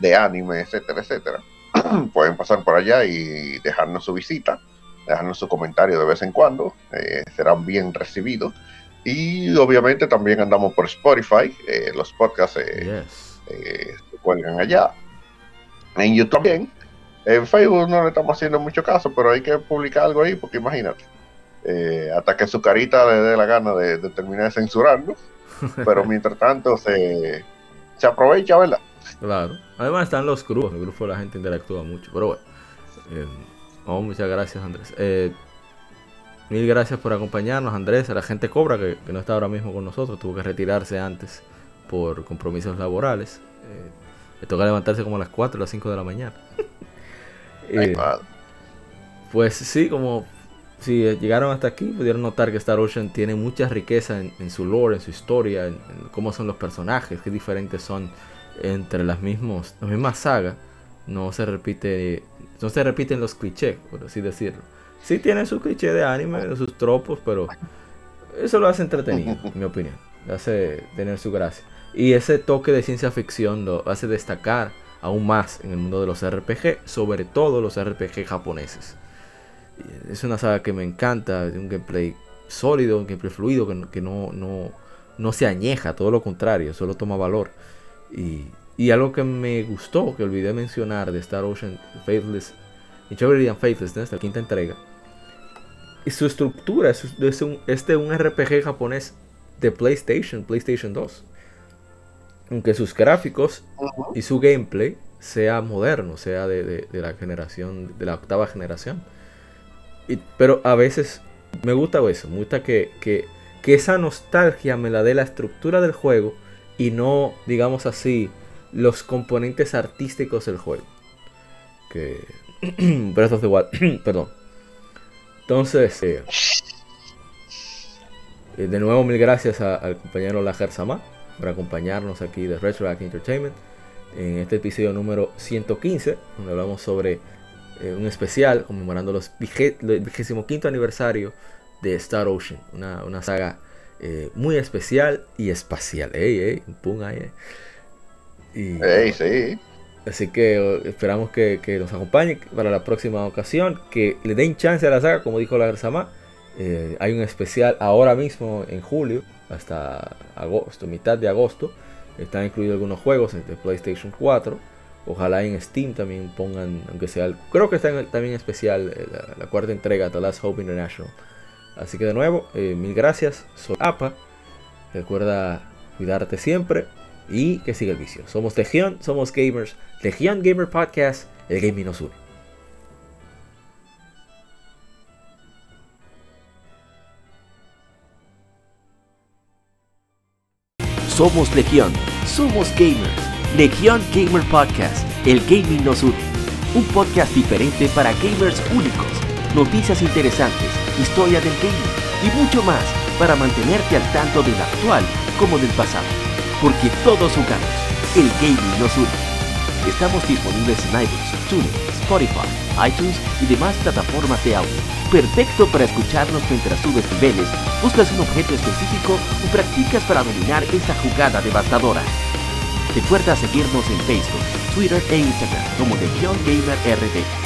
[SPEAKER 2] de anime, etcétera, etcétera. Pueden pasar por allá y dejarnos su visita, dejarnos su comentario de vez en cuando, eh, serán bien recibidos. Y obviamente también andamos por Spotify, eh, los podcasts eh, se cuelgan allá. En YouTube también. En Facebook no le estamos haciendo mucho caso, pero hay que publicar algo ahí porque imagínate. hasta que su carita le dé la gana de, terminar de censurarnos. Pero mientras tanto se, se aprovecha, ¿verdad?
[SPEAKER 1] Claro. Además están los grupos. En el grupo la gente interactúa mucho. Pero bueno. Eh, muchas gracias Andrés. Eh, mil gracias por acompañarnos Andrés. A la gente Cobra que, no está ahora mismo con nosotros. Tuvo que retirarse antes por compromisos laborales. Eh, le toca levantarse como a las 4 o las 5 de la mañana. pues sí, como si llegaron hasta aquí, pudieron notar que Star Ocean tiene mucha riqueza en, su lore, en su historia, en, cómo son los personajes, qué diferentes son entre las, mismos, las mismas sagas. No se repite, no se repiten los clichés, por así decirlo. Sí tienen su cliché de anime, sus tropos, pero eso lo hace entretenido, en mi opinión. hace tener su gracia. Y ese toque de ciencia ficción lo hace destacar aún más en el mundo de los RPG, sobre todo los RPG japoneses. Es una saga que me encanta, de un gameplay sólido, un gameplay fluido, que, no, no, no, se añeja, todo lo contrario, solo toma valor. Y, y, algo que me gustó, que olvidé mencionar de Star Ocean Faithless, Integrity and Faithless, esta quinta entrega, y su estructura es, es, un, un RPG japonés de PlayStation, PlayStation 2 aunque sus gráficos y su gameplay sea moderno, sea de, la generación, de la octava generación. pero a veces me gusta eso, me gusta que, que, esa nostalgia me la dé la estructura del juego y no, digamos así, los componentes artísticos del juego. Que. Breath of the Wild, perdón. Entonces, eh, eh, de nuevo, mil gracias al compañero Lajer Sama por acompañarnos aquí de Retroact Entertainment en este episodio número 115, donde hablamos sobre eh, un especial conmemorando los el 25 aniversario de Star Ocean, una, saga eh, muy especial y espacial. Ey, ey, pum ahí.
[SPEAKER 2] Eh. sí.
[SPEAKER 1] Así que esperamos que, nos acompañe para la próxima ocasión, que le den chance a la saga, como dijo la Gersama. hay un especial ahora mismo en julio hasta agosto, mitad de agosto. Están incluidos algunos juegos de PlayStation 4. Ojalá en Steam también pongan, aunque sea, creo que está también especial eh, la, cuarta entrega, The Last Hope International. Así que de nuevo, eh, mil gracias. Soy APA. Recuerda cuidarte siempre y que siga el vicio. Somos Legión, somos gamers. Legión Gamer Podcast, el gaming nos une.
[SPEAKER 4] Somos Legión, somos gamers. Legión Gamer Podcast, el gaming nos une. Un podcast diferente para gamers únicos, noticias interesantes, historia del gaming y mucho más para mantenerte al tanto del actual como del pasado. Porque todos jugamos, el gaming nos une. Estamos disponibles en iBooks, TuneIn, Spotify, iTunes y demás plataformas de audio. Perfecto para escucharnos mientras subes niveles, buscas un objeto específico o practicas para dominar esta jugada devastadora. Recuerda seguirnos en Facebook, Twitter e Instagram como Legion Gamer RD